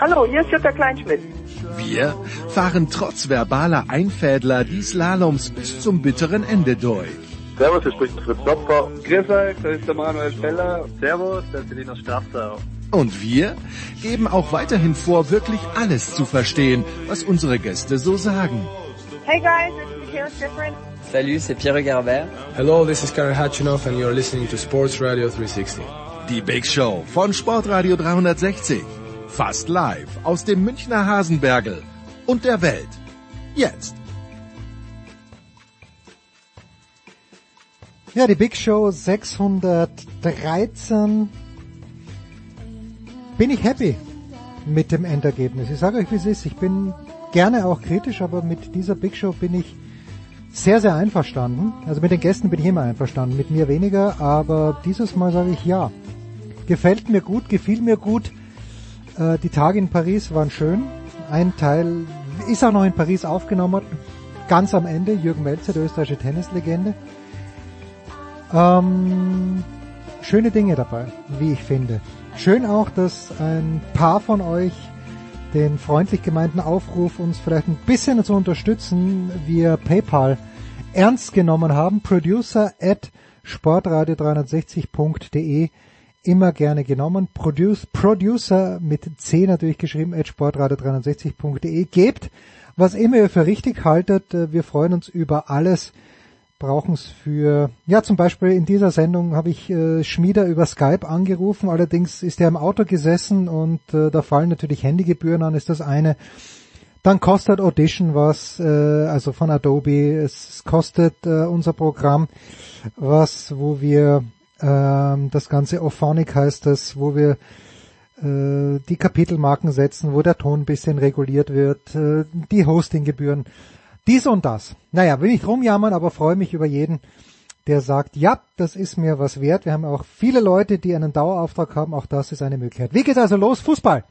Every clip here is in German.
Hallo, hier ist Jutta Kleinschmidt. Wir fahren trotz verbaler Einfädler die Slaloms bis zum bitteren Ende durch. Servus, hier spricht Fritz Klopfer. Grüß euch, das ist der Manuel Feller. Servus, das ist Linus Strafsau. Und wir geben auch weiterhin vor, wirklich alles zu verstehen, was unsere Gäste so sagen. Hey guys, it's Michaela Schifrin. Salut, c'est Pierre Garbert. Hello, this is Karen Hatchinoff and you're listening to Sports Radio 360. Die Big Show von Sportradio 360. Fast live aus dem Münchner Hasenbergel und der Welt. Jetzt. Ja, die Big Show 613. Bin ich happy mit dem Endergebnis. Ich sage euch, wie es ist. Ich bin gerne auch kritisch, aber mit dieser Big Show bin ich sehr, sehr einverstanden. Also mit den Gästen bin ich immer einverstanden, mit mir weniger, aber dieses Mal sage ich ja. Gefällt mir gut, gefiel mir gut. Äh, die Tage in Paris waren schön. Ein Teil ist auch noch in Paris aufgenommen. Ganz am Ende, Jürgen Melzer, der österreichische Tennislegende. Ähm, schöne Dinge dabei, wie ich finde. Schön auch, dass ein paar von euch den freundlich gemeinten Aufruf, uns vielleicht ein bisschen zu unterstützen, via PayPal ernst genommen haben. Producer at sportradio360.de immer gerne genommen. Produce, Producer mit C natürlich geschrieben at sportradio360.de. Gebt, was immer ihr für richtig haltet. Wir freuen uns über alles brauchen es für, ja zum Beispiel in dieser Sendung habe ich äh, Schmieder über Skype angerufen, allerdings ist er im Auto gesessen und äh, da fallen natürlich Handygebühren an, ist das eine. Dann kostet Audition was, äh, also von Adobe, es kostet äh, unser Programm was, wo wir äh, das ganze Ophonic heißt das, wo wir äh, die Kapitelmarken setzen, wo der Ton ein bisschen reguliert wird, äh, die Hostinggebühren dies und das. Naja, will nicht rumjammern, aber freue mich über jeden, der sagt, ja, das ist mir was wert. Wir haben auch viele Leute, die einen Dauerauftrag haben. Auch das ist eine Möglichkeit. Wie geht's also los? Fußball.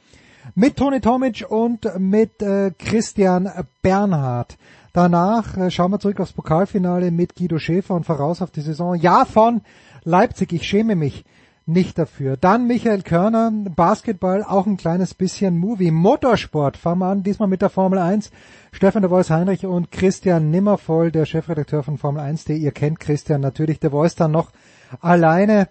Mit Toni Tomic und mit äh, Christian Bernhard. Danach äh, schauen wir zurück aufs Pokalfinale mit Guido Schäfer und voraus auf die Saison. Ja von Leipzig. Ich schäme mich nicht dafür. Dann Michael Körner, Basketball, auch ein kleines bisschen Movie. Motorsport, fangen wir an, diesmal mit der Formel 1. Stefan de Voice Heinrich und Christian Nimmervoll, der Chefredakteur von Formel 1, der ihr kennt Christian natürlich, der Voice dann noch alleine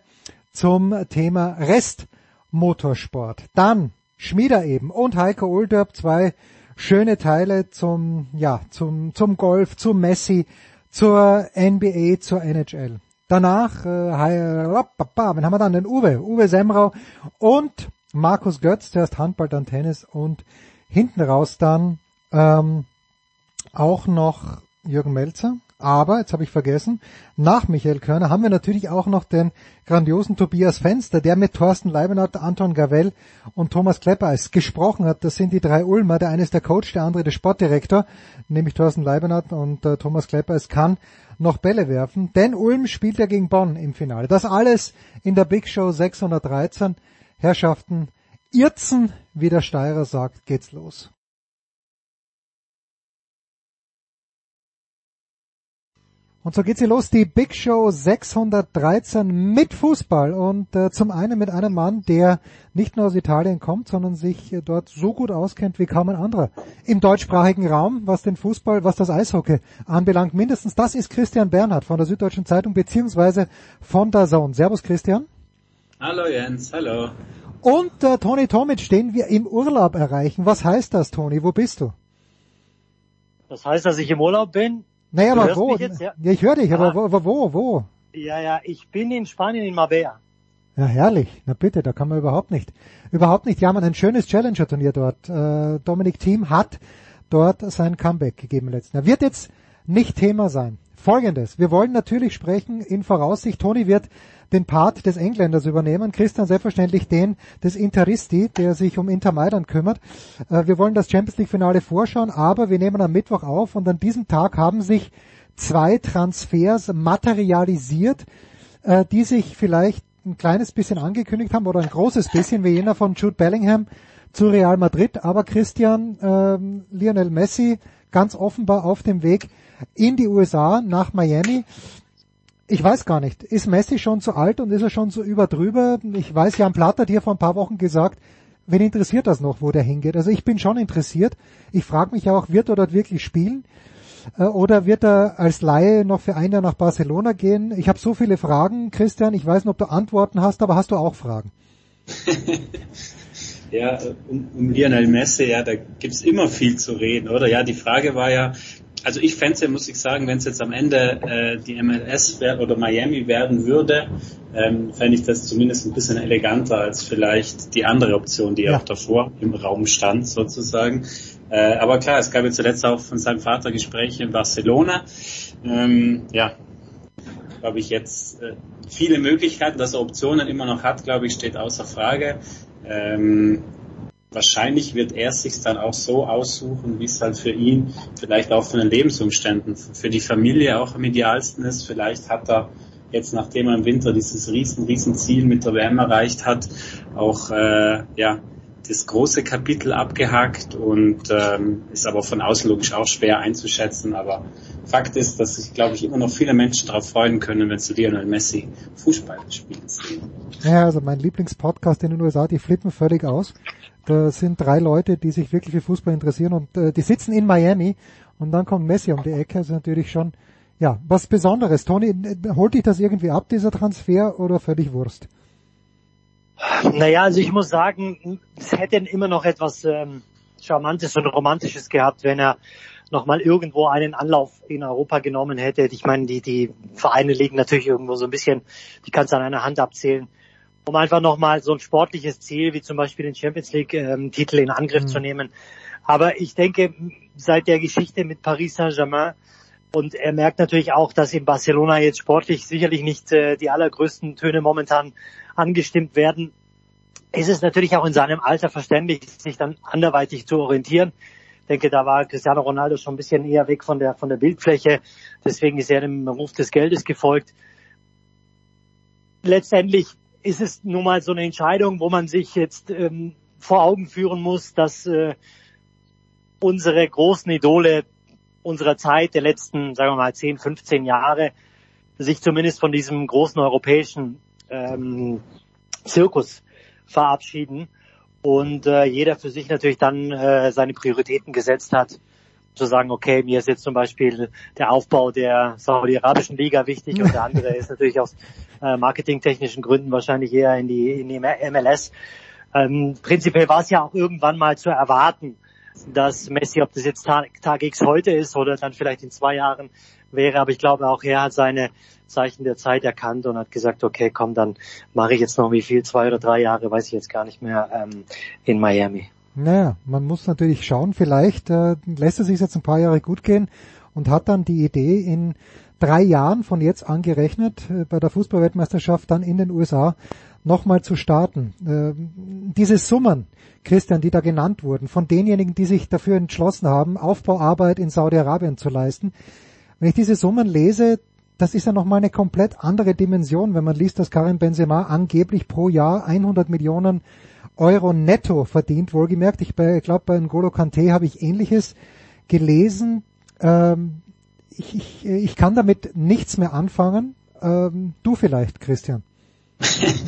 zum Thema Rest Motorsport. Dann Schmieder eben und Heiko Ulderb, zwei schöne Teile zum, ja, zum, zum Golf, zum Messi, zur NBA, zur NHL. Danach, äh, wen haben wir dann? Den Uwe, Uwe Semrau und Markus Götz, zuerst Handball, dann Tennis und hinten raus dann ähm, auch noch Jürgen Melzer. Aber, jetzt habe ich vergessen, nach Michael Körner haben wir natürlich auch noch den grandiosen Tobias Fenster, der mit Thorsten Leibenhardt, Anton Gavell und Thomas Kleppeis gesprochen hat. Das sind die drei Ulmer. Der eine ist der Coach, der andere der Sportdirektor, nämlich Thorsten Leibenhardt und äh, Thomas Kleppeis kann noch Bälle werfen, denn Ulm spielt ja gegen Bonn im Finale. Das alles in der Big Show 613. Herrschaften, Irzen, wie der Steirer sagt, geht's los. Und so geht's hier los, die Big Show 613 mit Fußball und äh, zum einen mit einem Mann, der nicht nur aus Italien kommt, sondern sich äh, dort so gut auskennt wie kaum ein anderer im deutschsprachigen Raum, was den Fußball, was das Eishockey anbelangt. Mindestens das ist Christian Bernhard von der Süddeutschen Zeitung beziehungsweise von der Zone. Servus Christian. Hallo Jens, hallo. Und äh, Toni Tomic, den wir im Urlaub erreichen. Was heißt das, Toni? Wo bist du? Das heißt, dass ich im Urlaub bin? Naja, aber wo? Jetzt, ja? ja? ich höre dich, aber wo, wo, wo? Ja, ja, ich bin in Spanien in Marbella. Ja, herrlich. Na bitte, da kann man überhaupt nicht, überhaupt nicht jammern. Ein schönes Challenger-Turnier dort. Äh, Dominik Thiem hat dort sein Comeback gegeben letzten Jahr. Wird jetzt nicht Thema sein. Folgendes. Wir wollen natürlich sprechen in Voraussicht. Toni wird den Part des Engländers übernehmen. Christian selbstverständlich den des Interisti, der sich um Inter Mailand kümmert. Äh, wir wollen das Champions League Finale vorschauen, aber wir nehmen am Mittwoch auf und an diesem Tag haben sich zwei Transfers materialisiert, äh, die sich vielleicht ein kleines bisschen angekündigt haben oder ein großes bisschen, wie jener von Jude Bellingham zu Real Madrid. Aber Christian, ähm, Lionel Messi ganz offenbar auf dem Weg in die USA nach Miami. Ich weiß gar nicht, ist Messi schon zu alt und ist er schon so überdrüber? Ich weiß, Jan Platt hat hier vor ein paar Wochen gesagt, wen interessiert das noch, wo der hingeht? Also ich bin schon interessiert. Ich frage mich auch, wird er dort wirklich spielen? Äh, oder wird er als Laie noch für ein Jahr nach Barcelona gehen? Ich habe so viele Fragen, Christian. Ich weiß nicht, ob du Antworten hast, aber hast du auch Fragen? ja, um, um Lionel Messi, ja, da gibt's immer viel zu reden, oder? Ja, die Frage war ja, also ich fände ja, muss ich sagen, wenn es jetzt am Ende äh, die MLS oder Miami werden würde, ähm, fände ich das zumindest ein bisschen eleganter als vielleicht die andere Option, die ja. auch davor im Raum stand, sozusagen. Äh, aber klar, es gab ja zuletzt auch von seinem Vater Gespräche in Barcelona. Ähm, ja, glaube ich jetzt äh, viele Möglichkeiten, dass er Optionen immer noch hat, glaube ich, steht außer Frage. Ähm, wahrscheinlich wird er sich dann auch so aussuchen, wie es halt für ihn, vielleicht auch von den Lebensumständen, für die Familie auch am idealsten ist. Vielleicht hat er jetzt, nachdem er im Winter dieses riesen, riesen Ziel mit der WM erreicht hat, auch äh, ja das große Kapitel abgehakt und ähm, ist aber von außen logisch auch schwer einzuschätzen. Aber Fakt ist, dass sich, glaube ich, immer noch viele Menschen darauf freuen können, wenn sie Lionel Messi Fußball spielen sehen. Ja, also mein Lieblingspodcast in den USA, die flippen völlig aus. Da sind drei Leute, die sich wirklich für Fußball interessieren und äh, die sitzen in Miami und dann kommt Messi um die Ecke. Also natürlich schon, ja, was Besonderes. Toni, holt dich das irgendwie ab, dieser Transfer, oder völlig Wurst? Naja, also ich muss sagen, es hätte immer noch etwas ähm, Charmantes und Romantisches gehabt, wenn er nochmal irgendwo einen Anlauf in Europa genommen hätte. Ich meine, die, die Vereine liegen natürlich irgendwo so ein bisschen, die kannst du an einer Hand abzählen, um einfach nochmal so ein sportliches Ziel wie zum Beispiel den Champions League ähm, Titel in Angriff mhm. zu nehmen. Aber ich denke, seit der Geschichte mit Paris Saint-Germain und er merkt natürlich auch, dass in Barcelona jetzt sportlich sicherlich nicht äh, die allergrößten Töne momentan angestimmt werden, ist es natürlich auch in seinem Alter verständlich, sich dann anderweitig zu orientieren. Ich denke, da war Cristiano Ronaldo schon ein bisschen eher weg von der, von der Bildfläche. Deswegen ist er dem Ruf des Geldes gefolgt. Letztendlich ist es nun mal so eine Entscheidung, wo man sich jetzt ähm, vor Augen führen muss, dass äh, unsere großen Idole unserer Zeit, der letzten, sagen wir mal, 10, 15 Jahre, sich zumindest von diesem großen europäischen ähm, Zirkus verabschieden und äh, jeder für sich natürlich dann äh, seine Prioritäten gesetzt hat, zu sagen, okay, mir ist jetzt zum Beispiel der Aufbau der Saudi-Arabischen Liga wichtig und der andere ist natürlich aus äh, marketingtechnischen Gründen wahrscheinlich eher in die, in die MLS. Ähm, prinzipiell war es ja auch irgendwann mal zu erwarten, dass Messi, ob das jetzt Tag, Tag X heute ist oder dann vielleicht in zwei Jahren wäre, aber ich glaube auch er hat seine Zeichen der Zeit erkannt und hat gesagt, okay, komm, dann mache ich jetzt noch wie viel, zwei oder drei Jahre, weiß ich jetzt gar nicht mehr, ähm, in Miami. Naja, man muss natürlich schauen, vielleicht äh, lässt es sich jetzt ein paar Jahre gut gehen und hat dann die Idee in drei Jahren von jetzt angerechnet äh, bei der Fußballweltmeisterschaft dann in den USA nochmal zu starten. Äh, diese Summen, Christian, die da genannt wurden, von denjenigen, die sich dafür entschlossen haben, Aufbauarbeit in Saudi-Arabien zu leisten, wenn ich diese Summen lese, das ist ja nochmal eine komplett andere Dimension, wenn man liest, dass Karim Benzema angeblich pro Jahr 100 Millionen Euro netto verdient, wohlgemerkt. Ich glaube, bei N'Golo Kante habe ich Ähnliches gelesen. Ähm, ich, ich, ich kann damit nichts mehr anfangen. Ähm, du vielleicht, Christian.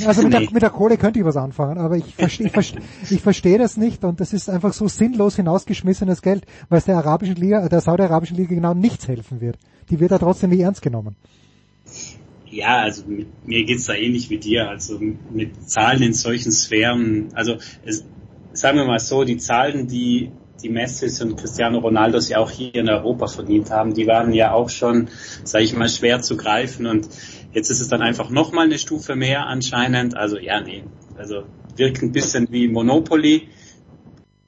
Also mit, nee. der, mit der Kohle könnte ich was anfangen, aber ich verstehe ich verstehe, ich verstehe das nicht und das ist einfach so sinnlos hinausgeschmissenes Geld, weil es der arabischen Liga, der saudi-arabischen Liga genau nichts helfen wird. Die wird da trotzdem nicht ernst genommen. Ja, also mit, mir geht's da ähnlich wie dir. Also mit Zahlen in solchen Sphären, also es, sagen wir mal so, die Zahlen, die die Messi und Cristiano Ronaldo ja auch hier in Europa verdient haben, die waren ja auch schon, sage ich mal, schwer zu greifen und Jetzt ist es dann einfach nochmal eine Stufe mehr anscheinend. Also ja, nee. Also wirkt ein bisschen wie Monopoly.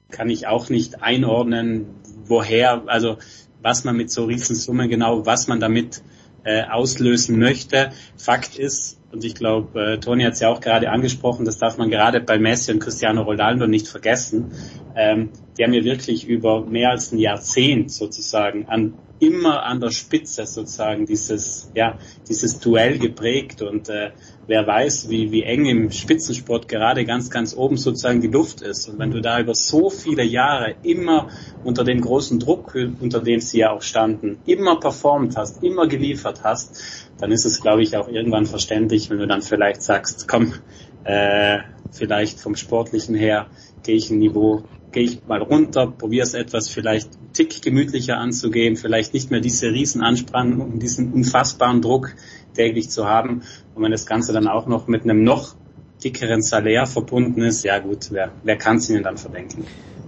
Kann ich auch nicht einordnen, woher, also was man mit so Riesensummen genau, was man damit äh, auslösen möchte. Fakt ist, und ich glaube, äh, Toni hat es ja auch gerade angesprochen, das darf man gerade bei Messi und Cristiano Ronaldo nicht vergessen. Ähm, die haben ja wirklich über mehr als ein Jahrzehnt sozusagen an immer an der Spitze sozusagen dieses, ja, dieses Duell geprägt und äh, wer weiß, wie, wie eng im Spitzensport gerade ganz, ganz oben sozusagen die Luft ist. Und wenn du da über so viele Jahre immer unter dem großen Druck, unter dem sie ja auch standen, immer performt hast, immer geliefert hast, dann ist es, glaube ich, auch irgendwann verständlich, wenn du dann vielleicht sagst, komm, äh, vielleicht vom Sportlichen her gehe ich ein Niveau gehe ich mal runter, probiere es etwas vielleicht tick gemütlicher anzugehen, vielleicht nicht mehr diese Riesenanspannung und diesen unfassbaren Druck täglich zu haben. Und wenn das Ganze dann auch noch mit einem noch dickeren Salär verbunden ist, ja gut, wer, wer kann es ihnen dann verdenken?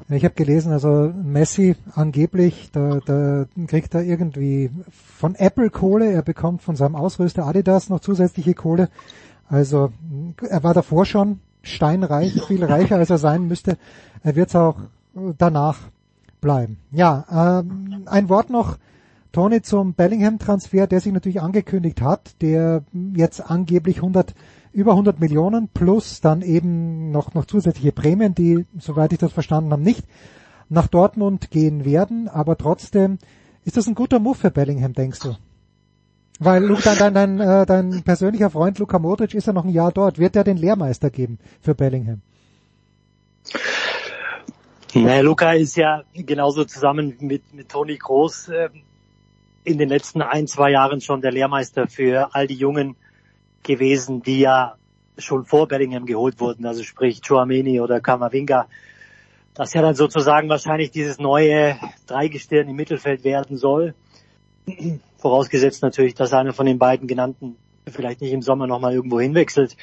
Ich habe gelesen, also Messi angeblich, da, da kriegt er irgendwie von Apple Kohle, er bekommt von seinem Ausrüster Adidas noch zusätzliche Kohle. Also er war davor schon steinreich, viel reicher als er sein müsste. Er wird es auch danach bleiben. Ja, ähm, ein Wort noch, Tony, zum Bellingham-Transfer, der sich natürlich angekündigt hat, der jetzt angeblich 100, über 100 Millionen plus dann eben noch, noch zusätzliche Prämien, die, soweit ich das verstanden habe, nicht nach Dortmund gehen werden, aber trotzdem, ist das ein guter Move für Bellingham, denkst du? Weil Luke, dein, dein, dein, äh, dein persönlicher Freund Luka Modric ist ja noch ein Jahr dort. Wird er den Lehrmeister geben für Bellingham? Naja, Luca ist ja genauso zusammen mit, mit Toni Groß äh, in den letzten ein, zwei Jahren schon der Lehrmeister für all die Jungen gewesen, die ja schon vor Bellingham geholt wurden, also sprich Chouameni oder Kamavinga. Das ja dann sozusagen wahrscheinlich dieses neue Dreigestirn im Mittelfeld werden soll. Vorausgesetzt natürlich, dass einer von den beiden genannten vielleicht nicht im Sommer nochmal irgendwo hinwechselt.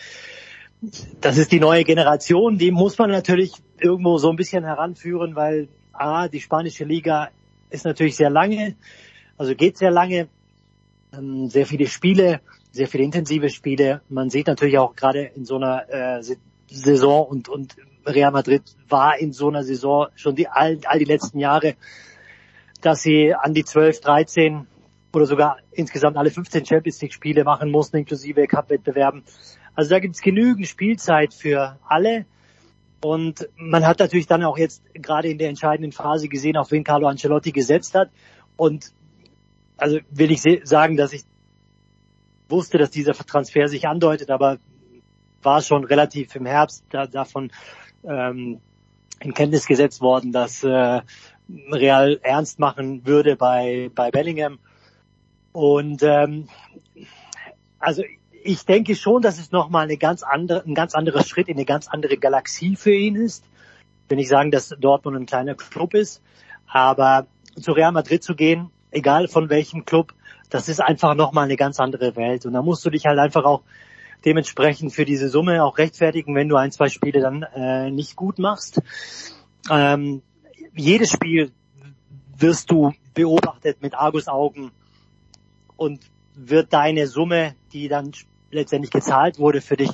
Das ist die neue Generation, die muss man natürlich irgendwo so ein bisschen heranführen, weil A, die spanische Liga ist natürlich sehr lange, also geht sehr lange, ähm, sehr viele Spiele, sehr viele intensive Spiele. Man sieht natürlich auch gerade in so einer äh, Saison und, und Real Madrid war in so einer Saison schon die, all, all die letzten Jahre, dass sie an die 12, 13 oder sogar insgesamt alle 15 Champions League Spiele machen mussten, inklusive Cup-Wettbewerben. Also da gibt es genügend Spielzeit für alle. Und man hat natürlich dann auch jetzt gerade in der entscheidenden Phase gesehen, auf wen Carlo Ancelotti gesetzt hat. Und also will ich sagen, dass ich wusste, dass dieser Transfer sich andeutet, aber war schon relativ im Herbst da, davon ähm, in Kenntnis gesetzt worden, dass äh, Real ernst machen würde bei, bei Bellingham. Und ähm, also ich denke schon, dass es nochmal eine ganz andere, ein ganz anderer Schritt in eine ganz andere Galaxie für ihn ist. Wenn ich sagen, dass Dortmund ein kleiner Club ist, aber zu Real Madrid zu gehen, egal von welchem Club, das ist einfach nochmal eine ganz andere Welt. Und da musst du dich halt einfach auch dementsprechend für diese Summe auch rechtfertigen, wenn du ein, zwei Spiele dann äh, nicht gut machst. Ähm, jedes Spiel wirst du beobachtet mit Argusaugen und wird deine Summe, die dann letztendlich gezahlt wurde für dich,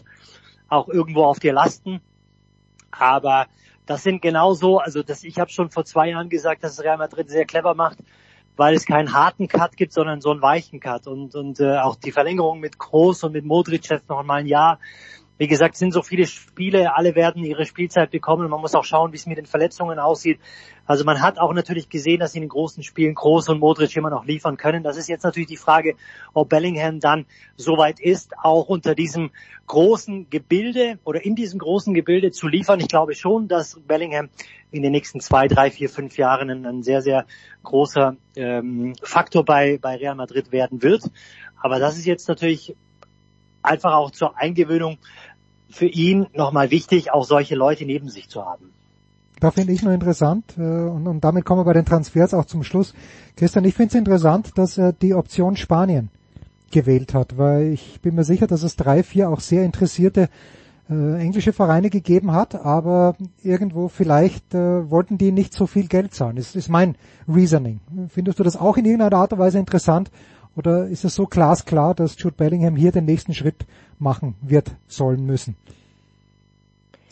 auch irgendwo auf dir lasten. Aber das sind genauso, also das, ich habe schon vor zwei Jahren gesagt, dass Real Madrid sehr clever macht, weil es keinen harten Cut gibt, sondern so einen weichen Cut. Und, und äh, auch die Verlängerung mit Kroos und mit Modric jetzt noch mal ein Jahr wie gesagt, sind so viele Spiele, alle werden ihre Spielzeit bekommen. Man muss auch schauen, wie es mit den Verletzungen aussieht. Also man hat auch natürlich gesehen, dass in den großen Spielen Groß und Modric immer noch liefern können. Das ist jetzt natürlich die Frage, ob Bellingham dann soweit ist, auch unter diesem großen Gebilde oder in diesem großen Gebilde zu liefern. Ich glaube schon, dass Bellingham in den nächsten zwei, drei, vier, fünf Jahren ein, ein sehr, sehr großer ähm, Faktor bei, bei Real Madrid werden wird. Aber das ist jetzt natürlich einfach auch zur Eingewöhnung für ihn nochmal wichtig, auch solche Leute neben sich zu haben. Da finde ich nur interessant, äh, und, und damit kommen wir bei den Transfers auch zum Schluss. Christian, ich finde es interessant, dass er die Option Spanien gewählt hat, weil ich bin mir sicher, dass es drei, vier auch sehr interessierte äh, englische Vereine gegeben hat, aber irgendwo vielleicht äh, wollten die nicht so viel Geld zahlen. Das ist mein Reasoning. Findest du das auch in irgendeiner Art und Weise interessant oder ist es so glasklar, dass Jude Bellingham hier den nächsten Schritt machen wird, sollen müssen?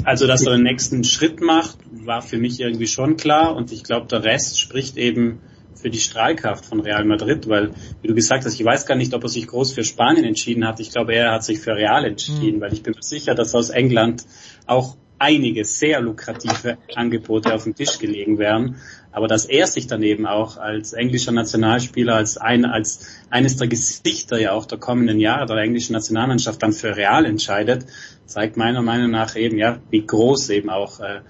Also, dass er den nächsten Schritt macht, war für mich irgendwie schon klar und ich glaube, der Rest spricht eben für die Strahlkraft von Real Madrid, weil, wie du gesagt hast, ich weiß gar nicht, ob er sich groß für Spanien entschieden hat. Ich glaube, er hat sich für Real entschieden, mhm. weil ich bin mir sicher, dass aus England auch einige sehr lukrative Angebote auf dem Tisch gelegen wären. Aber dass er sich dann eben auch als englischer Nationalspieler, als, ein, als eines der Gesichter ja auch der kommenden Jahre der englischen Nationalmannschaft dann für Real entscheidet, zeigt meiner Meinung nach eben, ja, wie groß eben auch äh,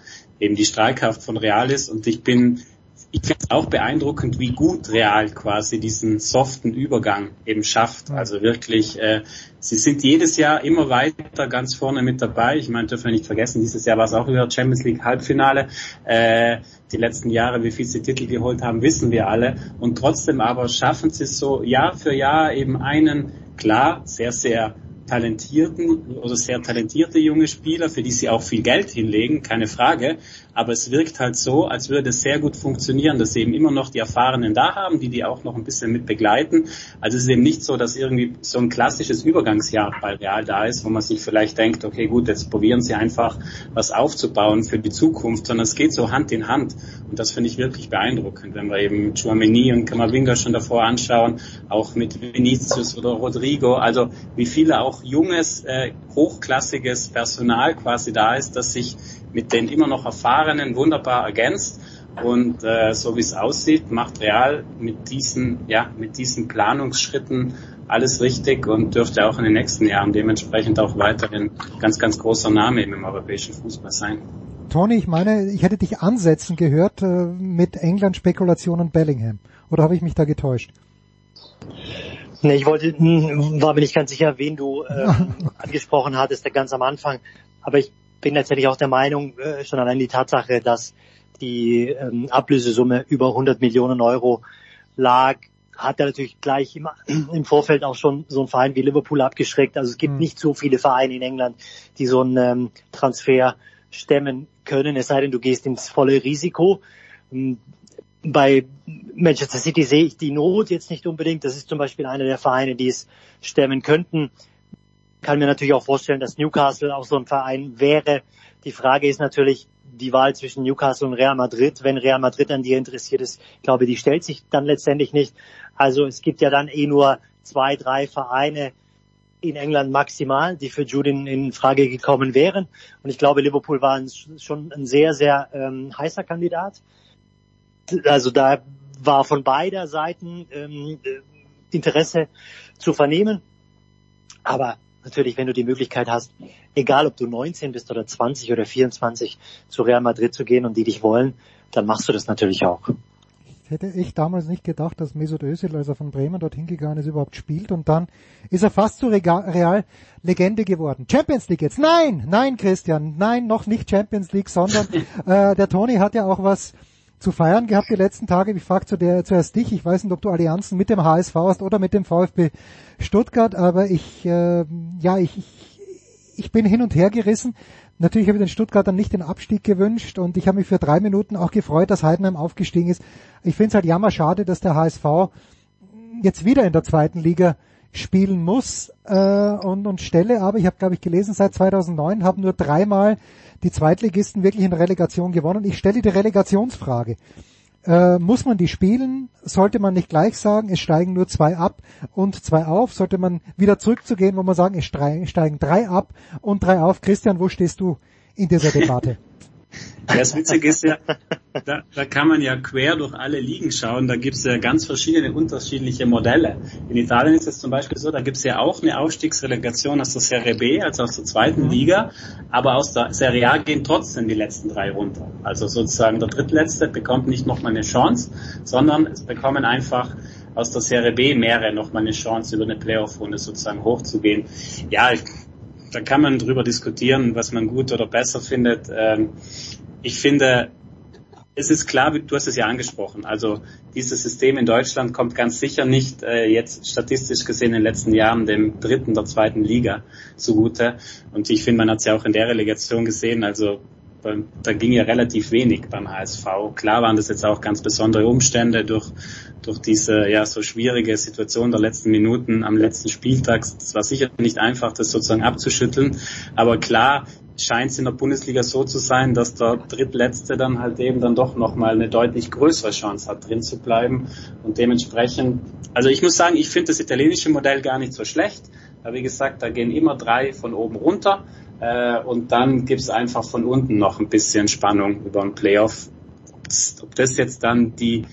eben die Strahlkraft von Real ist. Und ich bin ich finde es auch beeindruckend, wie gut Real quasi diesen soften Übergang eben schafft. Also wirklich, äh, sie sind jedes Jahr immer weiter ganz vorne mit dabei. Ich meine, dürfen wir nicht vergessen, dieses Jahr war es auch wieder Champions League Halbfinale. Äh, die letzten Jahre, wie viel sie Titel geholt haben, wissen wir alle. Und trotzdem aber schaffen sie es so Jahr für Jahr eben einen, klar, sehr, sehr talentierten oder sehr talentierte junge Spieler, für die sie auch viel Geld hinlegen, keine Frage. Aber es wirkt halt so, als würde es sehr gut funktionieren, dass sie eben immer noch die Erfahrenen da haben, die die auch noch ein bisschen mit begleiten. Also es ist eben nicht so, dass irgendwie so ein klassisches Übergangsjahr bei Real da ist, wo man sich vielleicht denkt, okay gut, jetzt probieren sie einfach was aufzubauen für die Zukunft, sondern es geht so Hand in Hand. Und das finde ich wirklich beeindruckend, wenn wir eben Chouameni und Kamavinga schon davor anschauen, auch mit Vinicius oder Rodrigo, also wie viele auch junges, äh, hochklassiges Personal quasi da ist, das sich mit den immer noch Erfahrenen wunderbar ergänzt. Und äh, so wie es aussieht, macht Real mit diesen, ja, mit diesen Planungsschritten alles richtig und dürfte auch in den nächsten Jahren dementsprechend auch weiterhin ganz, ganz großer Name im europäischen Fußball sein. Tony, ich meine, ich hätte dich ansetzen gehört äh, mit England-Spekulationen Bellingham. Oder habe ich mich da getäuscht? Nee, ich wollte, hm, war mir nicht ganz sicher, wen du äh, angesprochen hattest, ganz am Anfang. Aber ich bin letztendlich auch der Meinung, äh, schon allein die Tatsache, dass die ähm, Ablösesumme über 100 Millionen Euro lag, hat er natürlich gleich im, im Vorfeld auch schon so ein Verein wie Liverpool abgeschreckt. Also es gibt mhm. nicht so viele Vereine in England, die so einen ähm, Transfer stemmen können, es sei denn, du gehst ins volle Risiko. Ähm, bei Manchester City sehe ich die Not jetzt nicht unbedingt. Das ist zum Beispiel einer der Vereine, die es stemmen könnten kann mir natürlich auch vorstellen, dass Newcastle auch so ein Verein wäre. Die Frage ist natürlich die Wahl zwischen Newcastle und Real Madrid. Wenn Real Madrid an dir interessiert ist, glaube die stellt sich dann letztendlich nicht. Also es gibt ja dann eh nur zwei, drei Vereine in England maximal, die für Judin in Frage gekommen wären. Und ich glaube, Liverpool war schon ein sehr, sehr ähm, heißer Kandidat. Also da war von beider Seiten ähm, Interesse zu vernehmen. Aber natürlich, wenn du die Möglichkeit hast, egal ob du 19 bist oder 20 oder 24, zu Real Madrid zu gehen und die dich wollen, dann machst du das natürlich auch. Hätte ich damals nicht gedacht, dass Mesut Özil, als er von Bremen dorthin gegangen ist, überhaupt spielt und dann ist er fast zu Real Legende geworden. Champions League jetzt? Nein, nein, Christian, nein, noch nicht Champions League, sondern äh, der Toni hat ja auch was zu feiern gehabt die letzten Tage. Ich frage zu der, zuerst dich, ich weiß nicht, ob du Allianzen mit dem HSV hast oder mit dem VfB Stuttgart, aber ich, äh, ja, ich, ich, ich bin hin und her gerissen. Natürlich habe ich den Stuttgartern nicht den Abstieg gewünscht und ich habe mich für drei Minuten auch gefreut, dass Heidenheim aufgestiegen ist. Ich finde es halt jammer schade, dass der HSV jetzt wieder in der zweiten Liga spielen muss äh, und, und stelle, aber ich habe, glaube ich, gelesen, seit 2009 haben nur dreimal die Zweitligisten wirklich in Relegation gewonnen. Ich stelle die Relegationsfrage. Äh, muss man die spielen? Sollte man nicht gleich sagen, es steigen nur zwei ab und zwei auf? Sollte man wieder zurückzugehen, wo man sagen, es steigen drei ab und drei auf? Christian, wo stehst du in dieser Debatte? Das Witzige ist ja, da, da kann man ja quer durch alle Ligen schauen. Da gibt es ja ganz verschiedene unterschiedliche Modelle. In Italien ist es zum Beispiel so, da gibt es ja auch eine Aufstiegsrelegation aus der Serie B, also aus der zweiten mhm. Liga, aber aus der Serie A gehen trotzdem die letzten drei runter. Also sozusagen der drittletzte bekommt nicht nochmal eine Chance, sondern es bekommen einfach aus der Serie B mehrere nochmal eine Chance, über eine Playoff-Runde sozusagen hochzugehen. Ja, ich, da kann man drüber diskutieren, was man gut oder besser findet. Ähm, ich finde, es ist klar, du hast es ja angesprochen, also dieses System in Deutschland kommt ganz sicher nicht äh, jetzt statistisch gesehen in den letzten Jahren dem dritten der zweiten Liga zugute. Und ich finde, man hat es ja auch in der Relegation gesehen, also da ging ja relativ wenig beim HSV. Klar waren das jetzt auch ganz besondere Umstände durch, durch diese ja so schwierige Situation der letzten Minuten am letzten Spieltag. Es war sicher nicht einfach, das sozusagen abzuschütteln. Aber klar, scheint es in der Bundesliga so zu sein, dass der Drittletzte dann halt eben dann doch nochmal eine deutlich größere Chance hat, drin zu bleiben. Und dementsprechend, also ich muss sagen, ich finde das italienische Modell gar nicht so schlecht. Aber wie gesagt, da gehen immer drei von oben runter. Äh, und dann gibt's einfach von unten noch ein bisschen Spannung über ein Playoff. Ob das jetzt dann die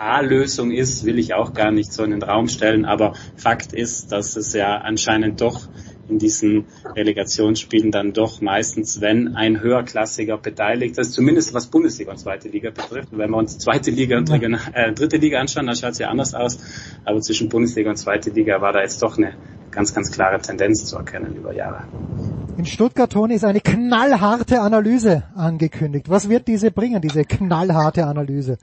A-Lösung ist, will ich auch gar nicht so in den Raum stellen. Aber Fakt ist, dass es ja anscheinend doch in diesen Relegationsspielen dann doch meistens, wenn ein höherklassiger beteiligt ist, zumindest was Bundesliga und zweite Liga betrifft. Wenn wir uns zweite Liga und äh, dritte Liga anschauen, dann schaut es ja anders aus. Aber zwischen Bundesliga und zweite Liga war da jetzt doch eine ganz, ganz klare Tendenz zu erkennen über Jahre. In Stuttgart, Toni, ist eine knallharte Analyse angekündigt. Was wird diese bringen, diese knallharte Analyse?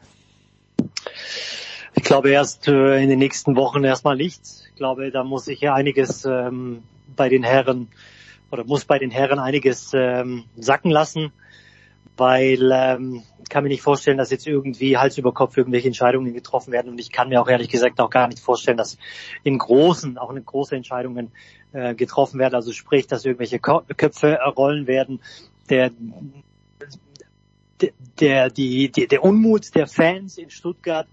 Ich glaube erst äh, in den nächsten Wochen erstmal nichts. Ich glaube, da muss sich ja einiges ähm, bei den Herren oder muss bei den Herren einiges ähm, sacken lassen, weil ähm, kann mir nicht vorstellen, dass jetzt irgendwie Hals über Kopf irgendwelche Entscheidungen getroffen werden und ich kann mir auch ehrlich gesagt auch gar nicht vorstellen, dass in großen, auch in große Entscheidungen äh, getroffen werden, also sprich, dass irgendwelche Köpfe rollen werden, der der, die, die, der Unmut der Fans in Stuttgart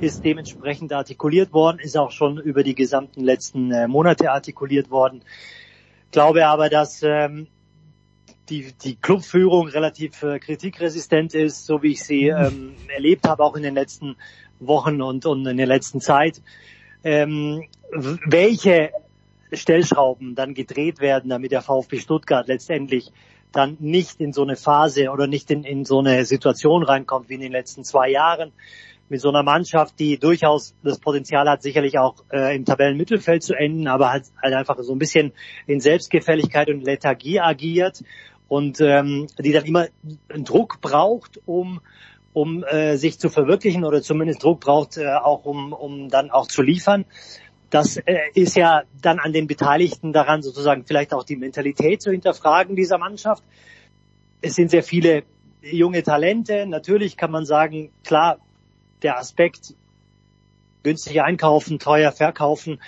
ist dementsprechend artikuliert worden, ist auch schon über die gesamten letzten äh, Monate artikuliert worden. Glaube aber, dass ähm, die, die Clubführung relativ äh, kritikresistent ist, so wie ich sie ähm, erlebt habe, auch in den letzten Wochen und, und in der letzten Zeit. Ähm, welche Stellschrauben dann gedreht werden, damit der VfB Stuttgart letztendlich dann nicht in so eine Phase oder nicht in, in so eine Situation reinkommt wie in den letzten zwei Jahren, mit so einer Mannschaft, die durchaus das Potenzial hat, sicherlich auch äh, im Tabellenmittelfeld zu enden, aber halt, halt einfach so ein bisschen in Selbstgefälligkeit und Lethargie agiert und ähm, die dann immer einen Druck braucht, um um äh, sich zu verwirklichen oder zumindest Druck braucht, äh, auch um, um dann auch zu liefern. Das äh, ist ja dann an den Beteiligten daran, sozusagen vielleicht auch die Mentalität zu hinterfragen dieser Mannschaft. Es sind sehr viele junge Talente. Natürlich kann man sagen, klar, der Aspekt günstig einkaufen, teuer verkaufen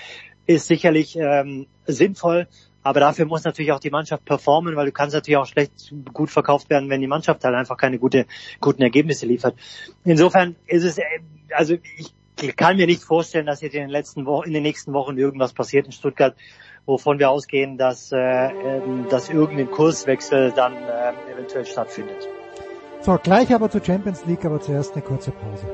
ist sicherlich ähm, sinnvoll. Aber dafür muss natürlich auch die Mannschaft performen, weil du kannst natürlich auch schlecht gut verkauft werden, wenn die Mannschaft halt einfach keine gute, guten Ergebnisse liefert. Insofern ist es, äh, also ich kann mir nicht vorstellen, dass jetzt in den letzten Wochen, in den nächsten Wochen irgendwas passiert in Stuttgart, wovon wir ausgehen, dass, äh, ähm, dass irgendein Kurswechsel dann äh, eventuell stattfindet. So, gleich aber zur Champions League, aber zuerst eine kurze Pause.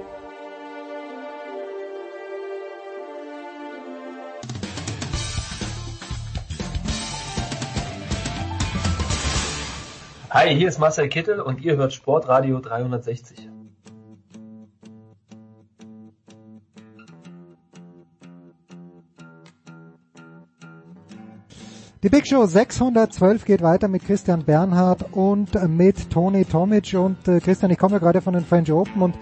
Hi, hier ist Marcel Kittel und ihr hört Sportradio 360. Die Big Show 612 geht weiter mit Christian Bernhard und mit Toni Tomic und äh, Christian, ich komme ja gerade von den French Open und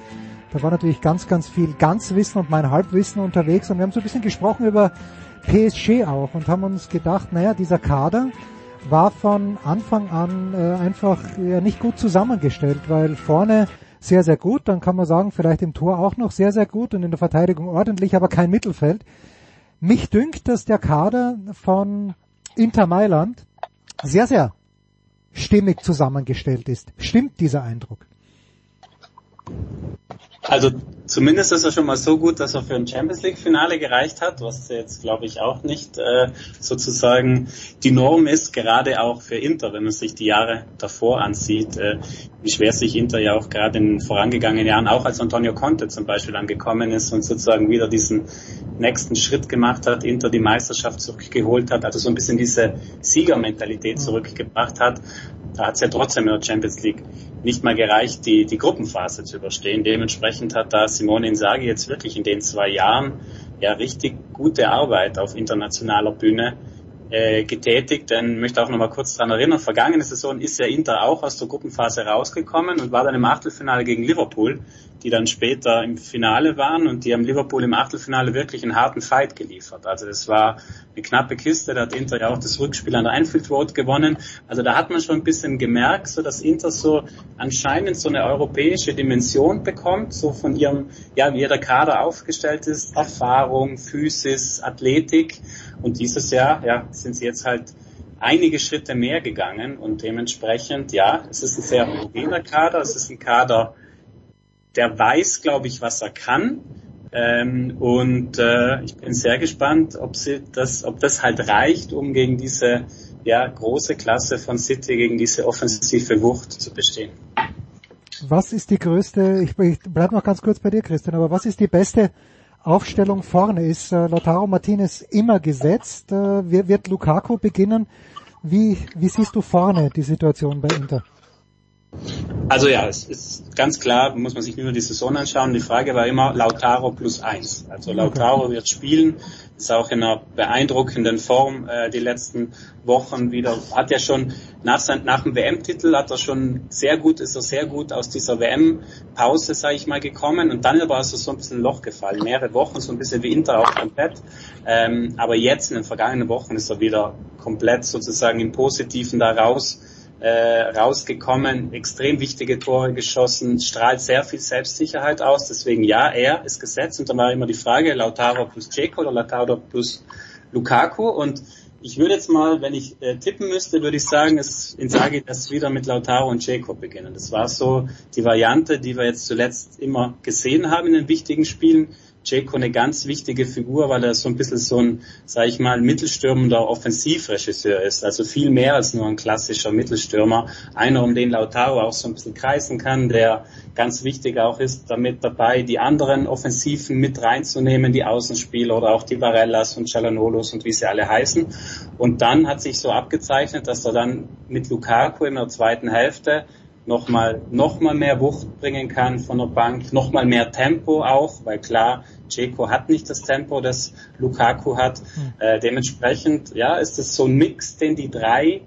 da war natürlich ganz, ganz viel Ganzwissen und mein Halbwissen unterwegs und wir haben so ein bisschen gesprochen über PSG auch und haben uns gedacht, naja, dieser Kader, war von Anfang an äh, einfach ja, nicht gut zusammengestellt, weil vorne sehr, sehr gut, dann kann man sagen, vielleicht im Tor auch noch sehr, sehr gut und in der Verteidigung ordentlich, aber kein Mittelfeld. Mich dünkt, dass der Kader von Inter Mailand sehr, sehr stimmig zusammengestellt ist. Stimmt dieser Eindruck? Also zumindest ist er schon mal so gut, dass er für ein Champions League Finale gereicht hat, was jetzt glaube ich auch nicht äh, sozusagen die Norm ist, gerade auch für Inter, wenn man sich die Jahre davor ansieht, äh, wie schwer sich Inter ja auch gerade in den vorangegangenen Jahren, auch als Antonio Conte zum Beispiel angekommen ist und sozusagen wieder diesen nächsten Schritt gemacht hat, Inter die Meisterschaft zurückgeholt hat, also so ein bisschen diese Siegermentalität mhm. zurückgebracht hat, da hat es ja trotzdem in der Champions League nicht mal gereicht, die, die Gruppenphase zu überstehen. Dementsprechend hat da Simone Inzaghi jetzt wirklich in den zwei Jahren ja richtig gute Arbeit auf internationaler Bühne äh, getätigt. Denn möchte auch noch mal kurz daran erinnern, vergangene Saison ist ja Inter auch aus der Gruppenphase rausgekommen und war dann im Achtelfinale gegen Liverpool, die dann später im Finale waren und die haben Liverpool im Achtelfinale wirklich einen harten Fight geliefert. Also das war eine knappe Kiste, da hat Inter ja auch das Rückspiel an der Einfield Road gewonnen. Also da hat man schon ein bisschen gemerkt, so dass Inter so anscheinend so eine europäische Dimension bekommt, so von ihrem, ja, wie ihr Kader aufgestellt ist, Erfahrung, Physis, Athletik. Und dieses Jahr, ja, sind sie jetzt halt einige Schritte mehr gegangen und dementsprechend, ja, es ist ein sehr homogener Kader, es ist ein Kader, der weiß, glaube ich, was er kann. Ähm, und äh, ich bin sehr gespannt, ob sie das, ob das halt reicht, um gegen diese ja, große Klasse von City, gegen diese offensive Wucht zu bestehen. Was ist die größte, ich, ich bleib noch ganz kurz bei dir, Christian, aber was ist die beste Aufstellung vorne? Ist äh, Lautaro Martinez immer gesetzt? Äh, wird, wird Lukaku beginnen? Wie, wie siehst du vorne die Situation bei Inter? Also ja, es ist ganz klar, muss man sich nur die Saison anschauen. Die Frage war immer Lautaro plus eins. Also Lautaro wird spielen, ist auch in einer beeindruckenden Form äh, die letzten Wochen wieder. Hat ja schon nach, sein, nach dem WM-Titel hat er schon sehr gut, ist er sehr gut aus dieser WM-Pause, sage ich mal, gekommen. Und dann aber ist er so ein bisschen ein Loch gefallen. Mehrere Wochen, so ein bisschen wie Inter auch komplett. Ähm, aber jetzt in den vergangenen Wochen ist er wieder komplett sozusagen im Positiven da raus äh, rausgekommen, extrem wichtige Tore geschossen, strahlt sehr viel Selbstsicherheit aus. Deswegen ja, er ist gesetzt. Und dann war immer die Frage, Lautaro plus Dzeko oder Lautaro plus Lukaku. Und ich würde jetzt mal, wenn ich äh, tippen müsste, würde ich sagen, es Inzaghi das wieder mit Lautaro und Jacob beginnen. Das war so die Variante, die wir jetzt zuletzt immer gesehen haben in den wichtigen Spielen. Jayco eine ganz wichtige Figur, weil er so ein bisschen so ein, sage ich mal, mittelstürmender Offensivregisseur ist. Also viel mehr als nur ein klassischer Mittelstürmer. Einer, um den Lautaro auch so ein bisschen kreisen kann, der ganz wichtig auch ist, damit dabei die anderen Offensiven mit reinzunehmen, die Außenspieler oder auch die Varellas und Cialanolos und wie sie alle heißen. Und dann hat sich so abgezeichnet, dass er dann mit Lukaku in der zweiten Hälfte nochmal noch mal mehr Wucht bringen kann von der Bank, nochmal mehr Tempo auch, weil klar, Dzeko hat nicht das Tempo, das Lukaku hat. Mhm. Äh, dementsprechend, ja, ist es so ein Mix, den die drei,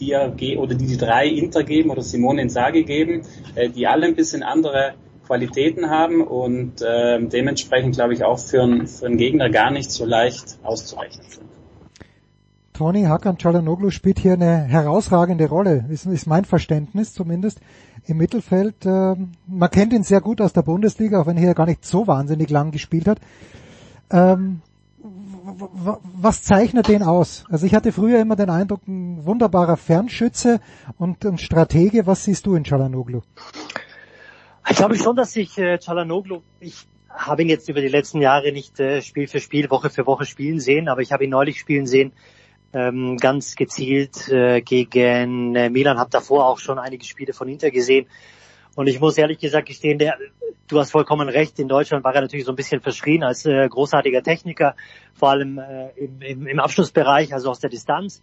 die er oder die die drei Inter geben oder Simone Insagi geben, äh, die alle ein bisschen andere Qualitäten haben und äh, dementsprechend glaube ich auch für einen Gegner gar nicht so leicht auszurechnen sind. Tony Hakan Çalhanoğlu spielt hier eine herausragende Rolle, ist, ist mein Verständnis zumindest im Mittelfeld. Ähm, man kennt ihn sehr gut aus der Bundesliga, auch wenn er gar nicht so wahnsinnig lang gespielt hat. Ähm, was zeichnet den aus? Also ich hatte früher immer den Eindruck, ein wunderbarer Fernschütze und ein Stratege. Was siehst du in Çalhanoğlu? Ich glaube schon, dass ich äh, Çalhanoğlu, ich habe ihn jetzt über die letzten Jahre nicht äh, Spiel für Spiel, Woche für Woche spielen sehen, aber ich habe ihn neulich spielen sehen ähm, ganz gezielt äh, gegen äh, Milan, habe davor auch schon einige Spiele von Inter gesehen. Und ich muss ehrlich gesagt gestehen, der, du hast vollkommen recht, in Deutschland war er natürlich so ein bisschen verschrien als äh, großartiger Techniker, vor allem äh, im, im, im Abschlussbereich, also aus der Distanz.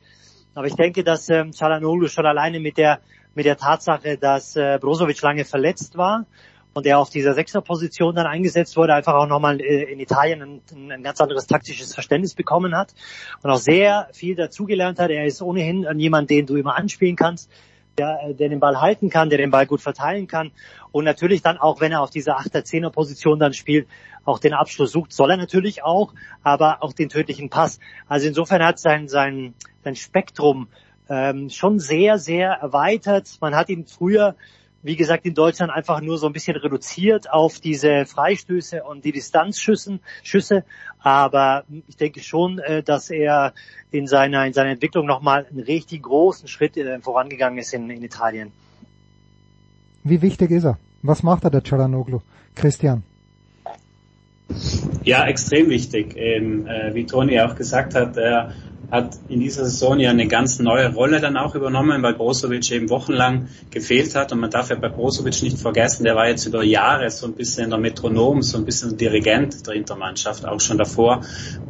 Aber ich denke, dass ähm, Çalhanoğlu schon alleine mit der mit der Tatsache, dass äh, Brozovic lange verletzt war und er auf dieser Sechserposition dann eingesetzt wurde, einfach auch nochmal äh, in Italien ein, ein, ganz anderes taktisches Verständnis bekommen hat und auch sehr viel dazugelernt hat. Er ist ohnehin jemand, den du immer anspielen kannst, der, äh, der den Ball halten kann, der den Ball gut verteilen kann und natürlich dann auch, wenn er auf dieser Achter-Zehner-Position dann spielt, auch den Abschluss sucht, soll er natürlich auch, aber auch den tödlichen Pass. Also insofern hat sein, sein, sein Spektrum ähm, schon sehr, sehr erweitert. Man hat ihn früher wie gesagt, in Deutschland einfach nur so ein bisschen reduziert auf diese Freistöße und die Distanzschüsse. Schüsse. Aber ich denke schon, äh, dass er in seiner, in seiner Entwicklung nochmal einen richtig großen Schritt äh, vorangegangen ist in, in Italien. Wie wichtig ist er? Was macht er, der Cialanoglu? Christian? Ja, extrem wichtig. Ähm, äh, wie Toni auch gesagt hat, er hat in dieser Saison ja eine ganz neue Rolle dann auch übernommen, weil Brozovic eben wochenlang gefehlt hat. Und man darf ja bei Brozovic nicht vergessen, der war jetzt über Jahre so ein bisschen der Metronom, so ein bisschen Dirigent der Intermannschaft, auch schon davor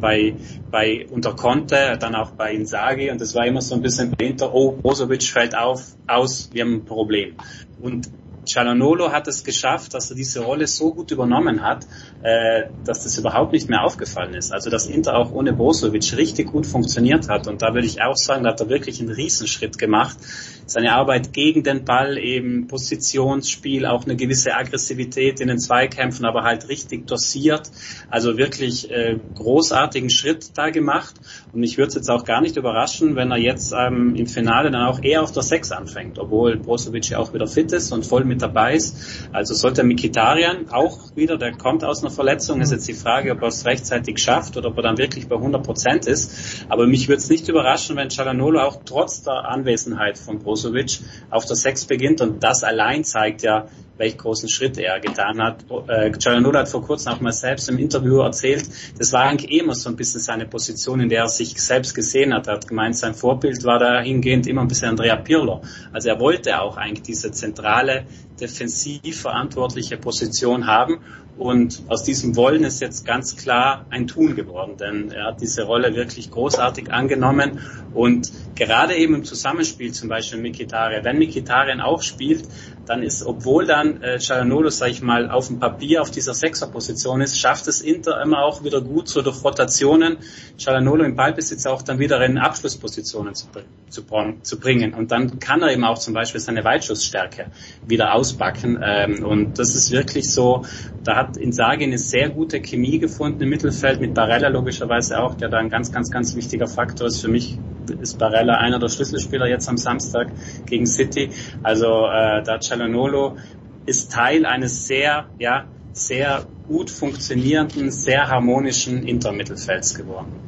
bei, bei unter Conte, dann auch bei Inzaghi. Und das war immer so ein bisschen hinter, oh, Brozovic fällt auf, aus, wir haben ein Problem. Und Cialanolo hat es geschafft, dass er diese Rolle so gut übernommen hat, äh, dass das überhaupt nicht mehr aufgefallen ist. Also dass Inter auch ohne Brozovic richtig gut funktioniert hat. Und da würde ich auch sagen, da hat er wirklich einen Riesenschritt gemacht. Seine Arbeit gegen den Ball, eben Positionsspiel, auch eine gewisse Aggressivität in den Zweikämpfen, aber halt richtig dosiert. Also wirklich äh, großartigen Schritt da gemacht. Und mich würde es jetzt auch gar nicht überraschen, wenn er jetzt ähm, im Finale dann auch eher auf der 6 anfängt, obwohl Brozovic ja auch wieder fit ist und voll mit dabei ist. Also sollte Mikitarian auch wieder, der kommt aus einer Verletzung, ist jetzt die Frage, ob er es rechtzeitig schafft oder ob er dann wirklich bei 100 Prozent ist. Aber mich würde es nicht überraschen, wenn Chalanolo auch trotz der Anwesenheit von Brozovic auf der Sechs beginnt und das allein zeigt ja, welch großen Schritt er getan hat. Äh, Gianluca hat vor kurzem auch mal selbst im Interview erzählt, das war eigentlich eh immer so ein bisschen seine Position, in der er sich selbst gesehen hat. Er hat gemeint, sein Vorbild war dahingehend immer ein bisschen Andrea Pirlo. Also er wollte auch eigentlich diese zentrale, defensiv verantwortliche Position haben und aus diesem Wollen ist jetzt ganz klar ein Tun geworden, denn er hat diese Rolle wirklich großartig angenommen und gerade eben im Zusammenspiel zum Beispiel mit Mikitarian, wenn Mikitarian auch spielt, dann ist, obwohl dann äh, Cialanolo, sag ich mal, auf dem Papier auf dieser Sechserposition ist, schafft es Inter immer auch wieder gut, so durch Rotationen, Cialanolo im Ballbesitz auch dann wieder in Abschlusspositionen zu, zu, zu, bringen. Und dann kann er eben auch zum Beispiel seine Weitschussstärke wieder ausbacken. Ähm, und das ist wirklich so, da hat Insagi eine sehr gute Chemie gefunden im Mittelfeld, mit Barella logischerweise auch, der da ein ganz, ganz, ganz wichtiger Faktor ist. Für mich ist Barella einer der Schlüsselspieler jetzt am Samstag gegen City. Also äh, da Cialanolo ist Teil eines sehr, ja, sehr gut funktionierenden, sehr harmonischen Intermittelfelds geworden.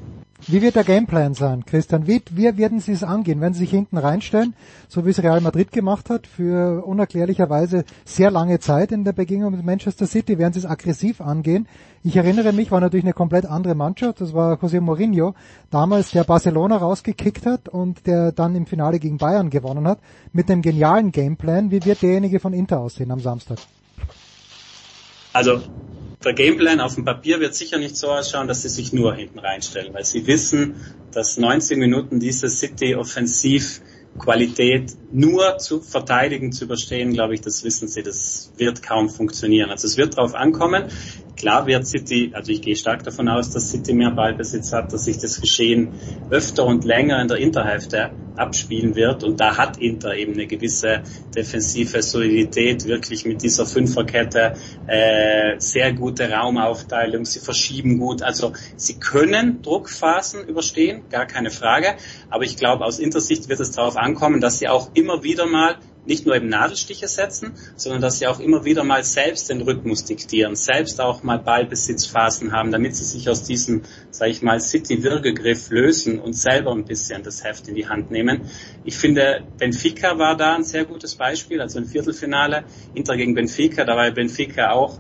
Wie wird der Gameplan sein, Christian? Wie, wie werden Sie es angehen? Werden Sie sich hinten reinstellen, so wie es Real Madrid gemacht hat, für unerklärlicherweise sehr lange Zeit in der Begegnung mit Manchester City? Werden Sie es aggressiv angehen? Ich erinnere mich, war natürlich eine komplett andere Mannschaft. Das war José Mourinho, damals der Barcelona rausgekickt hat und der dann im Finale gegen Bayern gewonnen hat, mit einem genialen Gameplan. Wie wird derjenige von Inter aussehen am Samstag? Also der Gameplan auf dem Papier wird sicher nicht so ausschauen, dass sie sich nur hinten reinstellen, weil sie wissen, dass 90 Minuten diese City offensiv Qualität nur zu verteidigen, zu überstehen, glaube ich, das wissen sie, das wird kaum funktionieren. Also es wird darauf ankommen. Klar wird City, also ich gehe stark davon aus, dass City mehr Ballbesitz hat, dass sich das Geschehen öfter und länger in der Interhälfte abspielen wird. Und da hat Inter eben eine gewisse defensive Solidität, wirklich mit dieser Fünferkette, äh, sehr gute Raumaufteilung, sie verschieben gut. Also sie können Druckphasen überstehen, gar keine Frage. Aber ich glaube, aus Intersicht wird es darauf ankommen, dass sie auch immer wieder mal nicht nur Nadelstiche setzen, sondern dass sie auch immer wieder mal selbst den Rhythmus diktieren, selbst auch mal Ballbesitzphasen haben, damit sie sich aus diesem, sage ich mal, City-Würgegriff lösen und selber ein bisschen das Heft in die Hand nehmen. Ich finde, Benfica war da ein sehr gutes Beispiel, also ein Viertelfinale, Inter gegen Benfica, da war Benfica auch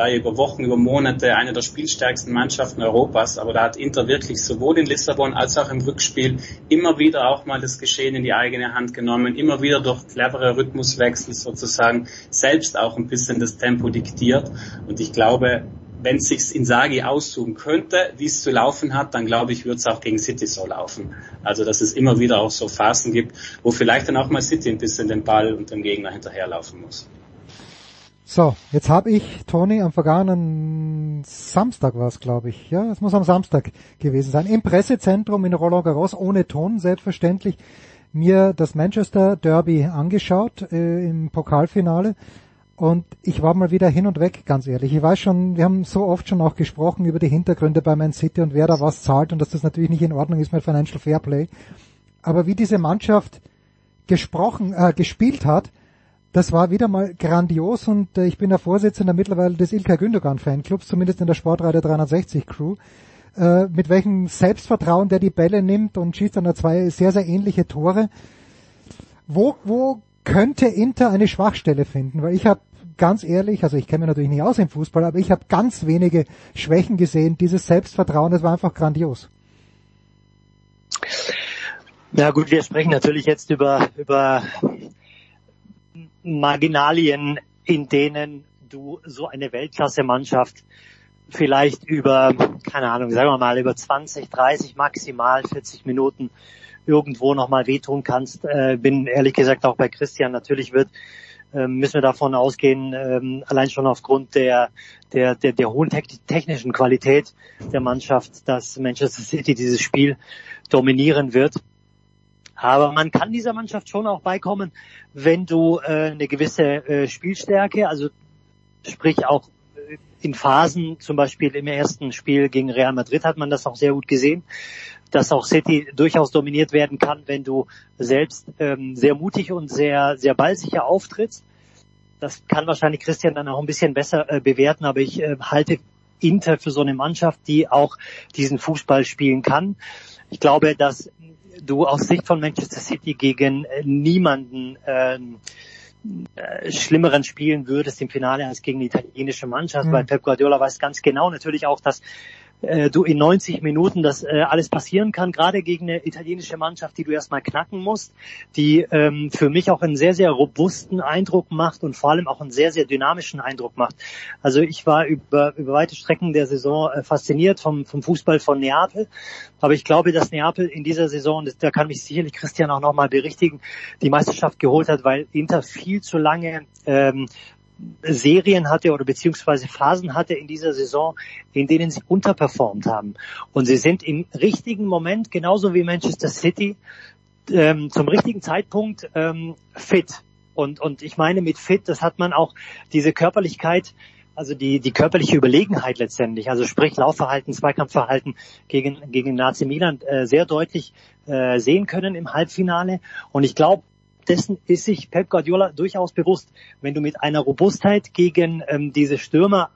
war über Wochen, über Monate eine der spielstärksten Mannschaften Europas. Aber da hat Inter wirklich sowohl in Lissabon als auch im Rückspiel immer wieder auch mal das Geschehen in die eigene Hand genommen, immer wieder durch clevere Rhythmuswechsel sozusagen selbst auch ein bisschen das Tempo diktiert. Und ich glaube, wenn es sich Insagi aussuchen könnte, wie es zu laufen hat, dann glaube ich, wird es auch gegen City so laufen. Also dass es immer wieder auch so Phasen gibt, wo vielleicht dann auch mal City ein bisschen den Ball und dem Gegner hinterherlaufen muss. So, jetzt habe ich, Tony, am vergangenen Samstag war es, glaube ich. Ja, es muss am Samstag gewesen sein. Im Pressezentrum in Roland Garros, ohne Ton, selbstverständlich, mir das Manchester Derby angeschaut äh, im Pokalfinale. Und ich war mal wieder hin und weg, ganz ehrlich. Ich weiß schon, wir haben so oft schon auch gesprochen über die Hintergründe bei Man City und wer da was zahlt und dass das natürlich nicht in Ordnung ist mit Financial Fairplay. Aber wie diese Mannschaft gesprochen, äh, gespielt hat, das war wieder mal grandios und äh, ich bin der Vorsitzende mittlerweile des Ilkay Gündogan Fanclubs, zumindest in der Sportreiter 360 Crew. Äh, mit welchem Selbstvertrauen der die Bälle nimmt und schießt dann zwei sehr, sehr ähnliche Tore. Wo, wo könnte Inter eine Schwachstelle finden? Weil ich habe ganz ehrlich, also ich kenne mich natürlich nicht aus im Fußball, aber ich habe ganz wenige Schwächen gesehen. Dieses Selbstvertrauen, das war einfach grandios. Na gut, wir sprechen natürlich jetzt über, über Marginalien, in denen du so eine Weltklasse-Mannschaft vielleicht über, keine Ahnung, sagen wir mal, über 20, 30, maximal 40 Minuten irgendwo nochmal wehtun kannst. Äh, bin ehrlich gesagt auch bei Christian. Natürlich wird, äh, müssen wir davon ausgehen, äh, allein schon aufgrund der, der, der, der hohen technischen Qualität der Mannschaft, dass Manchester City dieses Spiel dominieren wird. Aber man kann dieser Mannschaft schon auch beikommen, wenn du äh, eine gewisse äh, Spielstärke, also sprich auch äh, in Phasen, zum Beispiel im ersten Spiel gegen Real Madrid hat man das auch sehr gut gesehen, dass auch City durchaus dominiert werden kann, wenn du selbst ähm, sehr mutig und sehr, sehr ballsicher auftrittst. das kann wahrscheinlich Christian dann auch ein bisschen besser äh, bewerten, aber ich äh, halte Inter für so eine Mannschaft, die auch diesen Fußball spielen kann. Ich glaube, dass du aus Sicht von Manchester City gegen äh, niemanden ähm, äh, schlimmeren spielen würdest im Finale als gegen die italienische Mannschaft, mhm. weil Pep Guardiola weiß ganz genau natürlich auch, dass äh, du in 90 Minuten das äh, alles passieren kann, gerade gegen eine italienische Mannschaft, die du erstmal knacken musst, die ähm, für mich auch einen sehr, sehr robusten Eindruck macht und vor allem auch einen sehr, sehr dynamischen Eindruck macht. Also ich war über, über weite Strecken der Saison äh, fasziniert vom, vom Fußball von Neapel, aber ich glaube, dass Neapel in dieser Saison, das, da kann mich sicherlich Christian auch nochmal berichtigen, die Meisterschaft geholt hat, weil Inter viel zu lange ähm, Serien hatte oder beziehungsweise Phasen hatte in dieser Saison, in denen sie unterperformt haben. Und sie sind im richtigen Moment, genauso wie Manchester City, ähm, zum richtigen Zeitpunkt ähm, fit. Und, und ich meine mit fit, das hat man auch diese Körperlichkeit, also die, die körperliche Überlegenheit letztendlich, also sprich Laufverhalten, Zweikampfverhalten gegen, gegen Nazi Milan äh, sehr deutlich äh, sehen können im Halbfinale. Und ich glaube, dessen ist sich Pep Guardiola durchaus bewusst. Wenn du mit einer Robustheit gegen ähm, diese Stürmer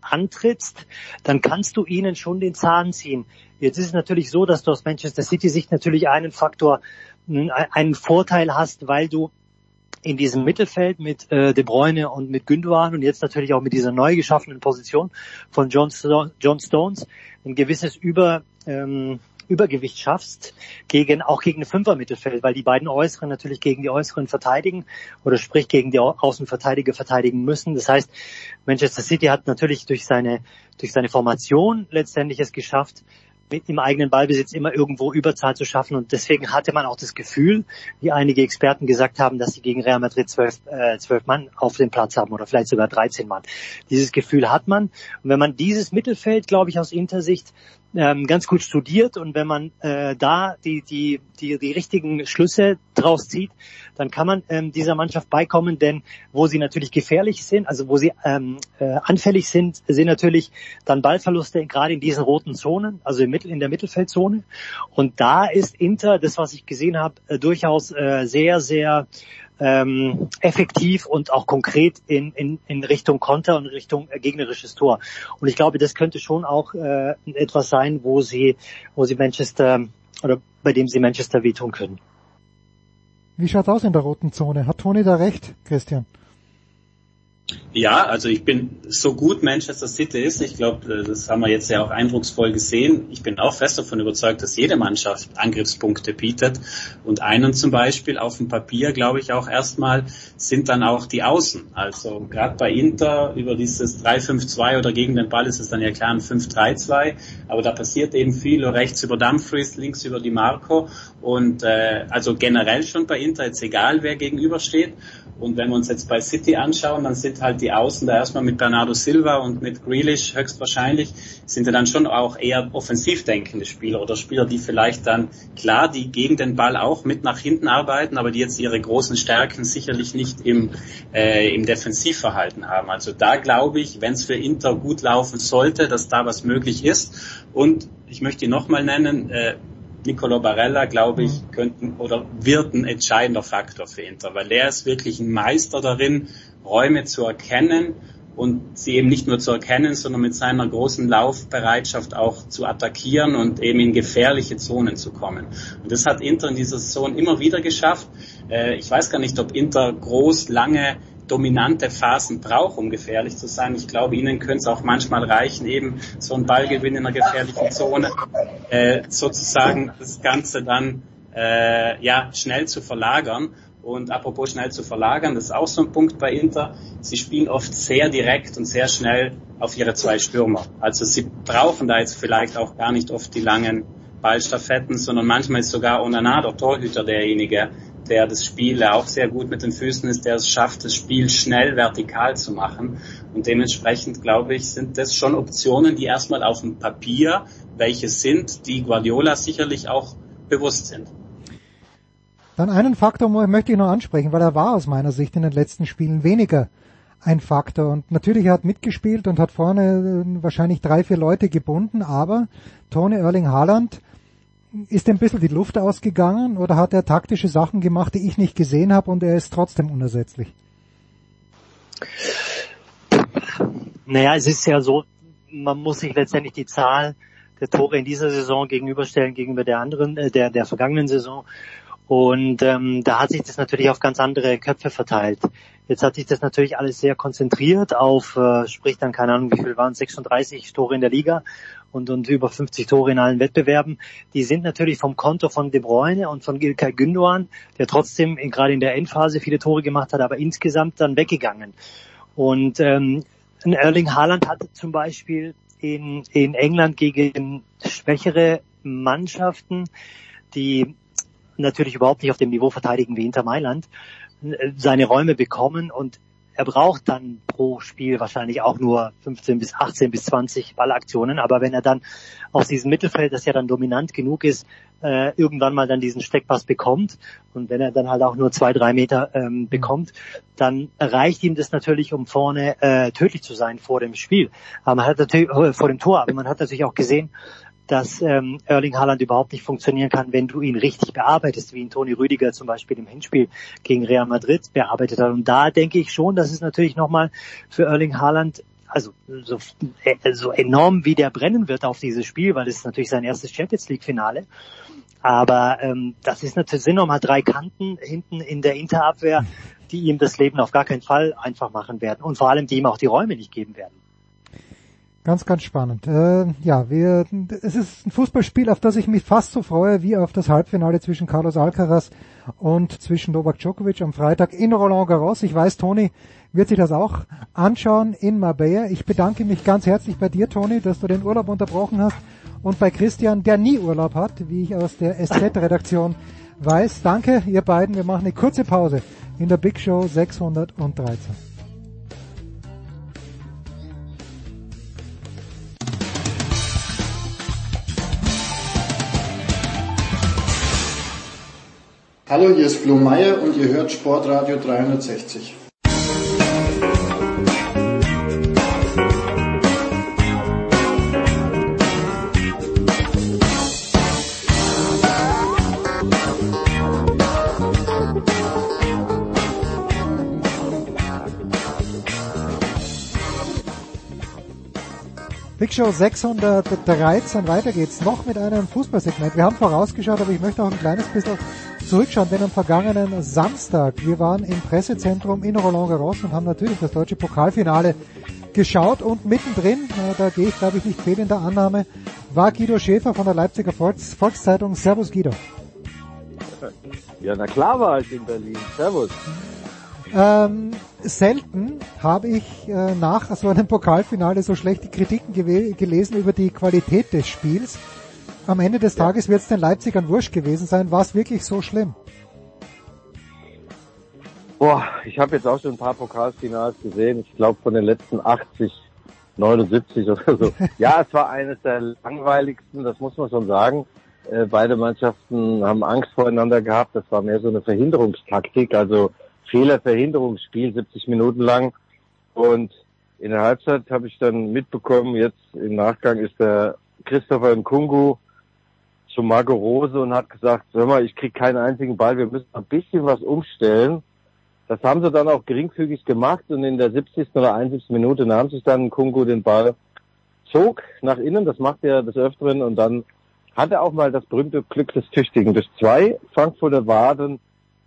antrittst, dann kannst du ihnen schon den Zahn ziehen. Jetzt ist es natürlich so, dass du aus Manchester City Sicht natürlich einen Faktor, einen Vorteil hast, weil du in diesem Mittelfeld mit äh, De Bruyne und mit Gündogan und jetzt natürlich auch mit dieser neu geschaffenen Position von John, Sto John Stones ein gewisses Über, ähm, Übergewicht schaffst, gegen, auch gegen ein Fünfer-Mittelfeld, weil die beiden Äußeren natürlich gegen die Äußeren verteidigen oder sprich gegen die Außenverteidiger verteidigen müssen. Das heißt, Manchester City hat natürlich durch seine, durch seine Formation letztendlich es geschafft, im eigenen Ballbesitz immer irgendwo Überzahl zu schaffen. Und deswegen hatte man auch das Gefühl, wie einige Experten gesagt haben, dass sie gegen Real Madrid zwölf, äh, zwölf Mann auf dem Platz haben oder vielleicht sogar 13 Mann. Dieses Gefühl hat man. Und wenn man dieses Mittelfeld, glaube ich, aus Intersicht ähm, ganz gut studiert und wenn man äh, da die, die, die, die richtigen Schlüsse draus zieht, dann kann man ähm, dieser Mannschaft beikommen, denn wo sie natürlich gefährlich sind, also wo sie ähm, äh, anfällig sind, sind natürlich dann Ballverluste gerade in diesen roten Zonen, also im Mittel, in der Mittelfeldzone. Und da ist Inter, das was ich gesehen habe, äh, durchaus äh, sehr, sehr ähm, effektiv und auch konkret in, in, in Richtung Konter und Richtung äh, gegnerisches Tor. Und ich glaube, das könnte schon auch äh, etwas sein, wo sie, wo sie Manchester oder bei dem sie Manchester wehtun können. Wie schaut aus in der roten Zone? Hat Toni da recht, Christian? Ja, also ich bin so gut Manchester City ist, ich glaube, das haben wir jetzt ja auch eindrucksvoll gesehen. Ich bin auch fest davon überzeugt, dass jede Mannschaft Angriffspunkte bietet. Und einen zum Beispiel auf dem Papier, glaube ich, auch erstmal sind dann auch die Außen. Also gerade bei Inter über dieses 3-5-2 oder gegen den Ball ist es dann ja klar ein 5-3-2. Aber da passiert eben viel rechts über Dumfries, links über die Marco. Und äh, also generell schon bei Inter jetzt egal, wer gegenübersteht. Und wenn wir uns jetzt bei City anschauen, dann sind halt die Außen da erstmal mit Bernardo Silva und mit Grealish höchstwahrscheinlich, sind ja dann schon auch eher offensiv denkende Spieler oder Spieler, die vielleicht dann, klar, die gegen den Ball auch mit nach hinten arbeiten, aber die jetzt ihre großen Stärken sicherlich nicht im, äh, im Defensivverhalten haben. Also da glaube ich, wenn es für Inter gut laufen sollte, dass da was möglich ist. Und ich möchte ihn nochmal nennen, äh, Nicolo Barella, glaube ich, mhm. könnten oder wird ein entscheidender Faktor für Inter, weil er ist wirklich ein Meister darin, Räume zu erkennen und sie eben nicht nur zu erkennen, sondern mit seiner großen Laufbereitschaft auch zu attackieren und eben in gefährliche Zonen zu kommen. Und das hat Inter in dieser Saison immer wieder geschafft. Äh, ich weiß gar nicht, ob Inter groß, lange dominante Phasen braucht, um gefährlich zu sein. Ich glaube, ihnen könnte es auch manchmal reichen, eben so ein Ballgewinn in einer gefährlichen Zone, äh, sozusagen das Ganze dann äh, ja schnell zu verlagern. Und apropos schnell zu verlagern, das ist auch so ein Punkt bei Inter. Sie spielen oft sehr direkt und sehr schnell auf ihre zwei Stürmer. Also sie brauchen da jetzt vielleicht auch gar nicht oft die langen Ballstaffetten, sondern manchmal ist sogar Onana, der Torhüter, derjenige, der das Spiel auch sehr gut mit den Füßen ist, der es schafft, das Spiel schnell vertikal zu machen. Und dementsprechend, glaube ich, sind das schon Optionen, die erstmal auf dem Papier welche sind, die Guardiola sicherlich auch bewusst sind. Dann einen Faktor möchte ich noch ansprechen, weil er war aus meiner Sicht in den letzten Spielen weniger ein Faktor. Und natürlich er hat mitgespielt und hat vorne äh, wahrscheinlich drei, vier Leute gebunden, aber Tony Erling Haaland ist ein bisschen die Luft ausgegangen oder hat er taktische Sachen gemacht, die ich nicht gesehen habe und er ist trotzdem unersetzlich? Naja, es ist ja so, man muss sich letztendlich die Zahl der Tore in dieser Saison gegenüberstellen gegenüber der anderen, äh, der, der vergangenen Saison. Und ähm, da hat sich das natürlich auf ganz andere Köpfe verteilt. Jetzt hat sich das natürlich alles sehr konzentriert auf, äh, sprich dann keine Ahnung, wie viel waren 36 Tore in der Liga und, und über 50 Tore in allen Wettbewerben. Die sind natürlich vom Konto von De Bruyne und von Ilkay Gündoğan, der trotzdem in, gerade in der Endphase viele Tore gemacht hat, aber insgesamt dann weggegangen. Und ähm, Erling Haaland hatte zum Beispiel in, in England gegen schwächere Mannschaften, die natürlich überhaupt nicht auf dem Niveau verteidigen wie Inter Mailand, seine Räume bekommen und er braucht dann pro Spiel wahrscheinlich auch nur 15 bis 18 bis 20 Ballaktionen, aber wenn er dann aus diesem Mittelfeld, das ja dann dominant genug ist, äh, irgendwann mal dann diesen Steckpass bekommt und wenn er dann halt auch nur zwei, drei Meter ähm, bekommt, dann reicht ihm das natürlich, um vorne äh, tödlich zu sein vor dem Spiel. Aber man hat natürlich äh, vor dem Tor, aber man hat natürlich auch gesehen, dass ähm, Erling Haaland überhaupt nicht funktionieren kann, wenn du ihn richtig bearbeitest, wie ihn Toni Rüdiger zum Beispiel im Hinspiel gegen Real Madrid bearbeitet hat. Und da denke ich schon, dass es natürlich nochmal für Erling Haaland also so, äh, so enorm wie der brennen wird auf dieses Spiel, weil es ist natürlich sein erstes Champions League Finale. Aber ähm, das ist natürlich sind nochmal drei Kanten hinten in der Interabwehr, die ihm das Leben auf gar keinen Fall einfach machen werden und vor allem die ihm auch die Räume nicht geben werden. Ganz, ganz spannend. Äh, ja, wir, es ist ein Fußballspiel, auf das ich mich fast so freue wie auf das Halbfinale zwischen Carlos Alcaraz und zwischen Novak Djokovic am Freitag in Roland Garros. Ich weiß, Toni wird sich das auch anschauen in Marbella. Ich bedanke mich ganz herzlich bei dir, Toni, dass du den Urlaub unterbrochen hast und bei Christian, der nie Urlaub hat, wie ich aus der SZ-Redaktion weiß. Danke, ihr beiden. Wir machen eine kurze Pause in der Big Show 613. Hallo, hier ist Flo Meyer und ihr hört Sportradio 360. Big Show 613, weiter geht's noch mit einem Fußballsegment. Wir haben vorausgeschaut, aber ich möchte auch ein kleines bisschen zurückschauen, denn am vergangenen Samstag, wir waren im Pressezentrum in Roland Garros und haben natürlich das deutsche Pokalfinale geschaut und mittendrin, äh, da gehe ich glaube ich nicht fehl in der Annahme, war Guido Schäfer von der Leipziger Volks Volkszeitung. Servus Guido. Ja, na klar war ich in Berlin. Servus. Ähm, selten habe ich äh, nach so einem Pokalfinale so schlechte Kritiken gelesen über die Qualität des Spiels. Am Ende des Tages wird es den Leipzigern wurscht gewesen sein. War es wirklich so schlimm? Boah, ich habe jetzt auch schon ein paar Pokalfinals gesehen. Ich glaube von den letzten 80, 79 oder so. ja, es war eines der langweiligsten, das muss man schon sagen. Äh, beide Mannschaften haben Angst voreinander gehabt. Das war mehr so eine Verhinderungstaktik. Also Fehlerverhinderungsspiel 70 Minuten lang. Und in der Halbzeit habe ich dann mitbekommen, jetzt im Nachgang ist der Christopher Nkungu zu Marco Rose und hat gesagt, hör mal, ich krieg keinen einzigen Ball, wir müssen ein bisschen was umstellen. Das haben sie dann auch geringfügig gemacht und in der 70. oder 71. Minute nahm sich dann Kungu den Ball, zog nach innen, das macht er des Öfteren und dann hat er auch mal das berühmte Glück des Tüchtigen. Durch zwei Frankfurter Waden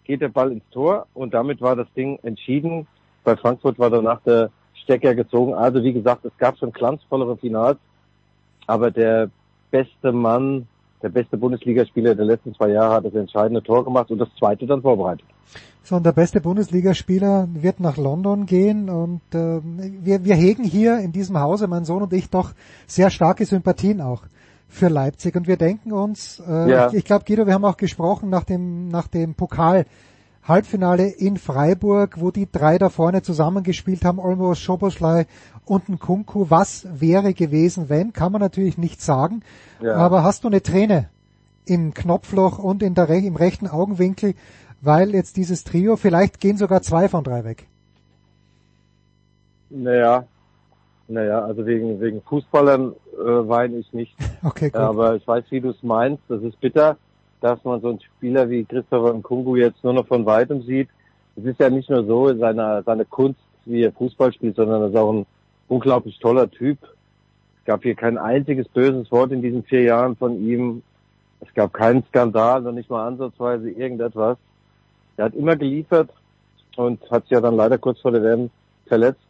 geht der Ball ins Tor und damit war das Ding entschieden. Bei Frankfurt war danach der Stecker gezogen. Also wie gesagt, es gab schon glanzvollere Finals, aber der beste Mann, der beste Bundesligaspieler der letzten zwei Jahre hat das entscheidende Tor gemacht und das zweite dann vorbereitet. So, und der beste Bundesligaspieler wird nach London gehen und äh, wir, wir hegen hier in diesem Hause, mein Sohn und ich, doch sehr starke Sympathien auch für Leipzig. Und wir denken uns, äh, ja. ich, ich glaube, Guido, wir haben auch gesprochen nach dem, nach dem Pokal. Halbfinale in Freiburg, wo die drei da vorne zusammengespielt haben, Olmo, Schoboschlei und ein Kunku. Was wäre gewesen, wenn? Kann man natürlich nicht sagen. Ja. Aber hast du eine Träne im Knopfloch und in der, im rechten Augenwinkel, weil jetzt dieses Trio, vielleicht gehen sogar zwei von drei weg? Naja, naja, also wegen, wegen Fußballern äh, weine ich nicht. Okay, gut. Aber ich weiß, wie du es meinst. Das ist bitter, dass man so einen Spieler wie Christopher Nkungu jetzt nur noch von weitem sieht. Es ist ja nicht nur so, seine, seine Kunst wie er Fußball spielt, sondern er ist auch ein unglaublich toller Typ. Es gab hier kein einziges böses Wort in diesen vier Jahren von ihm. Es gab keinen Skandal, noch nicht mal ansatzweise irgendetwas. Er hat immer geliefert und hat sich ja dann leider kurz vor der WM verletzt.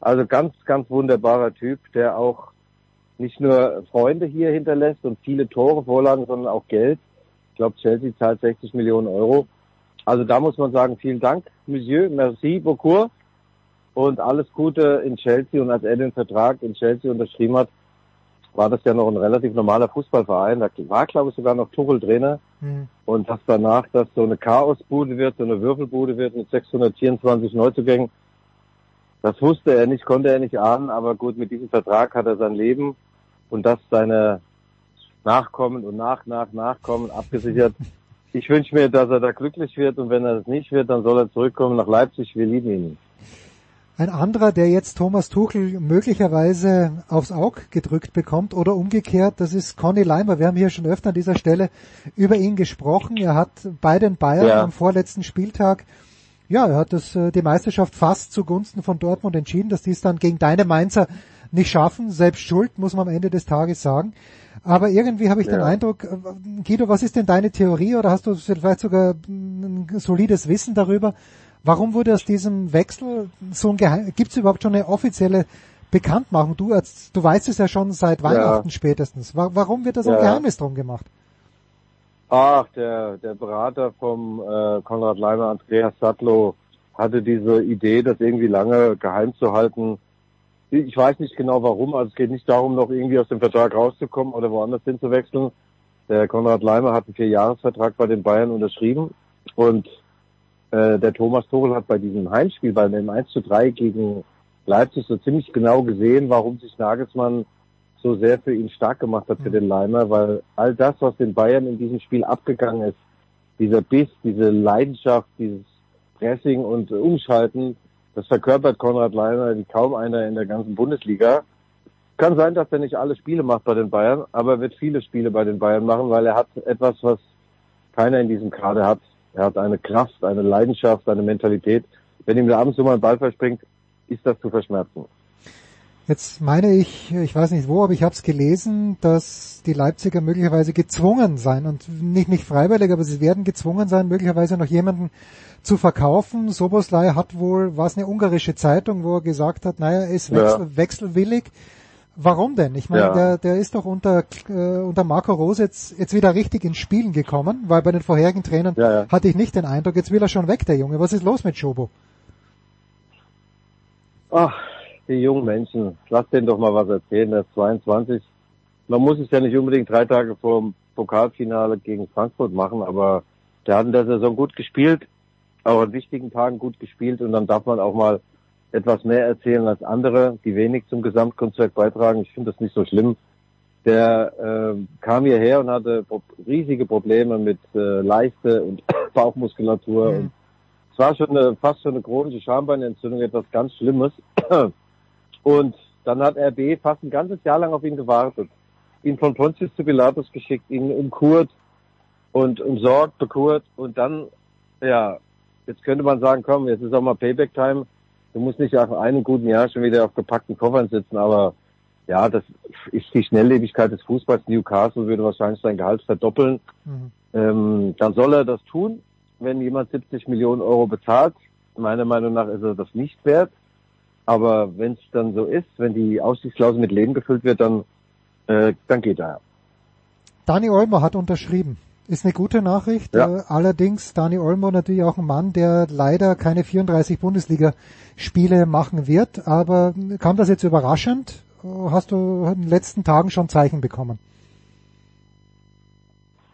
Also ganz, ganz wunderbarer Typ, der auch nicht nur Freunde hier hinterlässt und viele Tore, Vorlagen, sondern auch Geld. Ich glaube, Chelsea zahlt 60 Millionen Euro. Also da muss man sagen, vielen Dank, Monsieur, merci beaucoup und alles Gute in Chelsea. Und als er den Vertrag in Chelsea unterschrieben hat, war das ja noch ein relativ normaler Fußballverein. Da war, glaube ich, sogar noch Tuchel Trainer. Mhm. Und dass danach das so eine Chaosbude wird, so eine Würfelbude wird mit 624 Neuzugängen, das wusste er nicht, konnte er nicht ahnen, aber gut, mit diesem Vertrag hat er sein Leben und das seine Nachkommen und nach, nach, Nachkommen abgesichert. Ich wünsche mir, dass er da glücklich wird und wenn er das nicht wird, dann soll er zurückkommen nach Leipzig. Wir lieben ihn. Ein anderer, der jetzt Thomas Tuchel möglicherweise aufs Auge gedrückt bekommt oder umgekehrt, das ist Conny Leimer. Wir haben hier schon öfter an dieser Stelle über ihn gesprochen. Er hat bei den Bayern ja. am vorletzten Spieltag ja, er hat das, äh, die Meisterschaft fast zugunsten von Dortmund entschieden, dass die es dann gegen deine Mainzer nicht schaffen. Selbst schuld, muss man am Ende des Tages sagen. Aber irgendwie habe ich ja. den Eindruck, äh, Guido, was ist denn deine Theorie oder hast du vielleicht sogar ein solides Wissen darüber? Warum wurde aus diesem Wechsel so ein Geheim, gibt es überhaupt schon eine offizielle Bekanntmachung? Du, du weißt es ja schon seit Weihnachten ja. spätestens. Warum wird da so ein Geheimnis drum gemacht? Ach, der, der Berater vom äh, Konrad Leimer, Andreas Sattlow, hatte diese Idee, das irgendwie lange geheim zu halten. Ich weiß nicht genau warum, also es geht nicht darum, noch irgendwie aus dem Vertrag rauszukommen oder woanders hinzuwechseln. Der Konrad Leimer hat einen Vierjahresvertrag bei den Bayern unterschrieben und äh, der Thomas Tuchel hat bei diesem Heimspiel, bei dem 1 zu 3 gegen Leipzig so ziemlich genau gesehen, warum sich Nagelsmann so sehr für ihn stark gemacht hat, für den Leimer, weil all das, was den Bayern in diesem Spiel abgegangen ist, dieser Biss, diese Leidenschaft, dieses Pressing und Umschalten, das verkörpert Konrad Leimer wie kaum einer in der ganzen Bundesliga. Kann sein, dass er nicht alle Spiele macht bei den Bayern, aber er wird viele Spiele bei den Bayern machen, weil er hat etwas, was keiner in diesem Kader hat. Er hat eine Kraft, eine Leidenschaft, eine Mentalität. Wenn ihm da abends so mal ein Ball verspringt, ist das zu verschmerzen. Jetzt meine ich, ich weiß nicht wo, aber ich habe es gelesen, dass die Leipziger möglicherweise gezwungen sein und nicht nicht freiwillig, aber sie werden gezwungen sein, möglicherweise noch jemanden zu verkaufen. Soboslai hat wohl, war es eine ungarische Zeitung, wo er gesagt hat, naja, ist wechsel, ja. wechselwillig. Warum denn? Ich meine, ja. der, der ist doch unter, äh, unter Marco Rose jetzt, jetzt wieder richtig ins Spielen gekommen, weil bei den vorherigen Trainern ja, hatte ich nicht den Eindruck, jetzt will er schon weg, der Junge. Was ist los mit Schobo? Ach, die jungen Menschen, lass denen doch mal was erzählen, der ist 22. Man muss es ja nicht unbedingt drei Tage vor dem Pokalfinale gegen Frankfurt machen, aber der hat in der Saison gut gespielt, auch an wichtigen Tagen gut gespielt und dann darf man auch mal etwas mehr erzählen als andere, die wenig zum Gesamtkonzert beitragen. Ich finde das nicht so schlimm. Der äh, kam hierher und hatte riesige Probleme mit äh, Leiste und Bauchmuskulatur. Mhm. Und es war schon eine, fast schon eine chronische Schambeinentzündung, etwas ganz Schlimmes. Und dann hat RB fast ein ganzes Jahr lang auf ihn gewartet. Ihn von Pontius zu Pilatus geschickt, ihn umkurt und umsorgt, bekurt und dann, ja, jetzt könnte man sagen, komm, jetzt ist auch mal Payback-Time. Du musst nicht nach einem guten Jahr schon wieder auf gepackten Koffern sitzen, aber ja, das ist die Schnelllebigkeit des Fußballs. Newcastle würde wahrscheinlich sein Gehalt verdoppeln. Mhm. Ähm, dann soll er das tun, wenn jemand 70 Millionen Euro bezahlt. Meiner Meinung nach ist er das nicht wert. Aber wenn es dann so ist, wenn die Ausstiegsklausel mit Leben gefüllt wird, dann, äh, dann geht er. Dani Olmo hat unterschrieben. Ist eine gute Nachricht. Ja. Äh, allerdings Dani Olmo natürlich auch ein Mann, der leider keine 34 Bundesliga-Spiele machen wird. Aber kam das jetzt überraschend? Hast du in den letzten Tagen schon Zeichen bekommen?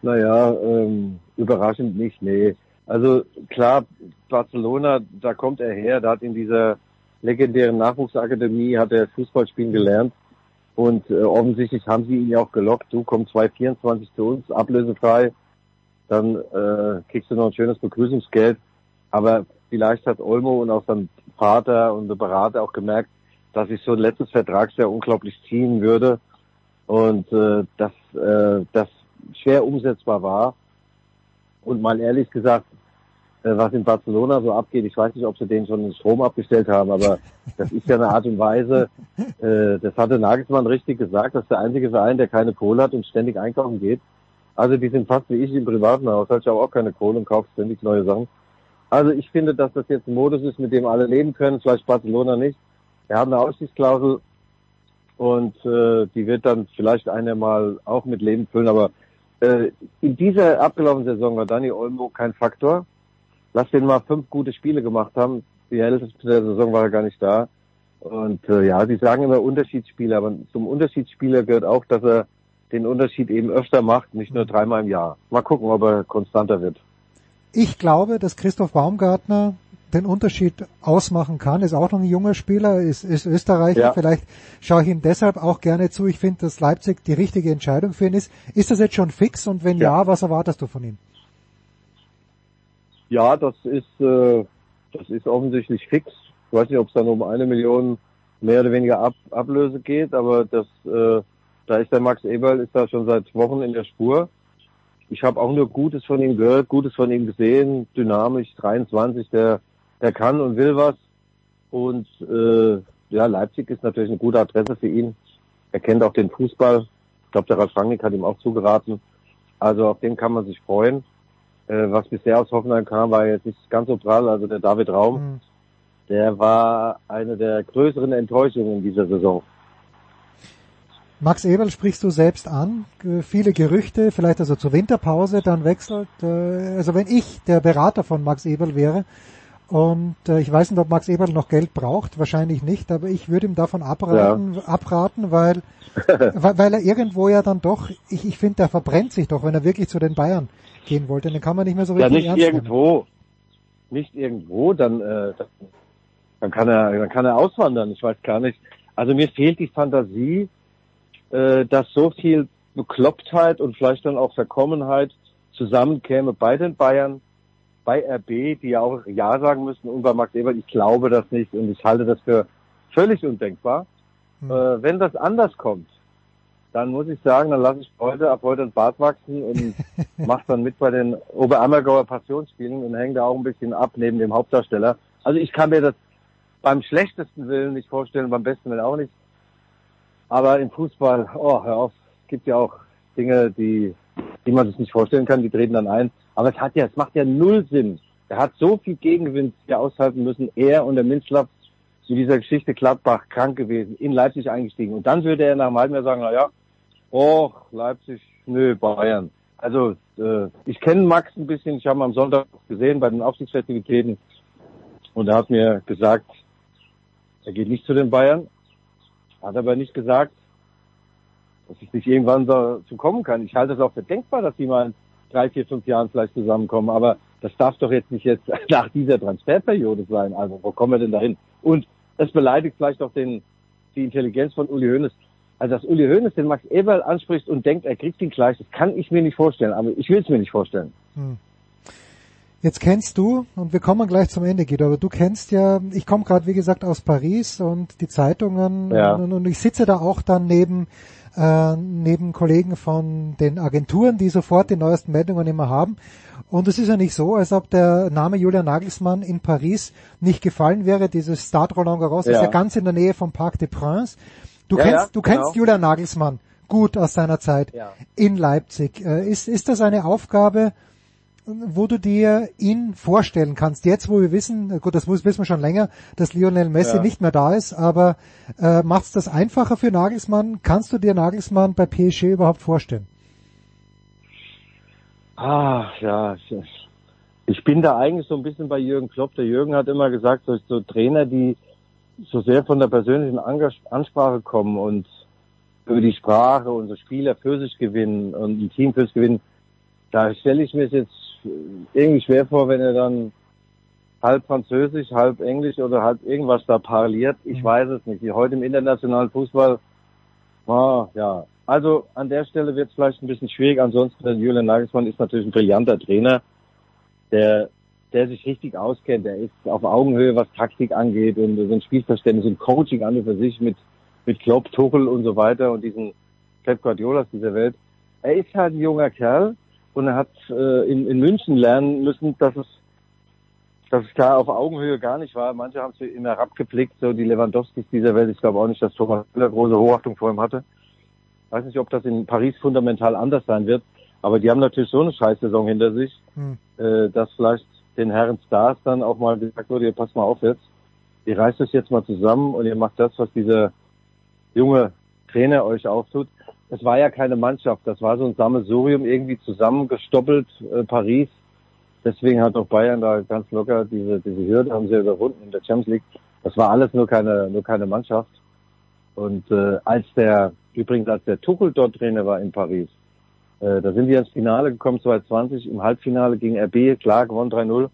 Naja, ähm, überraschend nicht, nee. Also klar, Barcelona, da kommt er her, da hat in dieser legendären Nachwuchsakademie hat er Fußballspielen gelernt. Und äh, offensichtlich haben sie ihn ja auch gelockt. Du kommst 2024 zu uns, ablösefrei. Dann äh, kriegst du noch ein schönes Begrüßungsgeld. Aber vielleicht hat Olmo und auch sein Vater und der Berater auch gemerkt, dass sich so ein letztes Vertragsjahr unglaublich ziehen würde und äh, dass äh, das schwer umsetzbar war. Und mal ehrlich gesagt, was in Barcelona so abgeht. Ich weiß nicht, ob sie den schon den Strom abgestellt haben, aber das ist ja eine Art und Weise, äh, das hatte Nagelsmann richtig gesagt, das ist der einzige Verein, der keine Kohle hat und ständig einkaufen geht. Also die sind fast wie ich im privaten Haushalt, ich habe auch keine Kohle und kaufe ständig neue Sachen. Also ich finde, dass das jetzt ein Modus ist, mit dem alle leben können, vielleicht Barcelona nicht. Er hat eine Ausstiegsklausel und äh, die wird dann vielleicht einer mal auch mit Leben füllen, aber äh, in dieser abgelaufenen Saison war Dani Olmo kein Faktor. Lass den mal fünf gute Spiele gemacht haben. Die Hälfte der Saison war er gar nicht da. Und äh, ja, sie sagen immer Unterschiedsspieler, aber zum Unterschiedsspieler gehört auch, dass er den Unterschied eben öfter macht, nicht nur dreimal im Jahr. Mal gucken, ob er konstanter wird. Ich glaube, dass Christoph Baumgartner den Unterschied ausmachen kann, ist auch noch ein junger Spieler, ist, ist Österreicher, ja. vielleicht schaue ich ihm deshalb auch gerne zu. Ich finde, dass Leipzig die richtige Entscheidung für ihn ist. Ist das jetzt schon fix und wenn ja, ja was erwartest du von ihm? Ja, das ist, äh, das ist offensichtlich fix. Ich weiß nicht, ob es dann um eine Million mehr oder weniger Ab Ablöse geht, aber das, äh, da ist der Max Eberl, ist da schon seit Wochen in der Spur. Ich habe auch nur Gutes von ihm gehört, Gutes von ihm gesehen, dynamisch, 23, der, der kann und will was. Und äh, ja, Leipzig ist natürlich eine gute Adresse für ihn. Er kennt auch den Fußball. Ich glaube, der Ralf Rangnick hat ihm auch zugeraten. Also auf den kann man sich freuen. Äh, was bisher aus Hoffenheim kam, war jetzt nicht ganz so prall. Also der David Raum, mhm. der war eine der größeren Enttäuschungen in dieser Saison. Max Eberl sprichst du selbst an. Viele Gerüchte, vielleicht also zur Winterpause dann wechselt. Äh, also wenn ich der Berater von Max Eberl wäre und äh, ich weiß nicht, ob Max Eberl noch Geld braucht, wahrscheinlich nicht, aber ich würde ihm davon abraten, ja. abraten weil, weil er irgendwo ja dann doch, ich, ich finde, der verbrennt sich doch, wenn er wirklich zu den Bayern gehen wollte. Dann kann man nicht mehr so richtig ja, nicht irgendwo, nehmen. nicht irgendwo, dann, äh, dann kann er, dann kann er auswandern. Ich weiß gar nicht. Also mir fehlt die Fantasie, äh, dass so viel Beklopptheit und vielleicht dann auch Verkommenheit zusammenkäme bei den Bayern, bei RB, die ja auch Ja sagen müssen und bei Max Ebert. Ich glaube das nicht und ich halte das für völlig undenkbar. Hm. Äh, wenn das anders kommt, dann muss ich sagen, dann lasse ich heute ab heute ein Bart wachsen und mache dann mit bei den Oberammergauer Passionsspielen und hänge da auch ein bisschen ab neben dem Hauptdarsteller. Also ich kann mir das beim schlechtesten Willen nicht vorstellen, beim besten Willen auch nicht. Aber im Fußball, oh, hör auf, es gibt ja auch Dinge, die, die man sich nicht vorstellen kann, die treten dann ein. Aber es hat ja, es macht ja null Sinn. Er hat so viel Gegenwind hier aushalten müssen, er und der Minzlaff zu dieser Geschichte Gladbach krank gewesen, in Leipzig eingestiegen. Und dann würde er nach einem halben Jahr sagen, na ja, oh, Leipzig, nö, Bayern. Also äh, ich kenne Max ein bisschen, ich habe ihn am Sonntag gesehen bei den Aufstiegsfestivitäten und er hat mir gesagt, er geht nicht zu den Bayern, hat aber nicht gesagt, dass es nicht irgendwann dazu kommen kann. Ich halte es auch für denkbar, dass die mal in drei, vier, fünf Jahren vielleicht zusammenkommen, aber das darf doch jetzt nicht jetzt nach dieser Transferperiode sein. Also wo kommen wir denn dahin? Und es beleidigt vielleicht auch den, die Intelligenz von Uli Hoeneß. Also dass Uli Hoeneß den Max Eberl anspricht und denkt, er kriegt ihn gleich, das kann ich mir nicht vorstellen, aber ich will es mir nicht vorstellen. Hm. Jetzt kennst du, und wir kommen gleich zum Ende, Guido, aber du kennst ja, ich komme gerade, wie gesagt, aus Paris und die Zeitungen ja. und, und, ich sitze da auch dann neben, äh, neben Kollegen von den Agenturen, die sofort die neuesten Meldungen immer haben. Und es ist ja nicht so, als ob der Name Julian Nagelsmann in Paris nicht gefallen wäre. Dieses Stade Roland Garros ja. ist ja ganz in der Nähe vom Parc des Princes. Du ja, kennst, du genau. kennst Julian Nagelsmann gut aus seiner Zeit in Leipzig. Äh, ist, ist das eine Aufgabe, wo du dir ihn vorstellen kannst. Jetzt, wo wir wissen, gut, das wissen wir schon länger, dass Lionel Messi ja. nicht mehr da ist, aber äh, macht es das einfacher für Nagelsmann? Kannst du dir Nagelsmann bei PSG überhaupt vorstellen? Ah, ja, ich bin da eigentlich so ein bisschen bei Jürgen Klopp. Der Jürgen hat immer gesagt, so, so Trainer, die so sehr von der persönlichen Ansprache kommen und über die Sprache so Spieler für sich gewinnen und ein Team für sich gewinnen, da stelle ich mir es jetzt irgendwie schwer vor, wenn er dann halb Französisch, halb Englisch oder halb irgendwas da parliert. Ich mhm. weiß es nicht. Wie heute im internationalen Fußball, ah, ja. Also an der Stelle wird es vielleicht ein bisschen schwierig. Ansonsten, Julian Nagelsmann ist natürlich ein brillanter Trainer, der, der sich richtig auskennt. Der ist auf Augenhöhe, was Taktik angeht und so ein Spielverständnis und Coaching an und für sich mit, mit Klopp, Tuchel und so weiter und diesen Pep Guardiolas dieser Welt. Er ist halt ein junger Kerl, und er hat äh, in, in München lernen müssen, dass es dass es da auf Augenhöhe gar nicht war. Manche haben es immer herabgeblickt, so die Lewandowskis dieser Welt. Ich glaube auch nicht, dass Thomas Müller große Hochachtung vor ihm hatte. Weiß nicht, ob das in Paris fundamental anders sein wird. Aber die haben natürlich so eine Scheißsaison hinter sich, Hm. äh, dass vielleicht den Herren Stars dann auch mal gesagt wurde, ihr passt mal auf jetzt. Ihr reißt es jetzt mal zusammen und ihr macht das, was dieser junge Trainer euch auftut. Es war ja keine Mannschaft, das war so ein Sammelsurium irgendwie zusammengestoppelt, äh, Paris. Deswegen hat auch Bayern da ganz locker diese, diese Hürde haben sie überwunden in der Champions League. Das war alles nur keine, nur keine Mannschaft. Und äh, als der, übrigens als der Tuchel dort Trainer war in Paris, äh, da sind wir ins Finale gekommen, 2020, im Halbfinale gegen RB, klar, gewonnen 3-0.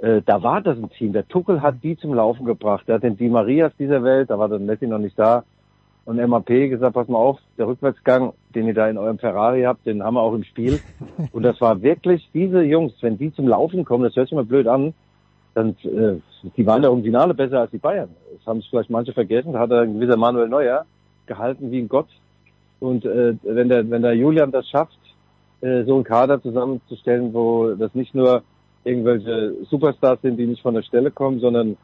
Äh, da war das ein Team. Der Tuchel hat die zum Laufen gebracht. Der hat den Di Marias dieser Welt, da war der Messi noch nicht da, und MAP gesagt, pass mal auf, der Rückwärtsgang, den ihr da in eurem Ferrari habt, den haben wir auch im Spiel. Und das war wirklich diese Jungs, wenn die zum Laufen kommen, das hört sich mal blöd an, dann äh, die waren ja im Finale besser als die Bayern. Das haben es vielleicht manche vergessen. Da hat er ein gewisser Manuel Neuer gehalten wie ein Gott. Und äh, wenn der wenn der Julian das schafft, äh, so einen Kader zusammenzustellen, wo das nicht nur irgendwelche Superstars sind, die nicht von der Stelle kommen, sondern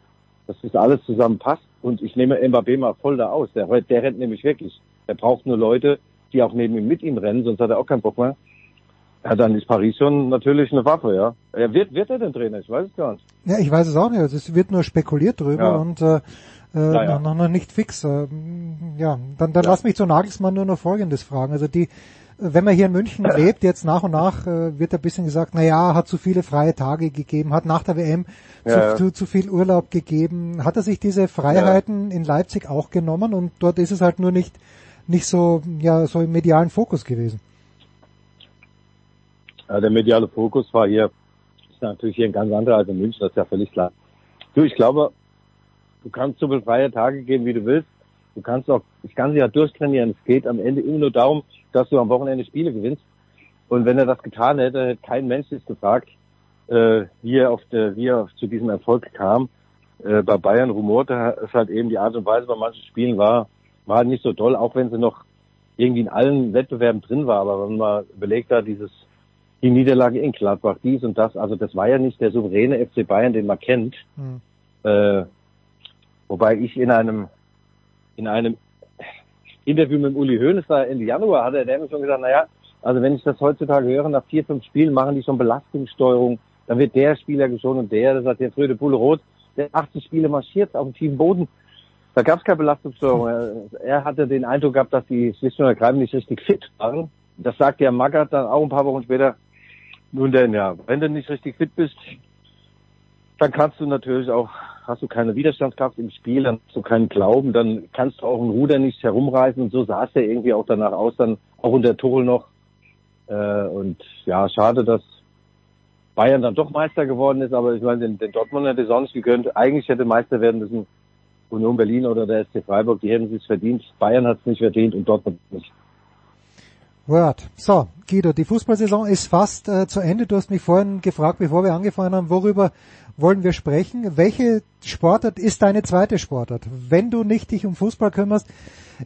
dass das alles zusammenpasst. Und ich nehme Mbappé mal voll da aus. Der, der rennt nämlich wirklich. Er braucht nur Leute, die auch neben ihm mit ihm rennen, sonst hat er auch keinen Bock mehr. Ja, dann ist Paris schon natürlich eine Waffe, ja. Er wird, wird er denn Trainer? Ich weiß es gar nicht. Ja, ich weiß es auch nicht. Also es wird nur spekuliert drüber Ja. und äh, äh, Naja. noch, noch nicht fix. Äh, ja, dann, dann lass mich zu Nagelsmann nur noch Folgendes fragen. Also die, wenn man hier in München lebt, jetzt nach und nach äh, wird ein bisschen gesagt, na ja, hat zu viele freie Tage gegeben, hat nach der WM zu, Ja, ja. zu, zu viel Urlaub gegeben. Hat er sich diese Freiheiten in Leipzig auch genommen und dort ist es halt nur nicht nicht so ja so im medialen Fokus gewesen. Ja, der mediale Fokus war hier, ist natürlich hier ein ganz anderer als in München, das ist ja völlig klar. Du, ich glaube, du kannst so viele freie Tage geben, wie du willst. Du kannst auch, ich kann sie ja durchtrainieren. Es geht am Ende immer nur darum, dass du am Wochenende Spiele gewinnst. Und wenn er das getan hätte, hätte kein Mensch sich gefragt, äh, wie er auf der, wie er zu diesem Erfolg kam. Äh, bei Bayern rumorte es halt eben die Art und Weise bei manchen Spielen war, war halt nicht so toll, auch wenn sie noch irgendwie in allen Wettbewerben drin war. Aber wenn man überlegt hat, dieses, die Niederlage in Gladbach, dies und das, also das war ja nicht der souveräne FC Bayern, den man kennt. Hm. Äh, wobei ich in einem, in einem Interview mit Uli Hoeneß da Ende Januar hatte der mir schon gesagt, naja, also wenn ich das heutzutage höre, nach vier, fünf Spielen machen die schon Belastungssteuerung, dann wird der Spieler geschont und der, das hat der Fröde Bulle Rot, der 80 Spiele marschiert auf dem tiefen Boden. Da gab es keine Belastungssteuerung. Er, er hatte den Eindruck gehabt, dass die schlicht und ergreifend nicht richtig fit waren. Das sagt der Magath dann auch ein paar Wochen später. Nun denn, ja, wenn du nicht richtig fit bist, dann kannst du natürlich auch, hast du keine Widerstandskraft im Spiel, dann hast du keinen Glauben, dann kannst du auch ein Ruder nicht herumreißen und so sah es ja irgendwie auch danach aus, dann auch unter Tuchel noch. Äh, und ja, schade, dass Bayern dann doch Meister geworden ist, aber ich meine, den, den Dortmund hätte es auch gegönnt. Eigentlich hätte Meister werden müssen Union Berlin oder der SC Freiburg, die hätten es verdient. Bayern hat es nicht verdient und Dortmund nicht. Word. So, Guido, die Fußballsaison ist fast äh, zu Ende. Du hast mich vorhin gefragt, bevor wir angefangen haben, worüber wollen wir sprechen? Welche Sportart ist deine zweite Sportart? Wenn du nicht dich um Fußball kümmerst,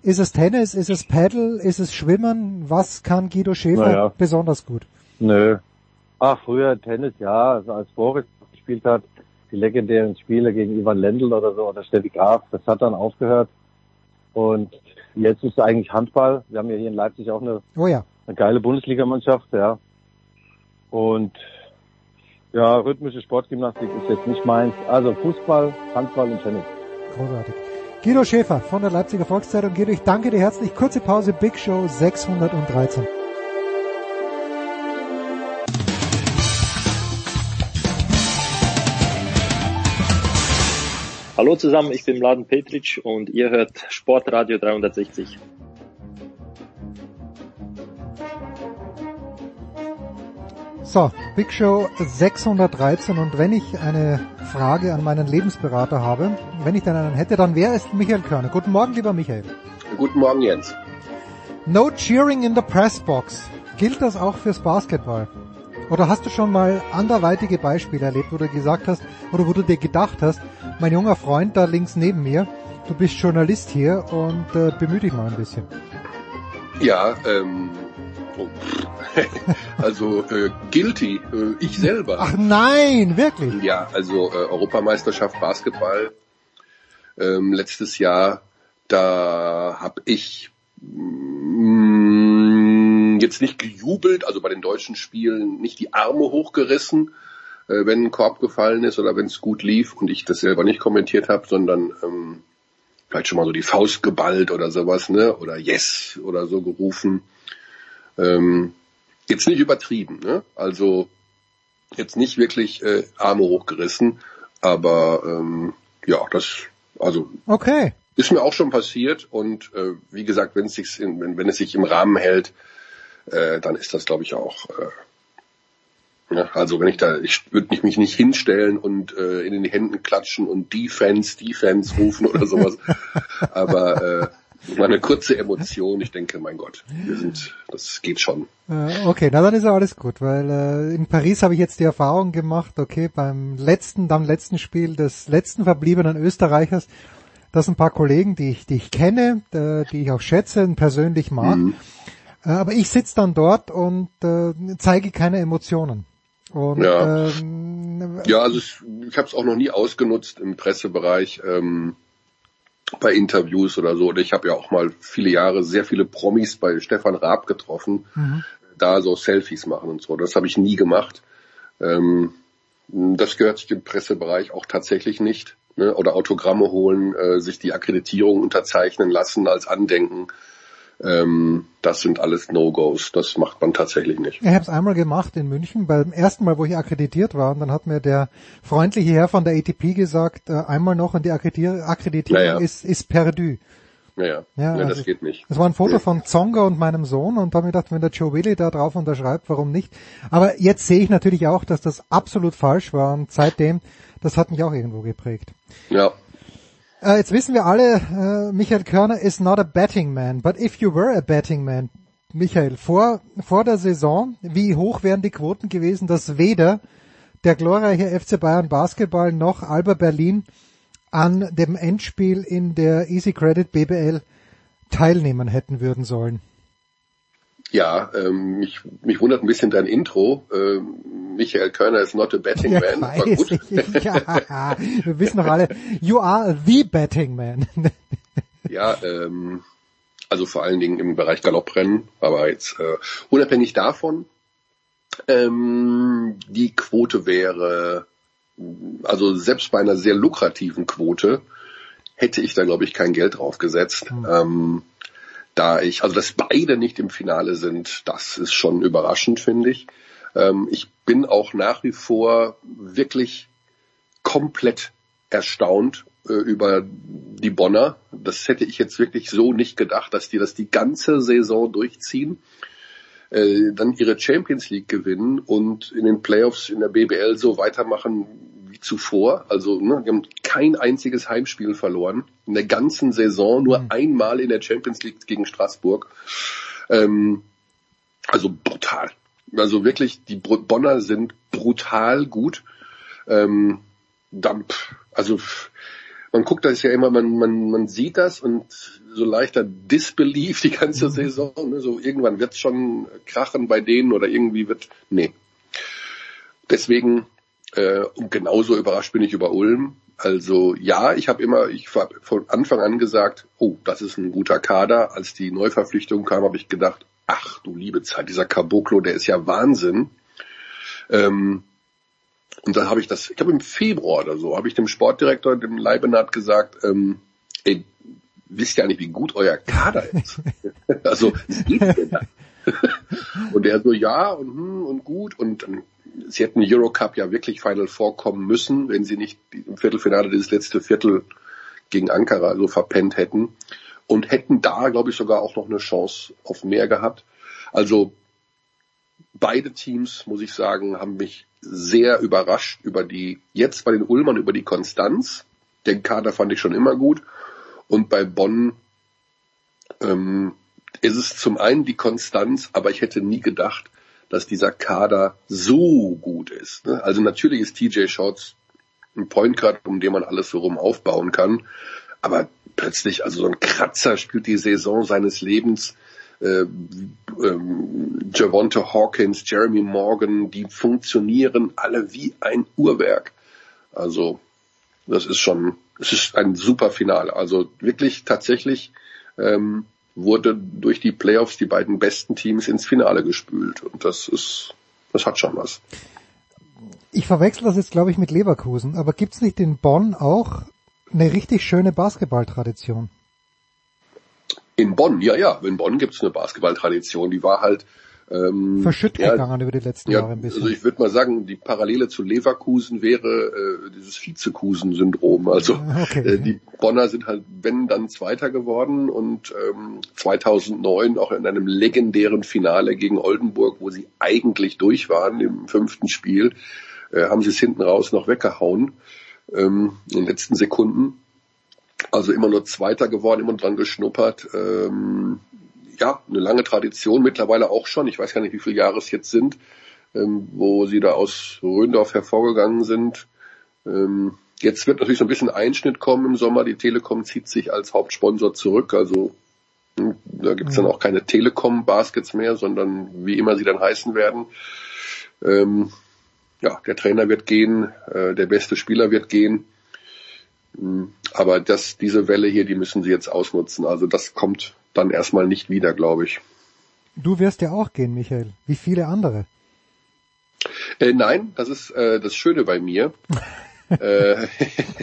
ist es Tennis, ist es Paddle, ist es Schwimmen? Was kann Guido Schäfer Naja. besonders gut? Nö. Ach, früher Tennis, ja, also als Boris gespielt hat, die legendären Spiele gegen Ivan Lendl oder so, oder Steffi Graf, das hat dann aufgehört. Und jetzt ist es eigentlich Handball. Wir haben ja hier in Leipzig auch eine, Oh ja. eine geile Bundesligamannschaft, ja. Und ja, rhythmische Sportgymnastik ist jetzt nicht meins. Also Fußball, Handball und Tennis. Großartig. Guido Schäfer von der Leipziger Volkszeitung. Guido, ich danke dir herzlich. Kurze Pause, Big Show 613. Hallo zusammen, ich bin Mladen Petric und ihr hört Sportradio 360. So, Big Show 613 und wenn ich eine Frage an meinen Lebensberater habe, wenn ich dann einen hätte, dann wäre es Michael Körner. Guten Morgen, lieber Michael. Guten Morgen, Jens. No cheering in the press box. Gilt das auch fürs Basketball? Oder hast du schon mal anderweitige Beispiele erlebt, wo du gesagt hast, oder wo du dir gedacht hast, mein junger Freund da links neben mir, du bist Journalist hier und äh, bemühe dich mal ein bisschen. Ja, ähm, Oh. also äh, guilty, äh, ich selber. Ach nein, wirklich? Ja, also äh, Europameisterschaft Basketball ähm, letztes Jahr, da habe ich mh, jetzt nicht gejubelt, also bei den deutschen Spielen nicht die Arme hochgerissen, äh, wenn ein Korb gefallen ist oder wenn es gut lief und ich das selber nicht kommentiert habe, sondern ähm, vielleicht schon mal so die Faust geballt oder sowas, ne? Oder Yes oder so gerufen. Ähm, jetzt nicht übertrieben, ne? Also jetzt nicht wirklich äh, Arme hochgerissen, aber ähm, ja, das also okay. ist mir auch schon passiert und äh, wie gesagt, wenn es sich in, wenn, wenn es sich im Rahmen hält, äh, dann ist das glaube ich auch äh, ja, also wenn ich da, ich würde mich nicht hinstellen und äh, in den Händen klatschen und Defense, Defense rufen oder sowas. Aber äh, mal eine kurze Emotion, ich denke, mein Gott, wir sind, das geht schon. Äh, okay, na dann ist ja alles gut, weil äh, in Paris habe ich jetzt die Erfahrung gemacht, okay, beim letzten, beim letzten Spiel des letzten verbliebenen Österreichers, dass ein paar Kollegen, die ich, die ich kenne, äh, die ich auch schätze und persönlich mag, mhm. äh, aber ich sitze dann dort und äh, zeige keine Emotionen. Und, ja. Ähm, ja, also ich, ich habe es auch noch nie ausgenutzt im Pressebereich ähm, bei Interviews oder so. Und ich habe ja auch mal viele Jahre sehr viele Promis bei Stefan Raab getroffen, mhm. da so Selfies machen und so. Das habe ich nie gemacht. Ähm, das gehört sich im Pressebereich auch tatsächlich nicht. Ne? Oder Autogramme holen, äh, sich die Akkreditierung unterzeichnen lassen als Andenken. Ähm, das sind alles No-Gos. Das macht man tatsächlich nicht. Ich habe es einmal gemacht in München, beim ersten Mal, wo ich akkreditiert war. Und dann hat mir der freundliche Herr von der ATP gesagt, äh, einmal noch und die Akkreditierung naja. ist, ist perdu. Naja, ja, ja also das geht nicht. Das war ein Foto ja. von Zonga und meinem Sohn und da habe ich gedacht, wenn der Joe Willi da drauf unterschreibt, warum nicht? Aber jetzt sehe ich natürlich auch, dass das absolut falsch war und seitdem, das hat mich auch irgendwo geprägt. Ja, Uh, jetzt wissen wir alle, uh, Michael Körner is not a betting man, but if you were a betting man, Michael, vor, vor der Saison, wie hoch wären die Quoten gewesen, dass weder der glorreiche FC Bayern Basketball noch Alba Berlin an dem Endspiel in der Easy Credit BBL teilnehmen hätten würden sollen? Ja, ähm, mich, mich wundert ein bisschen dein Intro. Ähm, Michael Körner ist not a betting ja, man. Weiß ich, ja, wir wissen doch alle, you are the betting man. ja, ähm, also vor allen Dingen im Bereich Galopprennen, aber jetzt äh, unabhängig davon, ähm, die Quote wäre, also selbst bei einer sehr lukrativen Quote hätte ich da glaube ich kein Geld drauf gesetzt. Mhm. Ähm, da ich, also dass beide nicht im Finale sind, das ist schon überraschend, finde ich. Ähm, ich bin auch nach wie vor wirklich komplett erstaunt äh, über die Bonner. Das hätte ich jetzt wirklich so nicht gedacht, dass die das die ganze Saison durchziehen, äh, dann ihre Champions League gewinnen und in den Playoffs in der BBL so weitermachen wie zuvor. Also ne, die haben kein einziges Heimspiel verloren. In der ganzen Saison nur mhm. einmal in der Champions League gegen Straßburg. Ähm, also brutal. Also wirklich, die Bonner sind brutal gut. Ähm, Dump. Also man guckt das ja immer, man, man, man sieht das und so leichter Disbelief die ganze mhm. Saison. Ne? So irgendwann wird's schon krachen bei denen oder irgendwie wird. Nee. Deswegen äh, und genauso überrascht bin ich über Ulm. Also ja, ich habe immer, ich habe von Anfang an gesagt, oh, das ist ein guter Kader. Als die Neuverpflichtung kam, habe ich gedacht, ach du liebe Zeit, dieser Caboclo, der ist ja Wahnsinn. Ähm, und dann habe ich das, ich glaube im Februar oder so, habe ich dem Sportdirektor, dem Leibenhardt gesagt, ähm, ey, wisst ja nicht, wie gut euer Kader ist. also, wie geht's denn da? und er so, ja und, hm, und gut und dann sie hätten Eurocup ja wirklich Final vorkommen müssen, wenn sie nicht im Viertelfinale dieses letzte Viertel gegen Ankara so verpennt hätten und hätten da, glaube ich, sogar auch noch eine Chance auf mehr gehabt. Also beide Teams, muss ich sagen, haben mich sehr überrascht über die, jetzt bei den Ulmern über die Konstanz. Den Kader fand ich schon immer gut. Und bei Bonn ähm, ist es zum einen die Konstanz, aber ich hätte nie gedacht, dass dieser Kader so gut ist. Ne? Also natürlich ist TJ Shorts ein Point Guard, um den man alles so rum aufbauen kann. Aber plötzlich, also so ein Kratzer spielt die Saison seines Lebens. äh, ähm, Javonte Hawkins, Jeremy Morgan, die funktionieren alle wie ein Uhrwerk. Also das ist schon, es ist ein super Finale. Also wirklich tatsächlich ähm, wurde durch die Playoffs die beiden besten Teams ins Finale gespült und das ist, das hat schon was. Ich verwechsel das jetzt, glaube ich, mit Leverkusen, aber gibt's nicht in Bonn auch eine richtig schöne Basketballtradition? In Bonn, ja, ja, in Bonn gibt's eine Basketballtradition, die war halt ähm, verschütt ja, gegangen über die letzten ja, Jahre ein bisschen. Also ich würde mal sagen, die Parallele zu Leverkusen wäre äh, dieses Vizekusen-Syndrom. Also okay. äh, die Bonner sind halt, wenn dann Zweiter geworden und ähm, 2009 auch in einem legendären Finale gegen Oldenburg, wo sie eigentlich durch waren im fünften Spiel, äh, haben sie es hinten raus noch weggehauen ähm, in den letzten Sekunden. Also immer nur Zweiter geworden, immer dran geschnuppert. Ähm, ja, eine lange Tradition, mittlerweile auch schon, ich weiß gar nicht, wie viele Jahre es jetzt sind, ähm, wo sie da aus Röndorf hervorgegangen sind. Ähm, jetzt wird natürlich so ein bisschen Einschnitt kommen im Sommer. Die Telekom zieht sich als Hauptsponsor zurück, also hm, da gibt's dann auch keine Telekom-Baskets mehr, sondern wie immer sie dann heißen werden. Ähm, ja, der Trainer wird gehen, äh, der beste Spieler wird gehen. Hm, aber das, diese Welle hier, die müssen sie jetzt ausnutzen. Also das kommt dann erstmal nicht wieder, glaube ich. Du wirst ja auch gehen, Michael, wie viele andere. Äh, nein, das ist äh, das Schöne bei mir. äh,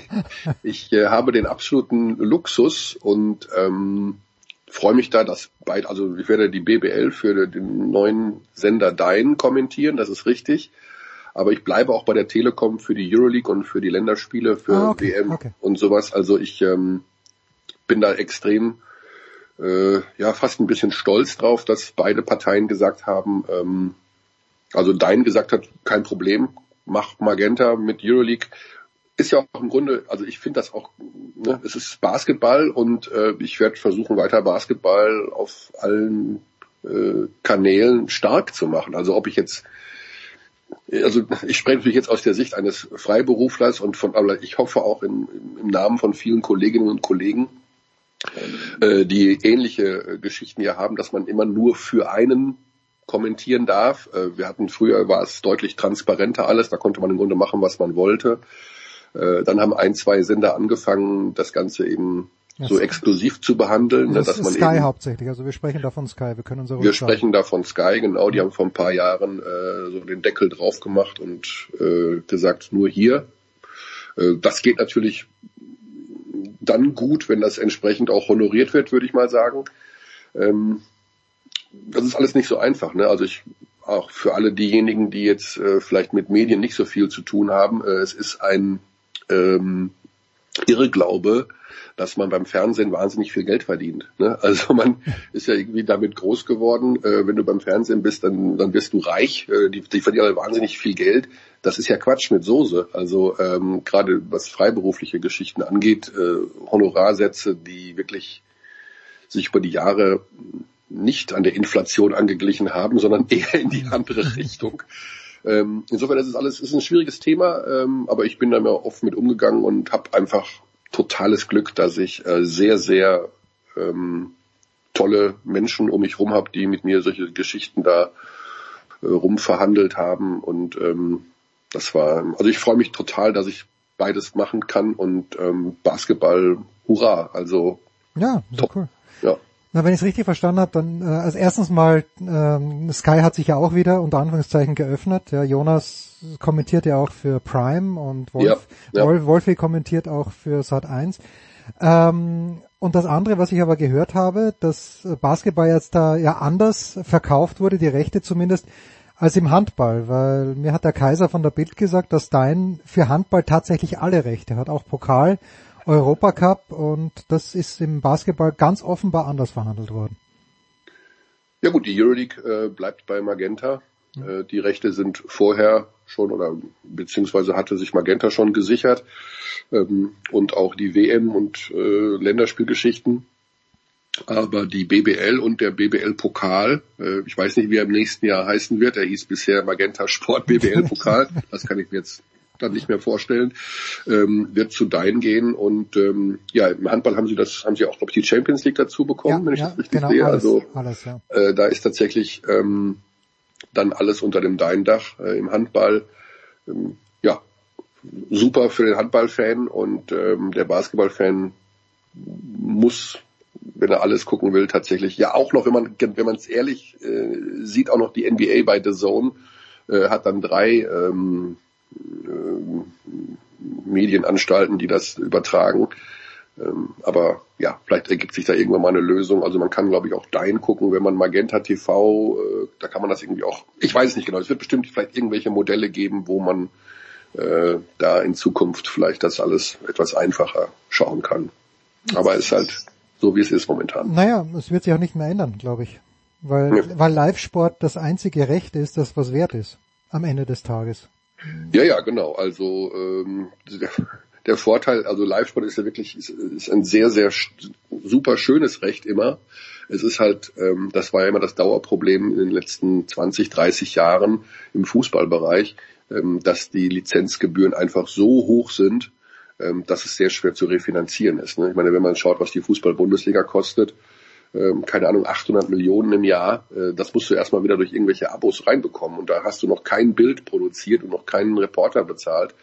ich äh, habe den absoluten Luxus und ähm, freue mich da, dass beide, also ich werde die BBL für den neuen Sender Dein kommentieren, das ist richtig. Aber ich bleibe auch bei der Telekom für die Euroleague und für die Länderspiele, für ah, okay, WM okay. und sowas. Also ich ähm, bin da extrem äh, ja fast ein bisschen stolz drauf, dass beide Parteien gesagt haben, ähm, also Dein gesagt hat, kein Problem, mach Magenta mit Euroleague. Ist ja auch im Grunde, also ich finde das auch, ne, es ist Basketball und äh, ich werde versuchen, weiter Basketball auf allen äh, Kanälen stark zu machen. Also ob ich jetzt also ich spreche natürlich jetzt aus der Sicht eines Freiberuflers und von, aber ich hoffe auch im, im Namen von vielen Kolleginnen und Kollegen, äh, die ähnliche äh, Geschichten ja haben, dass man immer nur für einen kommentieren darf. Äh, wir hatten früher war es deutlich transparenter alles, da konnte man im Grunde machen, was man wollte. Äh, dann haben ein, zwei Sender angefangen, das Ganze eben ja, so exklusiv zu behandeln, das ne, dass man Sky eben, hauptsächlich. Also wir sprechen da von Sky. Wir können unsere wir sprechen da von Sky, genau. Die haben vor ein paar Jahren äh, so den Deckel drauf gemacht und äh, gesagt, nur hier. Äh, das geht natürlich dann gut, wenn das entsprechend auch honoriert wird, würde ich mal sagen. Ähm, das ist alles nicht so einfach. Ne? Also ich auch für alle diejenigen, die jetzt äh, vielleicht mit Medien nicht so viel zu tun haben, äh, es ist ein ähm, Irrglaube, dass man beim Fernsehen wahnsinnig viel Geld verdient. Ne? Also man ist ja irgendwie damit groß geworden, äh, wenn du beim Fernsehen bist, dann, dann wirst du reich, äh, die, die verdienen wahnsinnig viel Geld. Das ist ja Quatsch mit Soße. Also ähm, gerade was freiberufliche Geschichten angeht, äh, Honorarsätze, die wirklich sich über die Jahre nicht an der Inflation angeglichen haben, sondern eher in die andere Richtung. Ähm, insofern ist es alles ist ein schwieriges Thema, ähm, aber ich bin da mir oft mit umgegangen und habe einfach totales Glück, dass ich äh, sehr, sehr ähm, tolle Menschen um mich rum habe, die mit mir solche Geschichten da äh, rumverhandelt haben. Und ähm, das war, also ich freue mich total, dass ich beides machen kann und ähm, Basketball, hurra, also ja, top. cool. Ja. Na, wenn ich es richtig verstanden habe, dann äh, als erstens mal ähm, Sky hat sich ja auch wieder unter Anführungszeichen geöffnet. Ja, Jonas kommentiert ja auch für Prime und Wolf, ja, ja. Wolf Wolfi kommentiert auch für Sat 1. Ähm, und das andere, was ich aber gehört habe, dass Basketball jetzt da ja anders verkauft wurde, die Rechte zumindest, als im Handball, weil mir hat der Kaiser von der Bild gesagt, dass Stein für Handball tatsächlich alle Rechte hat, auch Pokal Europacup und das ist im Basketball ganz offenbar anders verhandelt worden. Ja gut, die Euroleague äh, bleibt bei Magenta. Äh, die Rechte sind vorher schon oder beziehungsweise hatte sich Magenta schon gesichert ähm, und auch die WM und äh, Länderspielgeschichten. Aber die BBL und der BBL-Pokal, äh, ich weiß nicht, wie er im nächsten Jahr heißen wird, er hieß bisher Magenta Sport BBL-Pokal, das kann ich mir jetzt dann nicht mehr vorstellen, ähm, wird zu Dein gehen und ähm, ja, im Handball haben sie das, haben sie auch, glaube ich, die Champions League dazu bekommen, Ja, wenn ich ja, das richtig genau, sehe. alles, also alles, ja. äh, da ist tatsächlich ähm, dann alles unter dem Dein-Dach äh, im Handball. Ähm, ja, super für den Handballfan und ähm, der Basketballfan muss, wenn er alles gucken will, tatsächlich ja auch noch, wenn man wenn man es ehrlich äh, sieht, auch noch die NBA bei The Zone äh, hat dann drei ähm, ähm, Medienanstalten, die das übertragen. Ähm, aber ja, vielleicht ergibt sich da irgendwann mal eine Lösung. Also man kann, glaube ich, auch Dein gucken, wenn man Magenta TV, äh, da kann man das irgendwie auch, ich weiß es nicht genau, es wird bestimmt vielleicht irgendwelche Modelle geben, wo man äh, da in Zukunft vielleicht das alles etwas einfacher schauen kann. Aber es ist halt so, wie es ist momentan. Naja, es wird sich auch nicht mehr ändern, glaube ich. Weil, Ja. weil Live-Sport das einzige Recht ist, das was wert ist. Am Ende des Tages. Ja, ja, genau. Also ähm, der, Vorteil, also Live-Sport ist ja wirklich ist, ist ein sehr, sehr super schönes Recht immer. Es ist halt, ähm, das war ja immer das Dauerproblem in den letzten 20, 30 Jahren im Fußballbereich, ähm, dass die Lizenzgebühren einfach so hoch sind, ähm, dass es sehr schwer zu refinanzieren ist. Ne? Ich meine, wenn man schaut, was die Fußball-Bundesliga kostet, ähm, keine Ahnung, 800 Millionen im Jahr, äh, das musst du erstmal wieder durch irgendwelche Abos reinbekommen und da hast du noch kein Bild produziert und noch keinen Reporter bezahlt.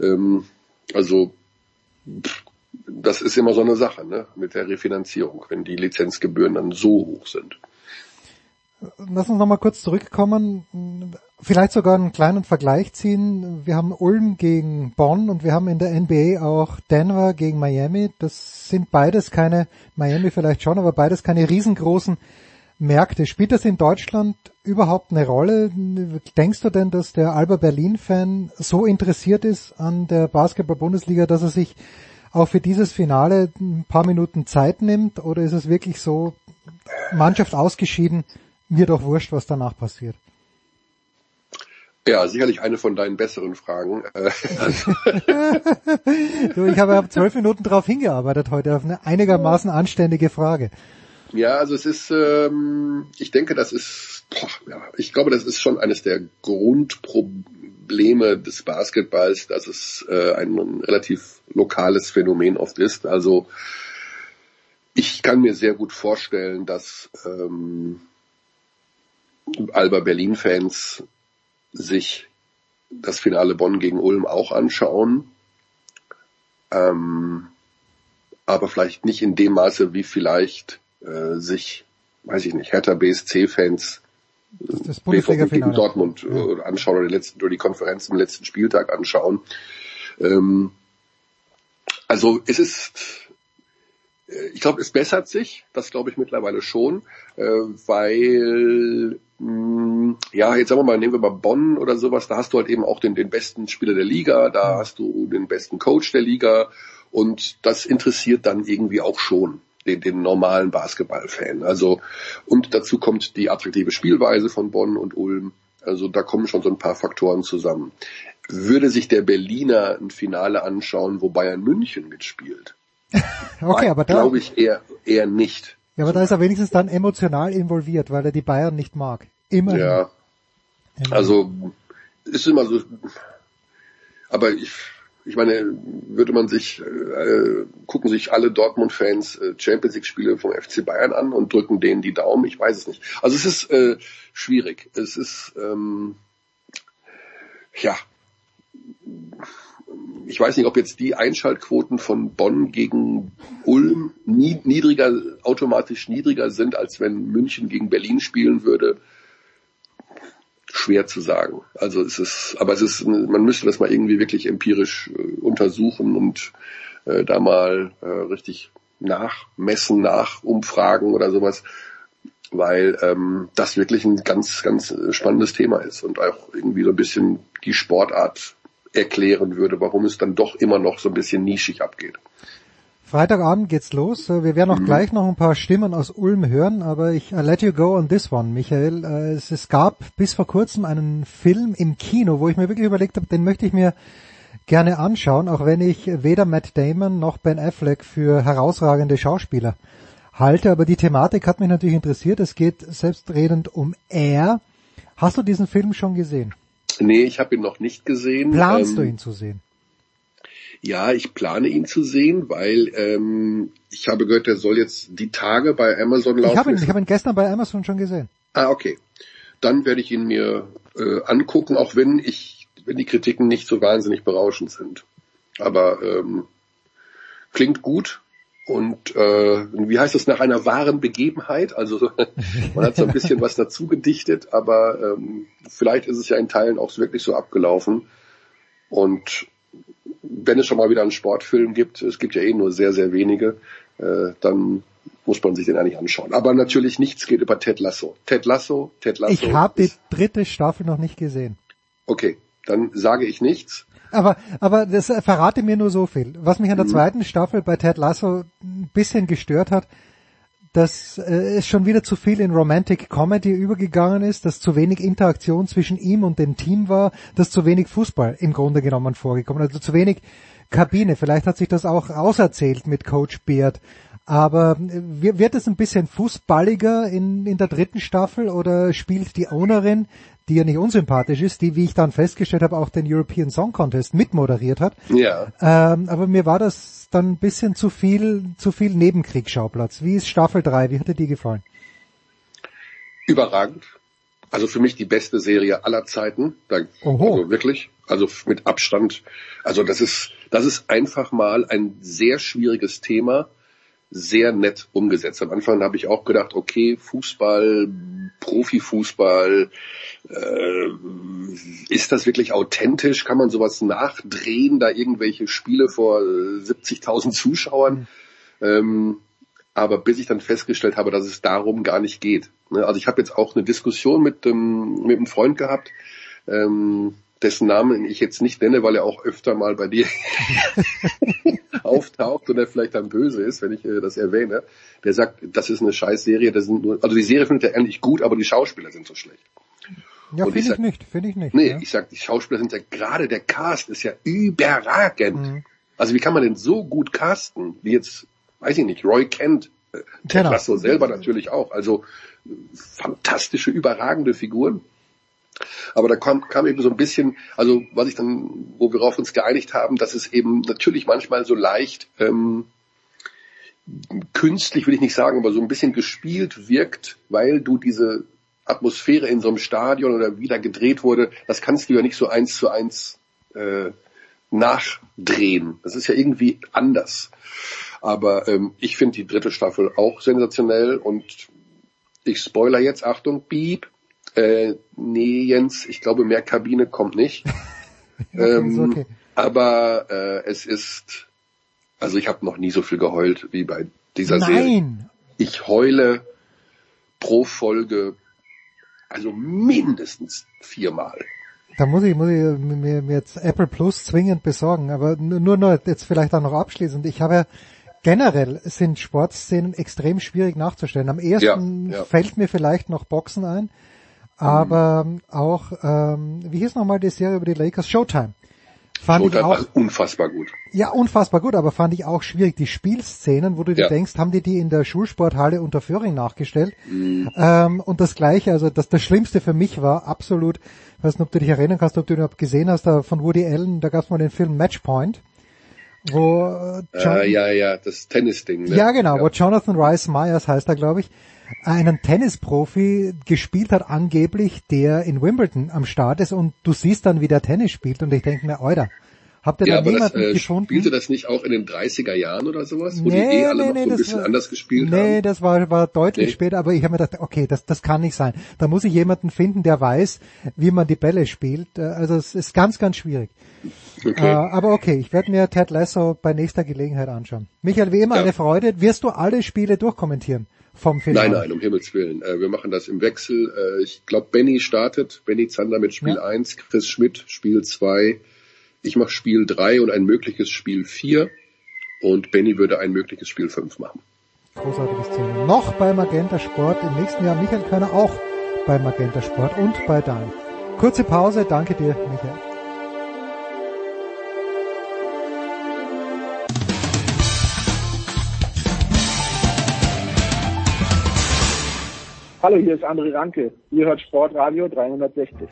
Ähm, also pff, das ist immer so eine Sache ne? mit der Refinanzierung, wenn die Lizenzgebühren dann so hoch sind. Lass uns nochmal kurz zurückkommen, vielleicht sogar einen kleinen Vergleich ziehen. Wir haben Ulm gegen Bonn und wir haben in der NBA auch Denver gegen Miami. Das sind beides keine, Miami vielleicht schon, aber beides keine riesengroßen Märkte. Spielt das in Deutschland überhaupt eine Rolle? Denkst du denn, dass der Alba Berlin-Fan so interessiert ist an der Basketball-Bundesliga, dass er sich auch für dieses Finale ein paar Minuten Zeit nimmt? Oder ist es wirklich so, Mannschaft ausgeschieden, mir doch wurscht, was danach passiert? Ja, sicherlich eine von deinen besseren Fragen. Äh, du, ich habe ab zwölf Minuten darauf hingearbeitet heute, auf eine einigermaßen anständige Frage. Ja, also es ist, ähm, ich denke, das ist, boah, ja, ich glaube, das ist schon eines der Grundprobleme des Basketballs, dass es äh, ein relativ lokales Phänomen oft ist. Also ich kann mir sehr gut vorstellen, dass ähm, Alba Berlin-Fans sich das Finale Bonn gegen Ulm auch anschauen. Ähm, aber vielleicht nicht in dem Maße, wie vielleicht äh, sich, weiß ich nicht, Hertha BSC-Fans Das, BVB gegen Bundesliga-Finale. Dortmund äh, anschauen oder die, letzten, oder die Konferenz im letzten Spieltag anschauen. Ähm, also es ist, äh, ich glaube, es bessert sich, das glaube ich mittlerweile schon, äh, weil ja, jetzt sagen wir mal, nehmen wir mal Bonn oder sowas, da hast du halt eben auch den, den besten Spieler der Liga, da hast du den besten Coach der Liga und das interessiert dann irgendwie auch schon den, den normalen Basketballfan. Also und dazu kommt die attraktive Spielweise von Bonn und Ulm. Also da kommen schon so ein paar Faktoren zusammen. Würde sich der Berliner ein Finale anschauen, wo Bayern München mitspielt? Okay, aber da, Glaube ich eher eher nicht. Ja, aber da ist er wenigstens dann emotional involviert, weil er die Bayern nicht mag. Immer. Ja. Also ist immer so. Aber ich, ich meine, würde man sich äh, gucken sich alle Dortmund-Fans äh, Champions League-Spiele vom FC Bayern an und drücken denen die Daumen. Ich weiß es nicht. Also es ist äh, schwierig. Es ist ähm, ja. Ich weiß nicht, ob jetzt die Einschaltquoten von Bonn gegen Ulm nie, niedriger, automatisch niedriger sind, als wenn München gegen Berlin spielen würde schwer zu sagen. Also es ist, aber es ist, man müsste das mal irgendwie wirklich empirisch äh, untersuchen und äh, da mal äh, richtig nachmessen, nachumfragen oder sowas, weil ähm, das wirklich ein ganz, ganz äh, spannendes Thema ist und auch irgendwie so ein bisschen die Sportart erklären würde, warum es dann doch immer noch so ein bisschen nischig abgeht. Freitagabend geht's los. Äh, Wir werden auch Mhm. gleich noch ein paar Stimmen aus Ulm hören, aber ich I let you go on this one, Michael. Äh, Es, es gab bis vor kurzem einen Film im Kino, wo ich mir wirklich überlegt habe, den möchte ich mir gerne anschauen, auch wenn ich weder Matt Damon noch Ben Affleck für herausragende Schauspieler halte. Aber die Thematik hat mich natürlich interessiert. Es geht selbstredend um Air. Hast du diesen Film schon gesehen? Nee, ich habe ihn noch nicht gesehen. Planst Ähm, du ihn zu sehen? Ja, ich plane ihn zu sehen, weil ähm, ich habe gehört, der soll jetzt die Tage bei Amazon laufen. Ich habe ihn, ich hab ihn gestern bei Amazon schon gesehen. Ah, okay. Dann werde ich ihn mir äh, angucken, auch wenn ich, wenn die Kritiken nicht so wahnsinnig berauschend sind. Aber ähm, klingt gut und äh, wie heißt das nach einer wahren Begebenheit? Also man hat so ein bisschen was dazu gedichtet, aber ähm, vielleicht ist es ja in Teilen auch wirklich so abgelaufen. Und wenn es schon mal wieder einen Sportfilm gibt, es gibt ja eh nur sehr, sehr wenige, äh, dann muss man sich den eigentlich anschauen. Aber natürlich nichts geht über Ted Lasso. Ted Lasso, Ted Lasso. Ich habe die dritte Staffel noch nicht gesehen. Okay, dann sage ich nichts. Aber, aber das verrate mir nur so viel. Was mich an der Mhm. zweiten Staffel bei Ted Lasso ein bisschen gestört hat, dass äh, es schon wieder zu viel in Romantic Comedy übergegangen ist, dass zu wenig Interaktion zwischen ihm und dem Team war, dass zu wenig Fußball im Grunde genommen vorgekommen, also zu wenig Kabine. Vielleicht hat sich das auch auserzählt mit Coach Beard. Aber äh, wir- wird es ein bisschen fußballiger in, in der dritten Staffel oder spielt die Ownerin, die ja nicht unsympathisch ist, die, wie ich dann festgestellt habe, auch den European Song Contest mitmoderiert hat. Ja. Ähm, aber mir war das dann ein bisschen zu viel, zu viel Nebenkriegsschauplatz. Wie ist Staffel 3? Wie hat dir die gefallen? Überragend. Also für mich die beste Serie aller Zeiten. Da, Oho. also wirklich. Also mit Abstand. Also das ist, das ist einfach mal ein sehr schwieriges Thema, sehr nett umgesetzt. Am Anfang habe ich auch gedacht, okay, Fußball, Profifußball, äh, ist das wirklich authentisch? Kann man sowas nachdrehen, da irgendwelche Spiele vor äh, 70.000 Zuschauern? Ähm, aber bis ich dann festgestellt habe, dass es darum gar nicht geht. Ne, Also ich habe jetzt auch eine Diskussion mit, ähm, mit einem Freund gehabt, ähm, dessen Namen ich jetzt nicht nenne, weil er auch öfter mal bei dir auftaucht und er vielleicht dann böse ist, wenn ich äh, das erwähne. Der sagt, das ist eine Scheißserie, das sind nur, also die Serie findet er eigentlich gut, aber die Schauspieler sind so schlecht. Ja, finde ich ich sag- nicht, finde ich nicht. Nee, ja. ich sag, die Schauspieler sind ja gerade der Cast ist ja überragend. Mhm. Also wie kann man denn so gut casten, wie jetzt, weiß ich nicht, Roy Kent, äh, Ted Genau. Lasso selber natürlich auch. Also äh, fantastische, überragende Figuren. Aber da kam, kam eben so ein bisschen, also was ich dann, wo wir auf uns geeinigt haben, dass es eben natürlich manchmal so leicht ähm, künstlich, will ich nicht sagen, aber so ein bisschen gespielt wirkt, weil du diese Atmosphäre in so einem Stadion oder wie da gedreht wurde, das kannst du ja nicht so eins zu eins äh, nachdrehen. Das ist ja irgendwie anders. Aber ähm, ich finde die dritte Staffel auch sensationell und ich spoiler jetzt, Achtung, Piep. Äh, nee, Jens, ich glaube, mehr Kabine kommt nicht. ähm, okay. Aber äh, es ist, also ich habe noch nie so viel geheult wie bei dieser Serie. Nein! Ich heule pro Folge, also mindestens viermal. Da muss ich, muss ich mir, mir jetzt Apple Plus zwingend besorgen, aber nur, nur noch jetzt vielleicht auch noch abschließend. Ich habe ja generell sind Sportszenen extrem schwierig nachzustellen. Am ersten Ja, ja. fällt mir vielleicht noch Boxen ein, aber auch, ähm, wie hieß nochmal die Serie über die Lakers? Showtime. Fand ich Showtime auch, war unfassbar gut. ja, unfassbar gut, aber fand ich auch schwierig. Die Spielszenen, wo du dir Ja. denkst, haben die die in der Schulsporthalle unter Föhring nachgestellt? Mhm. Ähm, und das Gleiche, also das, das Schlimmste für mich war absolut, ich weiß nicht, ob du dich erinnern kannst, ob du ihn überhaupt gesehen hast, da von Woody Allen, da gab es mal den Film Matchpoint, wo äh, John, Äh, ja, ja, das Tennis-Ding. Ne? ja, genau, wo Jonathan Rice Myers heißt er, glaube ich, einen Tennisprofi gespielt hat angeblich, der in Wimbledon am Start ist und du siehst dann, wie der Tennis spielt und ich denke mir, Alter, habt ihr Ja, da aber das, niemanden äh, gefunden? spielte das nicht auch in den 30er Jahren oder sowas, wo die Nee, eh alle nee, noch nee, so ein das bisschen war- anders gespielt nee, haben? das war, war deutlich Nee. später, aber ich habe mir gedacht, okay, das, das kann nicht sein. Da muss ich jemanden finden, der weiß, wie man die Bälle spielt. Äh, Also es ist ganz, ganz schwierig. Okay. Äh, aber okay, ich werde mir Ted Lasso bei nächster Gelegenheit anschauen. Michael, wie immer Ja. eine Freude. Wirst du alle Spiele durchkommentieren vom Finale? Nein, nein, um Himmels Willen. Äh, wir machen das im Wechsel. Äh, ich glaube, Benny startet, Benny Zander mit Spiel Ja. 1, Chris Schmidt Spiel 2. Ich mache Spiel 3 und ein mögliches Spiel 4. Und Benny würde ein mögliches Spiel 5 machen. Großartige Szene. Noch bei Magenta Sport. Im nächsten Jahr Michael Körner auch bei Magenta Sport und bei Dein. Kurze Pause. Danke dir, Michael. Hallo, hier ist André Ranke. Ihr hört Sportradio 360.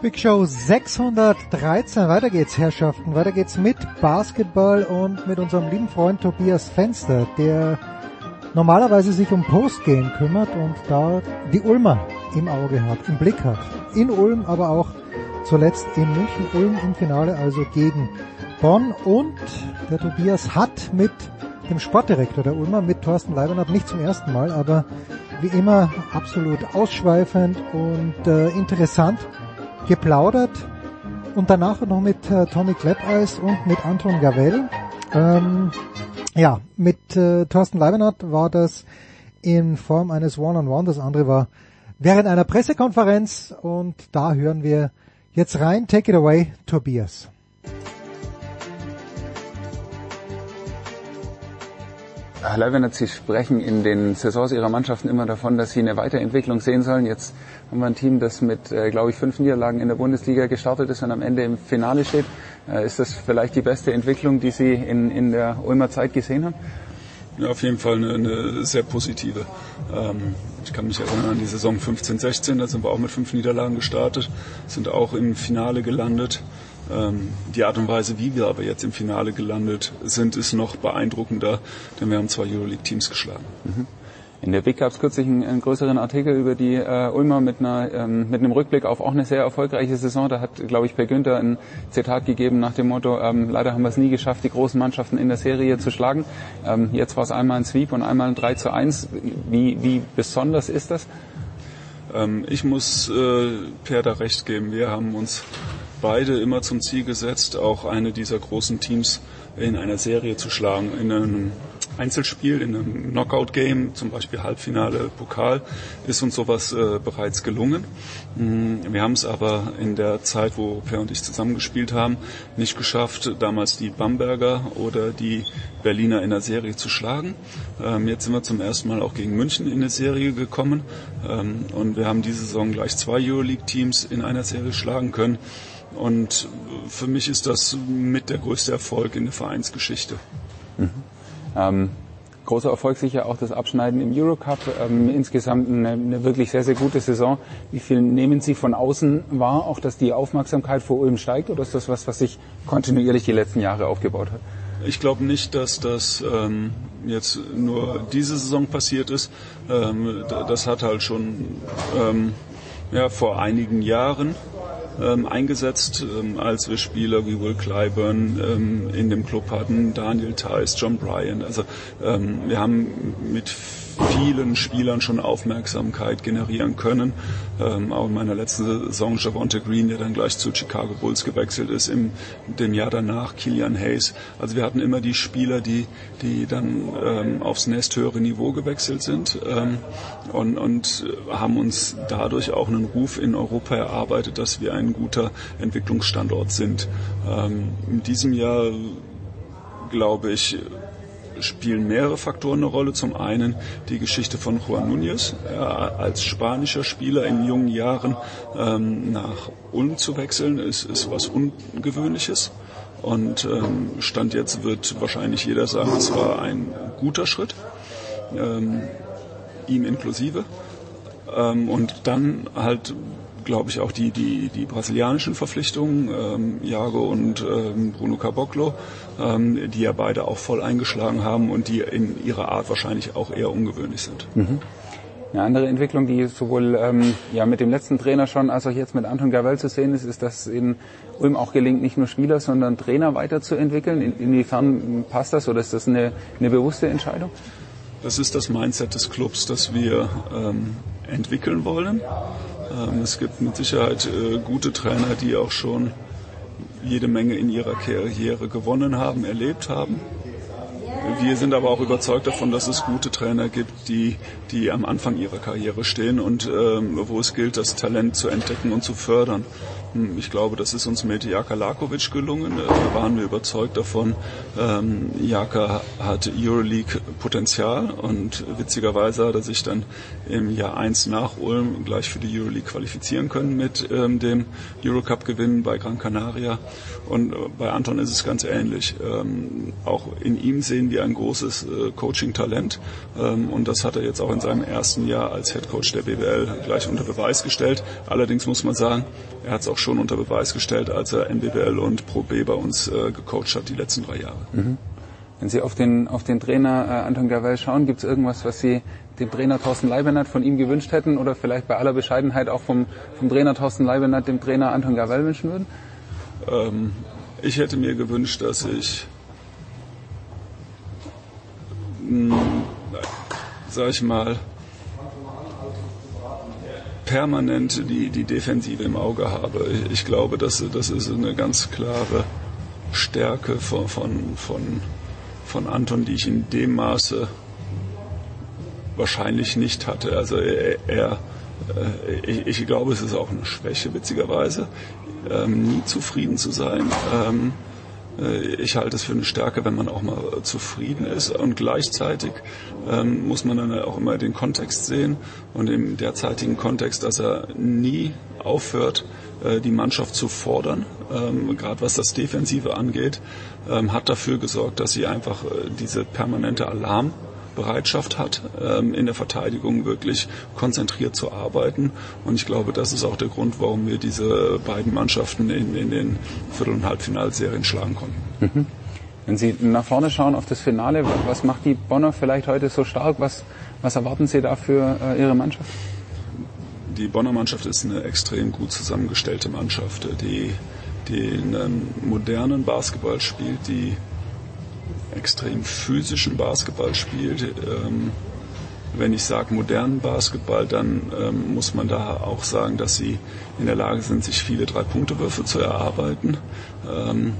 Big Show 613. Weiter geht's, Herrschaften. Weiter geht's mit Basketball und mit unserem lieben Freund Tobias Fenster, der normalerweise sich um Postgame kümmert und da die Ulmer im Auge hat, im Blick hat. In Ulm, aber auch zuletzt in München. Ulm im Finale also gegen Bonn und der Tobias hat mit dem Sportdirektor der Ulmer, mit Thorsten Leibernat, nicht zum ersten Mal, aber wie immer absolut ausschweifend und äh, interessant geplaudert und danach noch mit äh, Tommy Kleppeis und mit Anton Gavel. Ähm, ja, mit äh, Thorsten Leibniz war das in Form eines One-on-One, -on -One. das andere war während einer Pressekonferenz und da hören wir jetzt rein. Take it away, Tobias. Herr Leibniz, Sie sprechen in den Saisons Ihrer Mannschaften immer davon, dass Sie eine Weiterentwicklung sehen sollen. Jetzt haben wir ein Team, das mit, äh, glaube ich, fünf Niederlagen in der Bundesliga gestartet ist und am Ende im Finale steht. Äh, ist das vielleicht die beste Entwicklung, die Sie in, in der Ulmer Zeit gesehen haben? Ja, auf jeden Fall eine, eine sehr positive. Ähm, ich kann mich erinnern an die Saison 15-16, da sind wir auch mit fünf Niederlagen gestartet, sind auch im Finale gelandet. Ähm, die Art und Weise, wie wir aber jetzt im Finale gelandet sind, ist noch beeindruckender, denn wir haben zwei Euroleague-Teams geschlagen. Mhm. In der Big gab es kürzlich einen, einen, größeren Artikel über die äh, Ulmer mit, einer, ähm, mit einem Rückblick auf auch eine sehr erfolgreiche Saison. Da hat, glaube ich, Per Günther ein Zitat gegeben nach dem Motto, ähm, leider haben wir es nie geschafft, die großen Mannschaften in der Serie zu schlagen. Ähm, jetzt war es einmal ein Sweep und einmal ein 3 zu 1. Wie, wie besonders ist das? Ähm, ich muss äh, Per da recht geben. Wir haben uns beide immer zum Ziel gesetzt, auch eine dieser großen Teams in einer Serie zu schlagen, in einem Einzelspiel, in einem Knockout-Game, zum Beispiel Halbfinale, Pokal, ist uns sowas äh, bereits gelungen. Mm, wir haben es aber in der Zeit, wo Per und ich zusammengespielt haben, nicht geschafft, damals die Bamberger oder die Berliner in der Serie zu schlagen. Ähm, jetzt sind wir zum ersten Mal auch gegen München in eine Serie gekommen ähm, und wir haben diese Saison gleich zwei Euroleague-Teams in einer Serie schlagen können. Und für mich ist das mit der größte Erfolg in der Vereinsgeschichte. Mhm. Ähm, großer Erfolg sicher auch das Abschneiden im Eurocup. Ähm, insgesamt eine, eine, wirklich sehr, sehr gute Saison. Wie viel nehmen Sie von außen wahr, auch dass die Aufmerksamkeit vor Ulm steigt oder ist das was, was sich kontinuierlich die letzten Jahre aufgebaut hat? Ich glaube nicht, dass das ähm, jetzt nur diese Saison passiert ist. Ähm, das hat halt schon ähm, ja, vor einigen Jahren ähm, eingesetzt, ähm, als wir Spieler wie Will Clyburn ähm, in dem Club hatten, Daniel Tice, John Bryan. Also ähm, wir haben mit vielen Spielern schon Aufmerksamkeit generieren können. Ähm, auch in meiner letzten Saison Javonte Green, der dann gleich zu Chicago Bulls gewechselt ist, im dem Jahr danach Killian Hayes. Also wir hatten immer die Spieler, die, die dann ähm, aufs nächsthöhere Niveau gewechselt sind ähm, und, und haben uns dadurch auch einen Ruf in Europa erarbeitet, dass wir ein guter Entwicklungsstandort sind. Ähm, in diesem Jahr glaube ich, spielen mehrere Faktoren eine Rolle. Zum einen die Geschichte von Juan Núñez, äh, als spanischer Spieler in jungen Jahren ähm, nach Ulm zu wechseln, ist, ist was Ungewöhnliches. Und ähm, Stand jetzt wird wahrscheinlich jeder sagen, es war ein guter Schritt, ähm, ihm inklusive. Ähm, und dann halt glaube ich, auch die, die, die brasilianischen Verpflichtungen, ähm, Jago und ähm, Bruno Caboclo, ähm, die ja beide auch voll eingeschlagen haben und die in ihrer Art wahrscheinlich auch eher ungewöhnlich sind. Mhm. Eine andere Entwicklung, die sowohl ähm, ja, mit dem letzten Trainer schon als auch jetzt mit Anton Gavel zu sehen ist, ist, dass in Ulm auch gelingt, nicht nur Spieler, sondern Trainer weiterzuentwickeln. In, inwiefern passt das oder ist das eine, eine bewusste Entscheidung? Das ist das Mindset des Clubs, das wir ähm, entwickeln wollen. Ähm, es gibt mit Sicherheit äh, gute Trainer, die auch schon jede Menge in ihrer Karriere gewonnen haben, erlebt haben. Wir sind aber auch überzeugt davon, dass es gute Trainer gibt, die, die am Anfang ihrer Karriere stehen und ähm, wo es gilt, das Talent zu entdecken und zu fördern. Hm, ich glaube, das ist uns mit Jaka Lakovic gelungen. Äh, da waren wir überzeugt davon. Ähm, Jaka hat Euroleague-Potenzial und witzigerweise hat er sich dann im Jahr 1 nach Ulm gleich für die Euroleague qualifizieren können mit ähm, dem Eurocup-Gewinn bei Gran Canaria. Und äh, bei Anton ist es ganz ähnlich. Ähm, auch in ihm sehen wir ein großes äh, Coaching-Talent ähm, und das hat er jetzt auch in seinem ersten Jahr als Head Coach der BWL gleich unter Beweis gestellt. Allerdings muss man sagen, er hat es auch schon unter Beweis gestellt, als er NBBL und Pro B bei uns äh, gecoacht hat die letzten drei Jahre. Mhm. Wenn Sie auf den, auf den Trainer äh, Anton Gavel schauen, gibt es irgendwas, was Sie dem Trainer Thorsten Leibenhardt von ihm gewünscht hätten oder vielleicht bei aller Bescheidenheit auch vom, vom Trainer Thorsten Leibenhardt dem Trainer Anton Gavel wünschen würden? Ähm, ich hätte mir gewünscht, dass ich, mh, sag ich mal, permanent die, die Defensive im Auge habe. Ich, glaube, das, das ist eine ganz klare Stärke von, von, von, von Anton, die ich in dem Maße wahrscheinlich nicht hatte. Also er, er ich, ich, glaube, es ist auch eine Schwäche, witzigerweise, ähm, nie zufrieden zu sein. Ähm, äh, ich halte es für eine Stärke, wenn man auch mal zufrieden ist. Und gleichzeitig ähm, muss man dann auch immer den Kontext sehen. Und im derzeitigen Kontext, dass er nie aufhört, äh, die Mannschaft zu fordern, ähm, gerade was das Defensive angeht, ähm, hat dafür gesorgt, dass sie einfach äh, diese permanente Alarm Bereitschaft hat, ähm, in der Verteidigung wirklich konzentriert zu arbeiten. Und ich glaube, das ist auch der Grund, warum wir diese beiden Mannschaften in, in den Viertel- und Halbfinalserien schlagen konnten. Mhm. Wenn Sie nach vorne schauen auf das Finale, was macht die Bonner vielleicht heute so stark? Was, was erwarten Sie da für äh, Ihre Mannschaft? Die Bonner Mannschaft ist eine extrem gut zusammengestellte Mannschaft, die, die einen modernen Basketball spielt, die extrem physischen Basketball spielt. Ähm, wenn ich sage modernen Basketball, dann ähm, muss man da auch sagen, dass sie in der Lage sind, sich viele Drei-Punkte-Würfe zu erarbeiten. Ähm,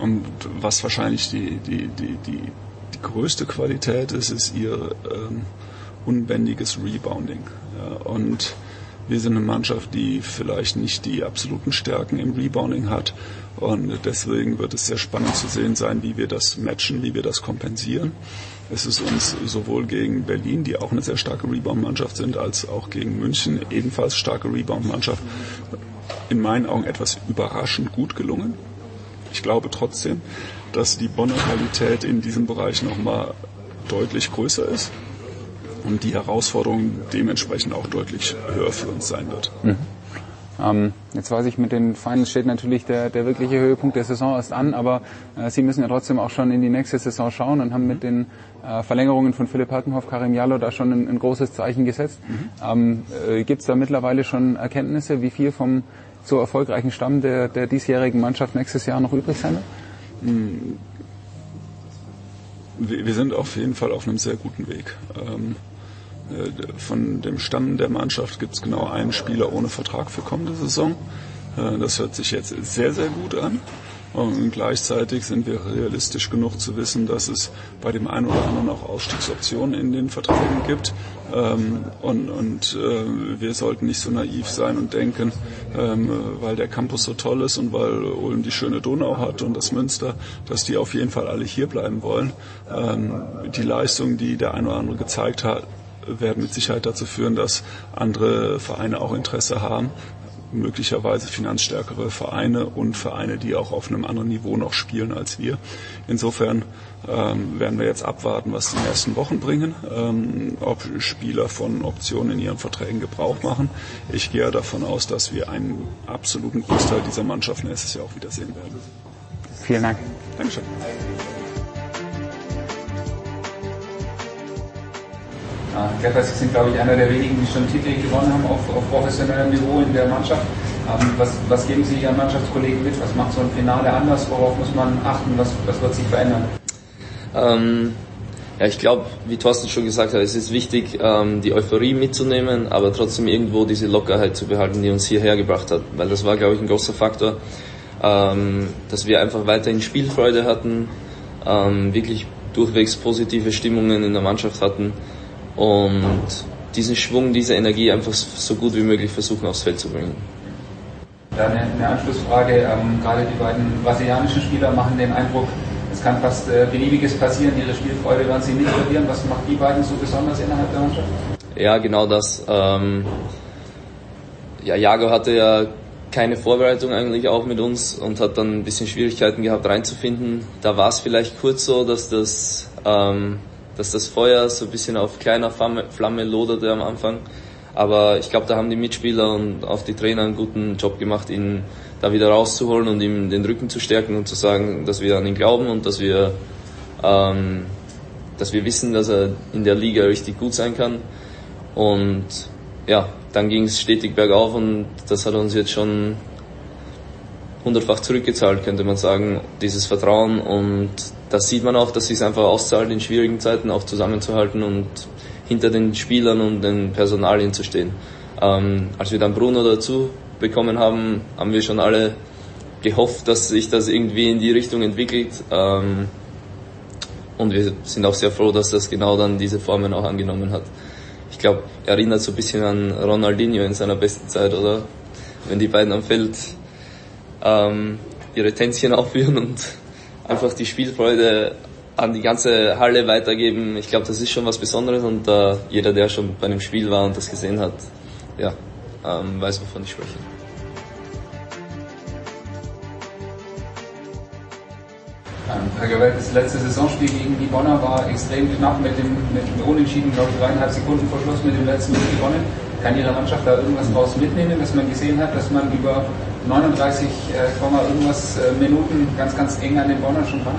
und was wahrscheinlich die, die, die, die, die größte Qualität ist, ist ihr ähm, unbändiges Rebounding. Ja, und wir sind eine Mannschaft, die vielleicht nicht die absoluten Stärken im Rebounding hat. Und deswegen wird es sehr spannend zu sehen sein, wie wir das matchen, wie wir das kompensieren. Es ist uns sowohl gegen Berlin, die auch eine sehr starke Rebound-Mannschaft sind, als auch gegen München, ebenfalls starke Rebound-Mannschaft, in meinen Augen etwas überraschend gut gelungen. Ich glaube trotzdem, dass die Bonner Qualität in diesem Bereich nochmal deutlich größer ist und die Herausforderung dementsprechend auch deutlich höher für uns sein wird. Mhm. Ähm, jetzt weiß ich, mit den Finals steht natürlich der, der wirkliche Höhepunkt der Saison erst an, aber äh, Sie müssen ja trotzdem auch schon in die nächste Saison schauen und haben mit den äh, Verlängerungen von Philipp Hartenhoff, Karim Jallo da schon ein, ein großes Zeichen gesetzt. Mhm. Ähm, äh, Gibt es da mittlerweile schon Erkenntnisse, wie viel vom so erfolgreichen Stamm der, der diesjährigen Mannschaft nächstes Jahr noch übrig sein wird? Mhm. Wir, sind auf jeden Fall auf einem sehr guten Weg. Ähm, äh, von dem Stamm der Mannschaft gibt es genau einen Spieler ohne Vertrag für kommende Saison. Äh, das hört sich jetzt sehr, sehr gut an. Und gleichzeitig sind wir realistisch genug zu wissen, dass es bei dem einen oder anderen auch Ausstiegsoptionen in den Verträgen gibt. Ähm, und und äh, wir sollten nicht so naiv sein und denken, ähm, weil der Campus so toll ist und weil Ulm die schöne Donau hat und das Münster, dass die auf jeden Fall alle hier bleiben wollen. Ähm, die Leistung, die der eine oder andere gezeigt hat, werden mit Sicherheit dazu führen, dass andere Vereine auch Interesse haben, möglicherweise finanzstärkere Vereine und Vereine, die auch auf einem anderen Niveau noch spielen als wir. Insofern ähm, werden wir jetzt abwarten, was die nächsten Wochen bringen, ähm, ob Spieler von Optionen in ihren Verträgen Gebrauch machen. Ich gehe davon aus, dass wir einen absoluten Großteil dieser Mannschaft nächstes Jahr auch wiedersehen werden. Vielen Dank. Dankeschön. Gerhard, Sie sind, glaube ich, einer der wenigen, die schon Titel gewonnen haben auf, auf professionellem Niveau in der Mannschaft. Ähm, was, was, geben Sie Ihren Mannschaftskollegen mit? Was macht so ein Finale anders? Worauf muss man achten? Was, was wird sich verändern? Ähm, ja, ich glaube, wie Thorsten schon gesagt hat, es ist wichtig, ähm, die Euphorie mitzunehmen, aber trotzdem irgendwo diese Lockerheit zu behalten, die uns hierher gebracht hat. Weil das war, glaube ich, ein großer Faktor, ähm, dass wir einfach weiterhin Spielfreude hatten, ähm, wirklich durchwegs positive Stimmungen in der Mannschaft hatten und diesen Schwung, diese Energie einfach so gut wie möglich versuchen aufs Feld zu bringen. Eine, eine Anschlussfrage. Ähm, gerade die beiden brasilianischen Spieler machen den Eindruck, es kann fast äh, beliebiges passieren, ihre Spielfreude werden sie nicht verlieren. Was macht die beiden so besonders innerhalb der Mannschaft? Ja, genau das. Ähm, ja, Jago hatte ja keine Vorbereitung eigentlich auch mit uns und hat dann ein bisschen Schwierigkeiten gehabt reinzufinden. Da war es vielleicht kurz so, dass das ähm, dass das Feuer so ein bisschen auf kleiner Flamme, Flamme loderte am Anfang. Aber ich glaube, da haben die Mitspieler und auch die Trainer einen guten Job gemacht, ihn da wieder rauszuholen und ihm den Rücken zu stärken und zu sagen, dass wir an ihn glauben und dass wir, ähm, dass wir wissen, dass er in der Liga richtig gut sein kann. Und ja, dann ging es stetig bergauf und das hat uns jetzt schon hundertfach zurückgezahlt, könnte man sagen, dieses Vertrauen. Und das sieht man auch, dass es einfach auszahlt, in schwierigen Zeiten auch zusammenzuhalten und hinter den Spielern und den Personalien zu stehen. Ähm, als wir dann Bruno dazu bekommen haben, haben wir schon alle gehofft, dass sich das irgendwie in die Richtung entwickelt. Ähm, und wir sind auch sehr froh, dass das genau dann diese Formen auch angenommen hat. Ich glaube, erinnert so ein bisschen an Ronaldinho in seiner besten Zeit, oder? Wenn die beiden am Feld ähm, ihre Tänzchen aufführen und einfach die Spielfreude an die ganze Halle weitergeben. Ich glaube, das ist schon was Besonderes und äh, jeder, der schon bei einem Spiel war und das gesehen hat, ja, ähm, weiß, wovon ich spreche. Herr Gewalt, das letzte Saisonspiel gegen die Bonner war extrem knapp mit dem, mit dem Unentschieden, glaube ich, dreieinhalb Sekunden vor Schluss mit dem letzten Spiel gewonnen. Kann Ihre Mannschaft da irgendwas draus mitnehmen, dass man gesehen hat, dass man über 39, äh, irgendwas äh, Minuten ganz, ganz eng an den Bonnern schon dran?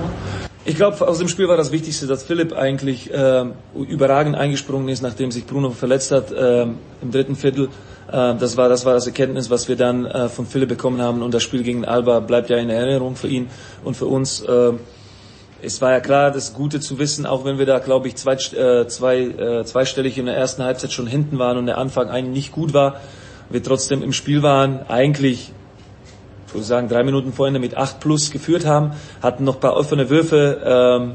Ich glaube, aus dem Spiel war das Wichtigste, dass Philipp eigentlich äh, überragend eingesprungen ist, nachdem sich Bruno verletzt hat äh, im dritten Viertel. Äh, das war das war das Erkenntnis, was wir dann äh, von Philipp bekommen haben. Und das Spiel gegen Alba bleibt ja in Erinnerung für ihn und für uns. Äh, es war ja klar, das Gute zu wissen, auch wenn wir da, glaube ich, zwei, äh, zwei, äh, zweistellig in der ersten Halbzeit schon hinten waren und der Anfang eigentlich nicht gut war, wir trotzdem im Spiel waren, eigentlich ich würde sagen, drei Minuten vorhin mit 8 plus geführt haben, hatten noch paar offene Würfe, ähm,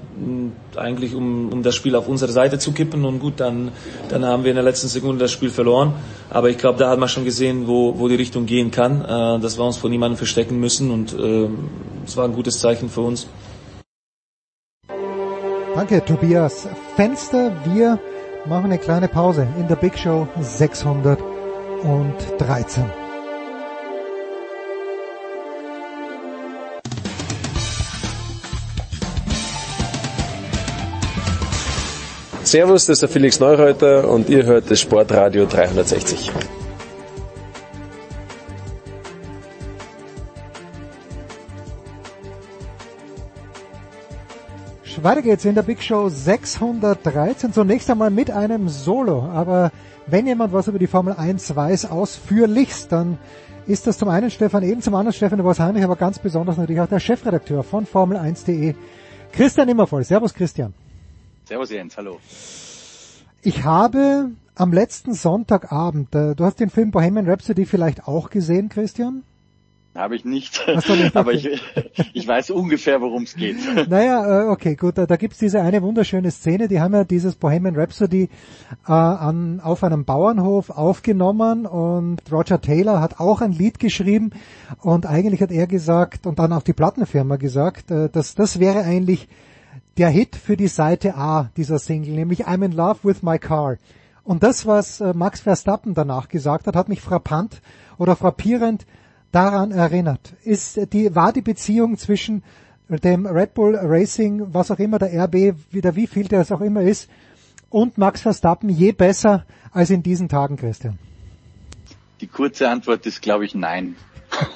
eigentlich um, um das Spiel auf unsere Seite zu kippen und gut, dann, dann haben wir in der letzten Sekunde das Spiel verloren. Aber ich glaube, da hat man schon gesehen, wo, wo die Richtung gehen kann, äh, dass wir uns vor niemandem verstecken müssen und äh, es war ein gutes Zeichen für uns. Danke, Tobias Fenster. Wir machen eine kleine Pause in der Big Show 613. Servus, das ist der Felix Neureuter und ihr hört das Sportradio 360. Weiter geht's in der Big Show 613. Zunächst einmal mit einem Solo. Aber wenn jemand was über die Formel 1 weiß, ausführlichst, dann ist das zum einen Stefan Eben, zum anderen Stefan de Heinrich, aber ganz besonders natürlich auch der Chefredakteur von Formel1.de, Christian Immervoll. Servus Christian. Servus Jens, hallo. Ich habe am letzten Sonntagabend, äh, du hast den Film Bohemian Rhapsody vielleicht auch gesehen, Christian? Habe ich nicht, nicht aber ich, ich weiß ungefähr, worum es geht. Naja, äh, okay, gut, da, da gibt's diese eine wunderschöne Szene, die haben ja dieses Bohemian Rhapsody äh, an, auf einem Bauernhof aufgenommen und Roger Taylor hat auch ein Lied geschrieben und eigentlich hat er gesagt und dann auch die Plattenfirma gesagt, äh, dass das wäre eigentlich der Hit für die Seite A dieser Single, nämlich I'm in Love with My Car. Und das, was äh, Max Verstappen danach gesagt hat, hat mich frappant oder frappierend daran erinnert. Ist die, war die Beziehung zwischen dem Red Bull Racing, was auch immer der RB, wieder wie viel der es auch immer ist, und Max Verstappen je besser als in diesen Tagen, Christian? Die kurze Antwort ist, glaube ich, nein.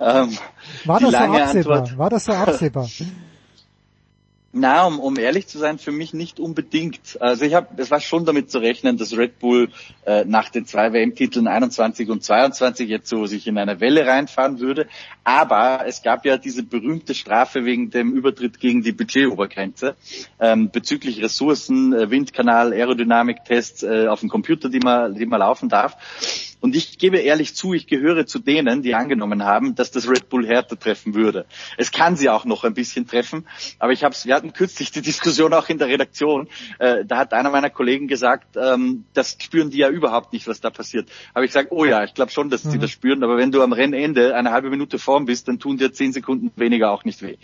ähm, war, das so absehbar? war das so absehbar? Na, um, um ehrlich zu sein, für mich nicht unbedingt. Also ich habe, es war schon damit zu rechnen, dass Red Bull äh, nach den zwei WM-Titeln 21 und 22 jetzt so sich in eine Welle reinfahren würde. Aber es gab ja diese berühmte Strafe wegen dem Übertritt gegen die Budgetobergrenze ähm, bezüglich Ressourcen, äh, Windkanal, Aerodynamiktests äh, auf dem Computer, die man, die man laufen darf. Und ich gebe ehrlich zu, ich gehöre zu denen, die angenommen haben, dass das Red Bull härter treffen würde. Es kann sie auch noch ein bisschen treffen, aber ich habe wir hatten kürzlich die Diskussion auch in der Redaktion. Äh, da hat einer meiner Kollegen gesagt, ähm, das spüren die ja überhaupt nicht, was da passiert. Habe ich gesagt, oh ja, ich glaube schon, dass mhm. sie das spüren, aber wenn du am Rennende eine halbe Minute vorn bist, dann tun dir zehn Sekunden weniger auch nicht weh.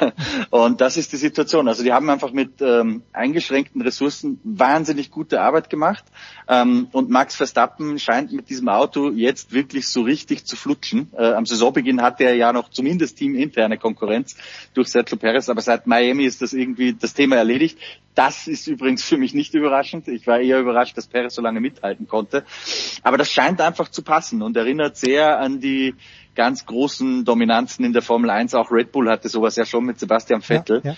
Und das ist die Situation. Also die haben einfach mit ähm, eingeschränkten Ressourcen wahnsinnig gute Arbeit gemacht. Ähm, und Max Verstappen scheint mit diesem diesem Auto jetzt wirklich so richtig zu flutschen. Äh, am Saisonbeginn hatte er ja noch zumindest teaminterne Konkurrenz durch Sergio Perez, aber seit Miami ist das irgendwie das Thema erledigt. Das ist übrigens für mich nicht überraschend. Ich war eher überrascht, dass Perez so lange mithalten konnte. Aber das scheint einfach zu passen und erinnert sehr an die ganz großen Dominanzen in der Formel 1. Auch Red Bull hatte sowas ja schon mit Sebastian Vettel. Ja, ja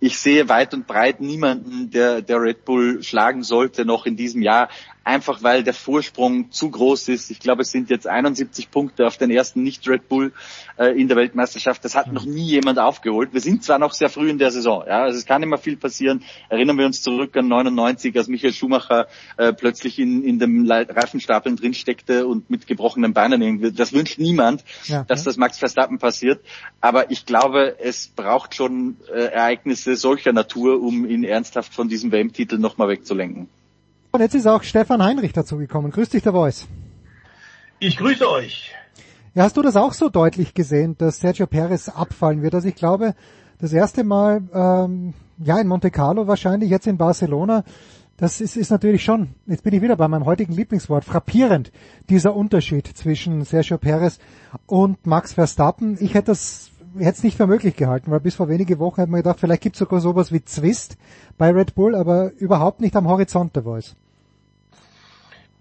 ich sehe weit und breit niemanden, der, der Red Bull schlagen sollte noch in diesem Jahr einfach weil der Vorsprung zu groß ist. Ich glaube, es sind jetzt 71 Punkte auf den ersten Nicht-Red Bull äh, in der Weltmeisterschaft. Das hat noch nie jemand aufgeholt. Wir sind zwar noch sehr früh in der Saison, ja, also es kann immer viel passieren. Erinnern wir uns zurück an 99, als Michael Schumacher äh, plötzlich in, in dem Reifenstapeln drinsteckte und mit gebrochenen Beinen irgendwie. Das wünscht niemand, ja, dass ja. das Max Verstappen passiert. Aber ich glaube, es braucht schon äh, Ereignisse solcher Natur, um ihn ernsthaft von diesem WM-Titel nochmal wegzulenken. Und jetzt ist auch Stefan Heinrich dazugekommen. Grüß dich, der Voice. Ich grüße euch. Ja, hast du das auch so deutlich gesehen, dass Sergio Perez abfallen wird? Also ich glaube, das erste Mal, ähm, ja, in Monte Carlo wahrscheinlich, jetzt in Barcelona, das ist, ist natürlich schon, jetzt bin ich wieder bei meinem heutigen Lieblingswort, frappierend, dieser Unterschied zwischen Sergio Perez und Max Verstappen. Ich hätte das hätte es nicht für möglich gehalten, weil bis vor wenige Wochen hat man gedacht, vielleicht gibt es sogar sowas wie Zwist bei Red Bull, aber überhaupt nicht am Horizont der Voice.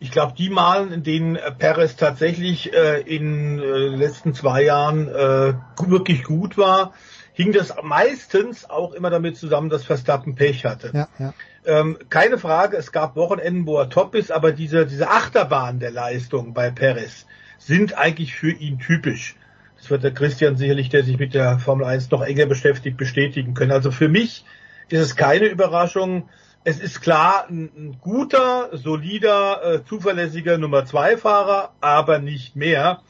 Ich glaube, die Malen, in denen äh, Perez tatsächlich äh, in äh, den letzten zwei Jahren äh, wirklich gut war, hing das meistens auch immer damit zusammen, dass Verstappen Pech hatte. Ja, ja. Ähm, keine Frage, es gab Wochenenden, wo er top ist, aber diese, diese Achterbahn der Leistung bei Perez sind eigentlich für ihn typisch. Das wird der Christian sicherlich, der sich mit der Formel 1 noch enger beschäftigt, bestätigen können. Also für mich ist es keine Überraschung, es ist klar ein, ein guter, solider, äh, zuverlässiger Nummer zwei Fahrer, aber nicht mehr.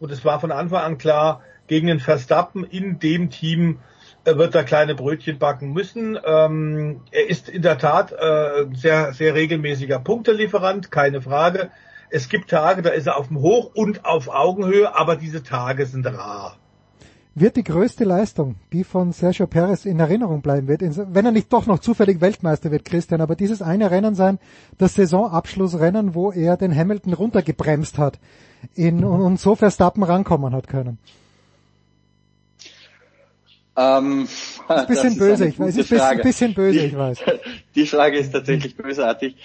Und es war von Anfang an klar, gegen den Verstappen in dem Team äh, wird er kleine Brötchen backen müssen. Ähm, er ist in der Tat äh, sehr, sehr regelmäßiger Punktelieferant, keine Frage. Es gibt Tage, da ist er auf dem Hoch und auf Augenhöhe, aber diese Tage sind rar wird die größte Leistung, die von Sergio Perez in Erinnerung bleiben wird, wenn er nicht doch noch zufällig Weltmeister wird, Christian, aber dieses eine Rennen sein, das Saisonabschlussrennen, wo er den Hamilton runtergebremst hat in, und, und so Verstappen rankommen hat können. Ähm, ist ein bisschen böse, ich weiß. Ist ein bisschen böse, ich weiß. Die Frage ist tatsächlich bösartig.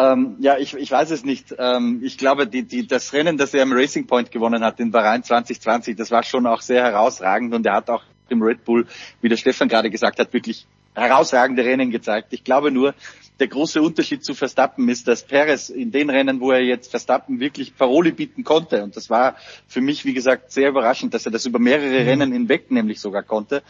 Ähm, ja, ich, ich weiß es nicht. Ähm, ich glaube, die, die, das Rennen, das er im Racing Point gewonnen hat in Bahrain 2020, das war schon auch sehr herausragend und er hat auch im Red Bull, wie der Stefan gerade gesagt hat, wirklich herausragende Rennen gezeigt. Ich glaube nur, der große Unterschied zu Verstappen ist, dass Perez in den Rennen, wo er jetzt Verstappen wirklich Paroli bieten konnte, und das war für mich, wie gesagt, sehr überraschend, dass er das über mehrere mhm. Rennen hinweg nämlich sogar konnte,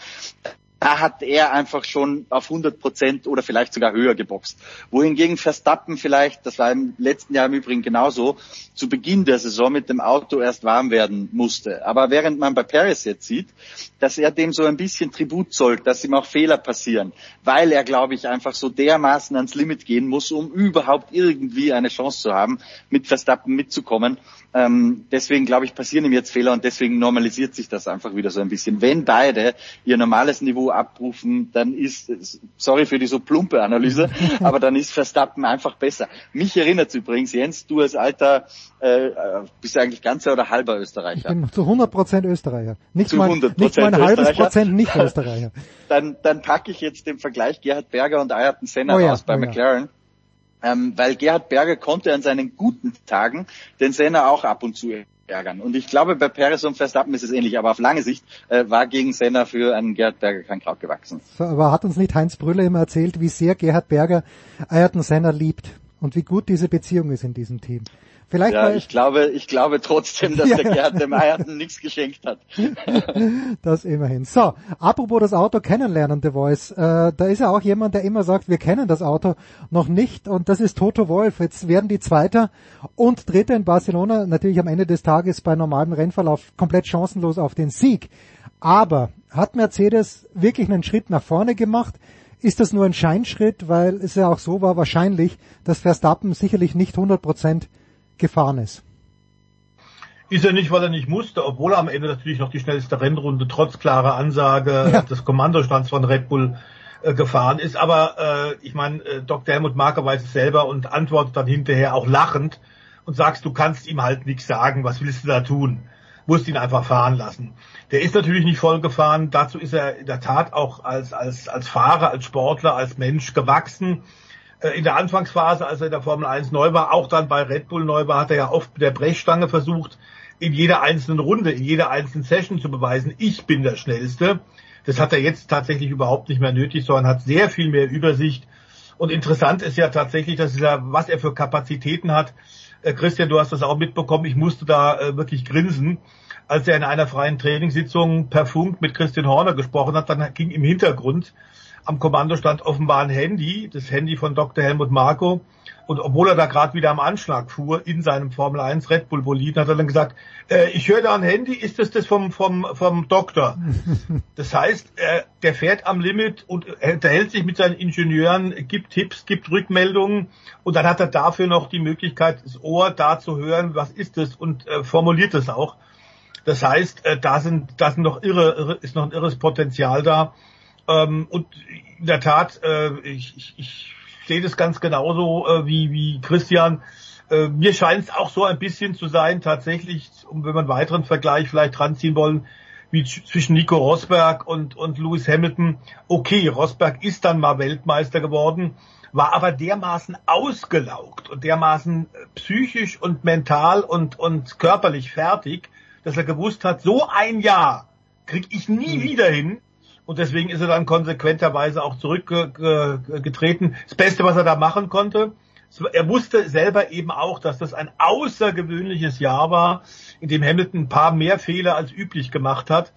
da hat er einfach schon auf 100 Prozent oder vielleicht sogar höher geboxt. Wohingegen Verstappen vielleicht, das war im letzten Jahr im Übrigen genauso, zu Beginn der Saison mit dem Auto erst warm werden musste. Aber während man bei Paris jetzt sieht, dass er dem so ein bisschen Tribut zollt, dass ihm auch Fehler passieren, weil er, glaube ich, einfach so dermaßen ans Limit gehen muss, um überhaupt irgendwie eine Chance zu haben, mit Verstappen mitzukommen. Ähm, deswegen, glaube ich, passieren ihm jetzt Fehler und deswegen normalisiert sich das einfach wieder so ein bisschen. Wenn beide ihr normales Niveau abrufen, dann ist, sorry für die so plumpe Analyse, aber dann ist Verstappen einfach besser. Mich erinnert übrigens, Jens, du als alter äh, bist du eigentlich ganzer oder halber Österreicher? Ich bin zu 100 Prozent Österreicher. Nicht, zu mal, nicht mal ein halbes Prozent nicht Österreicher. dann dann packe ich jetzt den Vergleich Gerhard Berger und Ayrton Senna oh ja, raus bei oh McLaren. Ja. Ähm, weil Gerhard Berger konnte an seinen guten Tagen den Senna auch ab und zu ärgern. Und ich glaube, bei Perez und Verstappen ist es ähnlich, aber auf lange Sicht äh, war gegen Senna für einen Gerhard Berger kein Kraut gewachsen. Aber hat uns nicht Heinz Brüller immer erzählt, wie sehr Gerhard Berger Ayrton Senna liebt und wie gut diese Beziehung ist in diesem Team? Vielleicht ja, ich glaube, ich glaube trotzdem, dass der Gerhard dem Eierten nichts geschenkt hat. das immerhin. So, apropos das Auto kennenlernen, The Voice. Äh, da ist ja auch jemand, der immer sagt, wir kennen das Auto noch nicht und das ist Toto Wolf. Jetzt werden die Zweiter und Dritter in Barcelona natürlich am Ende des Tages bei normalem Rennverlauf komplett chancenlos auf den Sieg. Aber hat Mercedes wirklich einen Schritt nach vorne gemacht? Ist das nur ein Scheinschritt, weil es ja auch so war wahrscheinlich, dass Verstappen sicherlich nicht 100 Prozent gefahren ist. Ist er nicht, weil er nicht musste, obwohl er am Ende natürlich noch die schnellste Rennrunde trotz klarer Ansage ja. des Kommandostands von Red Bull äh, gefahren ist. Aber äh, ich meine, äh, Dr. Helmut Marker weiß es selber und antwortet dann hinterher auch lachend und sagst, du kannst ihm halt nichts sagen, was willst du da tun? Musst ihn einfach fahren lassen. Der ist natürlich nicht voll gefahren, dazu ist er in der Tat auch als, als, als Fahrer, als Sportler, als Mensch gewachsen. Äh, in der Anfangsphase, als er in der Formel 1 neu war, auch dann bei Red Bull neu war, hat er ja oft mit der Brechstange versucht, in jeder einzelnen Runde, in jeder einzelnen Session zu beweisen, ich bin der Schnellste. Das hat er jetzt tatsächlich überhaupt nicht mehr nötig, sondern hat sehr viel mehr Übersicht. Und interessant ist ja tatsächlich, dass er, was er für Kapazitäten hat. Äh, Christian, du hast das auch mitbekommen. Ich musste da äh, wirklich grinsen als er in einer freien Trainingssitzung per Funk mit Christian Horner gesprochen hat, dann ging im Hintergrund am Kommandostand offenbar ein Handy, das Handy von Dr. Helmut Marko. Und obwohl er da gerade wieder am Anschlag fuhr in seinem Formel 1 Red Bull Bolid, hat er dann gesagt, äh, ich höre da ein Handy, ist das das vom, vom, vom Doktor? Das heißt, äh, der fährt am Limit und unterhält sich mit seinen Ingenieuren, gibt Tipps, gibt Rückmeldungen und dann hat er dafür noch die Möglichkeit, das Ohr da zu hören, was ist das und äh, formuliert es auch. Das heißt, äh, da sind, da sind noch irre, irre, ist noch ein irres Potenzial da. Ähm, und in der Tat, äh, ich, ich, ich sehe das ganz genauso äh, wie, wie Christian. Äh, mir scheint es auch so ein bisschen zu sein, tatsächlich, um wenn wir einen weiteren Vergleich vielleicht ranziehen wollen, wie zwischen Nico Rosberg und, und Lewis Hamilton. Okay, Rosberg ist dann mal Weltmeister geworden, war aber dermaßen ausgelaugt und dermaßen äh, psychisch und mental und, und körperlich fertig, dass er gewusst hat, so ein Jahr krieg ich nie mhm. wieder hin. Und deswegen ist er dann konsequenterweise auch zurückgetreten. Das Beste, was er da machen konnte, er wusste selber eben auch, dass das ein außergewöhnliches Jahr war, in dem Hamilton ein paar mehr Fehler als üblich gemacht hat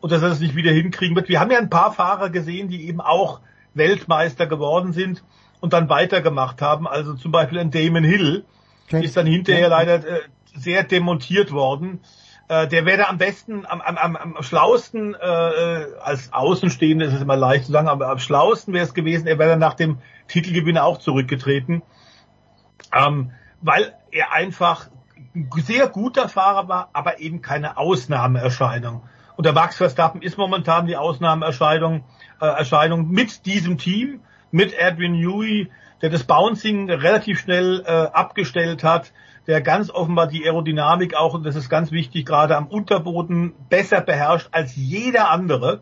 und dass er das nicht wieder hinkriegen wird. Wir haben ja ein paar Fahrer gesehen, die eben auch Weltmeister geworden sind und dann weitergemacht haben. Also zum Beispiel ein Damon Hill okay. ist dann hinterher leider äh, sehr demontiert worden. Äh, der wäre am besten, am, am, am schlausten, äh, als Außenstehende ist es immer leicht zu sagen, aber am schlausten wäre es gewesen, er wäre nach dem Titelgewinner auch zurückgetreten, ähm, weil er einfach ein sehr guter Fahrer war, aber eben keine Ausnahmeerscheinung. Und der Max Verstappen ist momentan die Ausnahmeerscheinung äh, Erscheinung mit diesem Team, mit Edwin Newey, der das Bouncing relativ schnell äh, abgestellt hat, der ganz offenbar die Aerodynamik auch, und das ist ganz wichtig, gerade am Unterboden besser beherrscht als jeder andere.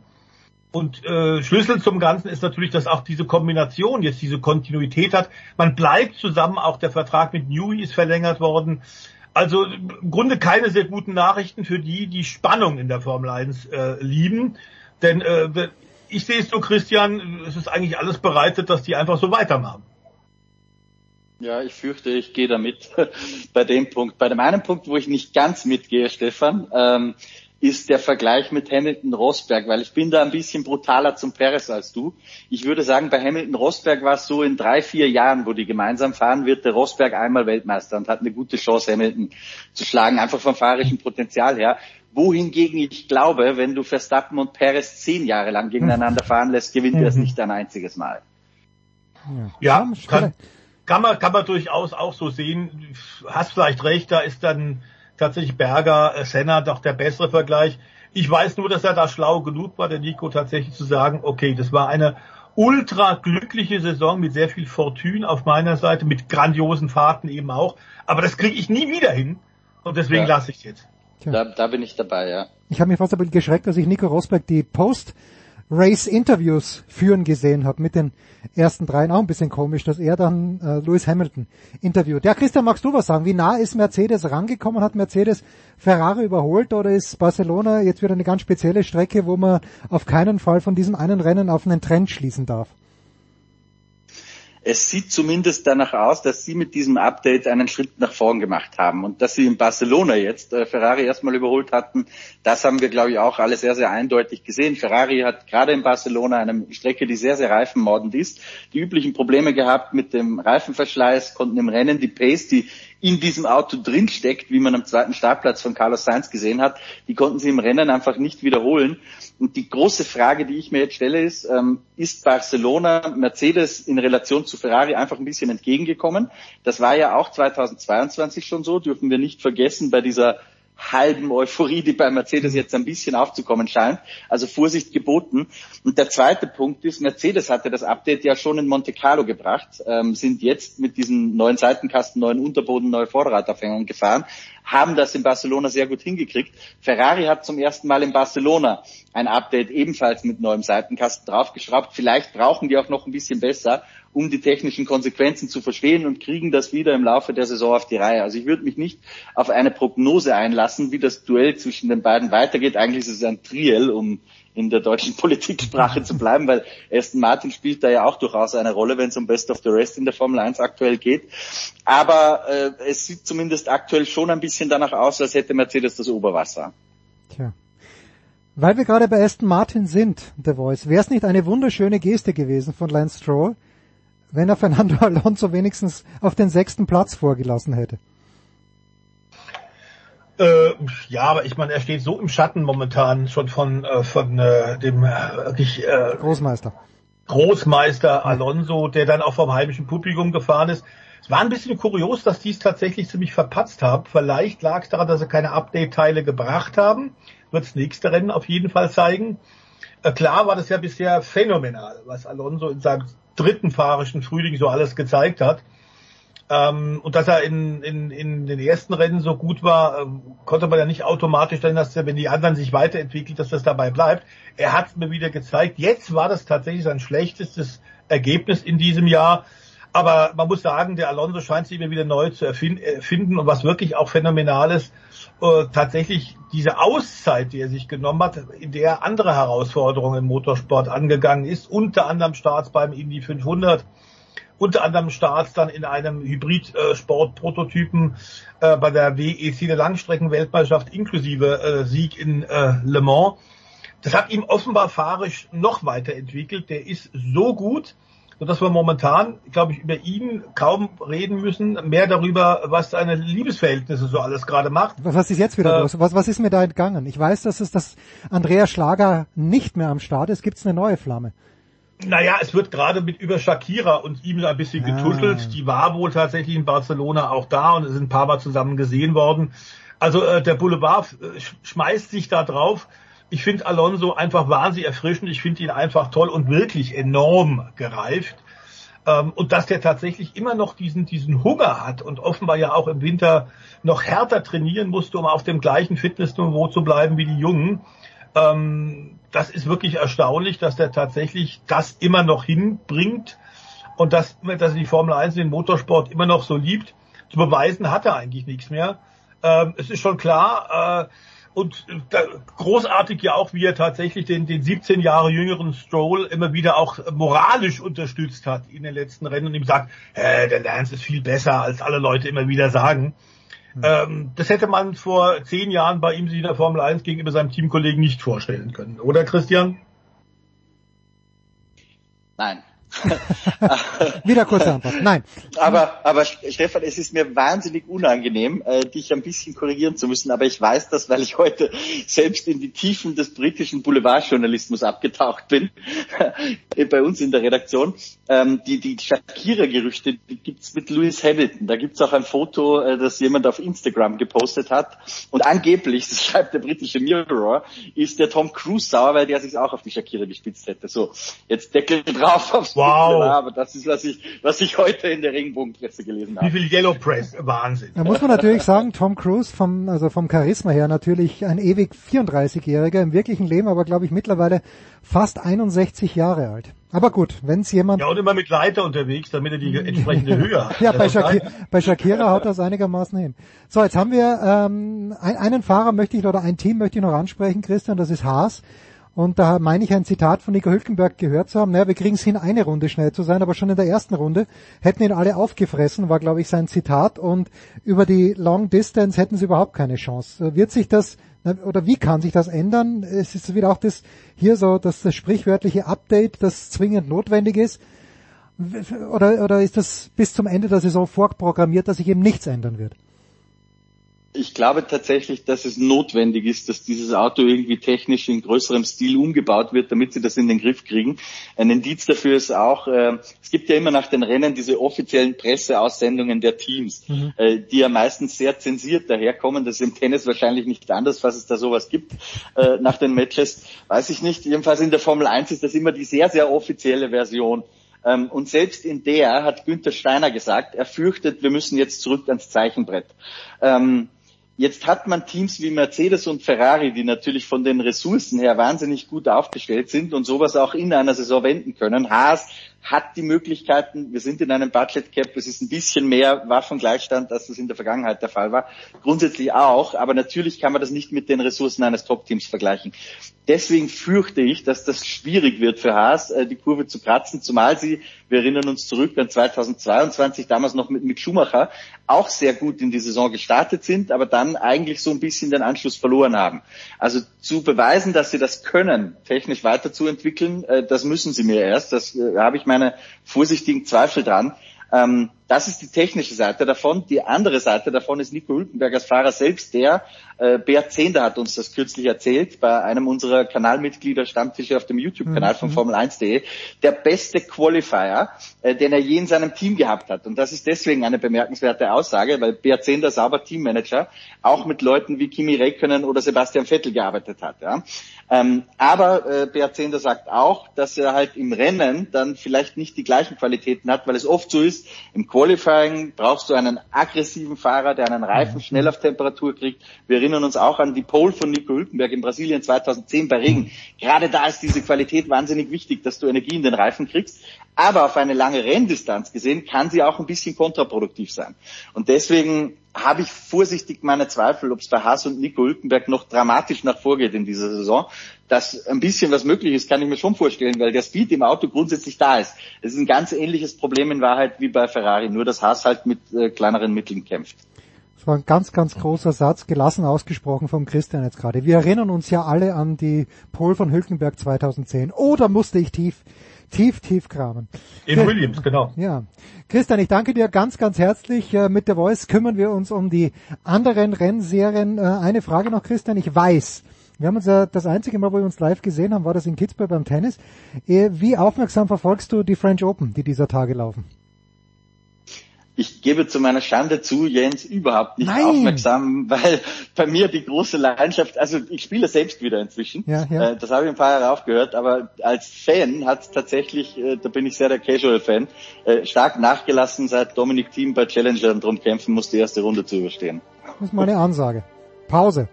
Und äh, Schlüssel zum Ganzen ist natürlich, dass auch diese Kombination jetzt diese Kontinuität hat. Man bleibt zusammen, auch der Vertrag mit Newey ist verlängert worden. Also im Grunde keine sehr guten Nachrichten für die, die Spannung in der Formel 1 äh, lieben. Denn äh, ich sehe es so, Christian, es ist eigentlich alles bereitet, dass die einfach so weitermachen. Ja, ich fürchte, ich gehe damit bei dem Punkt. Bei dem einen Punkt, wo ich nicht ganz mitgehe, Stefan, ähm, ist der Vergleich mit Hamilton Rosberg, weil ich bin da ein bisschen brutaler zum Perez als du. Ich würde sagen, bei Hamilton Rosberg war es so in drei, vier Jahren, wo die gemeinsam fahren, wird der Rosberg einmal Weltmeister und hat eine gute Chance, Hamilton zu schlagen, einfach vom fahrerischen Potenzial her. Wohingegen ich glaube, wenn du Verstappen und Perez zehn Jahre lang gegeneinander fahren lässt, gewinnt er es mhm. nicht ein einziges Mal. Ja, kann, kann man, kann man durchaus auch so sehen. Hast vielleicht recht, da ist dann tatsächlich Berger, äh, Senna doch der bessere Vergleich. Ich weiß nur, dass er da schlau genug war, der Nico tatsächlich zu sagen, okay, das war eine ultra glückliche Saison mit sehr viel Fortune auf meiner Seite, mit grandiosen Fahrten eben auch. Aber das kriege ich nie wieder hin und deswegen ja. lasse ich jetzt. Da, da bin ich dabei, ja. Ich habe mich fast ein bisschen geschreckt, dass ich Nico Rosberg die Post Race-Interviews führen gesehen habe mit den ersten dreien. Auch ein bisschen komisch, dass er dann äh, Lewis Hamilton interviewt. Ja, Christian, magst du was sagen? Wie nah ist Mercedes rangekommen? Hat Mercedes Ferrari überholt oder ist Barcelona jetzt wieder eine ganz spezielle Strecke, wo man auf keinen Fall von diesem einen Rennen auf einen Trend schließen darf? Es sieht zumindest danach aus, dass sie mit diesem Update einen Schritt nach vorn gemacht haben. Und dass sie in Barcelona jetzt äh, Ferrari erstmal überholt hatten, das haben wir, glaube ich, auch alle sehr, sehr eindeutig gesehen. Ferrari hat gerade in Barcelona eine Strecke, die sehr, sehr reifenmordend ist, die üblichen Probleme gehabt mit dem Reifenverschleiß, konnten im Rennen die Pace, die in diesem Auto drinsteckt, wie man am zweiten Startplatz von Carlos Sainz gesehen hat, die konnten sie im Rennen einfach nicht wiederholen. Und die große Frage, die ich mir jetzt stelle, ist, ähm, ist Barcelona Mercedes in Relation zu Ferrari einfach ein bisschen entgegengekommen? Das war ja auch 2022 schon so, dürfen wir nicht vergessen bei dieser halben Euphorie, die bei Mercedes jetzt ein bisschen aufzukommen scheint. Also Vorsicht geboten. Und der zweite Punkt ist, Mercedes hatte das Update ja schon in Monte Carlo gebracht, ähm, sind jetzt mit diesen neuen Seitenkasten, neuen Unterboden, neue Vorderradaufhängungen gefahren, haben das in Barcelona sehr gut hingekriegt. Ferrari hat zum ersten Mal in Barcelona ein Update ebenfalls mit neuem Seitenkasten draufgeschraubt. Vielleicht brauchen die auch noch ein bisschen besser, um die technischen Konsequenzen zu verstehen und kriegen das wieder im Laufe der Saison auf die Reihe. Also ich würde mich nicht auf eine Prognose einlassen, wie das Duell zwischen den beiden weitergeht. Eigentlich ist es ein Triell, um in der deutschen Politiksprache zu bleiben, weil Aston Martin spielt da ja auch durchaus eine Rolle, wenn es um Best of the Rest in der Formel 1 aktuell geht. Aber äh, es sieht zumindest aktuell schon ein bisschen danach aus, als hätte Mercedes das Oberwasser. Tja. Weil wir gerade bei Aston Martin sind, The Voice, wäre es nicht eine wunderschöne Geste gewesen von Lance Stroll, wenn er Fernando Alonso wenigstens auf den sechsten Platz vorgelassen hätte. Äh, ja, aber ich meine, er steht so im Schatten momentan schon von äh, von äh, dem äh, wirklich äh, Großmeister. Großmeister Alonso, der dann auch vom heimischen Publikum gefahren ist. Es war ein bisschen kurios, dass die es tatsächlich ziemlich verpatzt haben. Vielleicht lag es daran, dass sie keine Update-Teile gebracht haben. Wird das nächste Rennen auf jeden Fall zeigen. Äh, klar war das ja bisher phänomenal, was Alonso in seinem dritten fahrischen Frühling so alles gezeigt hat. Ähm, und dass er in, in, in den ersten Rennen so gut war, ähm, konnte man ja nicht automatisch dann, dass er, wenn die anderen sich weiterentwickelt, dass das dabei bleibt. Er hat es mir wieder gezeigt. Jetzt war das tatsächlich sein schlechtestes Ergebnis in diesem Jahr. Aber man muss sagen, der Alonso scheint sich immer wieder neu zu erfinden und was wirklich auch phänomenal ist, äh, tatsächlich diese Auszeit, die er sich genommen hat, in der er andere Herausforderungen im Motorsport angegangen ist, unter anderem Starts beim Indy 500, unter anderem Starts dann in einem Hybrid-Sport-Prototypen äh, bei der WEC der Langstreckenweltmeisterschaft inklusive äh, Sieg in äh, Le Mans. Das hat ihm offenbar fahrisch noch weiterentwickelt. Der ist so gut, sodass wir momentan, glaube ich, über ihn kaum reden müssen, mehr darüber, was seine Liebesverhältnisse so alles gerade macht. Was ist jetzt wieder äh, los? Was, was ist mir da entgangen? Ich weiß, dass es das Andrea Schlager nicht mehr am Start ist. Gibt es eine neue Flamme? Naja, es wird gerade mit über Shakira und ihm ein bisschen ah. getuschelt. Die war wohl tatsächlich in Barcelona auch da und sind ein paar Mal zusammen gesehen worden. Also äh, der Boulevard äh, schmeißt sich da drauf. Ich finde Alonso einfach wahnsinnig erfrischend. Ich finde ihn einfach toll und wirklich enorm gereift. Ähm, und dass der tatsächlich immer noch diesen, diesen Hunger hat und offenbar ja auch im Winter noch härter trainieren musste, um auf dem gleichen Fitnessniveau zu bleiben wie die Jungen. Ähm, das ist wirklich erstaunlich, dass der tatsächlich das immer noch hinbringt und dass, dass er die Formel 1 den Motorsport immer noch so liebt. Zu beweisen hat er eigentlich nichts mehr. Ähm, es ist schon klar, äh, und da, großartig ja auch, wie er tatsächlich den, den 17 Jahre jüngeren Stroll immer wieder auch moralisch unterstützt hat in den letzten Rennen und ihm sagt, äh, der Lance ist viel besser, als alle Leute immer wieder sagen. Ähm, das hätte man vor zehn Jahren bei ihm in der Formel 1 gegenüber seinem Teamkollegen nicht vorstellen können, oder Christian? Nein. Wieder kurze Antwort. Nein. Aber, aber Stefan, es ist mir wahnsinnig unangenehm, äh, dich ein bisschen korrigieren zu müssen. Aber ich weiß das, weil ich heute selbst in die Tiefen des britischen Boulevardjournalismus abgetaucht bin, bei uns in der Redaktion. Ähm, die die Shakira-Gerüchte, die gibt's mit Lewis Hamilton. Da gibt's auch ein Foto, äh, das jemand auf Instagram gepostet hat. Und angeblich, das schreibt der britische Mirror, ist der Tom Cruise sauer, weil der sich auch auf die Shakira gespitzt hätte. So, jetzt Deckel drauf aufs Wow. Aber das ist, was ich, was ich heute in der Regenbogenpresse gelesen habe. Wie viel Yellow Press? Wahnsinn. Da muss man natürlich sagen, Tom Cruise vom, also vom Charisma her natürlich ein ewig 34-Jähriger, im wirklichen Leben aber glaube ich mittlerweile fast 61 Jahre alt. Aber gut, wenn es jemand... Ja, und immer mit Leiter unterwegs, damit er die entsprechende Höhe hat. ja, bei, Shakira, bei Shakira haut das einigermaßen hin. So, jetzt haben wir ähm, einen Fahrer möchte ich oder ein Team möchte ich noch ansprechen, Christian, das ist Haas. Und da meine ich ein Zitat von Nico Hülkenberg gehört zu haben, naja, wir kriegen es hin, eine Runde schnell zu sein, aber schon in der ersten Runde hätten ihn alle aufgefressen, war glaube ich sein Zitat. Und über die Long Distance hätten sie überhaupt keine Chance. Wird sich das, oder wie kann sich das ändern? Es ist wieder auch das, hier so, dass das sprichwörtliche Update, das zwingend notwendig ist. Oder, oder ist das bis zum Ende der Saison vorprogrammiert, dass sich eben nichts ändern wird? Ich glaube tatsächlich, dass es notwendig ist, dass dieses Auto irgendwie technisch in größerem Stil umgebaut wird, damit sie das in den Griff kriegen. Ein Indiz dafür ist auch, äh, es gibt ja immer nach den Rennen diese offiziellen Presseaussendungen der Teams, mhm. äh, die ja meistens sehr zensiert daherkommen. Das ist im Tennis wahrscheinlich nicht anders, was es da sowas gibt äh, nach den Matches. Weiß ich nicht. Jedenfalls in der Formel 1 ist das immer die sehr, sehr offizielle Version. Ähm, und selbst in der hat Günther Steiner gesagt, er fürchtet, wir müssen jetzt zurück ans Zeichenbrett. Ähm, Jetzt hat man Teams wie Mercedes und Ferrari, die natürlich von den Ressourcen her wahnsinnig gut aufgestellt sind und sowas auch in einer Saison wenden können. Haas hat die Möglichkeiten, wir sind in einem Budget Cap, es ist ein bisschen mehr Waffengleichstand, als das in der Vergangenheit der Fall war. Grundsätzlich auch, aber natürlich kann man das nicht mit den Ressourcen eines Top-Teams vergleichen. Deswegen fürchte ich, dass das schwierig wird für Haas, äh, die Kurve zu kratzen, zumal sie, wir erinnern uns zurück an 2022, damals noch mit, mit Schumacher, auch sehr gut in die Saison gestartet sind, aber dann eigentlich so ein bisschen den Anschluss verloren haben. Also zu beweisen, dass sie das können, technisch weiterzuentwickeln, äh, das müssen sie mir erst. Das äh, habe ich meine vorsichtigen Zweifel dran. Ähm, das ist die technische Seite davon. Die andere Seite davon ist Nico Hülkenberg als Fahrer selbst, der, äh, Bert Zehnder hat uns das kürzlich erzählt, bei einem unserer Kanalmitglieder Stammtische auf dem YouTube-Kanal mhm. von Formel1.de, der beste Qualifier, äh, den er je in seinem Team gehabt hat. Und das ist deswegen eine bemerkenswerte Aussage, weil Bert Zehnder sauber Teammanager auch mit Leuten wie Kimi Räikkönen oder Sebastian Vettel gearbeitet hat. Ja. Ähm, aber äh, Bert Zehnder sagt auch, dass er halt im Rennen dann vielleicht nicht die gleichen Qualitäten hat, weil es oft so ist, im Qualifying brauchst du einen aggressiven Fahrer, der einen Reifen mhm. schnell auf Temperatur kriegt. Wir erinnern uns auch an die Pole von Nico Hülkenberg in Brasilien 2010 bei Regen. Gerade da ist diese Qualität wahnsinnig wichtig, dass du Energie in den Reifen kriegst. Aber auf eine lange Renndistanz gesehen kann sie auch ein bisschen kontraproduktiv sein. Und deswegen habe ich vorsichtig meine Zweifel, ob es bei Haas und Nico Hülkenberg noch dramatisch nach vorgeht in dieser Saison. Dass ein bisschen was möglich ist, kann ich mir schon vorstellen, weil der Speed im Auto grundsätzlich da ist. Es ist ein ganz ähnliches Problem in Wahrheit wie bei Ferrari, nur dass Haas halt mit äh, kleineren Mitteln kämpft. Das war ein ganz, ganz großer Satz, gelassen ausgesprochen vom Christian jetzt gerade. Wir erinnern uns ja alle an die Pol von Hülkenberg 2010. Oh, musste ich tief tief, tief kramen. In Chris, Williams, genau. Ja. Christian, ich danke dir ganz, ganz herzlich. Äh, mit der Voice kümmern wir uns um die anderen Rennserien. Äh, eine Frage noch, Christian. Ich weiß, wir haben uns ja das einzige Mal, wo wir uns live gesehen haben, war das in Kitzbühel beim Tennis. Äh, wie aufmerksam verfolgst du die French Open, die dieser Tage laufen? Ich gebe zu meiner Schande zu, Jens, überhaupt nicht Nein. aufmerksam, weil bei mir die große Leidenschaft, also ich spiele selbst wieder inzwischen, ja, ja. Äh, das habe ich ein paar Jahre aufgehört, aber als Fan hat es tatsächlich, äh, da bin ich sehr der Casual-Fan, äh, stark nachgelassen, seit Dominik Thiem bei Challenger drum kämpfen muss, die erste Runde zu überstehen. Das ist meine Ansage. Pause.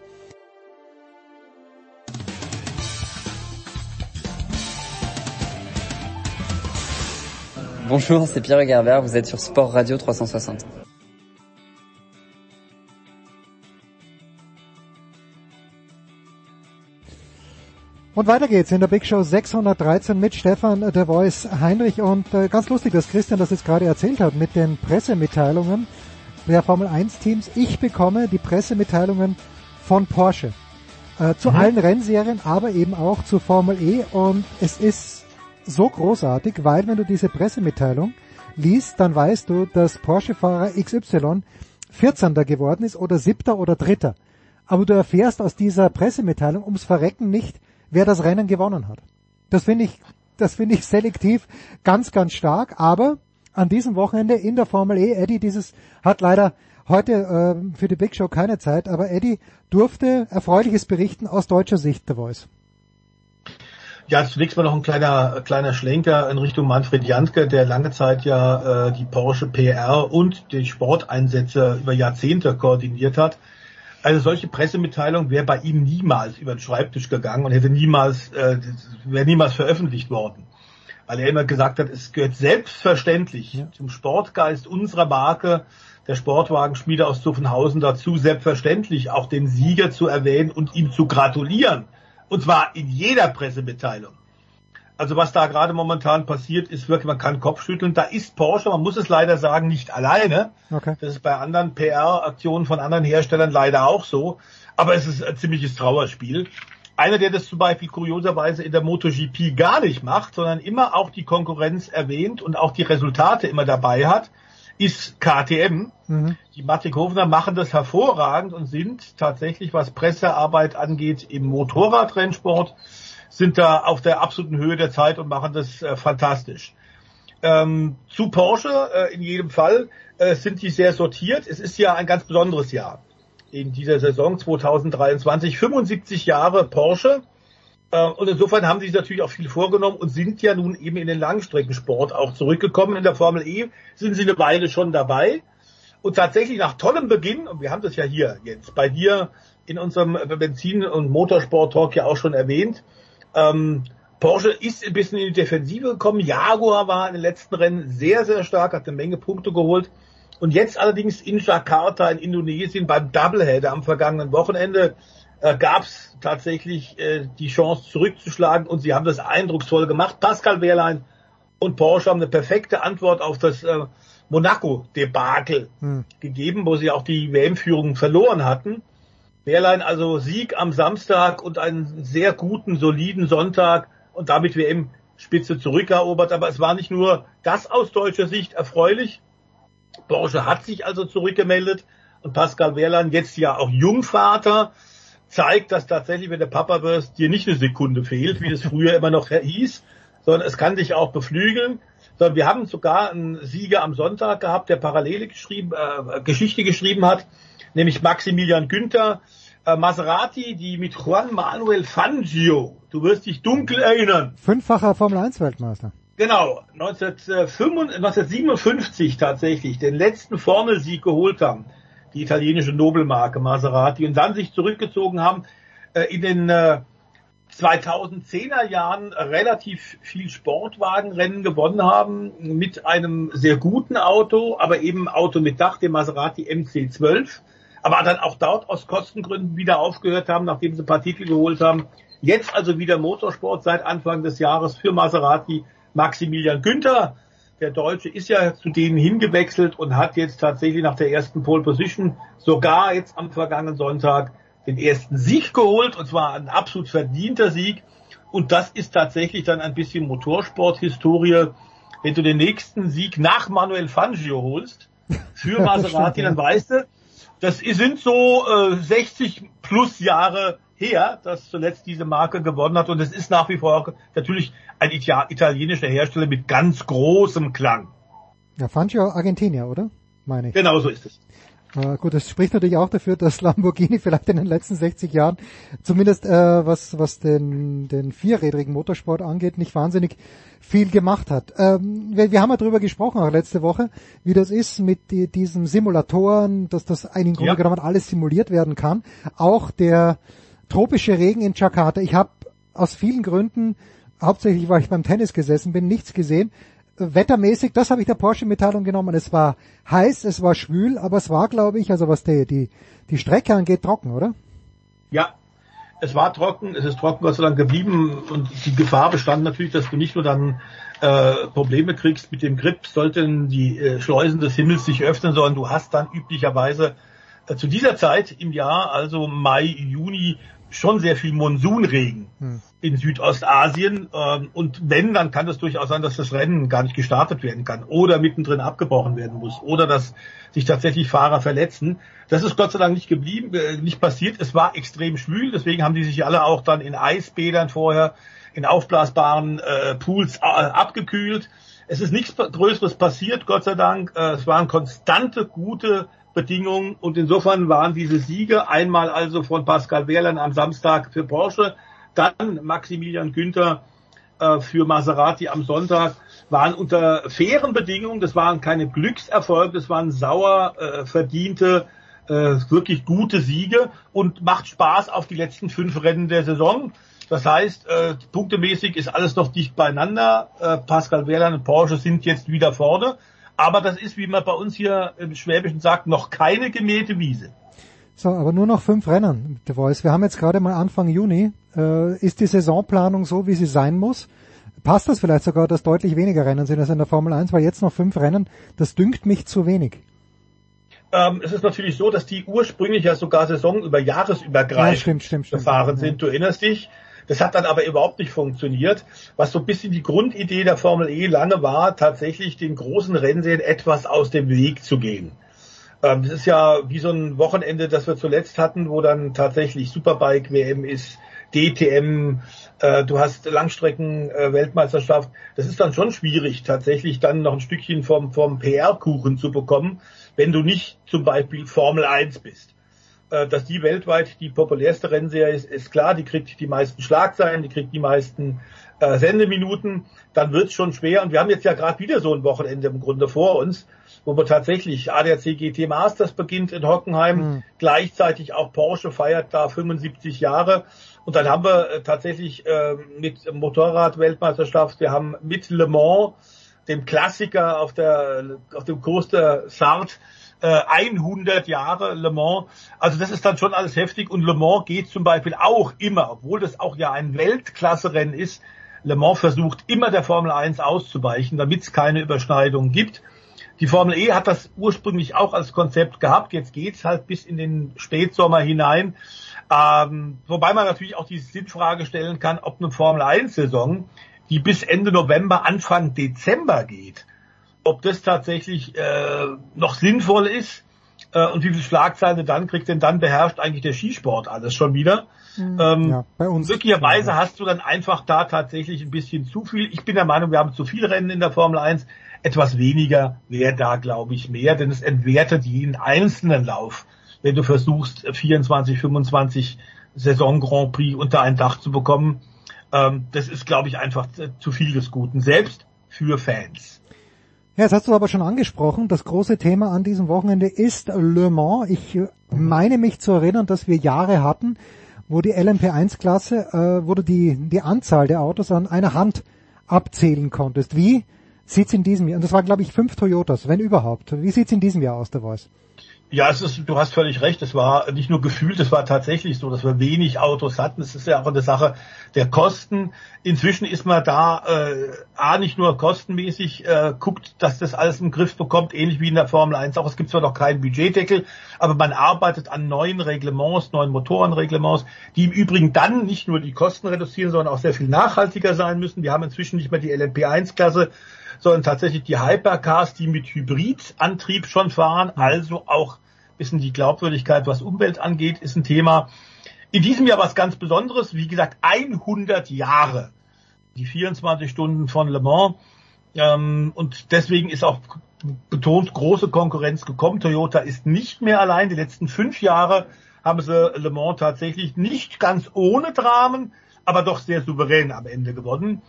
Bonjour, c'est Pierre Gerbert, vous êtes sur Sport Radio 360. Und weiter geht's in der Big Show 613 mit Stefan der Voice Heinrich und äh, ganz lustig, dass Christian das jetzt gerade erzählt hat mit den Pressemitteilungen der Formel 1 Teams. Ich bekomme die Pressemitteilungen von Porsche äh, zu mhm. allen Rennserien, aber eben auch zu Formel E und es ist so großartig, weil wenn du diese Pressemitteilung liest, dann weißt du, dass Porsche-Fahrer XY 14. geworden ist oder 7. oder 3. Aber du erfährst aus dieser Pressemitteilung ums Verrecken nicht, wer das Rennen gewonnen hat. Das finde ich, das finde ich selektiv ganz, ganz stark. Aber an diesem Wochenende in der Formel E, Eddie, dieses hat leider heute äh, für die Big Show keine Zeit, aber Eddie durfte erfreuliches berichten aus deutscher Sicht, der Voice. Ja, zunächst mal noch ein kleiner, kleiner Schlenker in Richtung Manfred Janske, der lange Zeit ja äh, die Porsche PR und die Sporteinsätze über Jahrzehnte koordiniert hat. Also solche Pressemitteilung wäre bei ihm niemals über den Schreibtisch gegangen und hätte niemals, äh, wäre niemals veröffentlicht worden. Weil er immer gesagt hat, es gehört selbstverständlich ja. zum Sportgeist unserer Marke, der Sportwagenschmiede aus Zuffenhausen dazu, selbstverständlich auch den Sieger zu erwähnen und ihm zu gratulieren. Und zwar in jeder Pressemitteilung. Also was da gerade momentan passiert, ist wirklich, man kann Kopf schütteln. Da ist Porsche, man muss es leider sagen, nicht alleine. Okay. Das ist bei anderen PR-Aktionen von anderen Herstellern leider auch so. Aber es ist ein ziemliches Trauerspiel. Einer, der das zum Beispiel kurioserweise in der MotoGP gar nicht macht, sondern immer auch die Konkurrenz erwähnt und auch die Resultate immer dabei hat, ist KTM. Mhm. Die Mattighovener machen das hervorragend und sind tatsächlich, was Pressearbeit angeht, im Motorradrennsport, sind da auf der absoluten Höhe der Zeit und machen das äh, fantastisch. Ähm, zu Porsche äh, in jedem Fall äh, sind die sehr sortiert. Es ist ja ein ganz besonderes Jahr in dieser Saison 2023. 75 Jahre Porsche. Äh, und insofern haben sie sich natürlich auch viel vorgenommen und sind ja nun eben in den Langstreckensport auch zurückgekommen. In der Formel E sind sie eine Weile schon dabei. Und tatsächlich nach tollem Beginn, und wir haben das ja hier jetzt bei dir in unserem Benzin- und Motorsport-Talk ja auch schon erwähnt, ähm, Porsche ist ein bisschen in die Defensive gekommen. Jaguar war in den letzten Rennen sehr, sehr stark, hat eine Menge Punkte geholt. Und jetzt allerdings in Jakarta in Indonesien beim Doubleheader am vergangenen Wochenende äh, gab es tatsächlich äh, die Chance zurückzuschlagen und sie haben das eindrucksvoll gemacht. Pascal Wehrlein und Porsche haben eine perfekte Antwort auf das äh, Monaco-Debakel Hm. gegeben, wo sie auch die WM-Führung verloren hatten. Wehrlein also Sieg am Samstag und einen sehr guten, soliden Sonntag und damit WM-Spitze zurückerobert. Aber es war nicht nur das aus deutscher Sicht erfreulich. Porsche hat sich also zurückgemeldet und Pascal Wehrlein, jetzt ja auch Jungvater, zeigt, dass tatsächlich, wenn der Papa wirst, dir nicht eine Sekunde fehlt, wie das früher immer noch hieß, sondern es kann dich auch beflügeln. Sondern wir haben sogar einen Sieger am Sonntag gehabt, der Parallele geschrieben, äh, Geschichte geschrieben hat, nämlich Maximilian Günther, äh, Maserati, die mit Juan Manuel Fangio, du wirst dich dunkel erinnern, Fünffacher Formel 1 Weltmeister. Genau, 1955, 1957 tatsächlich den letzten Formelsieg geholt haben, die italienische Nobelmarke Maserati, und dann sich zurückgezogen haben, äh, in den äh, 2010er Jahren relativ viel Sportwagenrennen gewonnen haben, mit einem sehr guten Auto, aber eben Auto mit Dach, dem Maserati MC12, aber dann auch dort aus Kostengründen wieder aufgehört haben, nachdem sie ein paar Titel geholt haben. Jetzt also wieder Motorsport seit Anfang des Jahres für Maserati Maximilian Günther. Der Deutsche ist ja zu denen hingewechselt und hat jetzt tatsächlich nach der ersten Pole Position sogar jetzt am vergangenen Sonntag den ersten Sieg geholt und zwar ein absolut verdienter Sieg. Und das ist tatsächlich dann ein bisschen Motorsport-Historie. Wenn du den nächsten Sieg nach Manuel Fangio holst für Maserati, dann weißt du, das sind so äh, 60 plus Jahre her, dass zuletzt diese Marke gewonnen hat. Und es ist nach wie vor natürlich ein Ita italienischer Hersteller mit ganz großem Klang. Ja, Fangio Argentinier, oder? Meine ich. Genau so ist es. Äh, gut, das spricht natürlich auch dafür, dass Lamborghini vielleicht in den letzten 60 Jahren, zumindest äh, was, was den, den vierrädrigen Motorsport angeht, nicht wahnsinnig viel gemacht hat. Ähm, wir, wir haben ja drüber gesprochen auch letzte Woche, wie das ist mit die, diesen Simulatoren, dass das im Grunde Ja. genommen alles simuliert werden kann. Auch der tropische Regen in Jakarta. Ich habe aus vielen Gründen, hauptsächlich weil ich beim Tennis gesessen bin, nichts gesehen. Wettermäßig, das habe ich der Porsche-Mitteilung genommen. Es war heiß, es war schwül, aber es war, glaube ich, also was die, die, die Strecke angeht, trocken, oder? Ja, es war trocken, es ist trocken Gott sei Dank geblieben und die Gefahr bestand natürlich, dass du nicht nur dann äh, Probleme kriegst mit dem Grip, sollten die äh, Schleusen des Himmels sich öffnen, sondern du hast dann üblicherweise äh, zu dieser Zeit im Jahr, also Mai, Juni, schon sehr viel Monsunregen in Südostasien. Ähm, und wenn, dann kann es durchaus sein, dass das Rennen gar nicht gestartet werden kann oder mittendrin abgebrochen werden muss oder dass sich tatsächlich Fahrer verletzen. Das ist Gott sei Dank nicht geblieben, äh, nicht passiert. Es war extrem schwül, deswegen haben die sich alle auch dann in Eisbädern vorher, in aufblasbaren äh, Pools äh, abgekühlt. Es ist nichts Größeres passiert, Gott sei Dank. Äh, es waren konstante, gute Bedingungen und insofern waren diese Siege einmal also von Pascal Wehrlein am Samstag für Porsche, dann Maximilian Günther äh, für Maserati am Sonntag, waren unter fairen Bedingungen, das waren keine Glückserfolge, das waren sauer äh, verdiente, äh, wirklich gute Siege und macht Spaß auf die letzten fünf Rennen der Saison. Das heißt, äh, punktemäßig ist alles noch dicht beieinander. Äh, Pascal Wehrlein und Porsche sind jetzt wieder vorne. Aber das ist, wie man bei uns hier im Schwäbischen sagt, noch keine gemähte Wiese. So, aber nur noch fünf Rennen, The Voice. Wir haben jetzt gerade mal Anfang Juni. Äh, ist die Saisonplanung so, wie sie sein muss? Passt das vielleicht sogar, dass deutlich weniger Rennen sind als in der Formel 1, weil jetzt noch fünf Rennen, das dünkt mich zu wenig. Ähm, es ist natürlich so, dass die ursprünglich ja sogar Saison über Ja, jahresübergreifend stimmt, stimmt, stimmt. gefahren Ja. sind. Du erinnerst dich, Das hat dann aber überhaupt nicht funktioniert. Was so ein bisschen die Grundidee der Formel E lange war, tatsächlich den großen Rennserien etwas aus dem Weg zu gehen. Ähm, es ist ja wie so ein Wochenende, das wir zuletzt hatten, wo dann tatsächlich Superbike WM ist, DTM, äh, du hast Langstrecken-Weltmeisterschaft. Äh, das ist dann schon schwierig, tatsächlich dann noch ein Stückchen vom, vom PR-Kuchen zu bekommen, wenn du nicht zum Beispiel Formel 1 bist. Äh, dass die weltweit die populärste Rennserie ist, ist klar, die kriegt die meisten Schlagzeilen, die kriegt die meisten äh, Sendeminuten, dann wird's schon schwer. Und wir haben jetzt ja gerade wieder so ein Wochenende im Grunde vor uns, wo wir tatsächlich ADAC GT Masters beginnt in Hockenheim, mhm. gleichzeitig auch Porsche feiert da 75 Jahre. Und dann haben wir äh, tatsächlich äh, mit Motorrad-Weltmeisterschaft, wir haben mit Le Mans, dem Klassiker auf der auf dem Kurs der Sartre, äh, 100 Jahre Le Mans. Also das ist dann schon alles heftig. Und Le Mans geht zum Beispiel auch immer, obwohl das auch ja ein Weltklasse-Rennen ist, Le Mans versucht immer der Formel 1 auszuweichen, damit es keine Überschneidung gibt. Die Formel E hat das ursprünglich auch als Konzept gehabt. Jetzt geht's halt bis in den Spätsommer hinein. Ähm, wobei man natürlich auch die Sinnfrage stellen kann, ob eine Formel 1 Saison, die bis Ende November, Anfang Dezember geht, ob das tatsächlich äh, noch sinnvoll ist äh, und wie viel Schlagzeile dann kriegt, denn dann beherrscht eigentlich der Skisport alles schon wieder. Mhm. Ähm, ja, bei uns. Möglicherweise ja. hast du dann einfach da tatsächlich ein bisschen zu viel. Ich bin der Meinung, wir haben zu viele Rennen in der Formel 1. Etwas weniger wäre da, glaube ich, mehr, denn es entwertet jeden einzelnen Lauf wenn du versuchst, 24, 25 Saison Grand Prix unter ein Dach zu bekommen. Ähm, das ist, glaube ich, einfach zu viel des Guten, selbst für Fans. Ja, jetzt hast du aber schon angesprochen, das große Thema an diesem Wochenende ist Le Mans. Ich meine mich zu erinnern, dass wir Jahre hatten, wo die LMP1-Klasse, äh, wo du die, die Anzahl der Autos an einer Hand abzählen konntest. Wie sieht's in diesem Jahr, und das waren glaube ich fünf Toyotas, wenn überhaupt, wie sieht's in diesem Jahr aus, der Voice? Ja, es ist, du hast völlig recht. Es war nicht nur gefühlt, es war tatsächlich so, dass wir wenig Autos hatten. Es ist ja auch eine Sache der Kosten. Inzwischen ist man da äh, a nicht nur kostenmäßig äh, guckt, dass das alles im Griff bekommt, ähnlich wie in der Formel 1. Auch es gibt zwar noch keinen Budgetdeckel, aber man arbeitet an neuen Reglements, neuen Motorenreglements, die im Übrigen dann nicht nur die Kosten reduzieren, sondern auch sehr viel nachhaltiger sein müssen. Wir haben inzwischen nicht mehr die LMP1-Klasse, sondern tatsächlich die Hypercars, die mit Hybridantrieb schon fahren, also auch bisschen die Glaubwürdigkeit, was Umwelt angeht, ist ein Thema. In diesem Jahr was ganz Besonderes, wie gesagt, 100 Jahre. Die 24 Stunden von Le Mans. Ähm, und deswegen ist auch betont große Konkurrenz gekommen. Toyota ist nicht mehr allein. Die letzten fünf Jahre haben sie Le Mans tatsächlich nicht ganz ohne Dramen, aber doch sehr souverän am Ende gewonnen.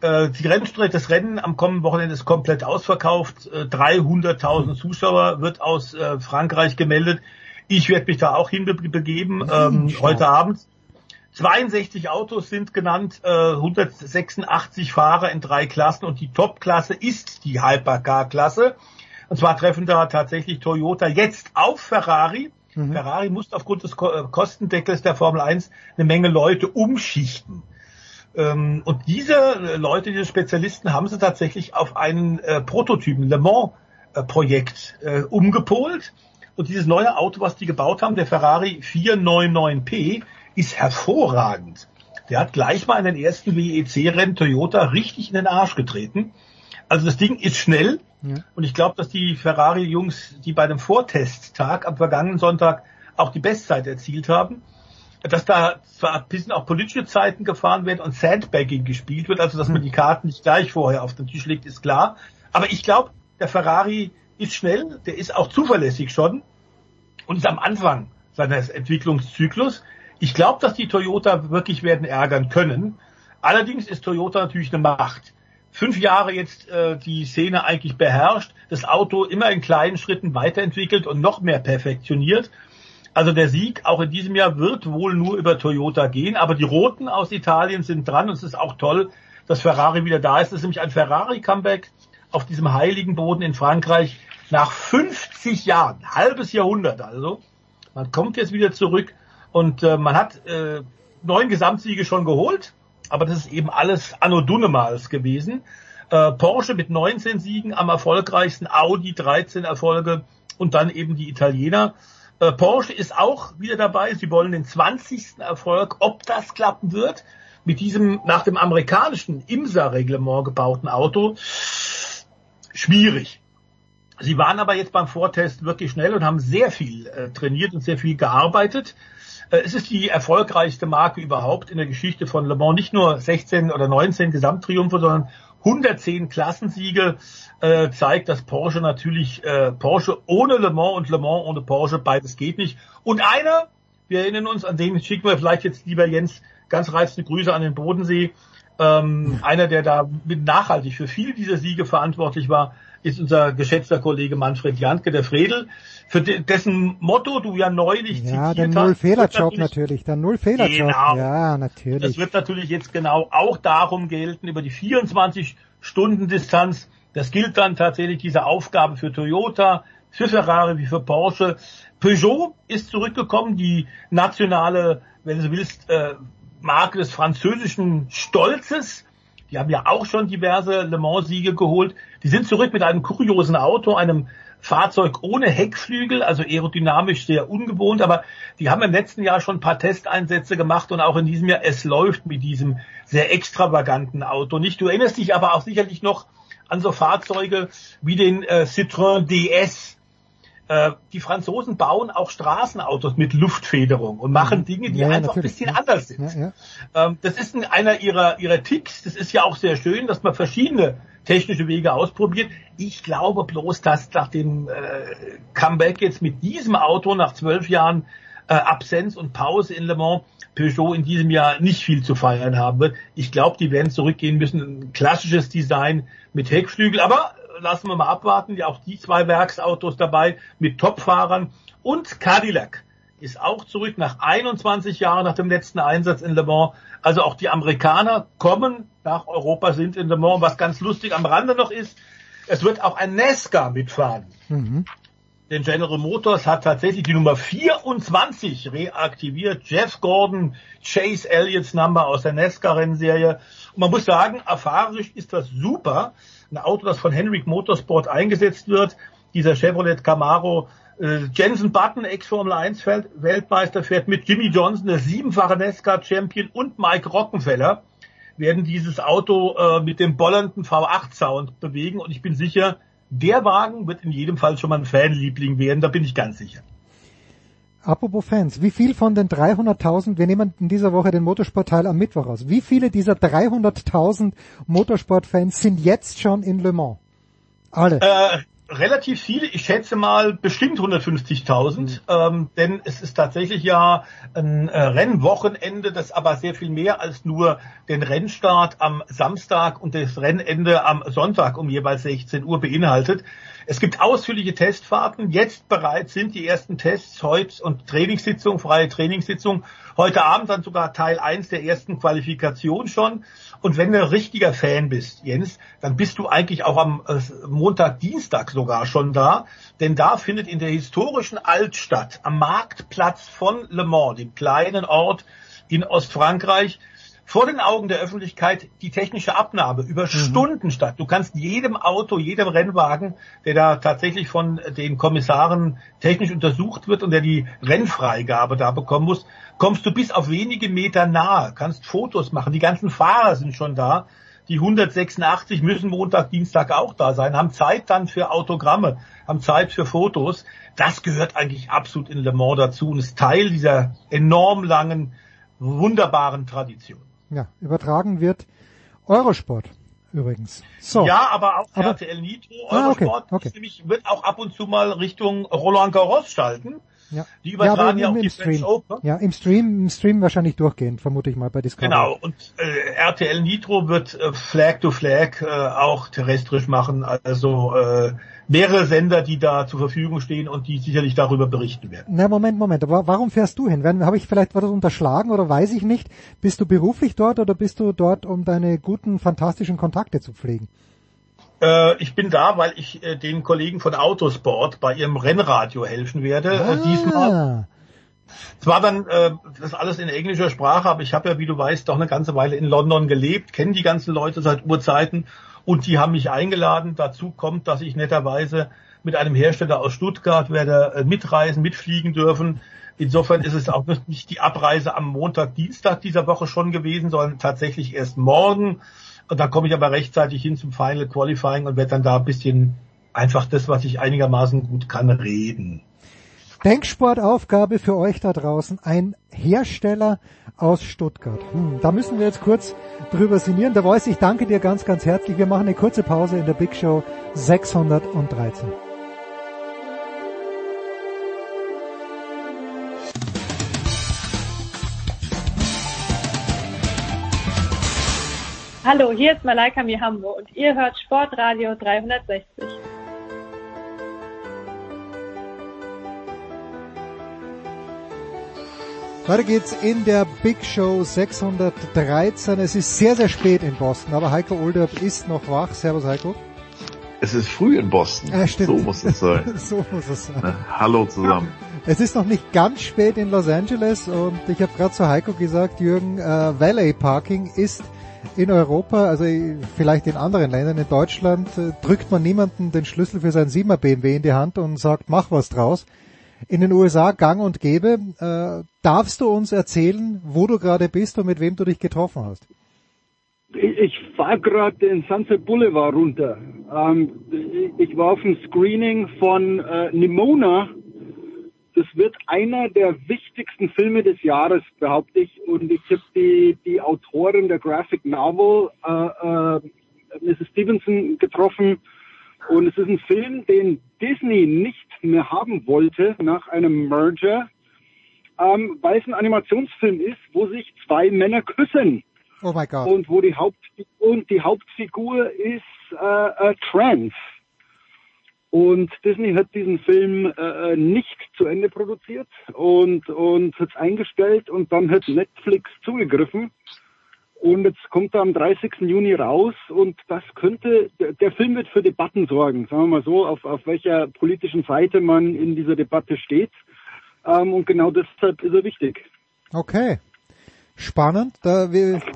Äh, die Rennstrecke, das Rennen am kommenden Wochenende ist komplett ausverkauft. 300.000 äh, Zuschauer wird aus äh, Frankreich gemeldet. Ich werde mich da auch hinbegeben ähm, heute Abend. 62 Autos sind genannt, äh, 186 Fahrer in drei Klassen und die Top-Klasse ist die Hypercar-Klasse. Und zwar treffen da tatsächlich Toyota jetzt auf Ferrari. Mhm. Ferrari muss aufgrund des Kostendeckels der Formel 1 eine Menge Leute umschichten. Ähm, und diese äh, Leute, diese Spezialisten, haben sie tatsächlich auf einen äh, Prototypen, Le Mans äh, Projekt äh, umgepolt. Und dieses neue Auto, was die gebaut haben, der Ferrari 499P, ist hervorragend. Der hat gleich mal in den ersten WEC-Rennen Toyota richtig in den Arsch getreten. Also das Ding ist schnell. Ja. Und ich glaube, dass die Ferrari-Jungs, die bei dem Vortesttag am vergangenen Sonntag auch die Bestzeit erzielt haben, dass da zwar ein bisschen auch politische Zeiten gefahren werden und Sandbagging gespielt wird, also dass man hm. die Karten nicht gleich vorher auf den Tisch legt, ist klar. Aber ich glaube, der Ferrari ist schnell, der ist auch zuverlässig schon und ist am Anfang seines Entwicklungszyklus. Ich glaube, dass die Toyota wirklich werden ärgern können. Allerdings ist Toyota natürlich eine Macht. Fünf Jahre jetzt äh, die Szene eigentlich beherrscht, das Auto immer in kleinen Schritten weiterentwickelt und noch mehr perfektioniert. Also der Sieg auch in diesem Jahr wird wohl nur über Toyota gehen, aber die Roten aus Italien sind dran und es ist auch toll, dass Ferrari wieder da ist. Es ist nämlich ein Ferrari-Comeback auf diesem heiligen Boden in Frankreich nach 50 Jahren, halbes Jahrhundert also. Man kommt jetzt wieder zurück und äh, man hat äh, neun Gesamtsiege schon geholt, aber das ist eben alles Anno Dunnemals gewesen. Äh, Porsche mit 19 Siegen am erfolgreichsten, Audi 13 Erfolge und dann eben die Italiener. Äh, Porsche ist auch wieder dabei. Sie wollen den 20. Erfolg. Ob das klappen wird, mit diesem nach dem amerikanischen IMSA-Reglement gebauten Auto schwierig. Sie waren aber jetzt beim Vortest wirklich schnell und haben sehr viel äh, trainiert und sehr viel gearbeitet. Äh, es ist die erfolgreichste Marke überhaupt in der Geschichte von Le Mans. Nicht nur 16 oder 19 Gesamttriumphe, sondern 110 Klassensiege äh, zeigt, dass Porsche natürlich äh, Porsche ohne Le Mans und Le Mans ohne Porsche beides geht nicht. Und einer, wir erinnern uns, an den schicken wir vielleicht jetzt lieber Jens ganz reizende Grüße an den Bodensee. Ähm, einer, der da mit nachhaltig für viele dieser Siege verantwortlich war, ist unser geschätzter Kollege Manfred Jantke, der Fredel, für de dessen Motto du ja neulich Ja, der zitiert Null-Fehler-Job hast. natürlich, der Null-Fehler-Job. Genau. Ja, Das natürlich. wird natürlich jetzt genau auch darum gelten, über die 24 Stunden Distanz. Das gilt dann tatsächlich diese Aufgabe für Toyota, für Ferrari wie für Porsche. Peugeot ist zurückgekommen, die nationale, wenn du willst, äh, Marke des französischen Stolzes. Die haben ja auch schon diverse Le Mans-Siege geholt. Die sind zurück mit einem kuriosen Auto, einem Fahrzeug ohne Heckflügel, also aerodynamisch sehr ungewohnt, aber die haben im letzten Jahr schon ein paar Testeinsätze gemacht und auch in diesem Jahr, es läuft mit diesem sehr extravaganten Auto nicht. Du erinnerst dich aber auch sicherlich noch an so Fahrzeuge wie den äh, Citroën DS. Äh, die Franzosen bauen auch Straßenautos mit Luftfederung und machen Dinge, die Ja, einfach ein bisschen ja. anders sind. Ja. Ähm, das ist ein, einer ihrer, ihrer Ticks. Das ist ja auch sehr schön, dass man verschiedene technische Wege ausprobiert. Ich glaube bloß, dass nach dem äh, Comeback jetzt mit diesem Auto nach zwölf Jahren äh, Absenz und Pause in Le Mans Peugeot in diesem Jahr nicht viel zu feiern haben wird. Ich glaube, die werden zurückgehen müssen. Ein klassisches Design mit Heckflügel, aber lassen wir mal abwarten. Ja, auch die zwei Werksautos dabei mit Topfahrern und Cadillac ist auch zurück nach 21 Jahren nach dem letzten Einsatz in Le Mans. Also auch die Amerikaner kommen nach Europa, sind in Le Mans. Was ganz lustig am Rande noch ist, es wird auch ein NASCAR mitfahren. Mhm. Denn General Motors hat tatsächlich die Nummer 24 reaktiviert. Jeff Gordon, Chase Elliott's Number aus der NASCAR-Rennserie. Und man muss sagen, erfahrerisch ist das super. Ein Auto, das von Henrik Motorsport eingesetzt wird. Dieser Chevrolet Camaro. Äh, Jensen Button, Ex-Formel 1 Feld- Weltmeister, fährt mit Jimmy Johnson, der siebenfache NASCAR-Champion und Mike Rockenfeller werden dieses Auto äh, mit dem bollernden V8-Sound bewegen. Und ich bin sicher, der Wagen wird in jedem Fall schon mal ein Fanliebling werden, da bin ich ganz sicher. Apropos Fans, wie viel von den 300.000, wir nehmen in dieser Woche den Motorsportteil am Mittwoch aus, wie viele dieser 300.000 Motorsportfans sind jetzt schon in Le Mans? Alle. Äh, relativ viele, ich schätze mal bestimmt 150.000, ähm, denn es ist tatsächlich ja ein äh, Rennwochenende, das aber sehr viel mehr als nur den Rennstart am Samstag und das Rennende am Sonntag um jeweils 16 Uhr beinhaltet. Es gibt ausführliche Testfahrten. Jetzt bereits sind die ersten Tests heute und Trainingssitzung, freie Trainingssitzung. Heute Abend dann sogar Teil 1 der ersten Qualifikation schon. Und wenn du ein richtiger Fan bist, Jens, dann bist du eigentlich auch am äh, Montag, Dienstag sogar schon da. Denn da findet in der historischen Altstadt am Marktplatz von Le Mans, dem kleinen Ort in Ostfrankreich, vor den Augen der Öffentlichkeit die technische Abnahme über Stunden statt. Du kannst jedem Auto, jedem Rennwagen, der da tatsächlich von den Kommissaren technisch untersucht wird und der die Rennfreigabe da bekommen muss, kommst du bis auf wenige Meter nahe, kannst Fotos machen. Die ganzen Fahrer sind schon da. Die 186 müssen Montag, Dienstag auch da sein, haben Zeit dann für Autogramme, haben Zeit für Fotos. Das gehört eigentlich absolut in Le Mans dazu und ist Teil dieser enorm langen, wunderbaren Tradition. Ja, übertragen wird Eurosport übrigens. So. Ja, aber auch Aber- RTL Nitro, Ah, okay, Eurosport, okay. nämlich, wird auch ab und zu mal Richtung Roland Garros schalten. Ja. Die übertragen ja, aber auch im, die im French Stream. Open. Ja, im Stream, im Stream wahrscheinlich durchgehend, vermute ich mal bei Discovery. Genau, und äh, RTL Nitro wird äh, Flag to Flag äh, auch terrestrisch machen. Also äh, mehrere Sender, die da zur Verfügung stehen und die sicherlich darüber berichten werden. Na, Moment, Moment. Aber warum fährst du hin? Habe ich vielleicht was unterschlagen oder weiß ich nicht? Bist du beruflich dort oder bist du dort, um deine guten, fantastischen Kontakte zu pflegen? Äh, ich bin da, weil ich äh, den Kollegen von Autosport bei ihrem Rennradio helfen werde. Äh, diesmal. Ah, Es war dann äh, das alles in englischer Sprache, aber ich habe ja, wie du weißt, doch eine ganze Weile in London gelebt, kenne die ganzen Leute seit Urzeiten und die haben mich eingeladen. Dazu kommt, dass ich netterweise mit einem Hersteller aus Stuttgart, werde äh, mitreisen, mitfliegen dürfen. Insofern ist es auch nicht die Abreise am Montag, Dienstag dieser Woche schon gewesen, sondern tatsächlich erst morgen. Und da komme ich aber rechtzeitig hin zum Final Qualifying und werde dann da ein bisschen einfach das, was ich einigermaßen gut kann, reden. Denksportaufgabe für euch da draußen. Ein Hersteller aus Stuttgart. Hm, da müssen wir jetzt kurz drüber sinnieren. Der Voice, ich danke dir ganz, ganz herzlich. Wir machen eine kurze Pause in der Big Show 613. Hallo, hier ist Malaika Mihambo und ihr hört Sportradio 360. Weiter geht's in der Big Show 613. Es ist sehr, sehr spät in Boston, aber Heiko Olderb ist noch wach. Servus Heiko. Es ist früh in Boston. Ja, stimmt. So muss es sein. so muss es sein. Hallo zusammen. Es ist noch nicht ganz spät in Los Angeles und ich habe gerade zu Heiko gesagt, Jürgen, äh, Valet Parking ist in Europa, also vielleicht in anderen Ländern, in Deutschland, äh, drückt man niemanden den Schlüssel für sein 7er BMW in die Hand und sagt, mach was draus in den USA gang und gäbe. Äh, darfst du uns erzählen, wo du gerade bist und mit wem du dich getroffen hast? Ich fahre gerade den Sunset Boulevard runter. Ähm, ich war auf dem Screening von äh, Nimona. Das wird einer der wichtigsten Filme des Jahres, behaupte ich. Und ich habe die, die Autorin der Graphic Novel, äh, äh, Mrs. Stevenson, getroffen. Und es ist ein Film, den Disney nicht mehr haben wollte nach einem Merger, ähm, weil es ein Animationsfilm ist, wo sich zwei Männer küssen. Oh mein Gott. Und wo die Haupt und die Hauptfigur ist äh, äh, trans. Und Disney hat diesen Film äh, nicht zu Ende produziert und und hat es eingestellt und dann hat Netflix zugegriffen und jetzt kommt er am 30. Juni raus und das könnte, der Film wird für Debatten sorgen, sagen wir mal so, auf, auf welcher politischen Seite man in dieser Debatte steht. Ähm, und genau deshalb ist er wichtig. Okay. Spannend, da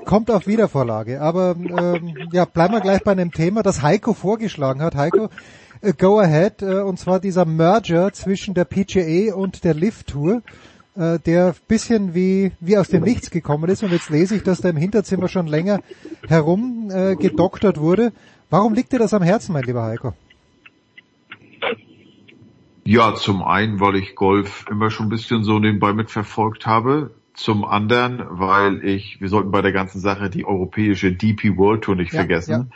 kommt auf Wiedervorlage. Aber ähm, ja, bleiben wir gleich bei einem Thema, das Heiko vorgeschlagen hat. Heiko, äh, go ahead, äh, und zwar dieser Merger zwischen der PGA und der Lift Tour äh, der bisschen wie, wie aus dem Nichts gekommen ist. Und jetzt lese ich, dass da im Hinterzimmer schon länger herum äh, gedoktert wurde. Warum liegt dir das am Herzen, mein lieber Heiko? Ja, zum einen, weil ich Golf immer schon ein bisschen so nebenbei mitverfolgt habe. Zum anderen, weil ich, wir sollten bei der ganzen Sache die europäische DP World Tour nicht ja, vergessen.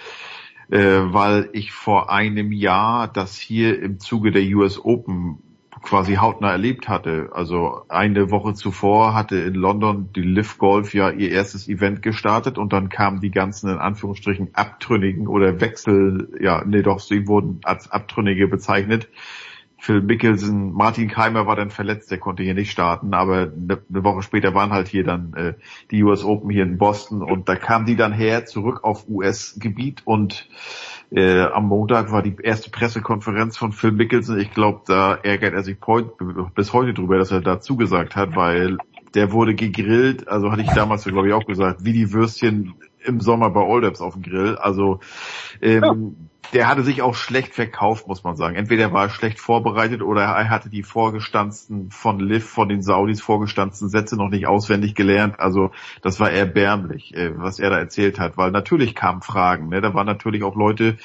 Ja. Äh, weil ich vor einem Jahr das hier im Zuge der US Open quasi hautnah erlebt hatte. Also eine Woche zuvor hatte in London die Live Golf ja ihr erstes Event gestartet und dann kamen die ganzen in Anführungsstrichen Abtrünnigen oder Wechsel, ja, nee doch, sie wurden als Abtrünnige bezeichnet. Phil Mickelson, Martin Keimer war dann verletzt, der konnte hier nicht starten, aber eine, Woche später waren halt hier dann äh, die US Open hier in Boston und da kamen die dann her zurück auf US-Gebiet und äh, am Montag war die erste Pressekonferenz von Phil Mickelson. Ich glaube, da ärgert er sich bis heute drüber, dass er da zugesagt hat, weil der wurde gegrillt, also hatte ich damals, glaube ich, auch gesagt, wie die Würstchen im Sommer bei Oldeps auf dem Grill. Also ähm, ja der hatte sich auch schlecht verkauft, muss man sagen. Entweder war er schlecht vorbereitet oder er hatte die vorgestanzten von Liv, von den Saudis vorgestanzten Sätze noch nicht auswendig gelernt. Also das war erbärmlich, äh, was er da erzählt hat, weil natürlich kamen Fragen. Ne? Da waren natürlich auch Leute,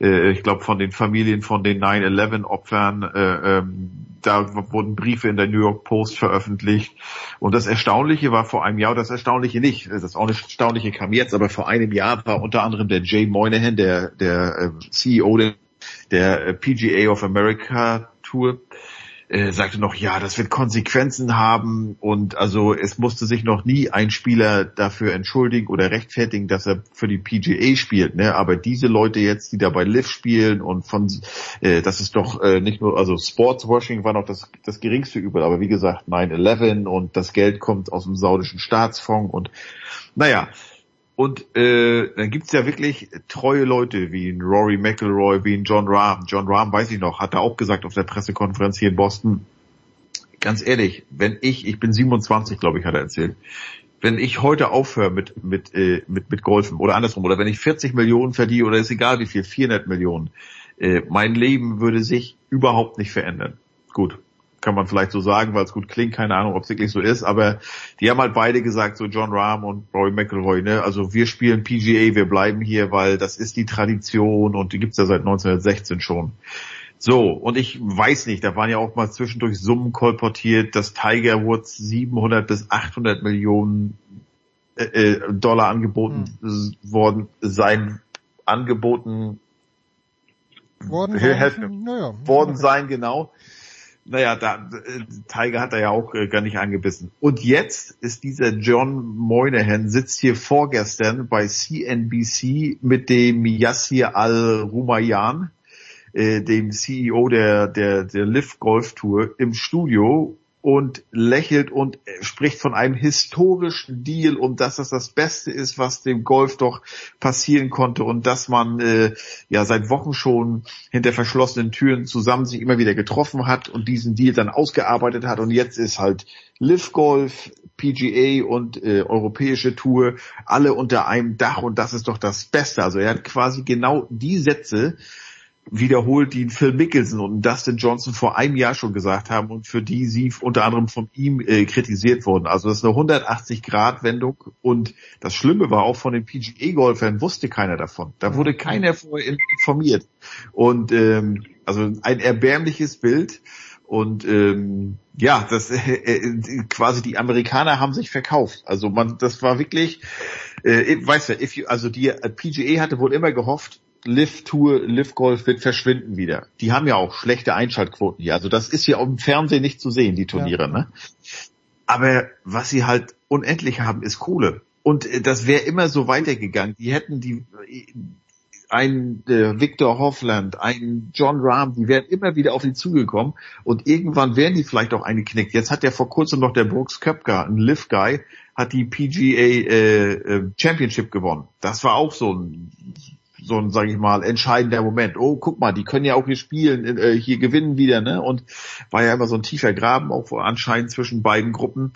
äh, ich glaube von den Familien von den 9-11-Opfern, äh, ähm, da wurden Briefe in der New York Post veröffentlicht. Und das Erstaunliche war vor einem Jahr, das Erstaunliche nicht, das Erstaunliche kam jetzt, aber vor einem Jahr war unter anderem der Jay Moynihan, der, der CEO der, der PGA of America Tour, äh, sagte noch, ja, das wird Konsequenzen haben und also es musste sich noch nie ein Spieler dafür entschuldigen oder rechtfertigen, dass er für die PGA spielt. Ne? Aber diese Leute jetzt, die da bei Liv spielen und von, äh, das ist doch äh, nicht nur, also Sportswashing war noch das, das geringste Übel, aber wie gesagt 9-11 und das Geld kommt aus dem saudischen Staatsfonds und naja, und äh, dann gibt's ja wirklich treue Leute wie ein Rory McIlroy, wie ein John Rahm. John Rahm, weiß ich noch, hat er auch gesagt auf der Pressekonferenz hier in Boston, ganz ehrlich, wenn ich, ich bin 27, glaube ich, hat er erzählt, wenn ich heute aufhöre mit, mit, äh, mit, mit Golfen oder andersrum, oder wenn ich 40 Millionen verdiene oder ist egal wie viel, 400 Millionen, Äh, mein Leben würde sich überhaupt nicht verändern. Gut, kann man vielleicht so sagen, weil es gut klingt, keine Ahnung, ob es wirklich so ist, aber die haben halt beide gesagt, so John Rahm und Roy McIlroy, ne, also wir spielen PGA, wir bleiben hier, weil das ist die Tradition und die gibt's ja seit 1916 schon. So, und ich weiß nicht, da waren ja auch mal zwischendurch Summen kolportiert, dass Tiger Woods 700 bis 800 Millionen äh, äh, Dollar angeboten mhm. worden sein, angeboten worden naja, worden sein, genau. Naja, da, Tiger hat er ja auch äh, gar nicht angebissen. Und jetzt ist dieser John Moynihan, sitzt hier vorgestern bei CNBC mit dem Yassir Al-Rumayyan, äh, dem CEO der, der, der Lift Golf Tour, im Studio und lächelt und spricht von einem historischen Deal und dass das das Beste ist, was dem Golf doch passieren konnte und dass man äh, ja seit Wochen schon hinter verschlossenen Türen zusammen sich immer wieder getroffen hat und diesen Deal dann ausgearbeitet hat und jetzt ist halt Live Golf, PGA und äh, europäische Tour alle unter einem Dach und das ist doch das Beste. Also er hat quasi genau die Sätze wiederholt, die Phil Mickelson und Dustin Johnson vor einem Jahr schon gesagt haben und für die sie unter anderem von ihm äh, kritisiert wurden. Also das ist eine 180-Grad-Wendung und das Schlimme war auch von den PGA-Golfern wusste keiner davon. Da wurde keiner vorher informiert. Und ähm, also ein erbärmliches Bild. Und ähm, ja, das äh, äh, quasi die Amerikaner haben sich verkauft. Also man, das war wirklich, äh, weißt du, if you, also die äh, PGA hatte wohl immer gehofft, Live Tour, Live Golf wird verschwinden wieder. Die haben ja auch schlechte Einschaltquoten hier. Also das ist hier auf dem Fernsehen nicht zu sehen, die Turniere. Ja. Ne? Aber was sie halt unendlich haben, ist Kohle. Und äh, das wäre immer so weitergegangen. Die hätten die ein äh, Victor Hoffland, ein John Rahm, die wären immer wieder auf ihn zugekommen und irgendwann wären die vielleicht auch eingeknickt. Jetzt hat ja vor kurzem noch der Brooks Köpker, ein Live Guy, hat die PGA äh, äh, Championship gewonnen. Das war auch so ein so ein, sage ich mal, entscheidender Moment. Oh, guck mal, die können ja auch hier spielen, äh, hier gewinnen wieder, ne? Und war ja immer so ein tiefer Graben auch anscheinend zwischen beiden Gruppen.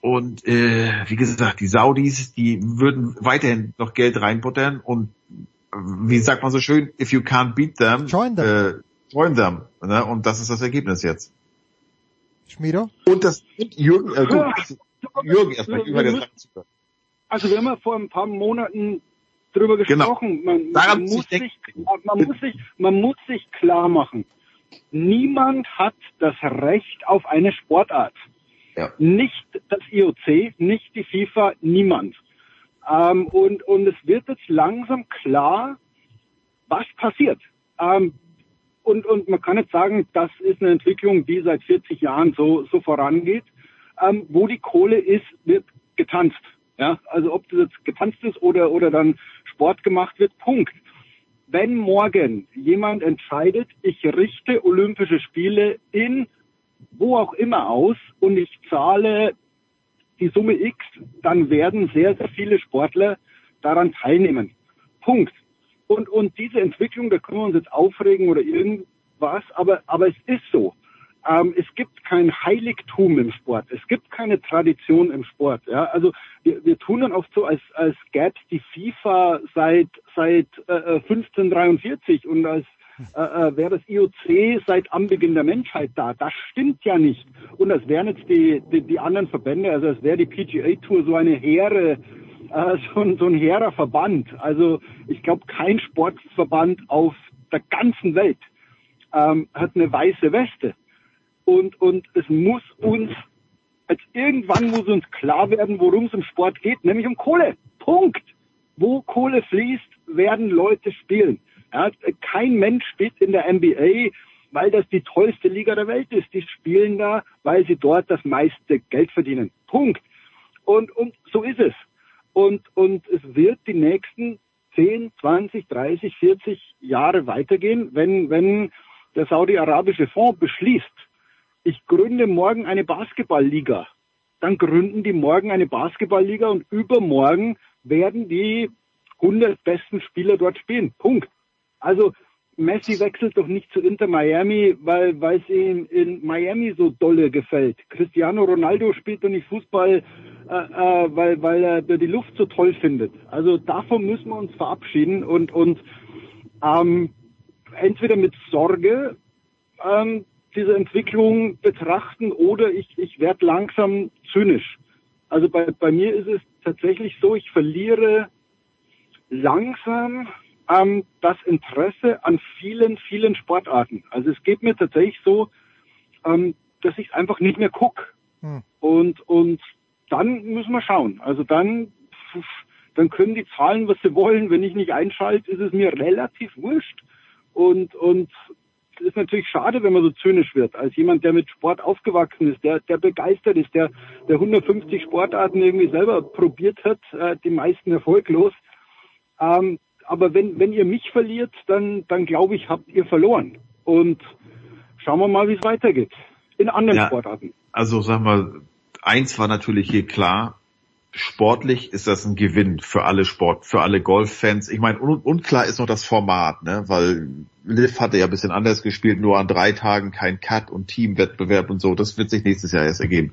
Und äh, wie gesagt, die Saudis, die würden weiterhin noch Geld reinbuttern und wie sagt man so schön, if you can't beat them, join them. Äh, join them. Ne? Und das ist das Ergebnis jetzt. Schmiedo? Und das Jürgen, äh, gut, Jürgen erstmal über der Also wir haben ja vor ein paar Monaten drüber genau. gesprochen. Genau. Man, man, muss sich, man, muss sich, man muss sich klar machen. Niemand hat das Recht auf eine Sportart. Ja. Nicht das IOC, nicht die FIFA, niemand. Ähm, und, und es wird jetzt langsam klar, was passiert. Ähm, und, und man kann jetzt sagen, das ist eine Entwicklung, die seit 40 Jahren so, so vorangeht. Ähm, wo die Kohle ist, wird getanzt. Ja, also ob das jetzt getanzt ist oder, oder dann Sport gemacht wird, Punkt. Wenn morgen jemand entscheidet, ich richte Olympische Spiele in wo auch immer aus und ich zahle die Summe X, dann werden sehr, sehr viele Sportler daran teilnehmen. Punkt. Und, und diese Entwicklung, da können wir uns jetzt aufregen oder irgendwas, aber, aber es ist so. Ähm, es gibt kein Heiligtum im Sport. Es gibt keine Tradition im Sport. Ja? Also wir, wir tun dann oft so, als, als gäbe es die FIFA seit, seit äh, 1543 und als äh, äh wäre das IOC seit Anbeginn der Menschheit da. Das stimmt ja nicht. Und das wären jetzt die, die, die anderen Verbände, also es wäre die PGA Tour so eine hehre, äh, so, ein, so ein hehrer Verband. Also ich glaube, kein Sportverband auf der ganzen Welt ähm, hat eine weiße Weste. Und, und es muss uns, als irgendwann muss uns klar werden, worum es im Sport geht, nämlich um Kohle. Punkt. Wo Kohle fließt, werden Leute spielen. Ja, kein Mensch spielt in der NBA, weil das die tollste Liga der Welt ist. Die spielen da, weil sie dort das meiste Geld verdienen. Punkt. Und, und so ist es. Und, und es wird die nächsten 10, 20, 30, 40 Jahre weitergehen, wenn, wenn der saudi-arabische Fonds beschließt, ich gründe morgen eine Basketballliga. Dann gründen die morgen eine Basketballliga und übermorgen werden die 100 besten Spieler dort spielen. Punkt. Also Messi wechselt doch nicht zu Inter Miami, weil es ihm in Miami so dolle gefällt. Cristiano Ronaldo spielt doch nicht Fußball, äh, äh, weil weil er die Luft so toll findet. Also davon müssen wir uns verabschieden und und ähm, entweder mit Sorge ähm, diese Entwicklung betrachten oder ich, ich werde langsam zynisch. Also bei, bei mir ist es tatsächlich so, ich verliere langsam ähm, das Interesse an vielen, vielen Sportarten. Also es geht mir tatsächlich so, ähm, dass ich einfach nicht mehr guck. Hm. Und, und dann müssen wir schauen. Also dann, dann können die zahlen, was sie wollen. Wenn ich nicht einschalte, ist es mir relativ wurscht. Und, und ist natürlich schade, wenn man so zynisch wird. Als jemand, der mit Sport aufgewachsen ist, der, der begeistert ist, der, der 150 Sportarten irgendwie selber probiert hat, äh, die meisten erfolglos. Ähm, aber wenn, wenn ihr mich verliert, dann, dann glaube ich, habt ihr verloren. Und schauen wir mal, wie es weitergeht. In anderen Ja. Sportarten. Also sag mal, eins war natürlich hier klar, sportlich ist das ein Gewinn für alle Sport, für alle Golffans. Ich meine, un unklar ist noch das Format, ne? weil Liv hatte ja ein bisschen anders gespielt, nur an drei Tagen kein Cut und Teamwettbewerb und so. Das wird sich nächstes Jahr erst ergeben.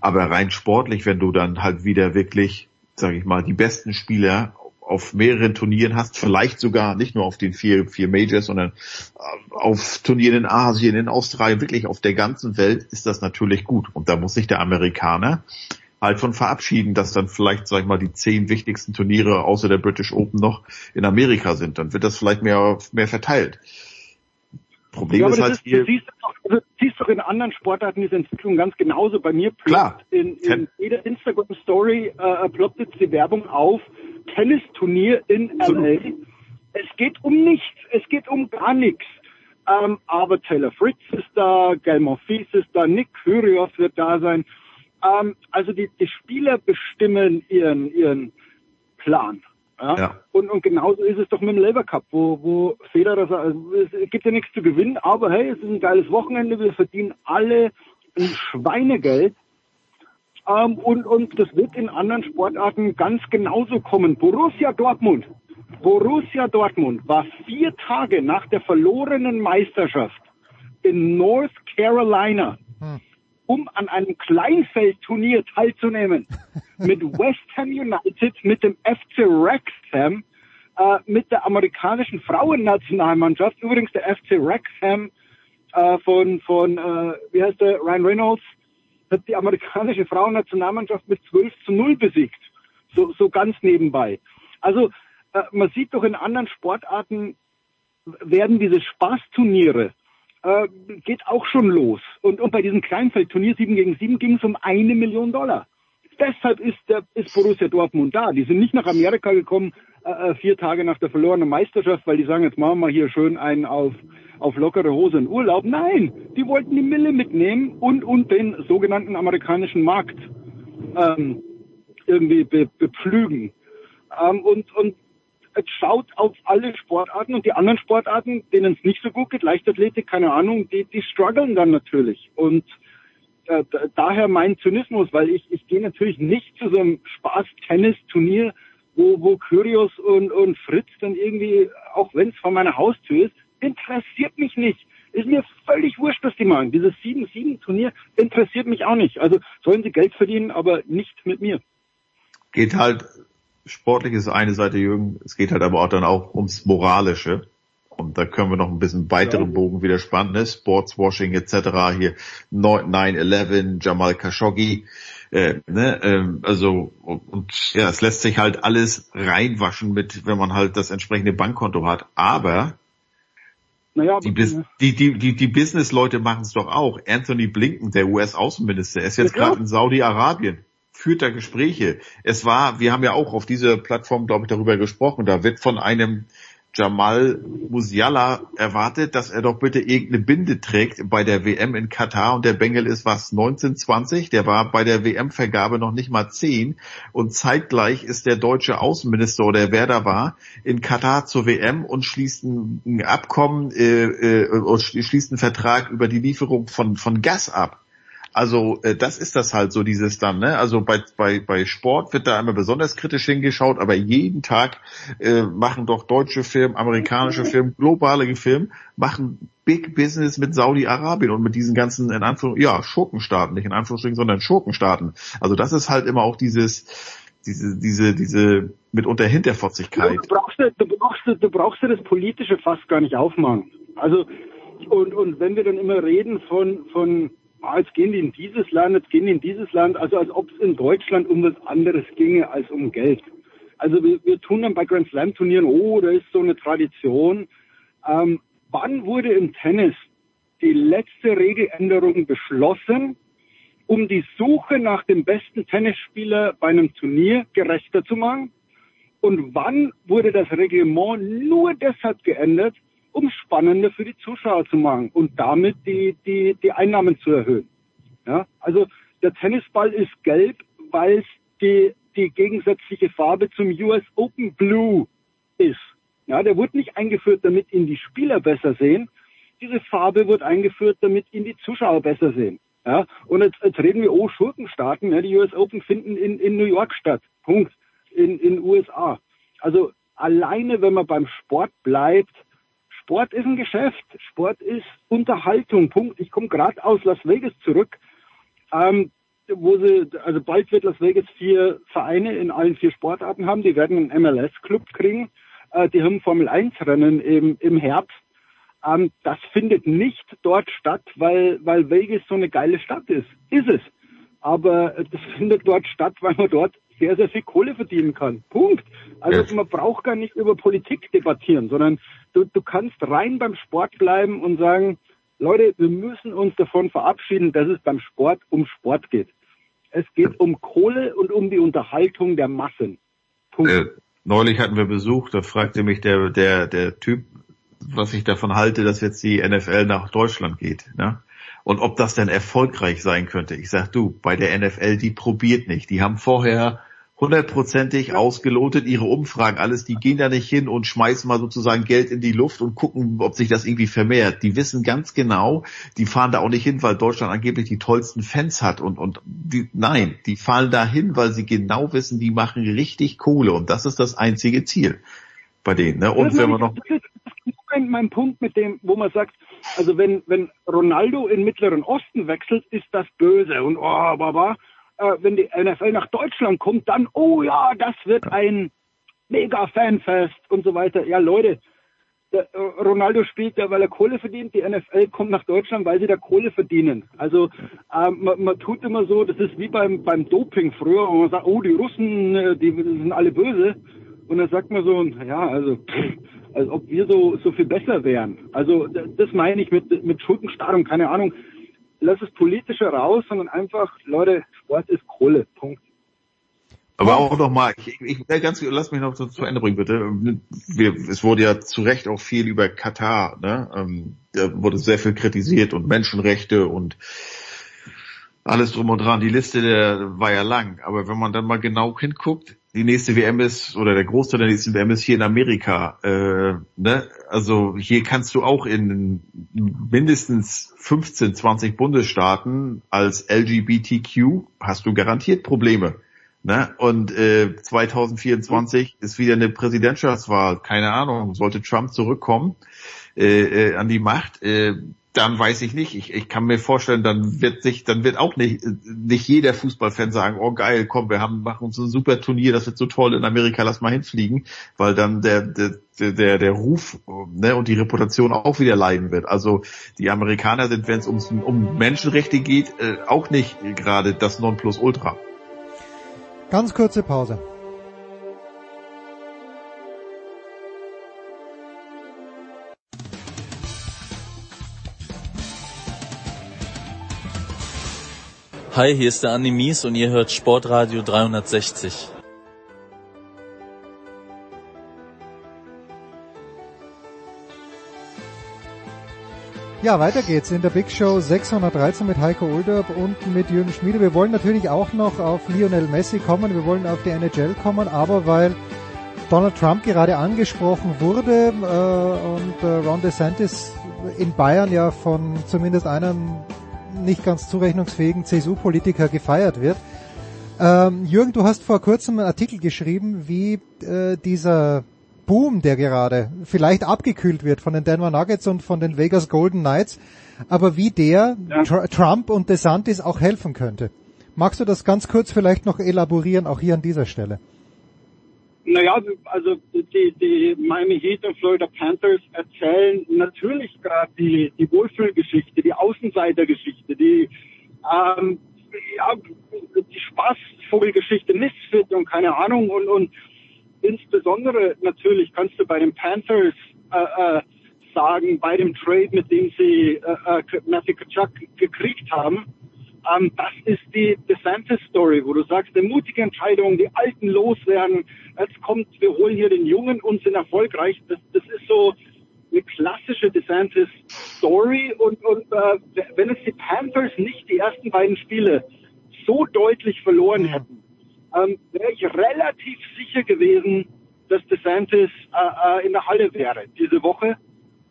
Aber rein sportlich, wenn du dann halt wieder wirklich, sage ich mal, die besten Spieler auf mehreren Turnieren hast, vielleicht sogar nicht nur auf den vier, vier Majors, sondern äh, auf Turnieren in Asien, in Australien, wirklich auf der ganzen Welt ist das natürlich gut. Und da muss sich der Amerikaner halt von verabschieden, dass dann vielleicht, sag ich mal, die zehn wichtigsten Turniere außer der British Open noch in Amerika sind. Dann wird das vielleicht mehr, mehr verteilt. Problem Ja, ist halt ist, hier, du, siehst doch, du siehst doch in anderen Sportarten diese Entwicklung ganz genauso. Bei mir Klar. ploppt in, in jeder Instagram-Story äh, ploppt jetzt die Werbung auf. Tennisturnier in LA. Es geht um nichts. Es geht um gar nichts. Ähm, aber Taylor Fritz ist da, Gael Monfils ist da, Nick Kyrgios wird da sein. Ähm, also die, die Spieler bestimmen ihren, ihren Plan. Ja? Ja. Und, und genauso ist es doch mit dem Labour Cup, wo, wo Federer sagt, also, es gibt ja nichts zu gewinnen, aber hey, es ist ein geiles Wochenende, wir verdienen alle ein Schweinegeld. Ähm, und, und das wird in anderen Sportarten ganz genauso kommen. Borussia Dortmund. Borussia Dortmund war vier Tage nach der verlorenen Meisterschaft in North Carolina, um an einem Kleinfeldturnier teilzunehmen. mit West Ham United, mit dem FC Wrexham, äh, mit der amerikanischen Frauennationalmannschaft. Übrigens der FC Wrexham äh, von, von äh, wie heißt der, Ryan Reynolds, hat die amerikanische Frauennationalmannschaft mit 12 zu 0 besiegt. So, so ganz nebenbei. Also äh, man sieht doch in anderen Sportarten werden diese Spaßturniere äh, geht auch schon los. Und, und bei diesem Kleinfeldturnier 7 gegen 7 ging es um eine Million Dollar. Deshalb ist, der, ist Borussia Dortmund da. Die sind nicht nach Amerika gekommen, äh, äh, vier Tage nach der verlorenen Meisterschaft, weil die sagen, jetzt machen wir hier schön einen auf, auf lockere Hose in Urlaub. Nein, die wollten die Mille mitnehmen und, und den sogenannten amerikanischen Markt ähm, irgendwie be, bepflügen. Ähm, und, und schaut auf alle Sportarten und die anderen Sportarten, denen es nicht so gut geht, Leichtathletik, keine Ahnung, die, die strugglen dann natürlich. Und äh, da- daher mein Zynismus, weil ich, ich gehe natürlich nicht zu so einem Spaß-Tennis-Turnier, wo, wo Kyrgios und, und Fritz dann irgendwie, auch wenn es vor meiner Haustür ist, interessiert mich nicht. Ist mir völlig wurscht, was die machen. Dieses 7-7-Turnier interessiert mich auch nicht. Also sollen sie Geld verdienen, aber nicht mit mir. geht halt, sportlich ist eine Seite, Jürgen, es geht halt aber auch dann auch ums Moralische. Und da können wir noch ein bisschen weiteren Bogen wieder spannen, ne? Sportswashing etc. Hier 9-11, Jamal Khashoggi, äh, ne? ähm, also und, ja, es lässt sich halt alles reinwaschen mit, wenn man halt das entsprechende Bankkonto hat. Aber Naja, die, die, die, die, die Business-Leute machen es doch auch. Anthony Blinken, der US-Außenminister, ist jetzt Ja, gerade in Saudi-Arabien, führt da Gespräche. Es war, wir haben ja auch auf dieser Plattform, glaube ich, darüber gesprochen, da wird von einem Jamal Musiala erwartet, dass er doch bitte irgendeine Binde trägt bei der WM in Katar und der Bengel ist was 19, 20, der war bei der WM-Vergabe noch nicht mal 10 und zeitgleich ist der deutsche Außenminister oder wer da war in Katar zur WM und schließt ein, Abkommen äh, äh, schließt einen Vertrag über die Lieferung von von Gas ab. Also äh, das ist das halt so dieses dann, ne? Also bei, bei, bei Sport wird da immer besonders kritisch hingeschaut, aber jeden Tag äh, machen doch deutsche Firmen, amerikanische Firmen, globale Firmen, machen Big Business mit Saudi-Arabien und mit diesen ganzen, in Anführungszeichen, ja, Schurkenstaaten, nicht in Anführungsstrichen, sondern Schurkenstaaten. Also das ist halt immer auch dieses, diese, diese, diese mitunter Hinterfotzigkeit. Du brauchst, du brauchst, du brauchst das Politische fast gar nicht aufmachen. Also, und, und wenn wir dann immer reden von, von, ah, jetzt gehen die in dieses Land, jetzt gehen die in dieses Land, also als ob es in Deutschland um was anderes ginge als um Geld. Also wir, wir tun dann bei Grand Slam Turnieren, oh, da ist so eine Tradition. Ähm, wann wurde im Tennis die letzte Regeländerung beschlossen, um die Suche nach dem besten Tennisspieler bei einem Turnier gerechter zu machen? Und wann wurde das Reglement nur deshalb geändert, um spannender für die Zuschauer zu machen und damit die, die, die Einnahmen zu erhöhen? Ja, also der Tennisball ist gelb, weil es die, die gegensätzliche Farbe zum US Open Blue ist. Ja, der wurde nicht eingeführt, damit ihn die Spieler besser sehen. Diese Farbe wird eingeführt, damit ihn die Zuschauer besser sehen. Ja, und jetzt, jetzt reden wir, oh, Schurkenstaaten, ja, die US Open finden in, in New York statt. Punkt. In, in USA. Also alleine, wenn man beim Sport bleibt, Sport ist ein Geschäft, Sport ist Unterhaltung. Punkt. Ich komme gerade aus Las Vegas zurück, ähm, wo sie, also bald wird Las Vegas vier Vereine in allen vier Sportarten haben. Die werden einen MLS-Club kriegen. Äh, die haben Formel 1-Rennen im, im Herbst. Ähm, das findet nicht dort statt, weil, weil Vegas so eine geile Stadt ist. Ist es. Aber das findet dort statt, weil man dort sehr, sehr viel Kohle verdienen kann. Punkt. Also ja. man braucht gar nicht über Politik debattieren, sondern du, du kannst rein beim Sport bleiben und sagen, Leute, wir müssen uns davon verabschieden, dass es beim Sport um Sport geht. Es geht um Kohle und um die Unterhaltung der Massen. Punkt. Äh, neulich hatten wir Besuch, da fragte mich der, der, der Typ, was ich davon halte, dass jetzt die NFL nach Deutschland geht. Ne? Und ob das denn erfolgreich sein könnte. Ich sag du, bei der NFL, die probiert nicht. Die haben vorher hundertprozentig ausgelotet, ihre Umfragen, alles, die gehen da nicht hin und schmeißen mal sozusagen Geld in die Luft und gucken, ob sich das irgendwie vermehrt. Die wissen ganz genau, die fahren da auch nicht hin, weil Deutschland angeblich die tollsten Fans hat und, und die, nein, die fahren da hin, weil sie genau wissen, die machen richtig Kohle und das ist das einzige Ziel bei denen. Ne? Und wenn man noch mein Punkt mit dem, wo man sagt, also wenn, wenn Ronaldo in Mittleren Osten wechselt, ist das böse und oh, baba. Äh, wenn die NFL nach Deutschland kommt, dann, oh ja, das wird ein mega Fanfest und so weiter. Ja, Leute, der, äh, Ronaldo spielt ja, weil er Kohle verdient. Die NFL kommt nach Deutschland, weil sie da Kohle verdienen. Also ähm, man, man tut immer so, das ist wie beim, beim Doping früher, wo man sagt, oh, die Russen, äh, die sind alle böse. Und dann sagt man so, ja, also, als ob wir so, so viel besser wären. Also, das meine ich mit, mit Schurkenstarrung, keine Ahnung. Lass es politische raus, sondern einfach, Leute, Sport ist Kohle. Punkt. Aber auch nochmal, ich, ich, ganz, lass mich noch zu, zu Ende bringen, bitte. Wir, es wurde ja zu Recht auch viel über Katar, ne? Ähm, da wurde sehr viel kritisiert und Menschenrechte und alles drum und dran. Die Liste der war ja lang. Aber wenn man dann mal genau hinguckt, die nächste WM ist, oder der Großteil der nächsten WM ist hier in Amerika. Äh, ne? Also hier kannst du auch in mindestens 15, 20 Bundesstaaten als LGBTQ hast du garantiert Probleme. Ne? Und äh, 2024 ist wieder eine Präsidentschaftswahl. Keine Ahnung, sollte Trump zurückkommen äh, äh, an die Macht. Äh, dann weiß ich nicht. Ich, ich kann mir vorstellen, dann wird sich, dann wird auch nicht, nicht jeder Fußballfan sagen, oh geil, komm, wir haben, machen uns ein super Turnier, das wird so toll in Amerika, lass mal hinfliegen, weil dann der, der, der, der Ruf ne, und die Reputation auch wieder leiden wird. Also die Amerikaner sind, wenn es um, Menschenrechte geht, äh, auch nicht gerade das Nonplusultra. Ganz kurze Pause. Hi, hier ist der Andi Mies und ihr hört Sportradio 360. Ja, weiter geht's in der Big Show 613 mit Heiko Ulderb und mit Jürgen Schmiede. Wir wollen natürlich auch noch auf Lionel Messi kommen, wir wollen auf die NHL kommen, aber weil Donald Trump gerade angesprochen wurde äh, und äh, Ron DeSantis in Bayern ja von zumindest einem nicht ganz zurechnungsfähigen CSU-Politiker gefeiert wird. Ähm, Jürgen, du hast vor kurzem einen Artikel geschrieben, wie äh, dieser Boom, der gerade vielleicht abgekühlt wird von den Denver Nuggets und von den Vegas Golden Knights, aber wie der ja. Tr Trump und DeSantis auch helfen könnte. Magst du das ganz kurz vielleicht noch elaborieren, auch hier an dieser Stelle? Naja, also die, die Miami Heat und Florida Panthers erzählen natürlich gerade die, die Wohlfühlgeschichte, die Außenseitergeschichte, die, ähm, ja, die Spaßvogelgeschichte, Misfit und keine Ahnung. Und, und insbesondere natürlich kannst du bei den Panthers äh, äh, sagen, bei dem Trade, mit dem sie äh, äh, Matthew Kachuk gekriegt haben, ähm, das ist die DeSantis-Story, wo du sagst, eine mutige Entscheidung, die Alten loswerden, jetzt kommt, wir holen hier den Jungen und sind erfolgreich. Das, das ist so eine klassische DeSantis-Story und, und äh, wenn es die Panthers nicht die ersten beiden Spiele so deutlich verloren hätten, ähm, wäre ich relativ sicher gewesen, dass DeSantis äh, äh, in der Halle wäre diese Woche.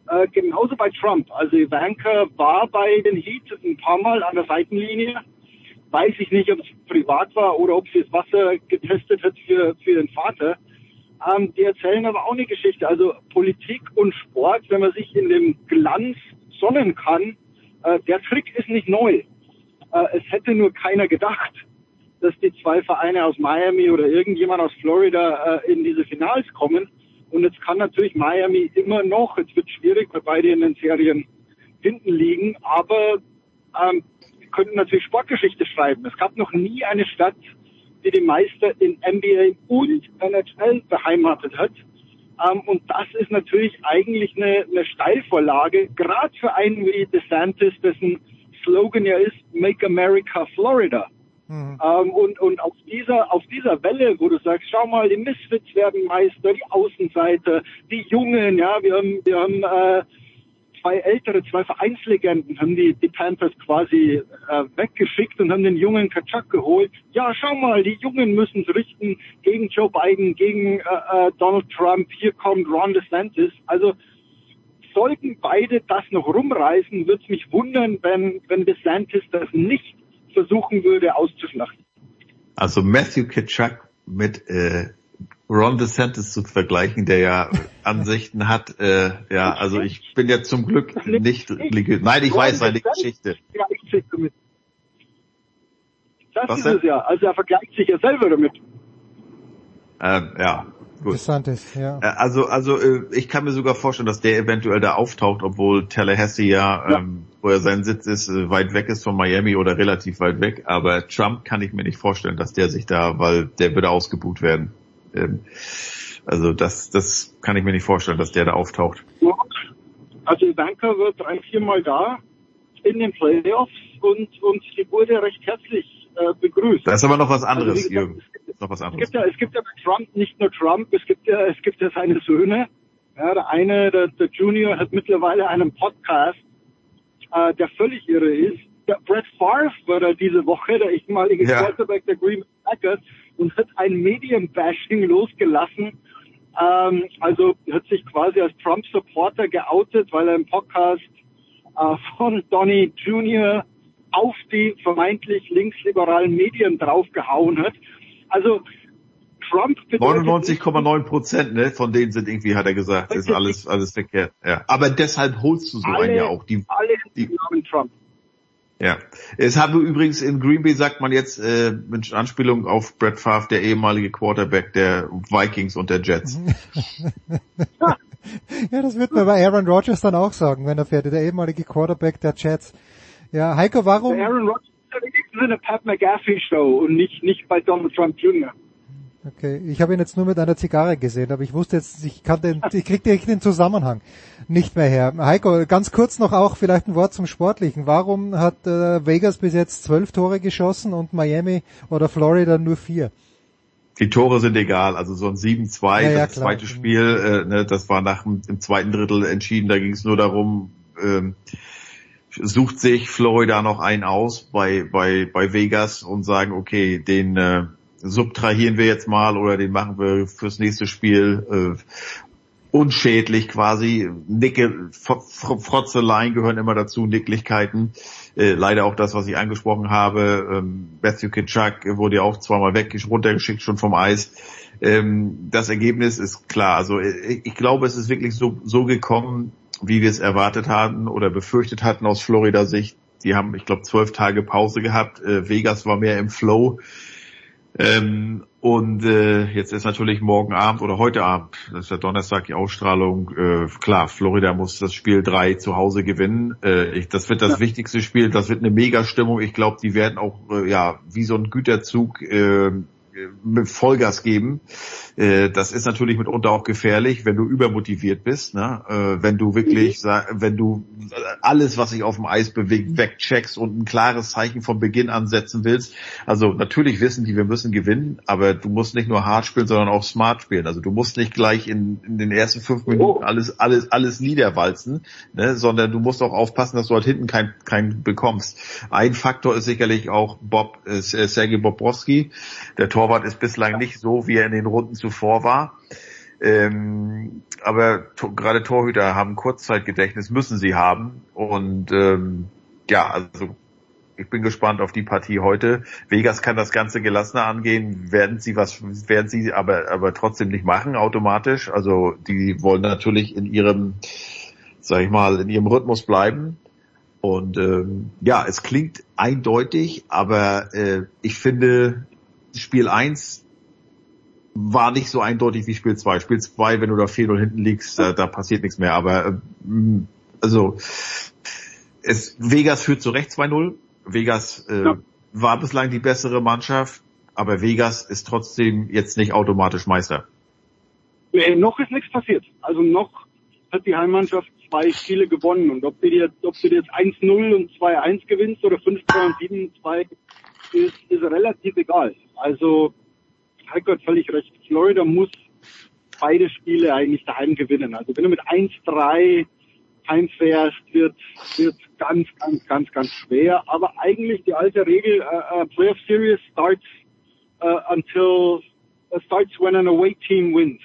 Äh, genauso bei Trump. Also Ivanka war bei den Heat ein paar Mal an der Seitenlinie. Weiß ich nicht, ob es privat war oder ob sie das Wasser getestet hat für, für den Vater. Ähm, die erzählen aber auch eine Geschichte. Also Politik und Sport, wenn man sich in dem Glanz sonnen kann, äh, der Trick ist nicht neu. Äh, es hätte nur keiner gedacht, dass die zwei Vereine aus Miami oder irgendjemand aus Florida äh, in diese Finals kommen. Und jetzt kann natürlich Miami immer noch, es wird schwierig, weil beide in den Serien hinten liegen, aber ähm, könnten natürlich Sportgeschichte schreiben. Es gab noch nie eine Stadt, die die Meister in NBA und NHL beheimatet hat. Ähm, und das ist natürlich eigentlich eine, eine Steilvorlage, gerade für einen wie DeSantis, dessen Slogan ja ist Make America Florida. Mhm. Ähm, und, und auf dieser, auf dieser Welle, wo du sagst, schau mal, die Misfits werden Meister, die Außenseiter, die Jungen, ja, wir haben, wir haben äh, zwei ältere, zwei Vereinslegenden, haben die, die Panthers quasi äh, weggeschickt und haben den jungen Kaczak geholt. Ja, schau mal, die Jungen müssen es richten gegen Joe Biden, gegen äh, äh, Donald Trump, hier kommt Ron DeSantis. Also sollten beide das noch rumreißen, würde es mich wundern, wenn, wenn DeSantis das nicht versuchen würde auszuschlachten. Also Matthew Kitschak mit äh, Ron DeSantis zu vergleichen, der ja Ansichten hat. Äh, ja, also ich bin ja zum Glück nicht religiös. Nein, ich weiß seine Geschichte. Das Was ist denn? es ja. Also er vergleicht sich ja selber damit. Ähm, ja, Gut. DeSantis, ja. Äh, also, also äh, ich kann mir sogar vorstellen, dass der eventuell da auftaucht, obwohl Tallahassee ja, ja. Ähm, wo er sein Sitz ist, äh, weit weg ist von Miami oder relativ weit weg. Aber Trump kann ich mir nicht vorstellen, dass der sich da, weil der würde ausgebucht werden. Ähm, also das, das kann ich mir nicht vorstellen, dass der da auftaucht. Also Ivanka wird drei, viermal da in den Playoffs und, und die wurde recht herzlich äh, begrüßt. Das ist aber noch was anderes, also, Jürgen noch was anderes. Es gibt ja, es gibt ja bei Trump nicht nur Trump, es gibt ja, es gibt ja seine Söhne. Ja, der eine, der, der Junior hat mittlerweile einen Podcast, äh, der völlig irre ist. Der Brett Favre war da diese Woche, der ehemalige ja. Quarterback der Green Bay Packers, und hat ein Medienbashing losgelassen. Ähm, also hat sich quasi als Trump-Supporter geoutet, weil er im Podcast äh, von Donny Jr. auf die vermeintlich linksliberalen Medien draufgehauen hat. Also Trump 99,9 Prozent, ne, von denen sind irgendwie, hat er gesagt, ist alles, alles verkehrt. Ja. Aber deshalb holst du so alle, einen ja auch. Die, alle die, Namen Trump. Ja. Es habe übrigens in Green Bay sagt man jetzt äh, mit Anspielung auf Brett Favre, der ehemalige Quarterback der Vikings und der Jets. ja, das wird man bei Aaron Rodgers dann auch sagen, wenn er fährt, der ehemalige Quarterback der Jets. Ja, Heiko, warum? Aaron Rodgers ist eine Pat McAfee Show und nicht, nicht bei Donald Trump Jr. Okay, ich habe ihn jetzt nur mit einer Zigarre gesehen, aber ich wusste jetzt, ich kann den, ich krieg den Zusammenhang nicht mehr her. Heiko, ganz kurz noch auch vielleicht ein Wort zum Sportlichen. Warum hat äh, Vegas bis jetzt zwölf Tore geschossen und Miami oder Florida nur vier? Die Tore sind egal, also so ein 7-2, ja, ja, das klar. zweite Spiel, äh, ne, das war nach dem im zweiten Drittel entschieden, da ging es nur darum, ähm, sucht sich Florida noch einen aus bei, bei, bei Vegas und sagen, okay, den äh, subtrahieren wir jetzt mal oder den machen wir fürs nächste Spiel äh, unschädlich quasi. Nicke, Frotzeleien gehören immer dazu, Nicklichkeiten. Äh, leider auch das, was ich angesprochen habe. Ähm, Matthew Kitschak wurde ja auch zweimal weg, runtergeschickt schon vom Eis. Ähm, das Ergebnis ist klar. Also ich, ich glaube, es ist wirklich so, so gekommen, wie wir es erwartet hatten oder befürchtet hatten aus Florida Sicht. die haben, ich glaube, zwölf Tage Pause gehabt. Äh, Vegas war mehr im Flow. Ähm, und äh, jetzt ist natürlich morgen Abend oder heute Abend, das ist ja Donnerstag die Ausstrahlung, äh, klar, Florida muss das Spiel 3 zu Hause gewinnen. Äh, ich, das wird das ja. wichtigste Spiel, das wird eine Mega-Stimmung. Ich glaube, die werden auch äh, ja wie so ein Güterzug äh, mit Vollgas geben. Äh, das ist natürlich mitunter auch gefährlich, wenn du übermotiviert bist, ne? Äh, wenn du wirklich, mhm. wenn du alles, was sich auf dem Eis bewegt, wegcheckst und ein klares Zeichen von Beginn an setzen willst. Also natürlich wissen die, wir müssen gewinnen, aber du musst nicht nur hart spielen, sondern auch smart spielen. Also du musst nicht gleich in, in den ersten fünf Minuten oh. alles, alles, alles niederwalzen, ne? sondern du musst auch aufpassen, dass du halt hinten kein, kein bekommst. Ein Faktor ist sicherlich auch Bob, äh, Sergei Bobrowski. Der Torwart ist bislang nicht so, wie er in den Runden zuvor war. Ähm, aber to gerade Torhüter haben Kurzzeitgedächtnis, müssen sie haben. Und ähm, ja, also ich bin gespannt auf die Partie heute. Vegas kann das Ganze gelassener angehen, werden sie was, werden sie aber, aber trotzdem nicht machen automatisch. Also die wollen natürlich in ihrem, sag ich mal, in ihrem Rhythmus bleiben. Und ähm, ja, es klingt eindeutig, aber äh, ich finde, Spiel 1 war nicht so eindeutig wie Spiel 2. Spiel 2, wenn du da 4-0 hinten liegst, da, da passiert nichts mehr. Aber äh, also es, Vegas führt zu Recht 2-0. Vegas äh, ja. war bislang die bessere Mannschaft, aber Vegas ist trotzdem jetzt nicht automatisch Meister. Nee, noch ist nichts passiert. Also noch hat die Heimmannschaft zwei Spiele gewonnen und ob du jetzt, ob du jetzt 1-0 und 2-1 gewinnst oder 5-2 und 7-2 ist, ist relativ egal. Also Heiko hat völlig recht. Florida muss beide Spiele eigentlich daheim gewinnen. Also wenn du mit 1-3 heimfährst, wird, wird ganz, ganz, ganz, ganz schwer. Aber eigentlich die alte Regel, uh, uh, Playoff Series starts uh, until, uh, starts when an away team wins.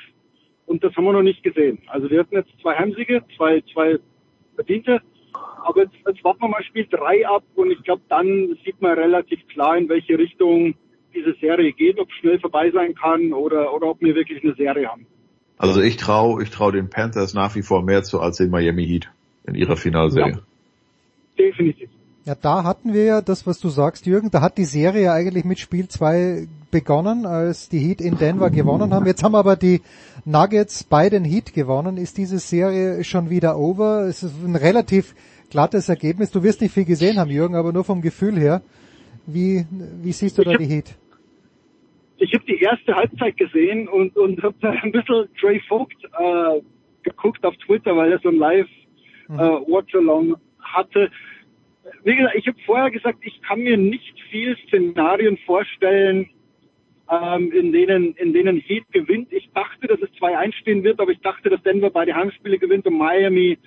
Und das haben wir noch nicht gesehen. Also wir hatten jetzt zwei Heimsiege, zwei, zwei verdiente. Aber jetzt, jetzt warten wir mal Spiel 3 ab und ich glaube, dann sieht man relativ klar, in welche Richtung diese Serie geht, ob schnell vorbei sein kann oder, oder ob wir wirklich eine Serie haben. Also ich traue ich trau den Panthers nach wie vor mehr zu als den Miami Heat in ihrer Finalserie. Ja, definitiv. Ja, da hatten wir ja das, was du sagst, Jürgen, da hat die Serie eigentlich mit Spiel 2 begonnen, als die Heat in Denver gewonnen haben. Jetzt haben aber die Nuggets bei den Heat gewonnen. Ist diese Serie schon wieder over? Es ist ein relativ glattes Ergebnis. Du wirst nicht viel gesehen haben, Jürgen, aber nur vom Gefühl her. Wie, wie siehst du ich da die Heat? Ich habe die erste Halbzeit gesehen und, und habe da ein bisschen Trey Vogt äh, geguckt auf Twitter, weil er so ein Live-Watch-Along mhm. äh, hatte. Wie gesagt, ich habe vorher gesagt, ich kann mir nicht viel Szenarien vorstellen, ähm, in denen in denen Heat gewinnt. Ich dachte, dass es 2-1 stehen wird, aber ich dachte, dass Denver beide Heimspiele gewinnt und Miami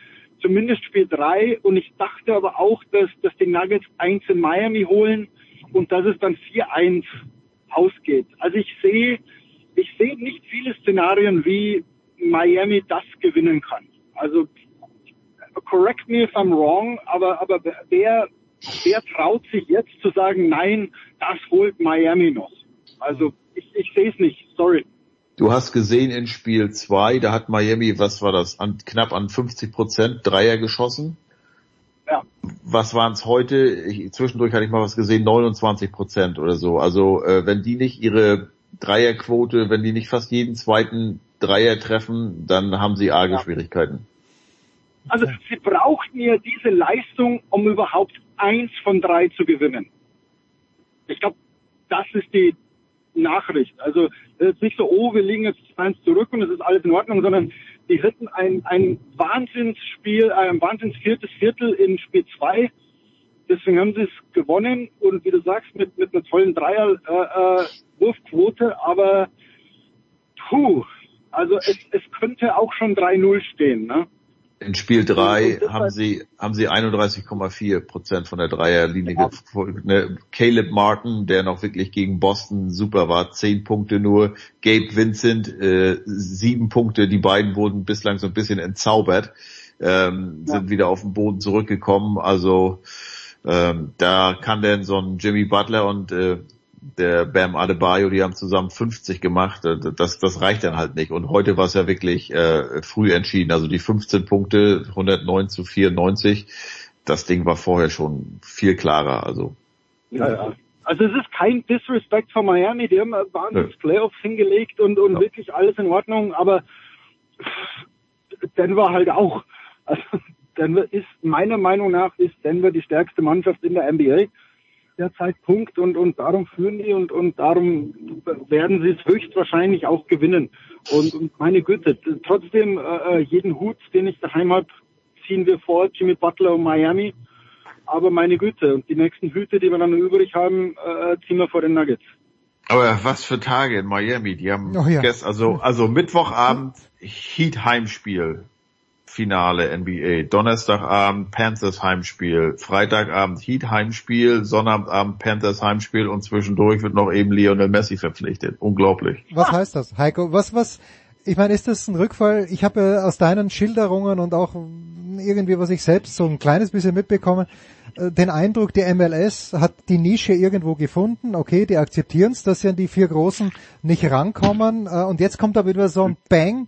zumindest Spiel 3. Und ich dachte aber auch, dass, dass die Nuggets 1 in Miami holen und dass es dann 4-1 ausgeht. Also ich sehe ich sehe nicht viele Szenarien, wie Miami das gewinnen kann. Also correct me if I'm wrong, aber aber wer wer traut sich jetzt zu sagen, nein, das holt Miami noch? Also ich, ich sehe es nicht, sorry. Du hast gesehen in Spiel 2, da hat Miami, was war das, an, knapp an 50 Prozent Dreier geschossen. Ja. Was waren es heute? Ich, zwischendurch hatte ich mal was gesehen, 29 Prozent oder so. Also äh, wenn die nicht ihre Dreierquote, wenn die nicht fast jeden zweiten Dreier treffen, dann haben sie arge ja. Schwierigkeiten. Also sie brauchten ja diese Leistung, um überhaupt eins von drei zu gewinnen. Ich glaube, das ist die Nachricht. Also es ist nicht so, oh, wir liegen jetzt eins zurück und es ist alles in Ordnung, sondern die hatten ein, ein Wahnsinnsspiel, ein Wahnsinns viertes Viertel in Spiel 2. Deswegen haben sie es gewonnen und wie du sagst, mit, mit einer tollen Dreier-Wurfquote, äh, äh, aber puh, also es, es könnte auch schon 3-0 stehen, ne? In Spiel 3 haben sie, haben sie 31,4 Prozent von der Dreierlinie ja. Ne, Caleb Martin, der noch wirklich gegen Boston super war, 10 Punkte nur. Gabe Vincent, äh, 7 Punkte. Die beiden wurden bislang so ein bisschen entzaubert, ähm, ja. sind wieder auf den Boden zurückgekommen. Also, ähm, da kann denn so ein Jimmy Butler und äh, der Bam Adebayo, die haben zusammen 50 gemacht. Äh, das, das reicht dann halt nicht. Und heute war es ja wirklich äh, früh entschieden. Also die 15 Punkte, 109 zu 94. das Ding war vorher schon viel klarer. Also Ja, ja. Also es ist kein Disrespect von Miami, die haben wahnsinnig Playoffs hingelegt und, und wirklich alles in Ordnung, aber Denver halt auch. Also Denver ist, meiner Meinung nach, ist Denver die stärkste Mannschaft in der NBA derzeit Punkt und, und darum führen die und, und darum werden sie es höchstwahrscheinlich auch gewinnen. Und, und meine Güte, trotzdem äh, jeden Hut, den ich daheim habe, ziehen wir vor, Jimmy Butler und Miami. Aber meine Güte, und die nächsten Hüte, die wir dann übrig haben, äh, ziehen wir vor den Nuggets. Aber was für Tage in Miami. Die haben Oh ja. gestern, also, also Mittwochabend Heat Heimspiel. Finale NBA. Donnerstagabend Panthers Heimspiel. Freitagabend Heat Heimspiel. Sonnabendabend Panthers Heimspiel und zwischendurch wird noch eben Lionel Messi verpflichtet. Unglaublich. Was heißt das, Heiko? Was, was, ich meine, ist das ein Rückfall? Ich habe äh, aus deinen Schilderungen und auch irgendwie, was ich selbst so ein kleines bisschen mitbekommen, äh, den Eindruck, die MLS hat die Nische irgendwo gefunden. Okay, die akzeptieren es, dass sie an die vier Großen nicht rankommen. Äh, und jetzt kommt aber wieder so ein Bang.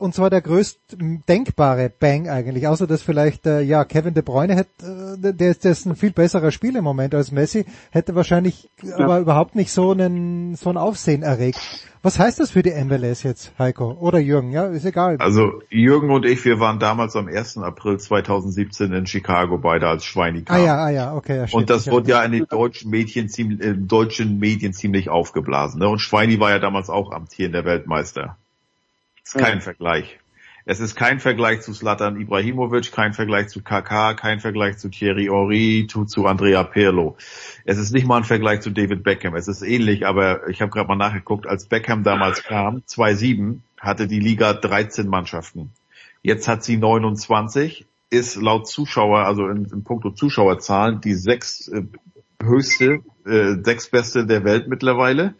Und zwar der größt denkbare Bang eigentlich, außer dass vielleicht äh, ja Kevin De Bruyne hätte, äh, der ist, der ist ein viel besserer Spieler im Moment als Messi, hätte wahrscheinlich aber überhaupt nicht so einen so ein Aufsehen erregt. Was heißt das für die MLS jetzt, Heiko oder Jürgen? Ja, ist egal. Also Jürgen und ich, wir waren damals am 1. April 2017 in Chicago beide als Schweini ah ja, ah ja, okay, ja, stimmt. Und das Ich wurde ja in den deutschen Medien ziemlich, in deutschen Medien ziemlich aufgeblasen. Ne? Und Schweini war ja damals auch amtierender Weltmeister. Ist kein Vergleich. Es ist kein Vergleich zu Slatan Ibrahimovic, kein Vergleich zu KK, kein Vergleich zu Thierry Henry, zu, zu Andrea Pirlo. Es ist nicht mal ein Vergleich zu David Beckham. Es ist ähnlich, aber ich habe gerade mal nachgeguckt, als Beckham damals kam, 2007, hatte die Liga 13 Mannschaften. Jetzt hat sie 29, ist laut Zuschauer, also in, in puncto Zuschauerzahlen, die sechs äh, höchste, äh, sechstbeste der Welt mittlerweile.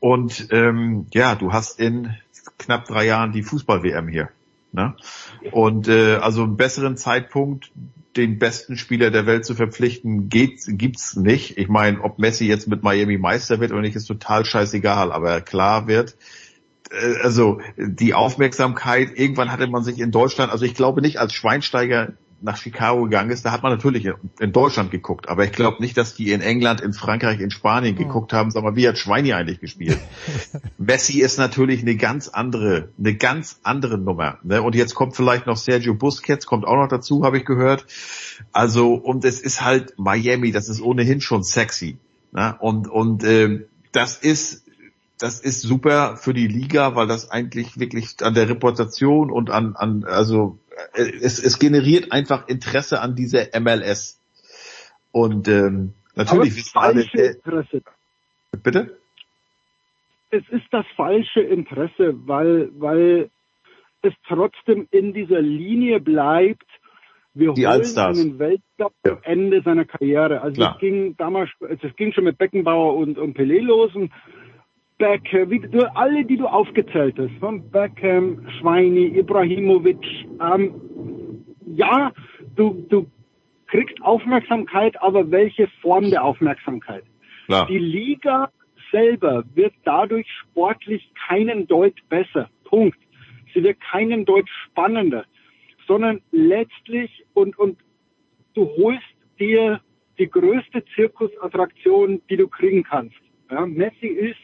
Und ähm, ja, du hast in knapp drei Jahren die Fußball-WM hier. Ne? Und äh, also einen besseren Zeitpunkt, den besten Spieler der Welt zu verpflichten, geht, gibt's nicht. Ich meine, ob Messi jetzt mit Miami Meister wird oder nicht, ist total scheißegal. Aber klar wird, äh, also die Aufmerksamkeit, irgendwann hatte man sich in Deutschland, also ich glaube nicht, als Schweinsteiger nach Chicago gegangen ist, da hat man natürlich in- Deutschland geguckt, aber ich glaube nicht, dass die in England, in Frankreich, in Spanien geguckt haben, sag mal, wie hat Schweini eigentlich gespielt? Messi ist natürlich eine ganz andere, eine ganz andere Nummer. Ne? Und jetzt kommt vielleicht noch Sergio Busquets, kommt auch noch dazu, habe ich gehört. Also, und es ist halt Miami, das ist ohnehin schon sexy. Ne? Und, und ähm, das ist das ist super für die Liga, weil das eigentlich wirklich an der Reputation und an, an also äh, es, es generiert einfach Interesse an dieser MLS. Und ähm, natürlich wissen alle, äh, Interesse. bitte? es ist das falsche Interesse, weil, weil es trotzdem in dieser Linie bleibt, wir Die holen Allstars. einen Weltcup am Ende seiner Karriere. Also Klar. es ging damals, es ging schon mit Beckenbauer und, und Pelé los und Beckham, wie du, alle, die du aufgezählt hast, von Beckham, Schweini, Ibrahimovic, ähm, ja, du, du kriegst Aufmerksamkeit, aber welche Form der Aufmerksamkeit? Klar. Die Liga selber wird dadurch sportlich keinen Deut besser. Punkt. Sie wird keinen Deut spannender, sondern letztlich und, und du holst dir die größte Zirkusattraktion, die du kriegen kannst. Ja, Messi ist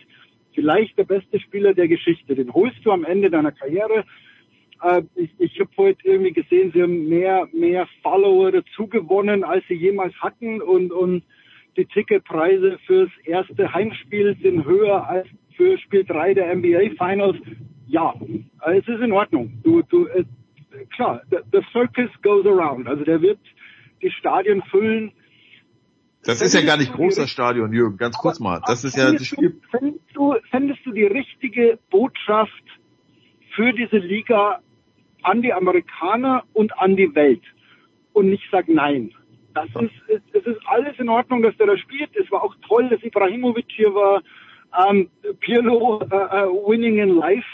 vielleicht der beste Spieler der Geschichte. Den holst du am Ende deiner Karriere. Äh, ich ich habe heute irgendwie gesehen, sie haben mehr, mehr Follower dazu gewonnen, als sie jemals hatten und, und die Ticketpreise fürs erste Heimspiel sind höher als für Spiel 3 der NBA Finals. Ja, es ist in Ordnung. Du, du, äh, klar, the, the circus goes around. Also der wird die Stadien füllen. Das ist ja gar nicht groß, das Stadion, Jürgen, ganz kurz mal. Das ist ja das Spiel. du, fändest, du, fändest du die richtige Botschaft für diese Liga an die Amerikaner und an die Welt? Und nicht sag nein. Das ist, es, es ist alles in Ordnung, dass der da spielt. Es war auch toll, dass Ibrahimovic hier war. Ähm, Pirlo, äh, äh, winning in life.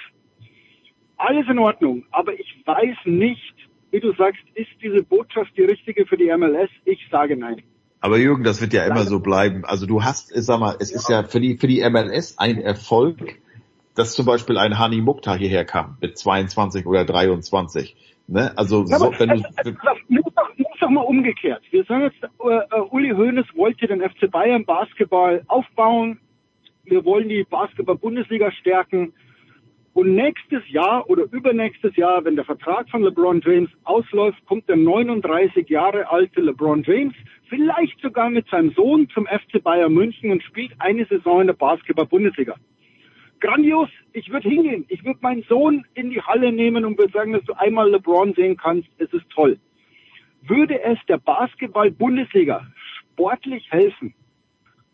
Alles in Ordnung. Aber ich weiß nicht, wie du sagst, ist diese Botschaft die richtige für die MLS? Ich sage nein. Aber Jürgen, das wird ja immer so bleiben. Also du hast, sag mal, es ist ja für die, für die MLS ein Erfolg, dass zum Beispiel ein Hani Mukhtar hierher kam mit 22 oder 23. Ne? Also so, wenn du, doch mal umgekehrt. Wir sagen jetzt, äh, äh, Uli Hoeneß wollte den FC Bayern Basketball aufbauen. Wir wollen die Basketball-Bundesliga stärken. Und nächstes Jahr oder übernächstes Jahr, wenn der Vertrag von LeBron James ausläuft, kommt der 39 Jahre alte LeBron James, vielleicht sogar mit seinem Sohn zum FC Bayern München und spielt eine Saison in der Basketball-Bundesliga. Grandios, ich würde hingehen. Ich würde meinen Sohn in die Halle nehmen und würde sagen, dass du einmal LeBron sehen kannst. Es ist toll. Würde es der Basketball-Bundesliga sportlich helfen,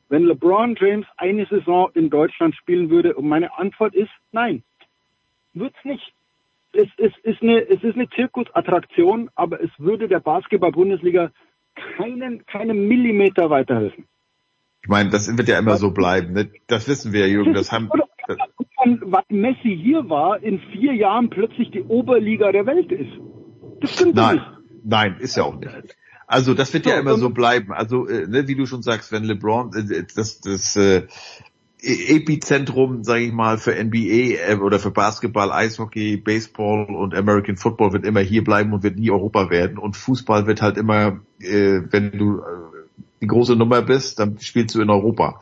wenn LeBron James eine Saison in Deutschland spielen würde? Und meine Antwort ist nein wird's nicht. Es, es, ist eine, es ist eine Zirkusattraktion, aber es würde der Basketball-Bundesliga keinen, keinen Millimeter weiterhelfen. Ich meine, das wird ja immer so bleiben. Ne? Das wissen wir, Jürgen. Das haben. Weil Messi hier war, in vier Jahren plötzlich die Oberliga der Welt ist. Das stimmt Nein, nicht. nein, ist ja auch nicht. Also das wird ja immer so bleiben. Also äh, ne, wie du schon sagst, wenn LeBron äh, das das äh, Epizentrum, sage ich mal, für NBA äh, oder für Basketball, Eishockey, Baseball und American Football wird immer hier bleiben und wird nie Europa werden. Und Fußball wird halt immer, äh, wenn du äh, die große Nummer bist, dann spielst du in Europa.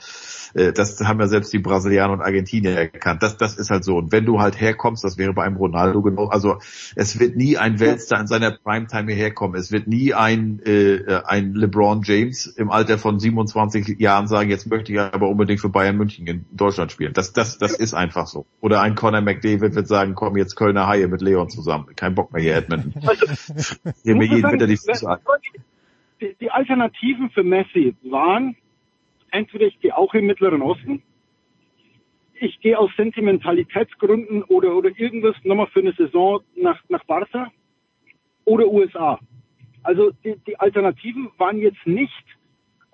Äh, das haben ja selbst die Brasilianer und Argentinier erkannt. Das, das ist halt so. Und wenn du halt herkommst, das wäre bei einem Ronaldo genau, also es wird nie ein Weltstar in seiner Primetime herkommen. Es wird nie ein, äh, ein LeBron James im Alter von 27 Jahren sagen, jetzt möchte ich aber unbedingt für Bayern München in Deutschland spielen. Das, das, das ist einfach so. Oder ein Conor McDavid wird sagen, komm jetzt Kölner Haie mit Leon zusammen. Kein Bock mehr hier, Edmonton. Hier mir jeden wieder die Füße an. Die, die Alternativen für Messi waren, entweder ich gehe auch im Mittleren Osten, ich gehe aus Sentimentalitätsgründen oder, oder irgendwas nochmal für eine Saison nach, nach Barca oder USA. Also die, die Alternativen waren jetzt nicht,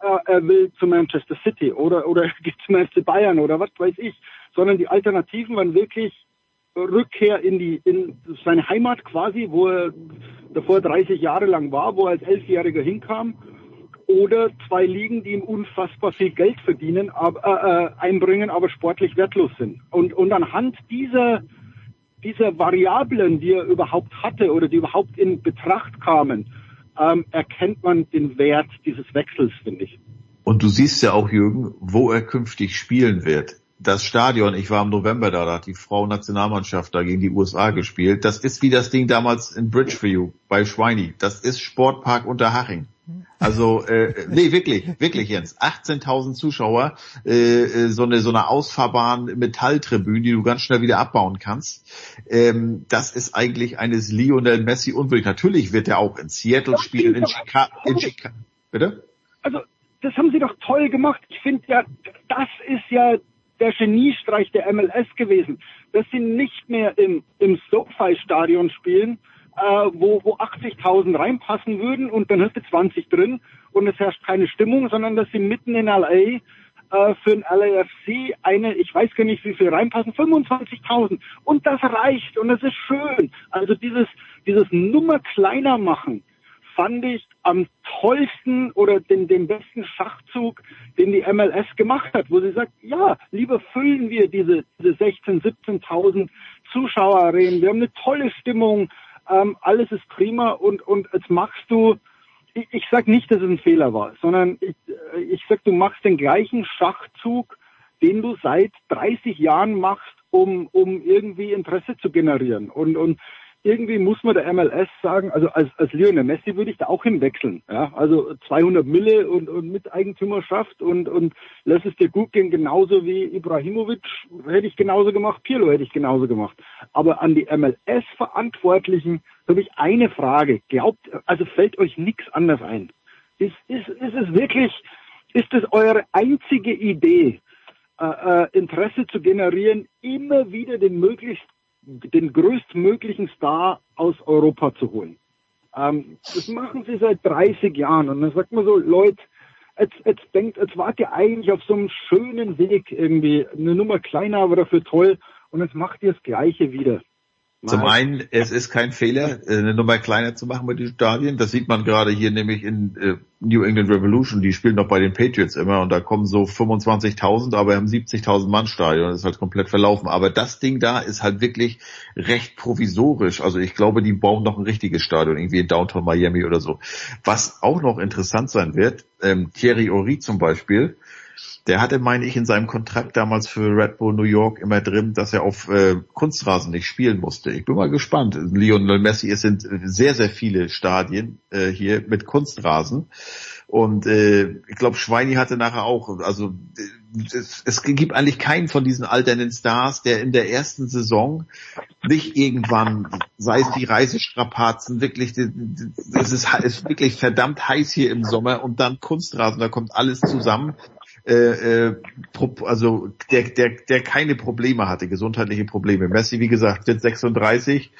äh, er will zu Manchester City oder, oder geht zum FC Bayern oder was weiß ich, sondern die Alternativen waren wirklich Rückkehr in die in seine Heimat quasi, wo er davor 30 Jahre lang war, wo er als Elfjähriger hinkam oder zwei Ligen, die ihm unfassbar viel Geld verdienen, aber, äh, äh, einbringen, aber sportlich wertlos sind. Und, und anhand dieser, dieser Variablen, die er überhaupt hatte oder die überhaupt in Betracht kamen, ähm, erkennt man den Wert dieses Wechsels, finde ich. Und du siehst ja auch, Jürgen, wo er künftig spielen wird. Das Stadion, ich war im November da, da hat die Frau-Nationalmannschaft da gegen die USA gespielt. Das ist wie das Ding damals in Bridgeview bei Schweini. Das ist Sportpark Unterhaching. Also äh, nee, wirklich, wirklich Jens. 18.000 Zuschauer, äh, äh, so eine so eine ausfahrbaren Metalltribüne, die du ganz schnell wieder abbauen kannst. Ähm, das ist eigentlich eines Lionel Messi unwürdig. Natürlich wird er auch in Seattle spielen, in Chicago. In Chica Bitte? Also das haben sie doch toll gemacht. Ich finde ja, das ist ja der Geniestreich der MLS gewesen, dass sie nicht mehr im, im SoFi-Stadion spielen, äh, wo, wo 80.000 reinpassen würden und dann hast du 20 drin und es herrscht keine Stimmung, sondern dass sie mitten in LA äh, für ein LAFC eine, ich weiß gar nicht, wie viel reinpassen, 25.000 und das reicht und das ist schön. Also dieses, dieses Nummer kleiner machen, fand ich am tollsten oder den, den besten Schachzug, den die MLS gemacht hat, wo sie sagt, ja, lieber füllen wir diese, diese 16, 17.000 Zuschauerarenen, wir haben eine tolle Stimmung, ähm, alles ist prima und, und jetzt machst du, ich, ich sag nicht, dass es ein Fehler war, sondern ich, ich sag, du machst den gleichen Schachzug, den du seit 30 Jahren machst, um, um irgendwie Interesse zu generieren. Und, und irgendwie muss man der MLS sagen, also als, als Lionel Messi würde ich da auch hinwechseln. Ja? Also 200 Mille und, und Miteigentümerschaft und, und lass es dir gut gehen, genauso wie Ibrahimovic hätte ich genauso gemacht, Pirlo hätte ich genauso gemacht. Aber an die MLS-Verantwortlichen habe ich eine Frage. Glaubt, also fällt euch nichts anderes ein. Ist, ist, ist es wirklich, ist es eure einzige Idee, äh, äh, Interesse zu generieren, immer wieder den möglichst den größtmöglichen Star aus Europa zu holen. Ähm, das machen sie seit 30 Jahren und dann sagt man so, Leute, jetzt, jetzt denkt, jetzt wart ihr eigentlich auf so einem schönen Weg irgendwie, eine Nummer kleiner, aber dafür toll und jetzt macht ihr das Gleiche wieder. Zum einen, es ist kein Fehler, eine Nummer kleiner zu machen mit den Stadien. Das sieht man gerade hier nämlich in, äh, New England Revolution, die spielen doch bei den Patriots immer und da kommen so 25.000, aber wir haben 70.000 Mann Stadion, das ist halt komplett verlaufen. Aber das Ding da ist halt wirklich recht provisorisch. Also ich glaube, die brauchen noch ein richtiges Stadion, irgendwie in Downtown Miami oder so. Was auch noch interessant sein wird, ähm, Thierry Ori zum Beispiel, der hatte, meine ich, in seinem Kontrakt damals für Red Bull New York immer drin, dass er auf äh, Kunstrasen nicht spielen musste. Ich bin mal gespannt. Lionel Messi, es sind sehr, sehr viele Stadien äh, hier mit Kunstrasen. Und äh, ich glaube, Schweini hatte nachher auch, also es, es gibt eigentlich keinen von diesen alternden Stars, der in der ersten Saison nicht irgendwann, sei es die Reisestrapazen, wirklich, es ist, es ist wirklich verdammt heiß hier im Sommer und dann Kunstrasen, da kommt alles zusammen äh, äh, also der, der, der keine Probleme hatte, gesundheitliche Probleme. Messi, wie gesagt, wird 36.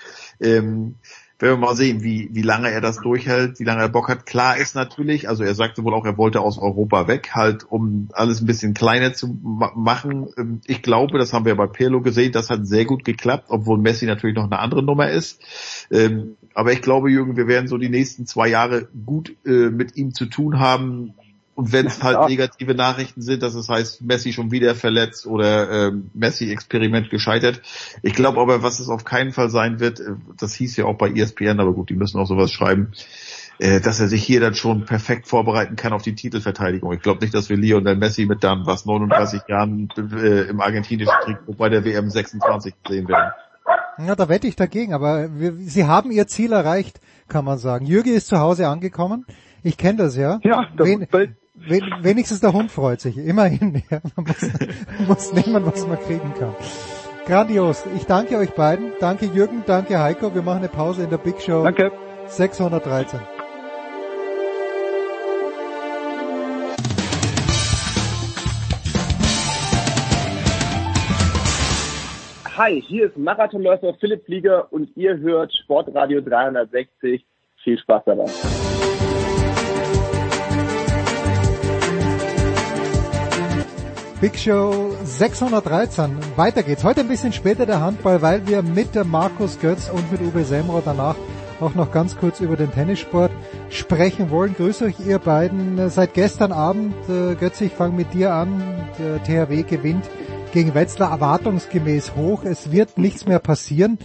Ähm, werden wir mal sehen, wie, wie lange er das durchhält, wie lange er Bock hat. Klar ist natürlich, also er sagte wohl auch, er wollte aus Europa weg, halt, um alles ein bisschen kleiner zu ma machen. Ähm, ich glaube, das haben wir bei Pirlo gesehen, das hat sehr gut geklappt, obwohl Messi natürlich noch eine andere Nummer ist. Ähm, aber ich glaube, Jürgen, wir werden so die nächsten zwei Jahre gut äh, mit ihm zu tun haben. Und wenn es halt ja. negative Nachrichten sind, dass es heißt, Messi schon wieder verletzt oder ähm, Messi-Experiment gescheitert. Ich glaube aber, was es auf keinen Fall sein wird, äh, das hieß ja auch bei ESPN, aber gut, die müssen auch sowas schreiben, äh, dass er sich hier dann schon perfekt vorbereiten kann auf die Titelverteidigung. Ich glaube nicht, dass wir Lionel Messi mit dann was 39 Jahren äh, im argentinischen Trikot bei der WM 26 sehen werden. Ja, da wette ich dagegen, aber wir, sie haben ihr Ziel erreicht, kann man sagen. Jürgen ist zu Hause angekommen. Ich kenne das ja. Ja, das Wen, wenigstens der Hund freut sich, immerhin. Ja, man muss, muss nehmen, was man kriegen kann. Grandios. Ich danke euch beiden. Danke Jürgen, danke Heiko. Wir machen eine Pause in der Big Show. Danke. 613. Hi, hier ist Marathonläufer Philipp Flieger und ihr hört Sportradio 360. Viel Spaß dabei. Big Show 613. Weiter geht's. Heute ein bisschen später der Handball, weil wir mit Markus Götz und mit Uwe Semro danach auch noch ganz kurz über den Tennissport sprechen wollen. Grüße euch ihr beiden. Seit gestern Abend, äh, Götz, ich fange mit dir an. Der THW gewinnt gegen Wetzlar erwartungsgemäß hoch. Es wird nichts mehr passieren.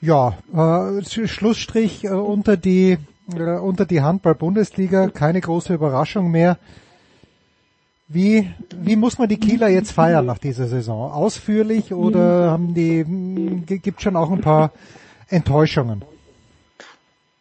Ja, äh, Schlussstrich äh, unter die unter die Handball-Bundesliga. Keine große Überraschung mehr. Wie, wie muss man die Kieler jetzt feiern nach dieser Saison? Ausführlich oder haben die, gibt schon auch ein paar Enttäuschungen?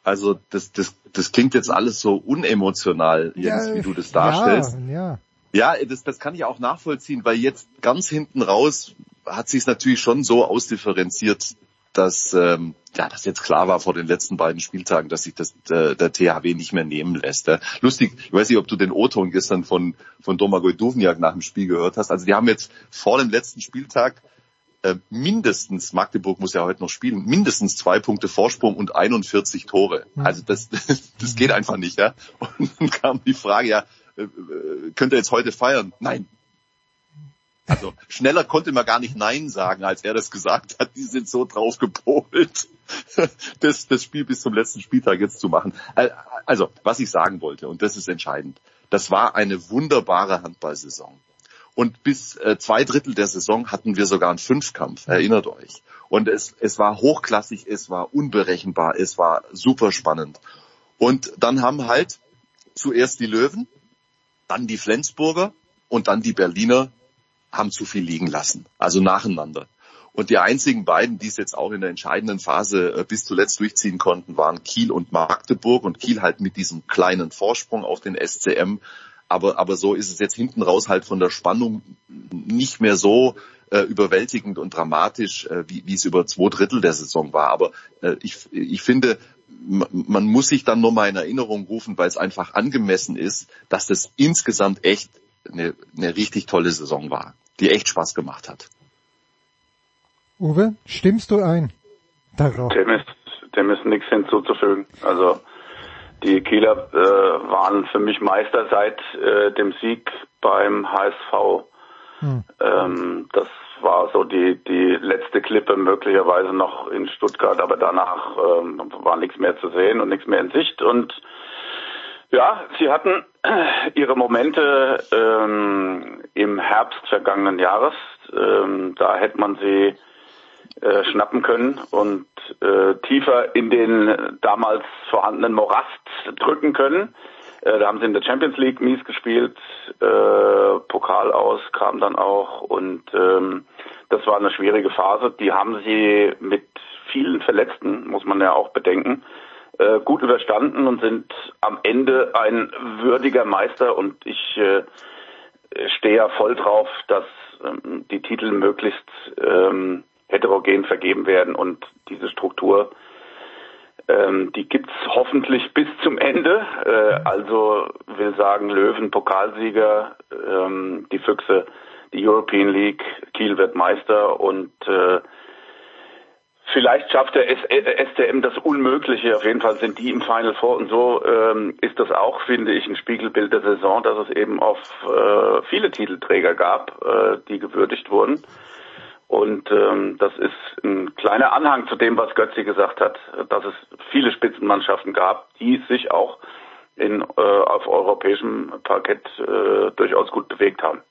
Also das, das, das klingt jetzt alles so unemotional, Jens, ja, wie du das darstellst. Ja, ja. ja das, das kann ich auch nachvollziehen, weil jetzt ganz hinten raus hat sich es natürlich schon so ausdifferenziert, dass ähm, ja, das jetzt klar war vor den letzten beiden Spieltagen, dass sich das äh, der THW nicht mehr nehmen lässt. Ja. Lustig, ich weiß nicht, ob du den O-Ton gestern von von Domagoj Duvniak nach dem Spiel gehört hast. Also die haben jetzt vor dem letzten Spieltag äh, mindestens, Magdeburg muss ja heute noch spielen, mindestens zwei Punkte Vorsprung und 41 Tore. Mhm. Also das, das, das geht einfach nicht. Ja. Und dann kam die Frage, ja, äh, äh könnt ihr jetzt heute feiern? Nein, also schneller konnte man gar nicht Nein sagen, als er das gesagt hat. Die sind so drauf gepolt, das, das Spiel bis zum letzten Spieltag jetzt zu machen. Also, was ich sagen wollte, und das ist entscheidend, das war eine wunderbare Handballsaison. Und bis äh, zwei Drittel der Saison hatten wir sogar einen Fünfkampf, erinnert euch. Und es, es war hochklassig, es war unberechenbar, es war super spannend. Und dann haben halt zuerst die Löwen, dann die Flensburger und dann die Berliner haben zu viel liegen lassen, also nacheinander. Und die einzigen beiden, die es jetzt auch in der entscheidenden Phase äh, bis zuletzt durchziehen konnten, waren Kiel und Magdeburg und Kiel halt mit diesem kleinen Vorsprung auf den SCM. Aber, aber so ist es jetzt hinten raus halt von der Spannung nicht mehr so äh, überwältigend und dramatisch, äh, wie, wie es über zwei Drittel der Saison war. Aber äh, ich, ich finde, man muss sich dann nur mal in Erinnerung rufen, weil es einfach angemessen ist, dass das insgesamt echt eine, eine richtig tolle Saison war die echt Spaß gemacht hat. Uwe, stimmst du ein? Darauf. Dem ist, dem ist nichts hinzuzufügen. Also die Kieler äh, waren für mich Meister seit äh, dem Sieg beim HSV. Hm. Ähm, das war so die, die letzte Klippe möglicherweise noch in Stuttgart, aber danach ähm, war nichts mehr zu sehen und nichts mehr in Sicht und Ja, sie hatten ihre Momente ähm, im Herbst vergangenen Jahres. Ähm, da hätte man sie äh, schnappen können und äh, tiefer in den damals vorhandenen Morast drücken können. Äh, da haben sie in der Champions League mies gespielt, äh, Pokal aus kam dann auch und ähm, das war eine schwierige Phase. Die haben sie mit vielen Verletzten, muss man ja auch bedenken, äh, gut überstanden und sind am Ende ein würdiger Meister. Und ich äh, stehe ja voll drauf, dass ähm, die Titel möglichst ähm, heterogen vergeben werden. Und diese Struktur, ähm, die gibt's hoffentlich bis zum Ende. Äh, also will sagen Löwen Pokalsieger, ähm, die Füchse die European League, Kiel wird Meister. Und äh, Vielleicht schafft der STM das Unmögliche. Auf jeden Fall sind die im Final Four und so ähm, ist das auch, finde ich, ein Spiegelbild der Saison, dass es eben auf äh, viele Titelträger gab, äh, die gewürdigt wurden. Und ähm, das ist ein kleiner Anhang zu dem, was Götzi gesagt hat, dass es viele Spitzenmannschaften gab, die sich auch in, äh, auf europäischem Parkett äh, durchaus gut bewegt haben.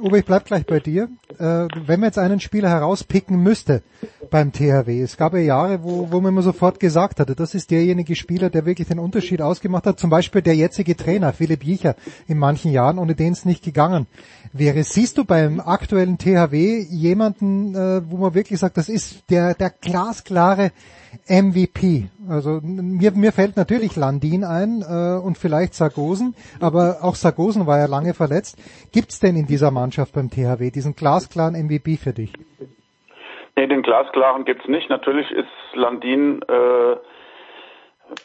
Uwe, ich bleib gleich bei dir. Äh, wenn man jetzt einen Spieler herauspicken müsste beim THW, es gab ja Jahre, wo, wo man immer sofort gesagt hatte, das ist derjenige Spieler, der wirklich den Unterschied ausgemacht hat. Zum Beispiel der jetzige Trainer, Philipp Jicher, in manchen Jahren, ohne den es nicht gegangen wäre. Siehst du beim aktuellen THW jemanden, äh, wo man wirklich sagt, das ist der, der glasklare MVP. Also mir, mir fällt natürlich Landin ein äh, und vielleicht Sargosen, aber auch Sargosen war ja lange verletzt. Gibt's denn in dieser Mannschaft beim THW diesen glasklaren MVP für dich? Nee, den glasklaren gibt's nicht. Natürlich ist Landin äh,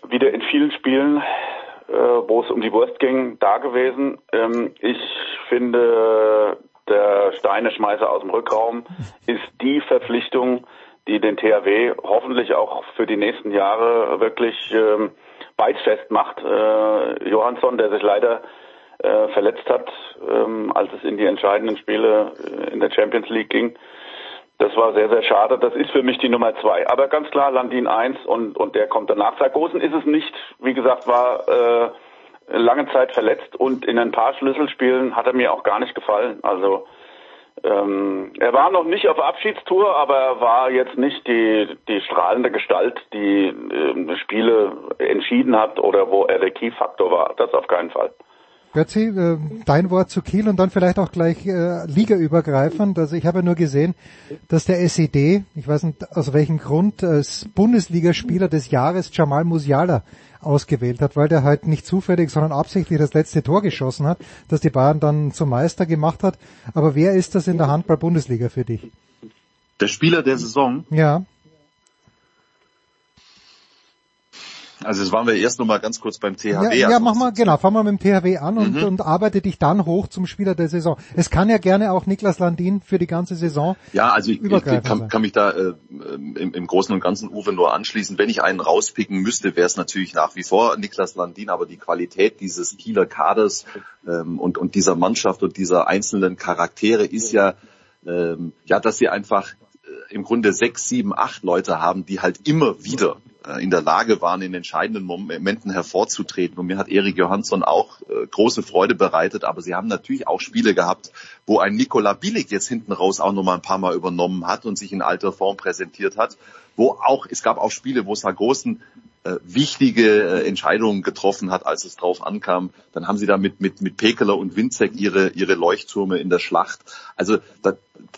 wieder in vielen Spielen, äh, wo es um die Wurst ging, da gewesen. Ähm, ich finde, der Steineschmeißer aus dem Rückraum ist die Verpflichtung, die den THW hoffentlich auch für die nächsten Jahre wirklich ähm, beidsfest macht. Äh, Johansson, der sich leider äh, verletzt hat, ähm, als es in die entscheidenden Spiele äh, in der Champions League ging. Das war sehr, sehr schade. Das ist für mich die Nummer zwei. Aber ganz klar Landin eins und, und der kommt danach. Sargosen ist es nicht. Wie gesagt, war äh, lange Zeit verletzt und in ein paar Schlüsselspielen hat er mir auch gar nicht gefallen. Also ähm, er war noch nicht auf Abschiedstour, aber er war jetzt nicht die, die strahlende Gestalt, die äh, Spiele entschieden hat oder wo er der Key-Faktor war. Das auf keinen Fall. Götzi, äh, dein Wort zu Kiel und dann vielleicht auch gleich äh, ligaübergreifend. Also ich habe nur gesehen, dass der SED, ich weiß nicht aus welchem Grund, als Bundesligaspieler des Jahres Jamal Musiala ausgewählt hat, weil der halt nicht zufällig, sondern absichtlich das letzte Tor geschossen hat, das die Bayern dann zum Meister gemacht hat. Aber wer ist das in der Handball-Bundesliga für dich? Der Spieler der Saison? Ja. Also jetzt waren wir erst noch mal ganz kurz beim THW. Ja, ja mach mal, genau, fang mal mit dem THW an und, mhm. und arbeite dich dann hoch zum Spieler der Saison. Es kann ja gerne auch Niklas Landin für die ganze Saison. Ja, also ich, ich kann, kann, mich da äh, im, im Großen und Ganzen Uwe nur anschließen. Wenn ich einen rauspicken müsste, wäre es natürlich nach wie vor Niklas Landin, aber die Qualität dieses Kieler Kaders ähm, und, und dieser Mannschaft und dieser einzelnen Charaktere ist ja, ähm, ja, dass sie einfach äh, im Grunde sechs, sieben, acht Leute haben, die halt immer wieder äh, in der Lage waren, in entscheidenden Momenten hervorzutreten. Und mir hat Erik Johansson auch äh, große Freude bereitet. Aber sie haben natürlich auch Spiele gehabt, wo ein Nikola Bilic jetzt hinten raus auch nochmal ein paar Mal übernommen hat und sich in alter Form präsentiert hat. Wo auch, es gab auch Spiele, wo Sargosen äh, wichtige äh, Entscheidungen getroffen hat, als es drauf ankam. Dann haben sie da mit, mit, mit Pekeler und Winzek ihre, ihre Leuchttürme in der Schlacht. Also da,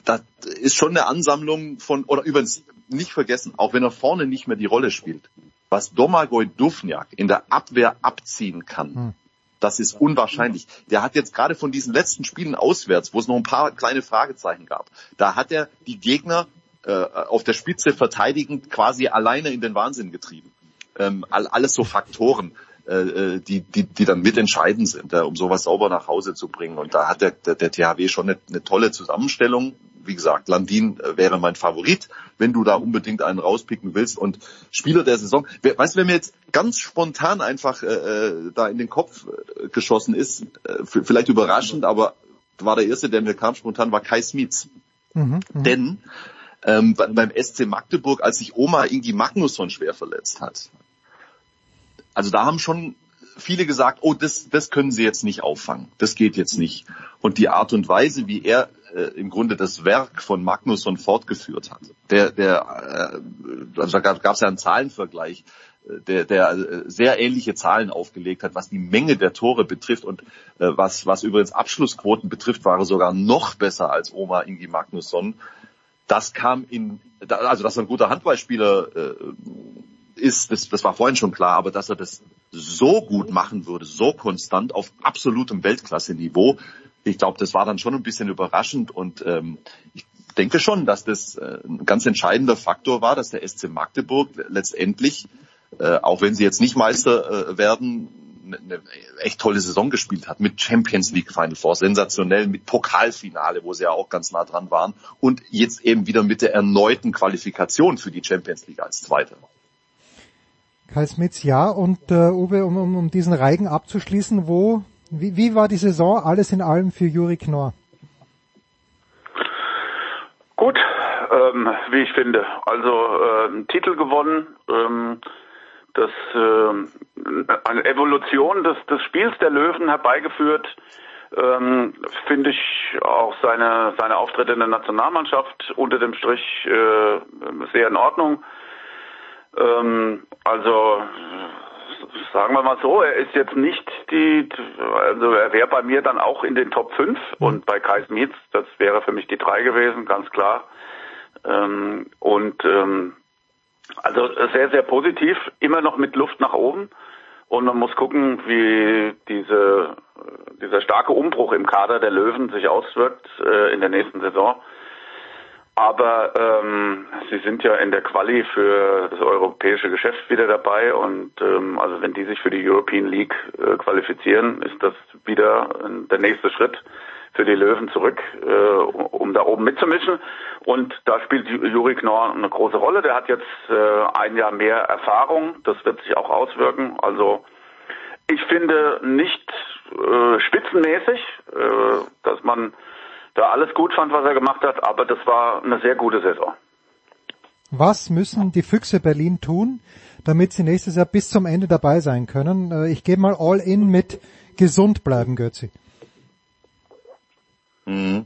da ist schon eine Ansammlung von, oder übrigens nicht vergessen, auch wenn er vorne nicht mehr die Rolle spielt, was Domagoj Dufniak in der Abwehr abziehen kann, hm. das ist unwahrscheinlich. Der hat jetzt gerade von diesen letzten Spielen auswärts, wo es noch ein paar kleine Fragezeichen gab, da hat er die Gegner äh, auf der Spitze verteidigend quasi alleine in den Wahnsinn getrieben. Ähm, alles so Faktoren, äh, äh, die, die, die dann mitentscheidend sind, äh, um sowas sauber nach Hause zu bringen. Und da hat der, der, der THW schon eine, eine tolle Zusammenstellung wie gesagt, Landin äh, wäre mein Favorit, wenn du da unbedingt einen rauspicken willst. Und Spieler der Saison, weißt du, wer mir jetzt ganz spontan einfach äh, äh, da in den Kopf geschossen ist, äh, vielleicht überraschend, aber war der erste, der mir kam spontan, war Kai Smits. Mhm, mh. Denn ähm, beim SC Magdeburg, als sich Oma Ingi Magnusson schwer verletzt hat, also da haben schon viele gesagt, oh, das, das können sie jetzt nicht auffangen. Das geht jetzt nicht. Und die Art und Weise, wie er äh, im Grunde das Werk von Magnusson fortgeführt hat, der, der, äh, also da gab es ja einen Zahlenvergleich, äh, der, der äh, sehr ähnliche Zahlen aufgelegt hat, was die Menge der Tore betrifft und äh, was, was übrigens Abschlussquoten betrifft, war er sogar noch besser als Oma Ingi Magnusson. Das kam in, also dass er ein guter Handballspieler äh, ist, das, das war vorhin schon klar, aber dass er das so gut machen würde, so konstant auf absolutem Weltklasse-Niveau, ich glaube, das war dann schon ein bisschen überraschend und ähm, ich denke schon, dass das äh, ein ganz entscheidender Faktor war, dass der SC Magdeburg letztendlich, äh, auch wenn sie jetzt nicht Meister äh, werden, eine, eine echt tolle Saison gespielt hat mit Champions League Final Four, sensationell mit Pokalfinale, wo sie ja auch ganz nah dran waren und jetzt eben wieder mit der erneuten Qualifikation für die Champions League als Zweiter. Kai Smits, ja. Und äh, Uwe, um, um, um diesen Reigen abzuschließen, wo, wie, wie war die Saison alles in allem für Juri Knorr? Gut, ähm, wie ich finde. Also äh, Titel gewonnen, ähm, das äh, eine Evolution des, des Spiels der Löwen herbeigeführt. Ähm, finde ich auch seine seine Auftritte in der Nationalmannschaft unter dem Strich äh, sehr in Ordnung. Ähm, also sagen wir mal so, er ist jetzt nicht die, also er wäre bei mir dann auch in den Top 5 und bei Kai Smits, das wäre für mich die 3 gewesen, ganz klar. Ähm, und ähm, also sehr, sehr positiv, immer noch mit Luft nach oben. Und man muss gucken, wie diese, dieser starke Umbruch im Kader der Löwen sich auswirkt äh, in der nächsten Saison. Aber ähm, sie sind ja in der Quali für das europäische Geschäft wieder dabei und ähm, also wenn die sich für die European League äh, qualifizieren, ist das wieder äh, der nächste Schritt für die Löwen zurück, äh, um da oben mitzumischen. Und da spielt Juri Knorr eine große Rolle. Der hat jetzt äh, ein Jahr mehr Erfahrung. Das wird sich auch auswirken. Also ich finde nicht äh, spitzenmäßig, äh, dass man da alles gut fand, was er gemacht hat, aber das war eine sehr gute Saison. Was müssen die Füchse Berlin tun, damit sie nächstes Jahr bis zum Ende dabei sein können? Äh, ich gehe mal all in mit gesund bleiben, Götzi. Mhm.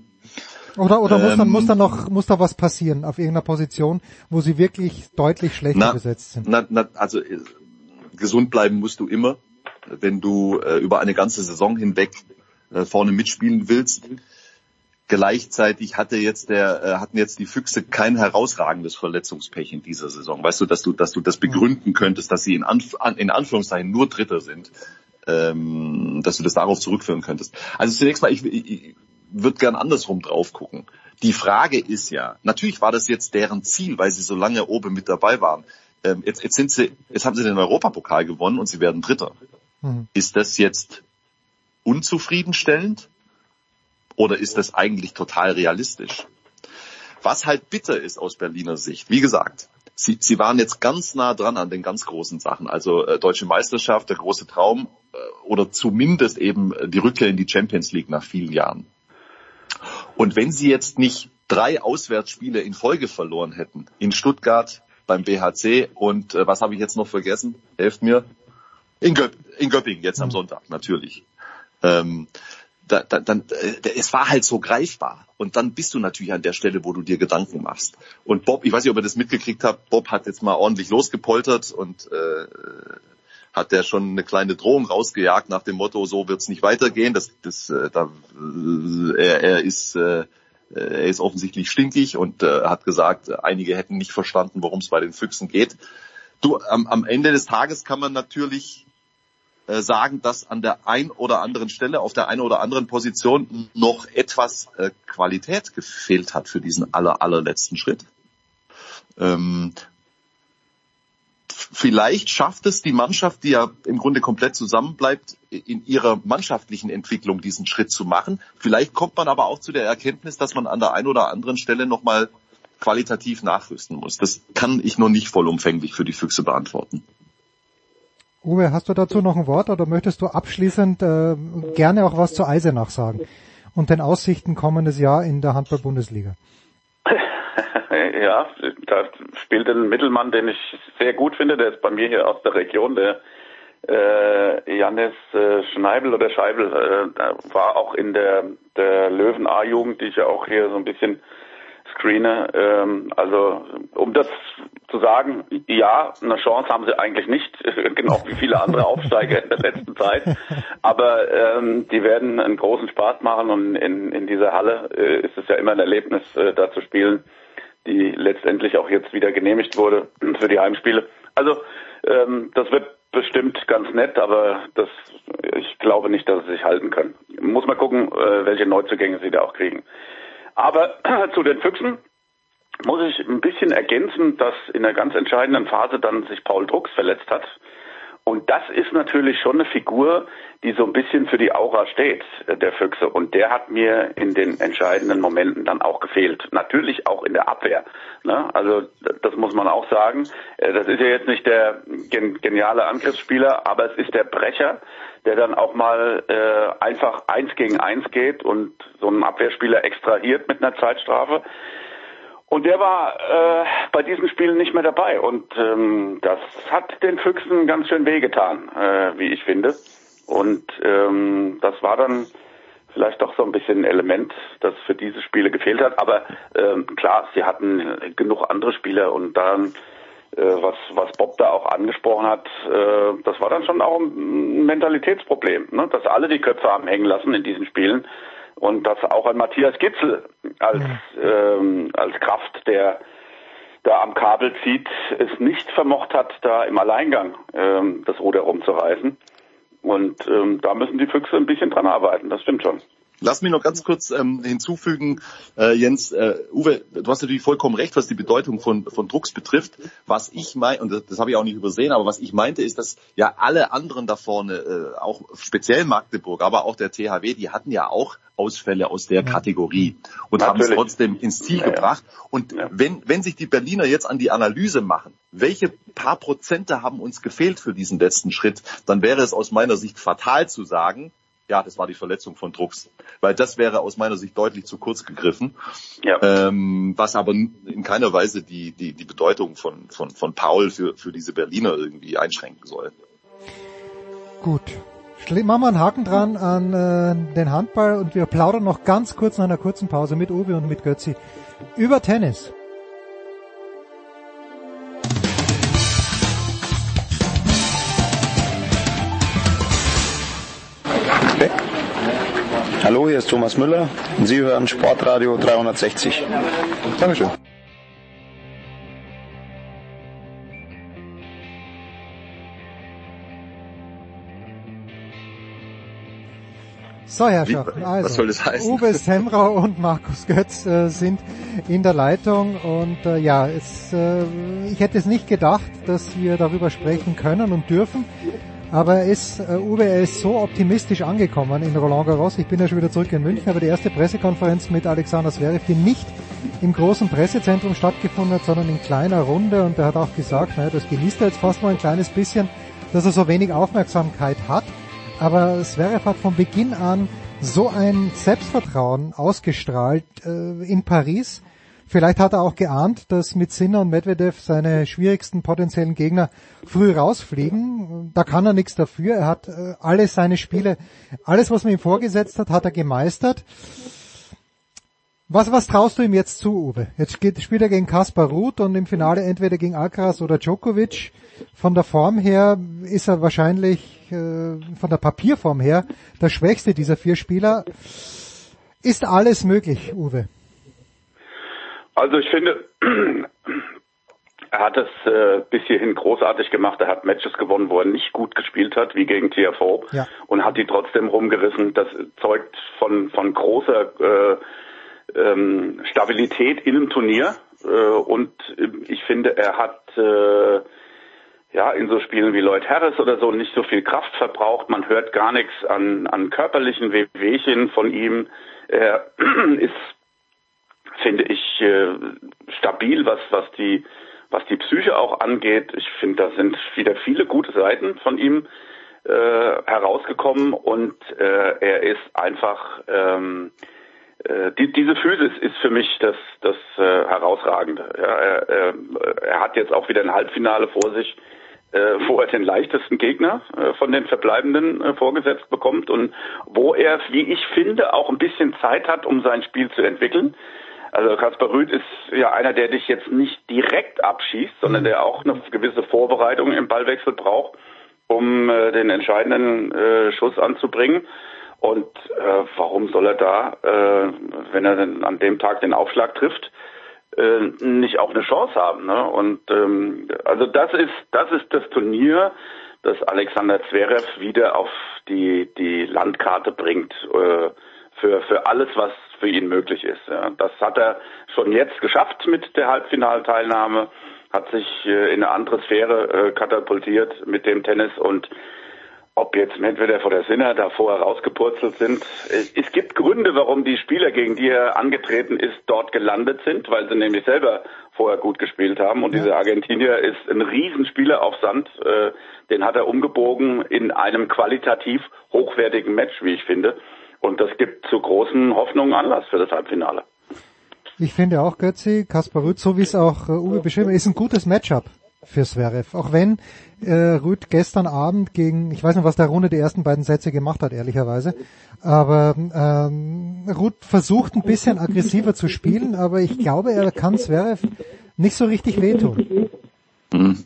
Oder, oder muss, dann, muss ähm. da noch, muss da was passieren auf irgendeiner Position, wo sie wirklich deutlich schlechter na, besetzt sind? Na, na, also äh, gesund bleiben musst du immer, wenn du äh, über eine ganze Saison hinweg äh, vorne mitspielen willst. Gleichzeitig hatte jetzt der, äh, hatten jetzt die Füchse kein herausragendes Verletzungspech in dieser Saison. Weißt du, dass du, dass du das begründen könntest, dass sie in, Anf in Anführungszeichen nur Dritter sind, ähm, dass du das darauf zurückführen könntest. Also zunächst mal, ich, ich, ich würde gern andersrum drauf gucken. Die Frage ist ja, natürlich war das jetzt deren Ziel, weil sie so lange oben mit dabei waren. Ähm, jetzt, jetzt sind sie, jetzt haben sie den Europapokal gewonnen und sie werden Dritter. Mhm. Ist das jetzt unzufriedenstellend? Oder ist das eigentlich total realistisch? Was halt bitter ist aus Berliner Sicht, wie gesagt, sie, sie waren jetzt ganz nah dran an den ganz großen Sachen, also äh, deutsche Meisterschaft, der große Traum äh, oder zumindest eben die Rückkehr in die Champions League nach vielen Jahren. Und wenn sie jetzt nicht drei Auswärtsspiele in Folge verloren hätten, in Stuttgart, beim BHC und äh, was habe ich jetzt noch vergessen? Helft mir. In, Göp in Göppingen jetzt am mhm. Sonntag, natürlich. Ähm, da, da, dann, äh, es war halt so greifbar. Und dann bist du natürlich an der Stelle, wo du dir Gedanken machst. Und Bob, ich weiß nicht, ob ihr das mitgekriegt habt, Bob hat jetzt mal ordentlich losgepoltert und äh, hat der schon eine kleine Drohung rausgejagt nach dem Motto, so wird's nicht weitergehen. Das, das, äh, da, äh, er, er ist äh, er ist offensichtlich stinkig und äh, hat gesagt, einige hätten nicht verstanden, worum es bei den Füchsen geht. Du, am, am Ende des Tages kann man natürlich äh, sagen, dass an der ein oder anderen Stelle, auf der einen oder anderen Position noch etwas äh, Qualität gefehlt hat für diesen aller, allerletzten Schritt. Ähm, vielleicht schafft es die Mannschaft, die ja im Grunde komplett zusammenbleibt, in ihrer mannschaftlichen Entwicklung diesen Schritt zu machen. Vielleicht kommt man aber auch zu der Erkenntnis, dass man an der einen oder anderen Stelle nochmal qualitativ nachrüsten muss. Das kann ich nur nicht vollumfänglich für die Füchse beantworten. Uwe, hast du dazu noch ein Wort oder möchtest du abschließend äh, gerne auch was zu Eisenach sagen und den Aussichten kommendes Jahr in der Handball-Bundesliga? Ja, da spielt ein Mittelmann, den ich sehr gut finde, der ist bei mir hier aus der Region, der äh, Jannis äh, Schneibel oder Scheibel äh, war auch in der, der Löwen A-Jugend, die ich ja auch hier so ein bisschen screene. Ähm, also um das zu sagen, ja, eine Chance haben sie eigentlich nicht, genau wie viele andere Aufsteiger in der letzten Zeit. Aber ähm, die werden einen großen Spaß machen und in, in dieser Halle äh, ist es ja immer ein Erlebnis, äh, da zu spielen, die letztendlich auch jetzt wieder genehmigt wurde für die Heimspiele. Also ähm, das wird bestimmt ganz nett, aber das, ich glaube nicht, dass sie sich halten können. Muss mal gucken, äh, welche Neuzugänge sie da auch kriegen. Aber zu den Füchsen muss ich ein bisschen ergänzen, dass in einer ganz entscheidenden Phase dann sich Paul Drucks verletzt hat. Und das ist natürlich schon eine Figur, die so ein bisschen für die Aura steht, äh, der Füchse. Und der hat mir in den entscheidenden Momenten dann auch gefehlt. Natürlich auch in der Abwehr. Ne? Also das muss man auch sagen. Äh, das ist ja jetzt nicht der geniale Angriffsspieler, aber es ist der Brecher, der dann auch mal äh, einfach eins gegen eins geht und so einen Abwehrspieler extrahiert mit einer Zeitstrafe. Und der war äh, bei diesen Spielen nicht mehr dabei. Und ähm, das hat den Füchsen ganz schön wehgetan, äh, wie ich finde. Und ähm, das war dann vielleicht doch so ein bisschen ein Element, das für diese Spiele gefehlt hat. Aber ähm, klar, sie hatten genug andere Spieler und dann, was, was Bob da auch angesprochen hat, äh, das war dann schon auch ein Mentalitätsproblem, ne? dass alle die Köpfe haben hängen lassen in diesen Spielen und dass auch ein Matthias Gitzel als, ähm, als Kraft, der da am Kabel zieht, es nicht vermocht hat, da im Alleingang ähm, das Ruder rumzureißen. Und ähm, da müssen die Füchse ein bisschen dran arbeiten, das stimmt schon. Lass mich noch ganz kurz ähm, hinzufügen, äh, Jens, äh, Uwe, du hast natürlich vollkommen recht, was die Bedeutung von, von Drucks betrifft. Was ich meine, und das, das habe ich auch nicht übersehen, aber was ich meinte, ist, dass ja alle anderen da vorne, äh, auch speziell Magdeburg, aber auch der THW, die hatten ja auch Ausfälle aus der Kategorie und haben es trotzdem ins Ziel ja, gebracht. Und ja. wenn, wenn sich die Berliner jetzt an die Analyse machen, welche paar Prozente haben uns gefehlt für diesen letzten Schritt, dann wäre es aus meiner Sicht fatal zu sagen, ja, das war die Verletzung von Drucks. Weil das wäre aus meiner Sicht deutlich zu kurz gegriffen. Ja. Ähm, was aber in keiner Weise die, die, die Bedeutung von, von, von Paul für, für diese Berliner irgendwie einschränken soll. Gut. Machen wir einen Haken dran an äh, den Handball und wir plaudern noch ganz kurz nach einer kurzen Pause mit Uwe und mit Götzi über Tennis. Hallo, hier ist Thomas Müller und Sie hören Sportradio 360. Dankeschön. So, Herrschaften, also, was soll das heißen? Uwe Semrau und Markus Götz äh, sind in der Leitung und äh, ja, es, äh, ich hätte es nicht gedacht, dass wir darüber sprechen können und dürfen. Aber er ist, äh, Uwe, er ist so optimistisch angekommen in Roland Garros. Ich bin ja schon wieder zurück in München, aber die erste Pressekonferenz mit Alexander Zverev, die nicht im großen Pressezentrum stattgefunden hat, sondern in kleiner Runde. Und er hat auch gesagt, naja, das genießt er jetzt fast mal ein kleines bisschen, dass er so wenig Aufmerksamkeit hat. Aber Zverev hat von Beginn an so ein Selbstvertrauen ausgestrahlt äh, in Paris, Vielleicht hat er auch geahnt, dass mit Sinner und Medvedev seine schwierigsten potenziellen Gegner früh rausfliegen. Da kann er nichts dafür. Er hat äh, alle seine Spiele, alles was man ihm vorgesetzt hat, hat er gemeistert. Was, was traust du ihm jetzt zu, Uwe? Jetzt geht, spielt er gegen Kaspar Ruth und im Finale entweder gegen Alcaraz oder Djokovic. Von der Form her ist er wahrscheinlich, äh, von der Papierform her, der schwächste dieser vier Spieler. Ist alles möglich, Uwe? Also ich finde, er hat es äh, bis hierhin großartig gemacht. Er hat Matches gewonnen, wo er nicht gut gespielt hat, wie gegen TFO, ja. und hat die trotzdem rumgerissen. Das zeugt von, von großer äh, ähm, Stabilität in einem Turnier. Äh, und ich finde, er hat äh, ja in so Spielen wie Lloyd Harris oder so nicht so viel Kraft verbraucht. Man hört gar nichts an, an körperlichen Wehwehchen von ihm. Er ist finde ich äh, stabil, was was die was die Psyche auch angeht. Ich finde, da sind wieder viele gute Seiten von ihm äh, herausgekommen und äh, er ist einfach ähm, äh, die, diese Physis ist für mich das das äh, herausragende. Ja, er, er, er hat jetzt auch wieder ein Halbfinale vor sich äh, wo er den leichtesten Gegner äh, von den Verbleibenden äh, vorgesetzt bekommt und wo er, wie ich finde, auch ein bisschen Zeit hat, um sein Spiel zu entwickeln. Also Kaspar Rüth ist ja einer, der dich jetzt nicht direkt abschießt, sondern der auch eine gewisse Vorbereitung im Ballwechsel braucht, um äh, den entscheidenden äh, Schuss anzubringen. Und äh, warum soll er da, äh, wenn er denn an dem Tag den Aufschlag trifft, äh, nicht auch eine Chance haben? Ne? Und ähm, also das ist das ist das Turnier, das Alexander Zverev wieder auf die die Landkarte bringt äh, für für alles, was für ihn möglich ist. Ja. Das hat er schon jetzt geschafft mit der Halbfinalteilnahme, hat sich äh, in eine andere Sphäre äh, katapultiert mit dem Tennis und ob jetzt Medvedev oder Sinner da vorher rausgepurzelt sind. Es gibt Gründe, warum die Spieler, gegen die er angetreten ist, dort gelandet sind, weil sie nämlich selber vorher gut gespielt haben. Und ja. dieser Argentinier ist ein Riesenspieler auf Sand. Äh, den hat er umgebogen in einem qualitativ hochwertigen Match, wie ich finde. Und das gibt zu großen Hoffnungen Anlass für das Halbfinale. Ich finde auch, Götzi, Kaspar Rüth, so wie es auch äh, Uwe beschrieben ist ein gutes Matchup für Zverev. Auch wenn äh, Rüd gestern Abend gegen, ich weiß nicht, was der Runde die ersten beiden Sätze gemacht hat, ehrlicherweise, aber ähm, Rüd versucht ein bisschen aggressiver zu spielen, aber ich glaube, er kann Zverev nicht so richtig wehtun. Mhm.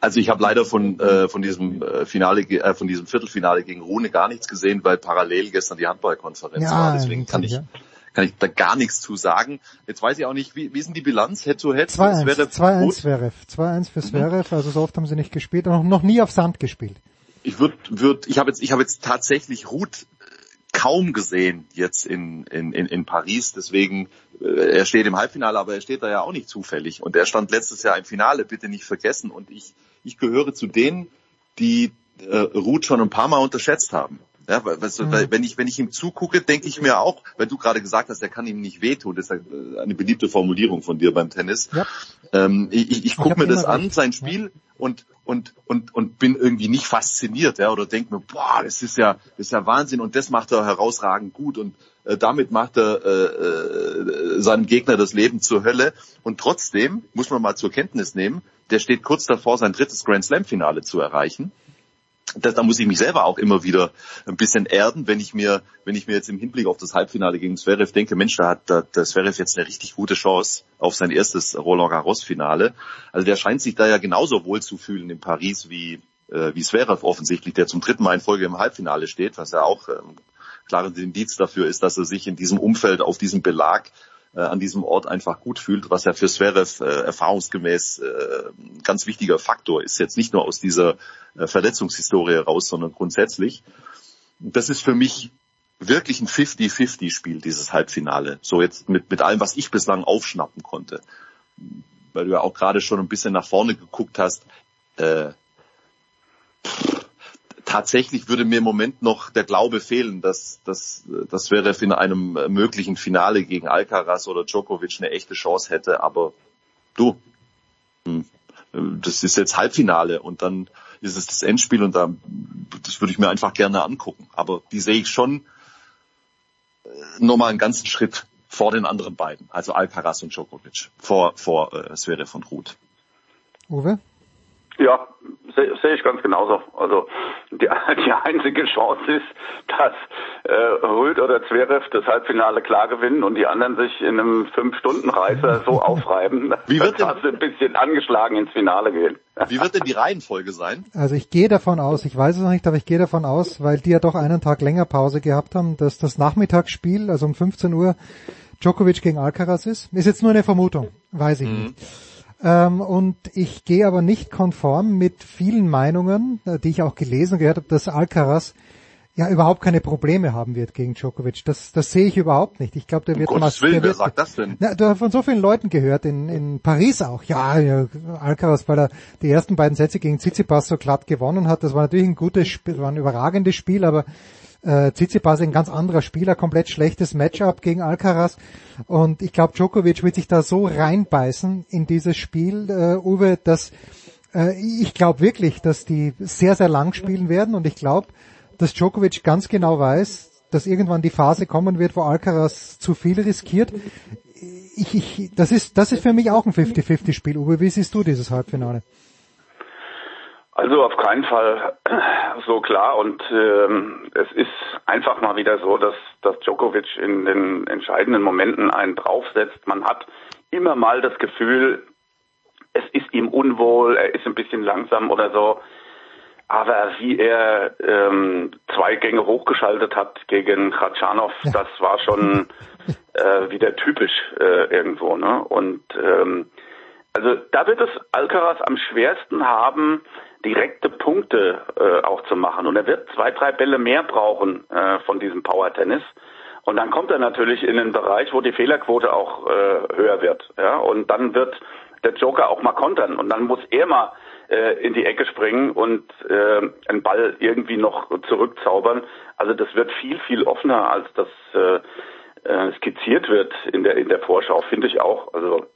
Also ich habe leider von äh, von diesem äh, Finale äh, von diesem Viertelfinale gegen Rune gar nichts gesehen, weil parallel gestern die Handballkonferenz ja, war. Deswegen kann ich kann ich da gar nichts zu sagen. Jetzt weiß ich auch nicht, wie, wie ist denn die Bilanz Head-to-Head? 2-1 Zverev. 2-1 für Zverev, also so oft haben sie nicht gespielt und noch, noch nie auf Sand gespielt. Ich würde, würd, ich habe jetzt, ich habe jetzt tatsächlich Ruth kaum gesehen jetzt in, in, in, in Paris. Deswegen, äh, er steht im Halbfinale, aber er steht da ja auch nicht zufällig. Und er stand letztes Jahr im Finale, bitte nicht vergessen. Und ich, ich gehöre zu denen, die äh, Ruth schon ein paar Mal unterschätzt haben. Ja, weil, mhm. weil wenn ich wenn ich ihm zugucke, denke ich mir auch, weil du gerade gesagt hast, er kann ihm nicht wehtun, das ist eine beliebte Formulierung von dir beim Tennis. Ja. Ähm, ich ich, ich gucke mir das an, recht. sein Spiel ja. und und und und bin irgendwie nicht fasziniert, ja, oder denke mir, boah, das ist ja das ist ja Wahnsinn und das macht er herausragend gut und äh, damit macht er äh, äh, seinem Gegner das Leben zur Hölle und trotzdem muss man mal zur Kenntnis nehmen, der steht kurz davor, sein drittes Grand Slam Finale zu erreichen das, da muss ich mich selber auch immer wieder ein bisschen erden, wenn ich mir, wenn ich mir jetzt im Hinblick auf das Halbfinale gegen Zverev denke, Mensch, da hat da, der Zverev jetzt eine richtig gute Chance auf sein erstes Roland Garros Finale. Also der scheint sich da ja genauso wohl zu fühlen in Paris wie, äh, wie Zverev offensichtlich, der zum dritten Mal in Folge im Halbfinale steht, was ja auch ähm, klares Indiz dafür ist, dass er sich in diesem Umfeld auf diesem Belag äh, an diesem Ort einfach gut fühlt, was ja für Zverev äh, erfahrungsgemäß äh, ganz wichtiger Faktor ist, jetzt nicht nur aus dieser äh, Verletzungshistorie raus, sondern grundsätzlich. Das ist für mich wirklich ein 50-50-Spiel, dieses Halbfinale. So jetzt mit, mit allem, was ich bislang aufschnappen konnte. Weil du ja auch gerade schon ein bisschen nach vorne geguckt hast. Äh, tatsächlich würde mir im Moment noch der Glaube fehlen, dass, dass, dass Zverev in einem möglichen Finale gegen Alcaraz oder Djokovic eine echte Chance hätte. Aber du, hm, das ist jetzt Halbfinale und dann ist es das Endspiel und da, das würde ich mir einfach gerne angucken. Aber die sehe ich schon äh, nochmal einen ganzen Schritt vor den anderen beiden, also Alcaraz und Djokovic, vor, vor äh, Zverev und Ruth. Uwe? Ja, sehe seh ich ganz genauso. Also die, die einzige Chance ist, dass äh, Rüd oder Zverev das Halbfinale klar gewinnen und die anderen sich in einem Fünf-Stunden-Reiser so aufreiben, Wie wird dass sie ein bisschen angeschlagen ins Finale gehen. Wie wird denn die Reihenfolge sein? Also ich gehe davon aus, ich weiß es noch nicht, aber ich gehe davon aus, weil die ja doch einen Tag länger Pause gehabt haben, dass das Nachmittagsspiel, also um 15 Uhr, Djokovic gegen Alcaraz ist. Ist jetzt nur eine Vermutung, weiß ich mhm. nicht. Ähm, und ich gehe aber nicht konform mit vielen Meinungen, äh, die ich auch gelesen und gehört habe, dass Alcaraz ja überhaupt keine Probleme haben wird gegen Djokovic. Das, das sehe ich überhaupt nicht. Ich glaube, der wird Gottes Willen, wer sagt das denn? Na, du hast von so vielen Leuten gehört, in, in Paris auch. Ja, ja, Alcaraz, weil er die ersten beiden Sätze gegen Tsitsipas so glatt gewonnen hat. Das war natürlich ein gutes Spiel, war ein überragendes Spiel, aber äh, Tsitsipas ein ganz anderer Spieler, komplett schlechtes Matchup gegen Alcaraz. Und ich glaube, Djokovic wird sich da so reinbeißen in dieses Spiel, äh, Uwe, dass äh, ich glaube wirklich, dass die sehr, sehr lang spielen werden. Und ich glaube, dass Djokovic ganz genau weiß, dass irgendwann die Phase kommen wird, wo Alcaraz zu viel riskiert. Ich, ich, das ist, das ist für mich auch ein 50-50 Spiel. Uwe, wie siehst du dieses Halbfinale? Also auf keinen Fall so klar und ähm, es ist einfach mal wieder so, dass, dass Djokovic in den entscheidenden Momenten einen draufsetzt. Man hat immer mal das Gefühl, es ist ihm unwohl, er ist ein bisschen langsam oder so. Aber wie er ähm, zwei Gänge hochgeschaltet hat gegen Khatschanov, ja. das war schon äh, wieder typisch äh, irgendwo. Ne? Und ähm, also da wird es Alcaraz am schwersten haben, direkte Punkte äh, auch zu machen. Und er wird zwei, drei Bälle mehr brauchen äh, von diesem Power Tennis. Und dann kommt er natürlich in den Bereich, wo die Fehlerquote auch äh, höher wird. Ja? Und dann wird der Joker auch mal kontern. Und dann muss er mal äh, in die Ecke springen und äh, einen Ball irgendwie noch zurückzaubern. Also das wird viel, viel offener, als das äh, äh, skizziert wird in der in der Vorschau, finde ich auch. Also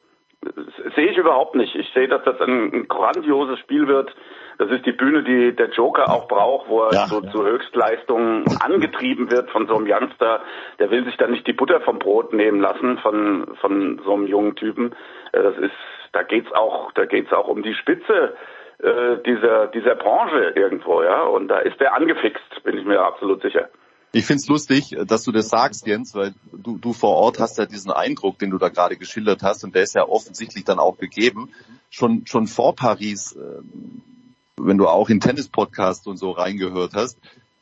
sehe ich überhaupt nicht. Ich sehe, dass das ein, ein, grandioses Spiel wird. Das ist die Bühne, die der Joker auch braucht, wo er ja, so ja. zu Höchstleistungen angetrieben wird von so einem Youngster. Der will sich dann nicht die Butter vom Brot nehmen lassen von von so einem jungen Typen. Äh, das ist, da geht's auch, da geht's auch um die Spitze äh, dieser dieser Branche irgendwo, ja. Und da ist er angefixt, bin ich mir absolut sicher. Ich find's lustig, dass du das sagst, Jens, weil du, du vor Ort hast ja diesen Eindruck, den du da gerade geschildert hast, und der ist ja offensichtlich dann auch gegeben. Schon, schon vor Paris, äh, wenn du auch in Tennis-Podcasts und so reingehört hast,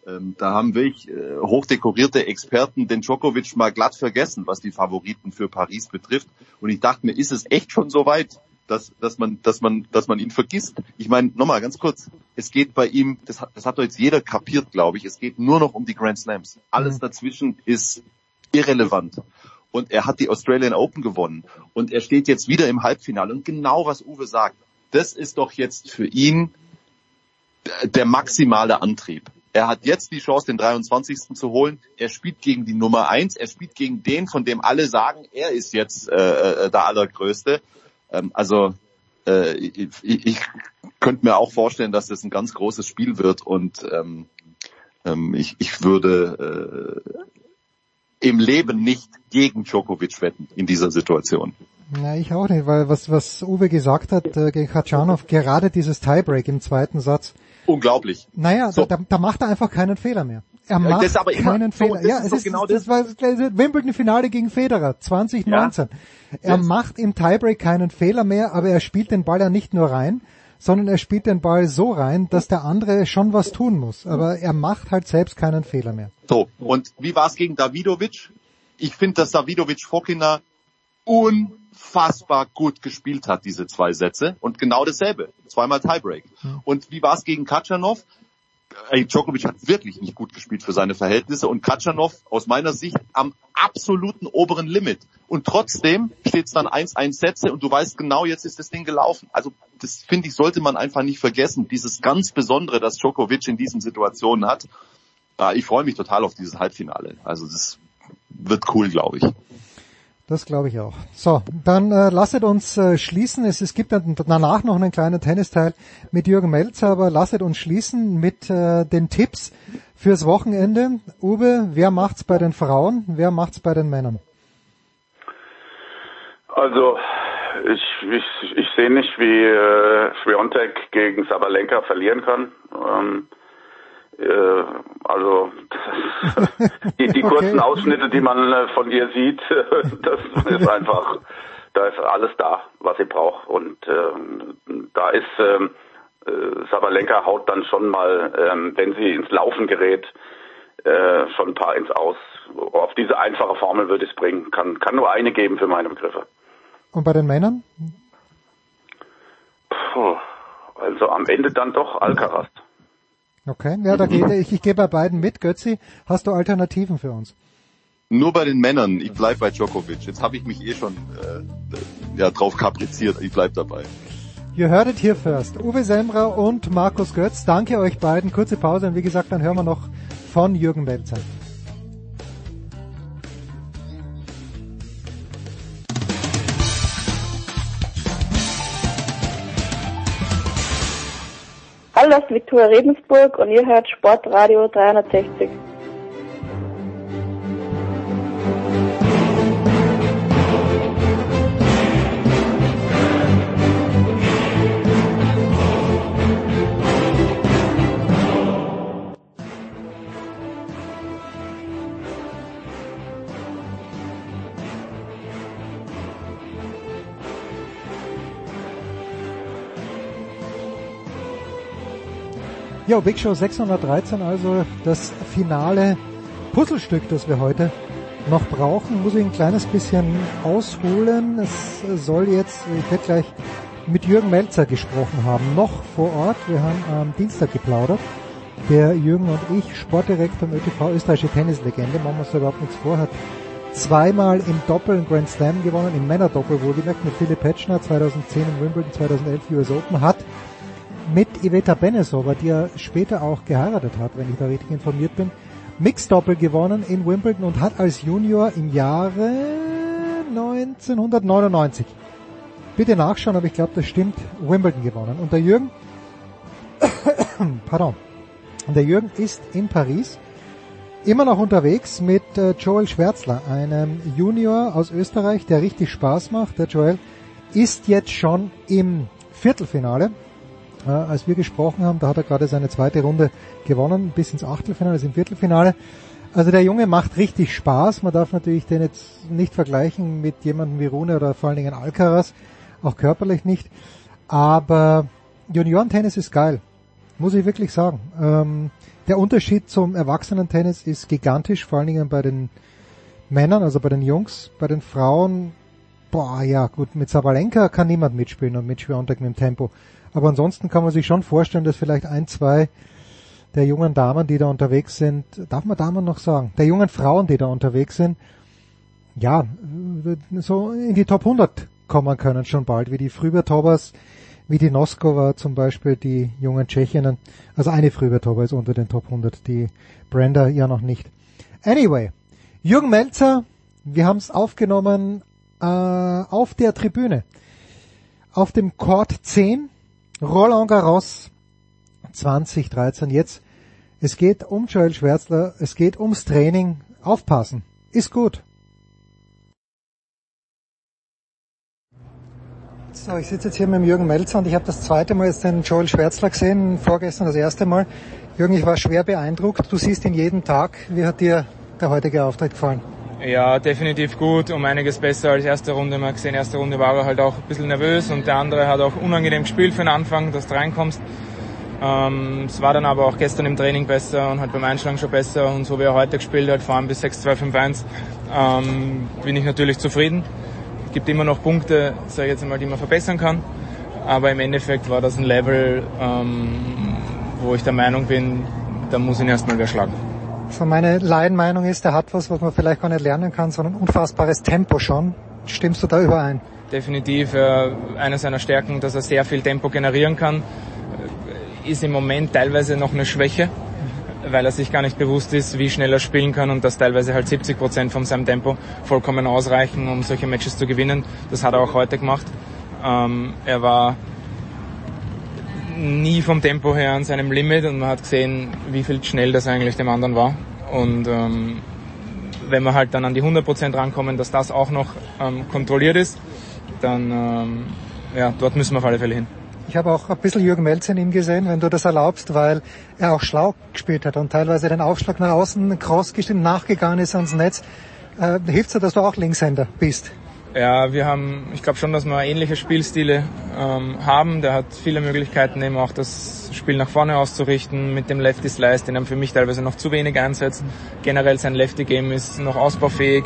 ähm, da haben wirklich äh, hochdekorierte Experten den Djokovic mal glatt vergessen, was die Favoriten für Paris betrifft. Und ich dachte mir, ist es echt schon so weit? dass, dass man, dass man, dass man ihn vergisst. Ich meine, nochmal ganz kurz. Es geht bei ihm, das hat, das hat doch jetzt jeder kapiert, glaube ich. Es geht nur noch um die Grand Slams. Alles mhm. dazwischen ist irrelevant. Und er hat die Australian Open gewonnen. Und er steht jetzt wieder im Halbfinale. Und genau was Uwe sagt, das ist doch jetzt für ihn der maximale Antrieb. Er hat jetzt die Chance, den 23. zu holen. Er spielt gegen die Nummer 1. Er spielt gegen den, von dem alle sagen, er ist jetzt äh, äh der Allergrößte. Ähm, also äh, ich, ich könnte mir auch vorstellen, dass das ein ganz großes Spiel wird und ähm, ähm, ich, ich würde äh, im Leben nicht gegen Djokovic wetten in dieser Situation. Na, ich auch nicht, weil was, was Uwe gesagt hat äh, gegen Khachanov, gerade dieses Tiebreak im zweiten Satz. Unglaublich. Naja, so. da, da macht er einfach keinen Fehler mehr. Er macht das aber immer, keinen Fehler. So, ja, es ist, genau das, das war das Wimbledon-Finale gegen Federer 2019. Ja. Er yes. macht im Tiebreak keinen Fehler mehr, aber er spielt den Ball ja nicht nur rein, sondern er spielt den Ball so rein, dass der andere schon was tun muss. Aber er macht halt selbst keinen Fehler mehr. So, und wie war es gegen Davidovic? Ich finde, dass Davidovic Fokina unfassbar gut gespielt hat, diese zwei Sätze. Und genau dasselbe. Zweimal Tiebreak. Hm. Und wie war es gegen Katschanov? ey, Djokovic hat wirklich nicht gut gespielt für seine Verhältnisse und Katschanov aus meiner Sicht am absoluten oberen Limit. Und trotzdem steht es dann 1-1 Sätze und du weißt genau, jetzt ist das Ding gelaufen. Also das finde ich, sollte man einfach nicht vergessen. Dieses ganz Besondere, das Djokovic in diesen Situationen hat. Ich freue mich total auf dieses Halbfinale. Also das wird cool, glaube ich. Das glaube ich auch. So, dann äh, lasset uns äh, schließen. Es, es gibt danach noch einen kleinen Tennisteil mit Jürgen Melzer, aber lasset uns schließen mit äh, den Tipps fürs Wochenende. Uwe, wer macht's bei den Frauen? Wer macht's bei den Männern? Also ich, ich, ich sehe nicht, wie äh, Sviontek gegen Sabalenka verlieren kann. Ähm, äh, also die, die kurzen okay. Ausschnitte, die man äh, von ihr sieht, das ist einfach, da ist alles da, was sie braucht. Und äh, da ist ähm, äh, Sabalenka haut dann schon mal, ähm, wenn sie ins Laufen gerät, äh, schon ein paar ins Aus. Auf diese einfache Formel würde ich es bringen. Kann, kann nur eine geben für meine Begriffe. Und bei den Männern? Puh, also am Ende dann doch Alcaraz. Okay, ja, da geht ich, ich gehe bei beiden mit. Götzi, hast du Alternativen für uns? Nur bei den Männern. Ich bleib bei Djokovic. Jetzt habe ich mich eh schon äh, ja, drauf kapriziert. Ich bleib dabei. You heard it here first. Uwe Semra und Markus Götz. Danke euch beiden. Kurze Pause und wie gesagt, dann hören wir noch von Jürgen Welzer. Ist Viktoria Redensburg und ihr hört Sportradio 360. Ja, Big Show 613, also das finale Puzzlestück, das wir heute noch brauchen, muss ich ein kleines bisschen ausholen. Es soll jetzt, ich werde gleich mit Jürgen Melzer gesprochen haben, noch vor Ort. Wir haben am Dienstag geplaudert. Der Jürgen und ich, Sportdirektor im ÖTV, österreichische Tennislegende, machen wir uns da überhaupt nichts vor, hat zweimal im Doppel einen Grand Slam gewonnen, im Männerdoppel wohlgemerkt mit Philipp Petschner, 2010 in Wimbledon, 2011 US Open, hat mit Iveta Benesova, die er später auch geheiratet hat, wenn ich da richtig informiert bin, Mixdoppel gewonnen in Wimbledon und hat als Junior im Jahre 1999 bitte nachschauen, aber ich glaube, das stimmt, Wimbledon gewonnen. Und der Jürgen, pardon, und der Jürgen ist in Paris immer noch unterwegs mit äh, Joel Schwärzler, einem Junior aus Österreich, der richtig Spaß macht. Der Joel ist jetzt schon im Viertelfinale. Äh, als wir gesprochen haben, da hat er gerade seine zweite Runde gewonnen, bis ins Achtelfinale, ist im Viertelfinale. Also der Junge macht richtig Spaß. Man darf natürlich den jetzt nicht vergleichen mit jemandem wie Rune oder vor allen Dingen Alcaraz, auch körperlich nicht. Aber Juniorentennis ist geil, muss ich wirklich sagen. Ähm, der Unterschied zum Erwachsenentennis ist gigantisch, vor allen Dingen bei den Männern, also bei den Jungs. Bei den Frauen, boah, ja gut, mit Sabalenka kann niemand mitspielen und mit Schwerontek mit dem Tempo. Aber ansonsten kann man sich schon vorstellen, dass vielleicht ein, zwei der jungen Damen, die da unterwegs sind, darf man Damen noch sagen, der jungen Frauen, die da unterwegs sind, ja, so in die Top 100 kommen können schon bald, wie die Frübertobers, wie die Noskova zum Beispiel, die jungen Tschechinnen. Also eine Frübertober ist unter den Top 100, die Brenda ja noch nicht. Anyway, Jürgen Melzer, wir haben es aufgenommen äh, auf der Tribüne. Auf dem Court 10, Roland Garros 2013. Jetzt, es geht um Joel Schwärzler, es geht ums Training. Aufpassen, ist gut. So, ich sitze jetzt hier mit dem Jürgen Melzer und ich habe das zweite Mal jetzt den Joel Schwärzler gesehen, vorgestern das erste Mal. Jürgen, ich war schwer beeindruckt. Du siehst ihn jeden Tag. Wie hat dir der heutige Auftritt gefallen? Ja, definitiv gut, um einiges besser als erste Runde. Man gesehen, erste Runde war er halt auch ein bisschen nervös und der andere hat auch unangenehm gespielt für den Anfang, dass du reinkommst. Ähm, es war dann aber auch gestern im Training besser und halt beim Einschlagen schon besser und so wie er heute gespielt hat, vor allem bis 6-2-5-1, ähm, bin ich natürlich zufrieden. Es gibt immer noch Punkte, sage ich jetzt einmal, die man verbessern kann, aber im Endeffekt war das ein Level, ähm, wo ich der Meinung bin, da muss ihn erstmal wer schlagen. So meine Laienmeinung ist, er hat was, was man vielleicht gar nicht lernen kann, sondern unfassbares Tempo schon. Stimmst du da überein? Definitiv. Äh, eine seiner Stärken, dass er sehr viel Tempo generieren kann, ist im Moment teilweise noch eine Schwäche, weil er sich gar nicht bewusst ist, wie schnell er spielen kann und dass teilweise halt 70 Prozent von seinem Tempo vollkommen ausreichen, um solche Matches zu gewinnen. Das hat er auch heute gemacht. Ähm, er war nie vom Tempo her an seinem Limit und man hat gesehen, wie viel schnell das eigentlich dem anderen war. Und ähm, wenn wir halt dann an die 100% rankommen, dass das auch noch ähm, kontrolliert ist, dann ähm, ja, dort müssen wir auf alle Fälle hin. Ich habe auch ein bisschen Jürgen Melz in ihm gesehen, wenn du das erlaubst, weil er auch schlau gespielt hat und teilweise den Aufschlag nach außen cross gestimmt nachgegangen ist ans Netz. Äh, hilft dir, dass du auch Linkshänder bist? Ja, wir haben, ich glaube schon, dass wir ähnliche Spielstile ähm, haben. Der hat viele Möglichkeiten, eben auch das Spiel nach vorne auszurichten mit dem Lefty Slice, den er für mich teilweise noch zu wenig einsetzt. Generell sein Lefty Game ist noch ausbaufähig,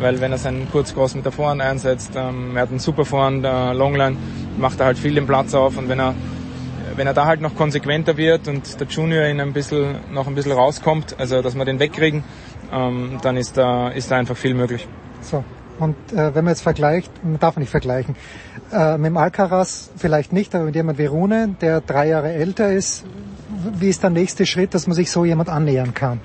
weil wenn er seinen Kurzcross mit der Vorhand einsetzt, ähm, er hat einen super Vorhand, äh, Longline, macht er halt viel den Platz auf und wenn er wenn er da halt noch konsequenter wird und der Junior ihn ein bisschen, noch ein bisschen rauskommt, also dass wir den wegkriegen, ähm, dann ist da, ist da einfach viel möglich. So, und äh, wenn man jetzt vergleicht, man darf nicht vergleichen, äh, mit dem Alcaraz vielleicht nicht, aber mit jemand wie Rune, der drei Jahre älter ist, wie ist der nächste Schritt, dass man sich so jemand annähern kann?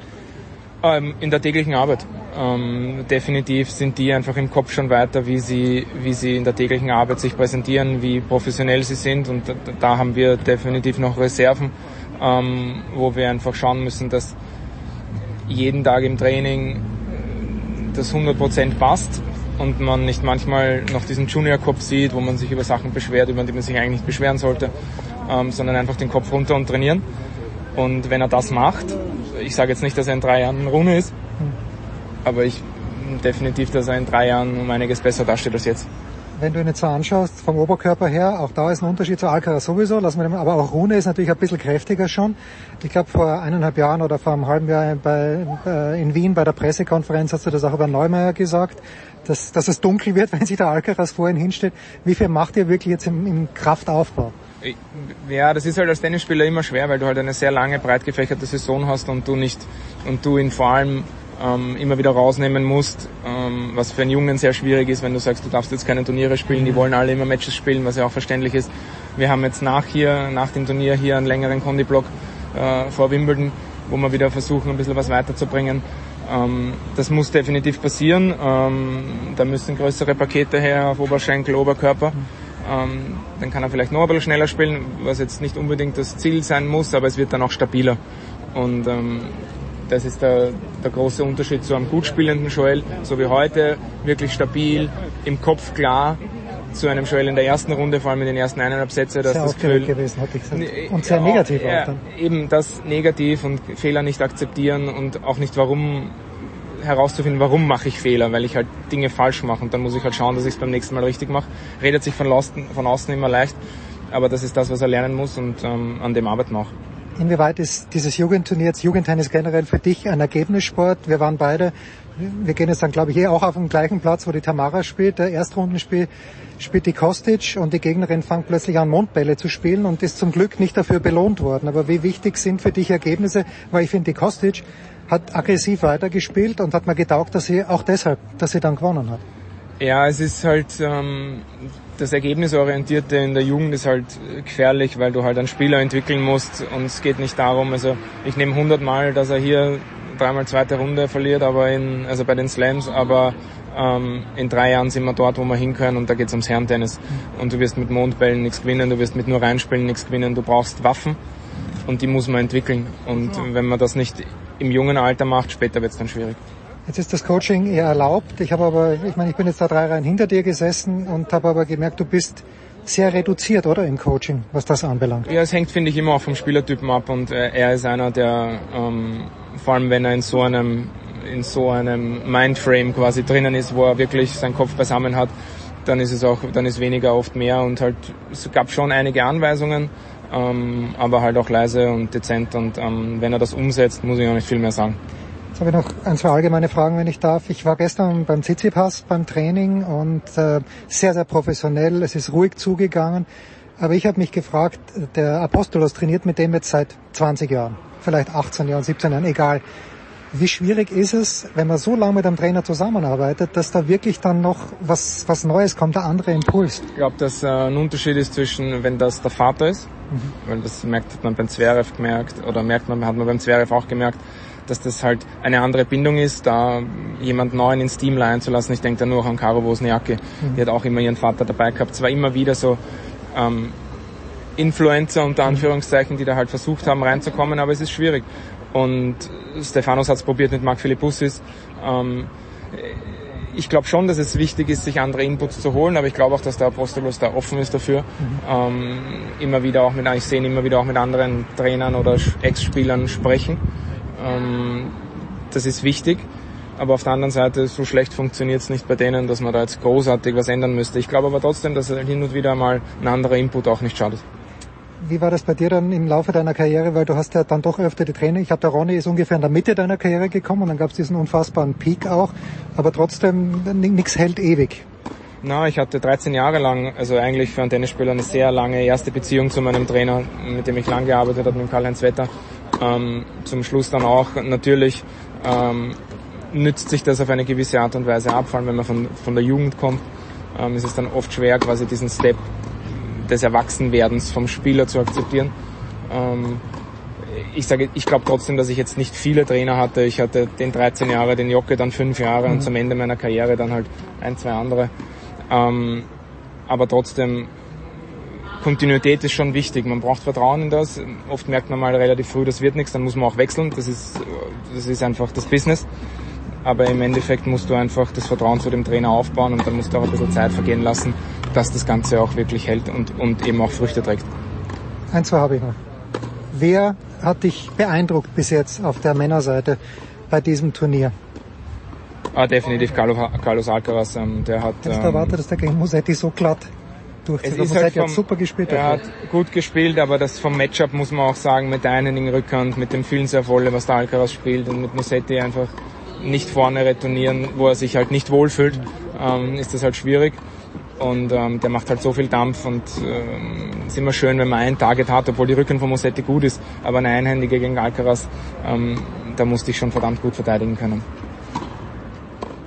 Ähm, in der täglichen Arbeit. Ähm, definitiv sind die einfach im Kopf schon weiter, wie sie, wie sie in der täglichen Arbeit sich präsentieren, wie professionell sie sind und da, da haben wir definitiv noch Reserven, ähm, wo wir einfach schauen müssen, dass jeden Tag im Training das 100% passt und man nicht manchmal noch diesen Junior-Kopf sieht, wo man sich über Sachen beschwert, über die man sich eigentlich nicht beschweren sollte, ähm, sondern einfach den Kopf runter und trainieren. Und wenn er das macht, ich sage jetzt nicht, dass er in drei Jahren Rune ist, aber ich definitiv, dass er in drei Jahren um einiges besser dasteht als jetzt. wenn du ihn jetzt so anschaust, vom Oberkörper her, auch da ist ein Unterschied zu Alcaraz sowieso, lassen wir den, aber auch Rune ist natürlich ein bisschen kräftiger schon. Ich glaube, vor eineinhalb Jahren oder vor einem halben Jahr bei, bei, in Wien bei der Pressekonferenz hast du das auch über Neumeier gesagt, dass, dass es dunkel wird, wenn sich der Alcaraz vor ihn hinsteht. Wie viel macht ihr wirklich jetzt im, im Kraftaufbau? Ja, das ist halt als Tennisspieler immer schwer, weil du halt eine sehr lange, breit gefächerte Saison hast und du nicht, und du ihn vor allem ähm, immer wieder rausnehmen musst, ähm, was für einen Jungen sehr schwierig ist, wenn du sagst, du darfst jetzt keine Turniere spielen, die wollen alle immer Matches spielen, was ja auch verständlich ist. Wir haben jetzt nach hier, nach dem Turnier hier einen längeren Kondi-Block äh, vor Wimbledon, wo wir wieder versuchen, ein bisschen was weiterzubringen. Ähm, das muss definitiv passieren. Ähm, da müssen größere Pakete her auf Oberschenkel, Oberkörper. Ähm, dann kann er vielleicht noch ein bisschen schneller spielen, was jetzt nicht unbedingt das Ziel sein muss, aber es wird dann auch stabiler. Und ähm, das ist der, der große Unterschied zu einem gut spielenden Joel, so wie heute, wirklich stabil, im Kopf klar, zu einem Joel in der ersten Runde, vor allem in den ersten eineinhalb Sätze, dass sehr das Gefühl, gewesen, hatte ich gesagt. Und sehr negativ auch dann. Eben das negativ und Fehler nicht akzeptieren und auch nicht warum herauszufinden, warum mache ich Fehler, weil ich halt Dinge falsch mache und dann muss ich halt schauen, dass ich es beim nächsten Mal richtig mache. Redet sich von, außen, von außen immer leicht, aber das ist das, was er lernen muss und ähm, an dem arbeiten auch. Inwieweit ist dieses Jugendturnier, jetzt Jugendtennis generell für dich ein Ergebnissport? Wir waren beide, wir gehen jetzt dann glaube ich eh auch auf dem gleichen Platz, wo die Tamara spielt. Der Erstrundenspiel spielt die Kostic und die Gegnerin fängt plötzlich an Mondbälle zu spielen und ist zum Glück nicht dafür belohnt worden. Aber wie wichtig sind für dich Ergebnisse? Weil ich finde, die Kostic hat aggressiv weitergespielt und hat mir getaugt, dass sie auch deshalb, dass sie dann gewonnen hat. Ja, es ist halt ähm, das Ergebnisorientierte in der Jugend ist halt gefährlich, weil du halt einen Spieler entwickeln musst und es geht nicht darum, also ich nehme 100 Mal, dass er hier dreimal zweite Runde verliert, aber in, also bei den Slams, aber ähm, in drei Jahren sind wir dort, wo wir hinkönnen und da geht's ums Herrentennis. Und du wirst mit Mondbällen nichts gewinnen, du wirst mit nur reinspielen nichts gewinnen, du brauchst Waffen und die muss man entwickeln. Und wenn man das nicht im jungen Alter macht, später wird's dann schwierig. Jetzt ist das Coaching eher erlaubt. Ich habe aber, ich meine, ich bin jetzt da drei Reihen hinter dir gesessen und habe aber gemerkt, du bist sehr reduziert, oder im Coaching, was das anbelangt? Ja, es hängt, finde ich, immer auch vom Spielertypen ab und äh, er ist einer, der ähm, vor allem, wenn er in so einem in so einem Mindframe quasi drinnen ist, wo er wirklich seinen Kopf beisammen hat, dann ist es auch, dann ist weniger oft mehr und halt es gab schon einige Anweisungen, ähm, aber halt auch leise und dezent und ähm, wenn er das umsetzt, muss ich auch nicht viel mehr sagen. Jetzt habe ich noch ein, zwei allgemeine Fragen, wenn ich darf. Ich war gestern beim Tsitsipas beim Training und äh, sehr, sehr professionell. Es ist ruhig zugegangen. Aber ich habe mich gefragt, der Apostolos trainiert mit dem jetzt seit 20 Jahren, vielleicht 18 Jahren, 17 Jahren, egal. Wie schwierig ist es, wenn man so lange mit einem Trainer zusammenarbeitet, dass da wirklich dann noch was, was Neues kommt, der andere Impuls? Ich glaube, dass äh, ein Unterschied ist zwischen, wenn das der Vater ist, mhm. weil das merkt hat man beim Zverev gemerkt, oder merkt man, hat man beim Zverev auch gemerkt, dass das halt eine andere Bindung ist, da jemand Neuen ins Team leihen zu lassen. Ich denke da nur auch an Caro Wozniacki. Mhm. Die hat auch immer ihren Vater dabei gehabt. Es war immer wieder so ähm, Influencer unter Anführungszeichen, die da halt versucht haben reinzukommen, aber es ist schwierig. Und Stefanos hat es probiert mit Marc Philippussis. Ähm, ich glaube schon, dass es wichtig ist, sich andere Inputs zu holen, aber ich glaube auch, dass der Apostolos da offen ist dafür. Mhm. Ähm, immer wieder auch mit, ich sehe ihn immer wieder auch mit anderen Trainern oder Ex-Spielern sprechen. Ähm, das ist wichtig. Aber auf der anderen Seite, so schlecht funktioniert es nicht bei denen, dass man da jetzt großartig was ändern müsste. Ich glaube aber trotzdem, dass hin und wieder mal ein anderer Input auch nicht schadet. Wie war das bei dir dann im Laufe deiner Karriere? Weil du hast ja dann doch öfter die Training. Ich habe der Ronny ist ungefähr in der Mitte deiner Karriere gekommen und dann gab es diesen unfassbaren Peak auch. Aber trotzdem, nichts hält ewig. Na, ich hatte 13 Jahre lang, also eigentlich für einen Tennisspieler eine sehr lange erste Beziehung zu meinem Trainer, mit dem ich lang gearbeitet habe, mit Karl-Heinz Wetter. Ähm, zum Schluss dann auch natürlich ähm, nützt sich das auf eine gewisse Art und Weise ab, vor allem wenn man von, von der Jugend kommt, ähm, ist es dann oft schwer, quasi diesen Step des Erwachsenwerdens vom Spieler zu akzeptieren. Ähm, ich sage, ich glaube trotzdem, dass ich jetzt nicht viele Trainer hatte. Ich hatte den 13 Jahre, den Jocke dann fünf Jahre mhm. und zum Ende meiner Karriere dann halt ein, zwei andere. Ähm, aber trotzdem, Kontinuität ist schon wichtig. Man braucht Vertrauen in das. Oft merkt man mal relativ früh, das wird nichts, dann muss man auch wechseln. Das ist, das ist einfach das Business. Aber im Endeffekt musst du einfach das Vertrauen zu dem Trainer aufbauen und dann musst du auch ein bisschen Zeit vergehen lassen, dass das Ganze auch wirklich hält und, und eben auch Früchte trägt. Ein, zwei habe ich noch. Wer hat dich beeindruckt bis jetzt auf der Männerseite bei diesem Turnier? Ah, definitiv Carlos, Carlos Alcaraz, ähm, der hat... Hättest du erwartet, dass der gegen Musetti so glatt durchzieht? Es ist halt vom, hat super gespielt. Er hat gut gespielt, aber das vom Matchup muss man auch sagen, mit der einhändigen Rückhand, mit dem vielen sehr volle, was der Alcaraz spielt und mit Musetti einfach nicht vorne retournieren, wo er sich halt nicht wohlfühlt, ähm, ist das halt schwierig. Und ähm, der macht halt so viel Dampf und ähm, ist immer schön, wenn man ein Target hat, obwohl die Rücken von Musetti gut ist, aber eine einhändige gegen Alcaraz, ähm, da musste ich schon verdammt gut verteidigen können.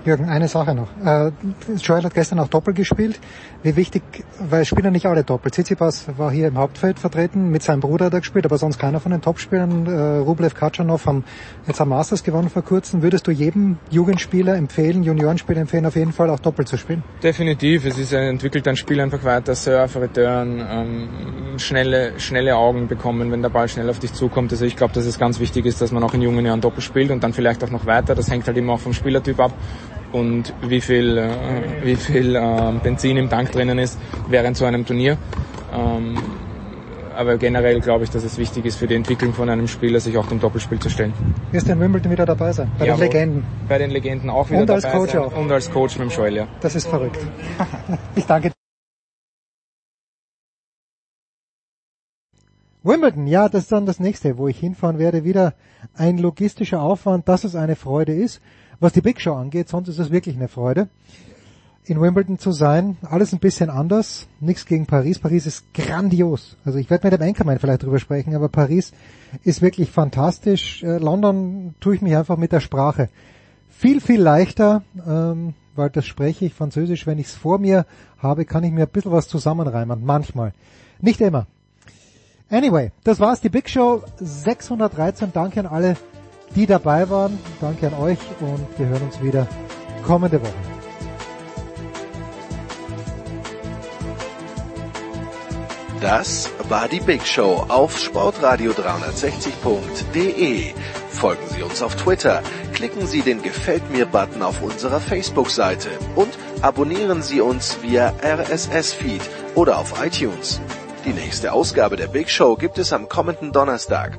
Jürgen, eine Sache noch. Äh, Joel hat gestern auch Doppel gespielt. Wie wichtig, weil spielen nicht alle Doppel. Tsitsipas war hier im Hauptfeld vertreten, mit seinem Bruder hat er gespielt, aber sonst keiner von den Topspielern. Äh, Rublev Katschanov haben jetzt am Masters gewonnen vor kurzem. Würdest du jedem Jugendspieler empfehlen, Juniorenspieler empfehlen, auf jeden Fall auch Doppel zu spielen? Definitiv, es ist, entwickelt ein Spiel einfach weiter, Surf, Return, ähm, schnelle, schnelle Augen bekommen, wenn der Ball schnell auf dich zukommt. Also ich glaube, dass es ganz wichtig ist, dass man auch in jungen Jahren Doppel spielt und dann vielleicht auch noch weiter. Das hängt halt immer auch vom Spielertyp ab und wie viel, äh, wie viel äh, Benzin im Tank drinnen ist während so einem Turnier. Ähm, aber generell glaube ich, dass es wichtig ist für die Entwicklung von einem Spieler, sich auch dem Doppelspiel zu stellen. Wirst du in Wimbledon wieder dabei sein? Bei Jawohl. den Legenden? Bei den Legenden auch wieder Und als dabei Coach sein. auch. Und als Coach mit dem Joel, ja. Das ist verrückt. ich danke dir. Wimbledon, ja, das ist dann das nächste, wo ich hinfahren werde. Wieder ein logistischer Aufwand, dass es eine Freude ist. Was die Big Show angeht, sonst ist es wirklich eine Freude, in Wimbledon zu sein. Alles ein bisschen anders. Nichts gegen Paris. Paris ist grandios. Also ich werde mit dem Anchorman vielleicht drüber sprechen, aber Paris ist wirklich fantastisch. Äh, London tue ich mich einfach mit der Sprache viel, viel leichter, ähm, weil das spreche ich Französisch. Wenn ich es vor mir habe, kann ich mir ein bisschen was zusammenreimen. Manchmal. Nicht immer. Anyway, das war's, die Big Show 613. Danke an alle, die dabei waren. Danke an euch und wir hören uns wieder kommende Woche. Das war die Big Show auf sportradio360.de. Folgen Sie uns auf Twitter, klicken Sie den Gefällt mir-Button auf unserer Facebook-Seite und abonnieren Sie uns via RSS-Feed oder auf iTunes. Die nächste Ausgabe der Big Show gibt es am kommenden Donnerstag.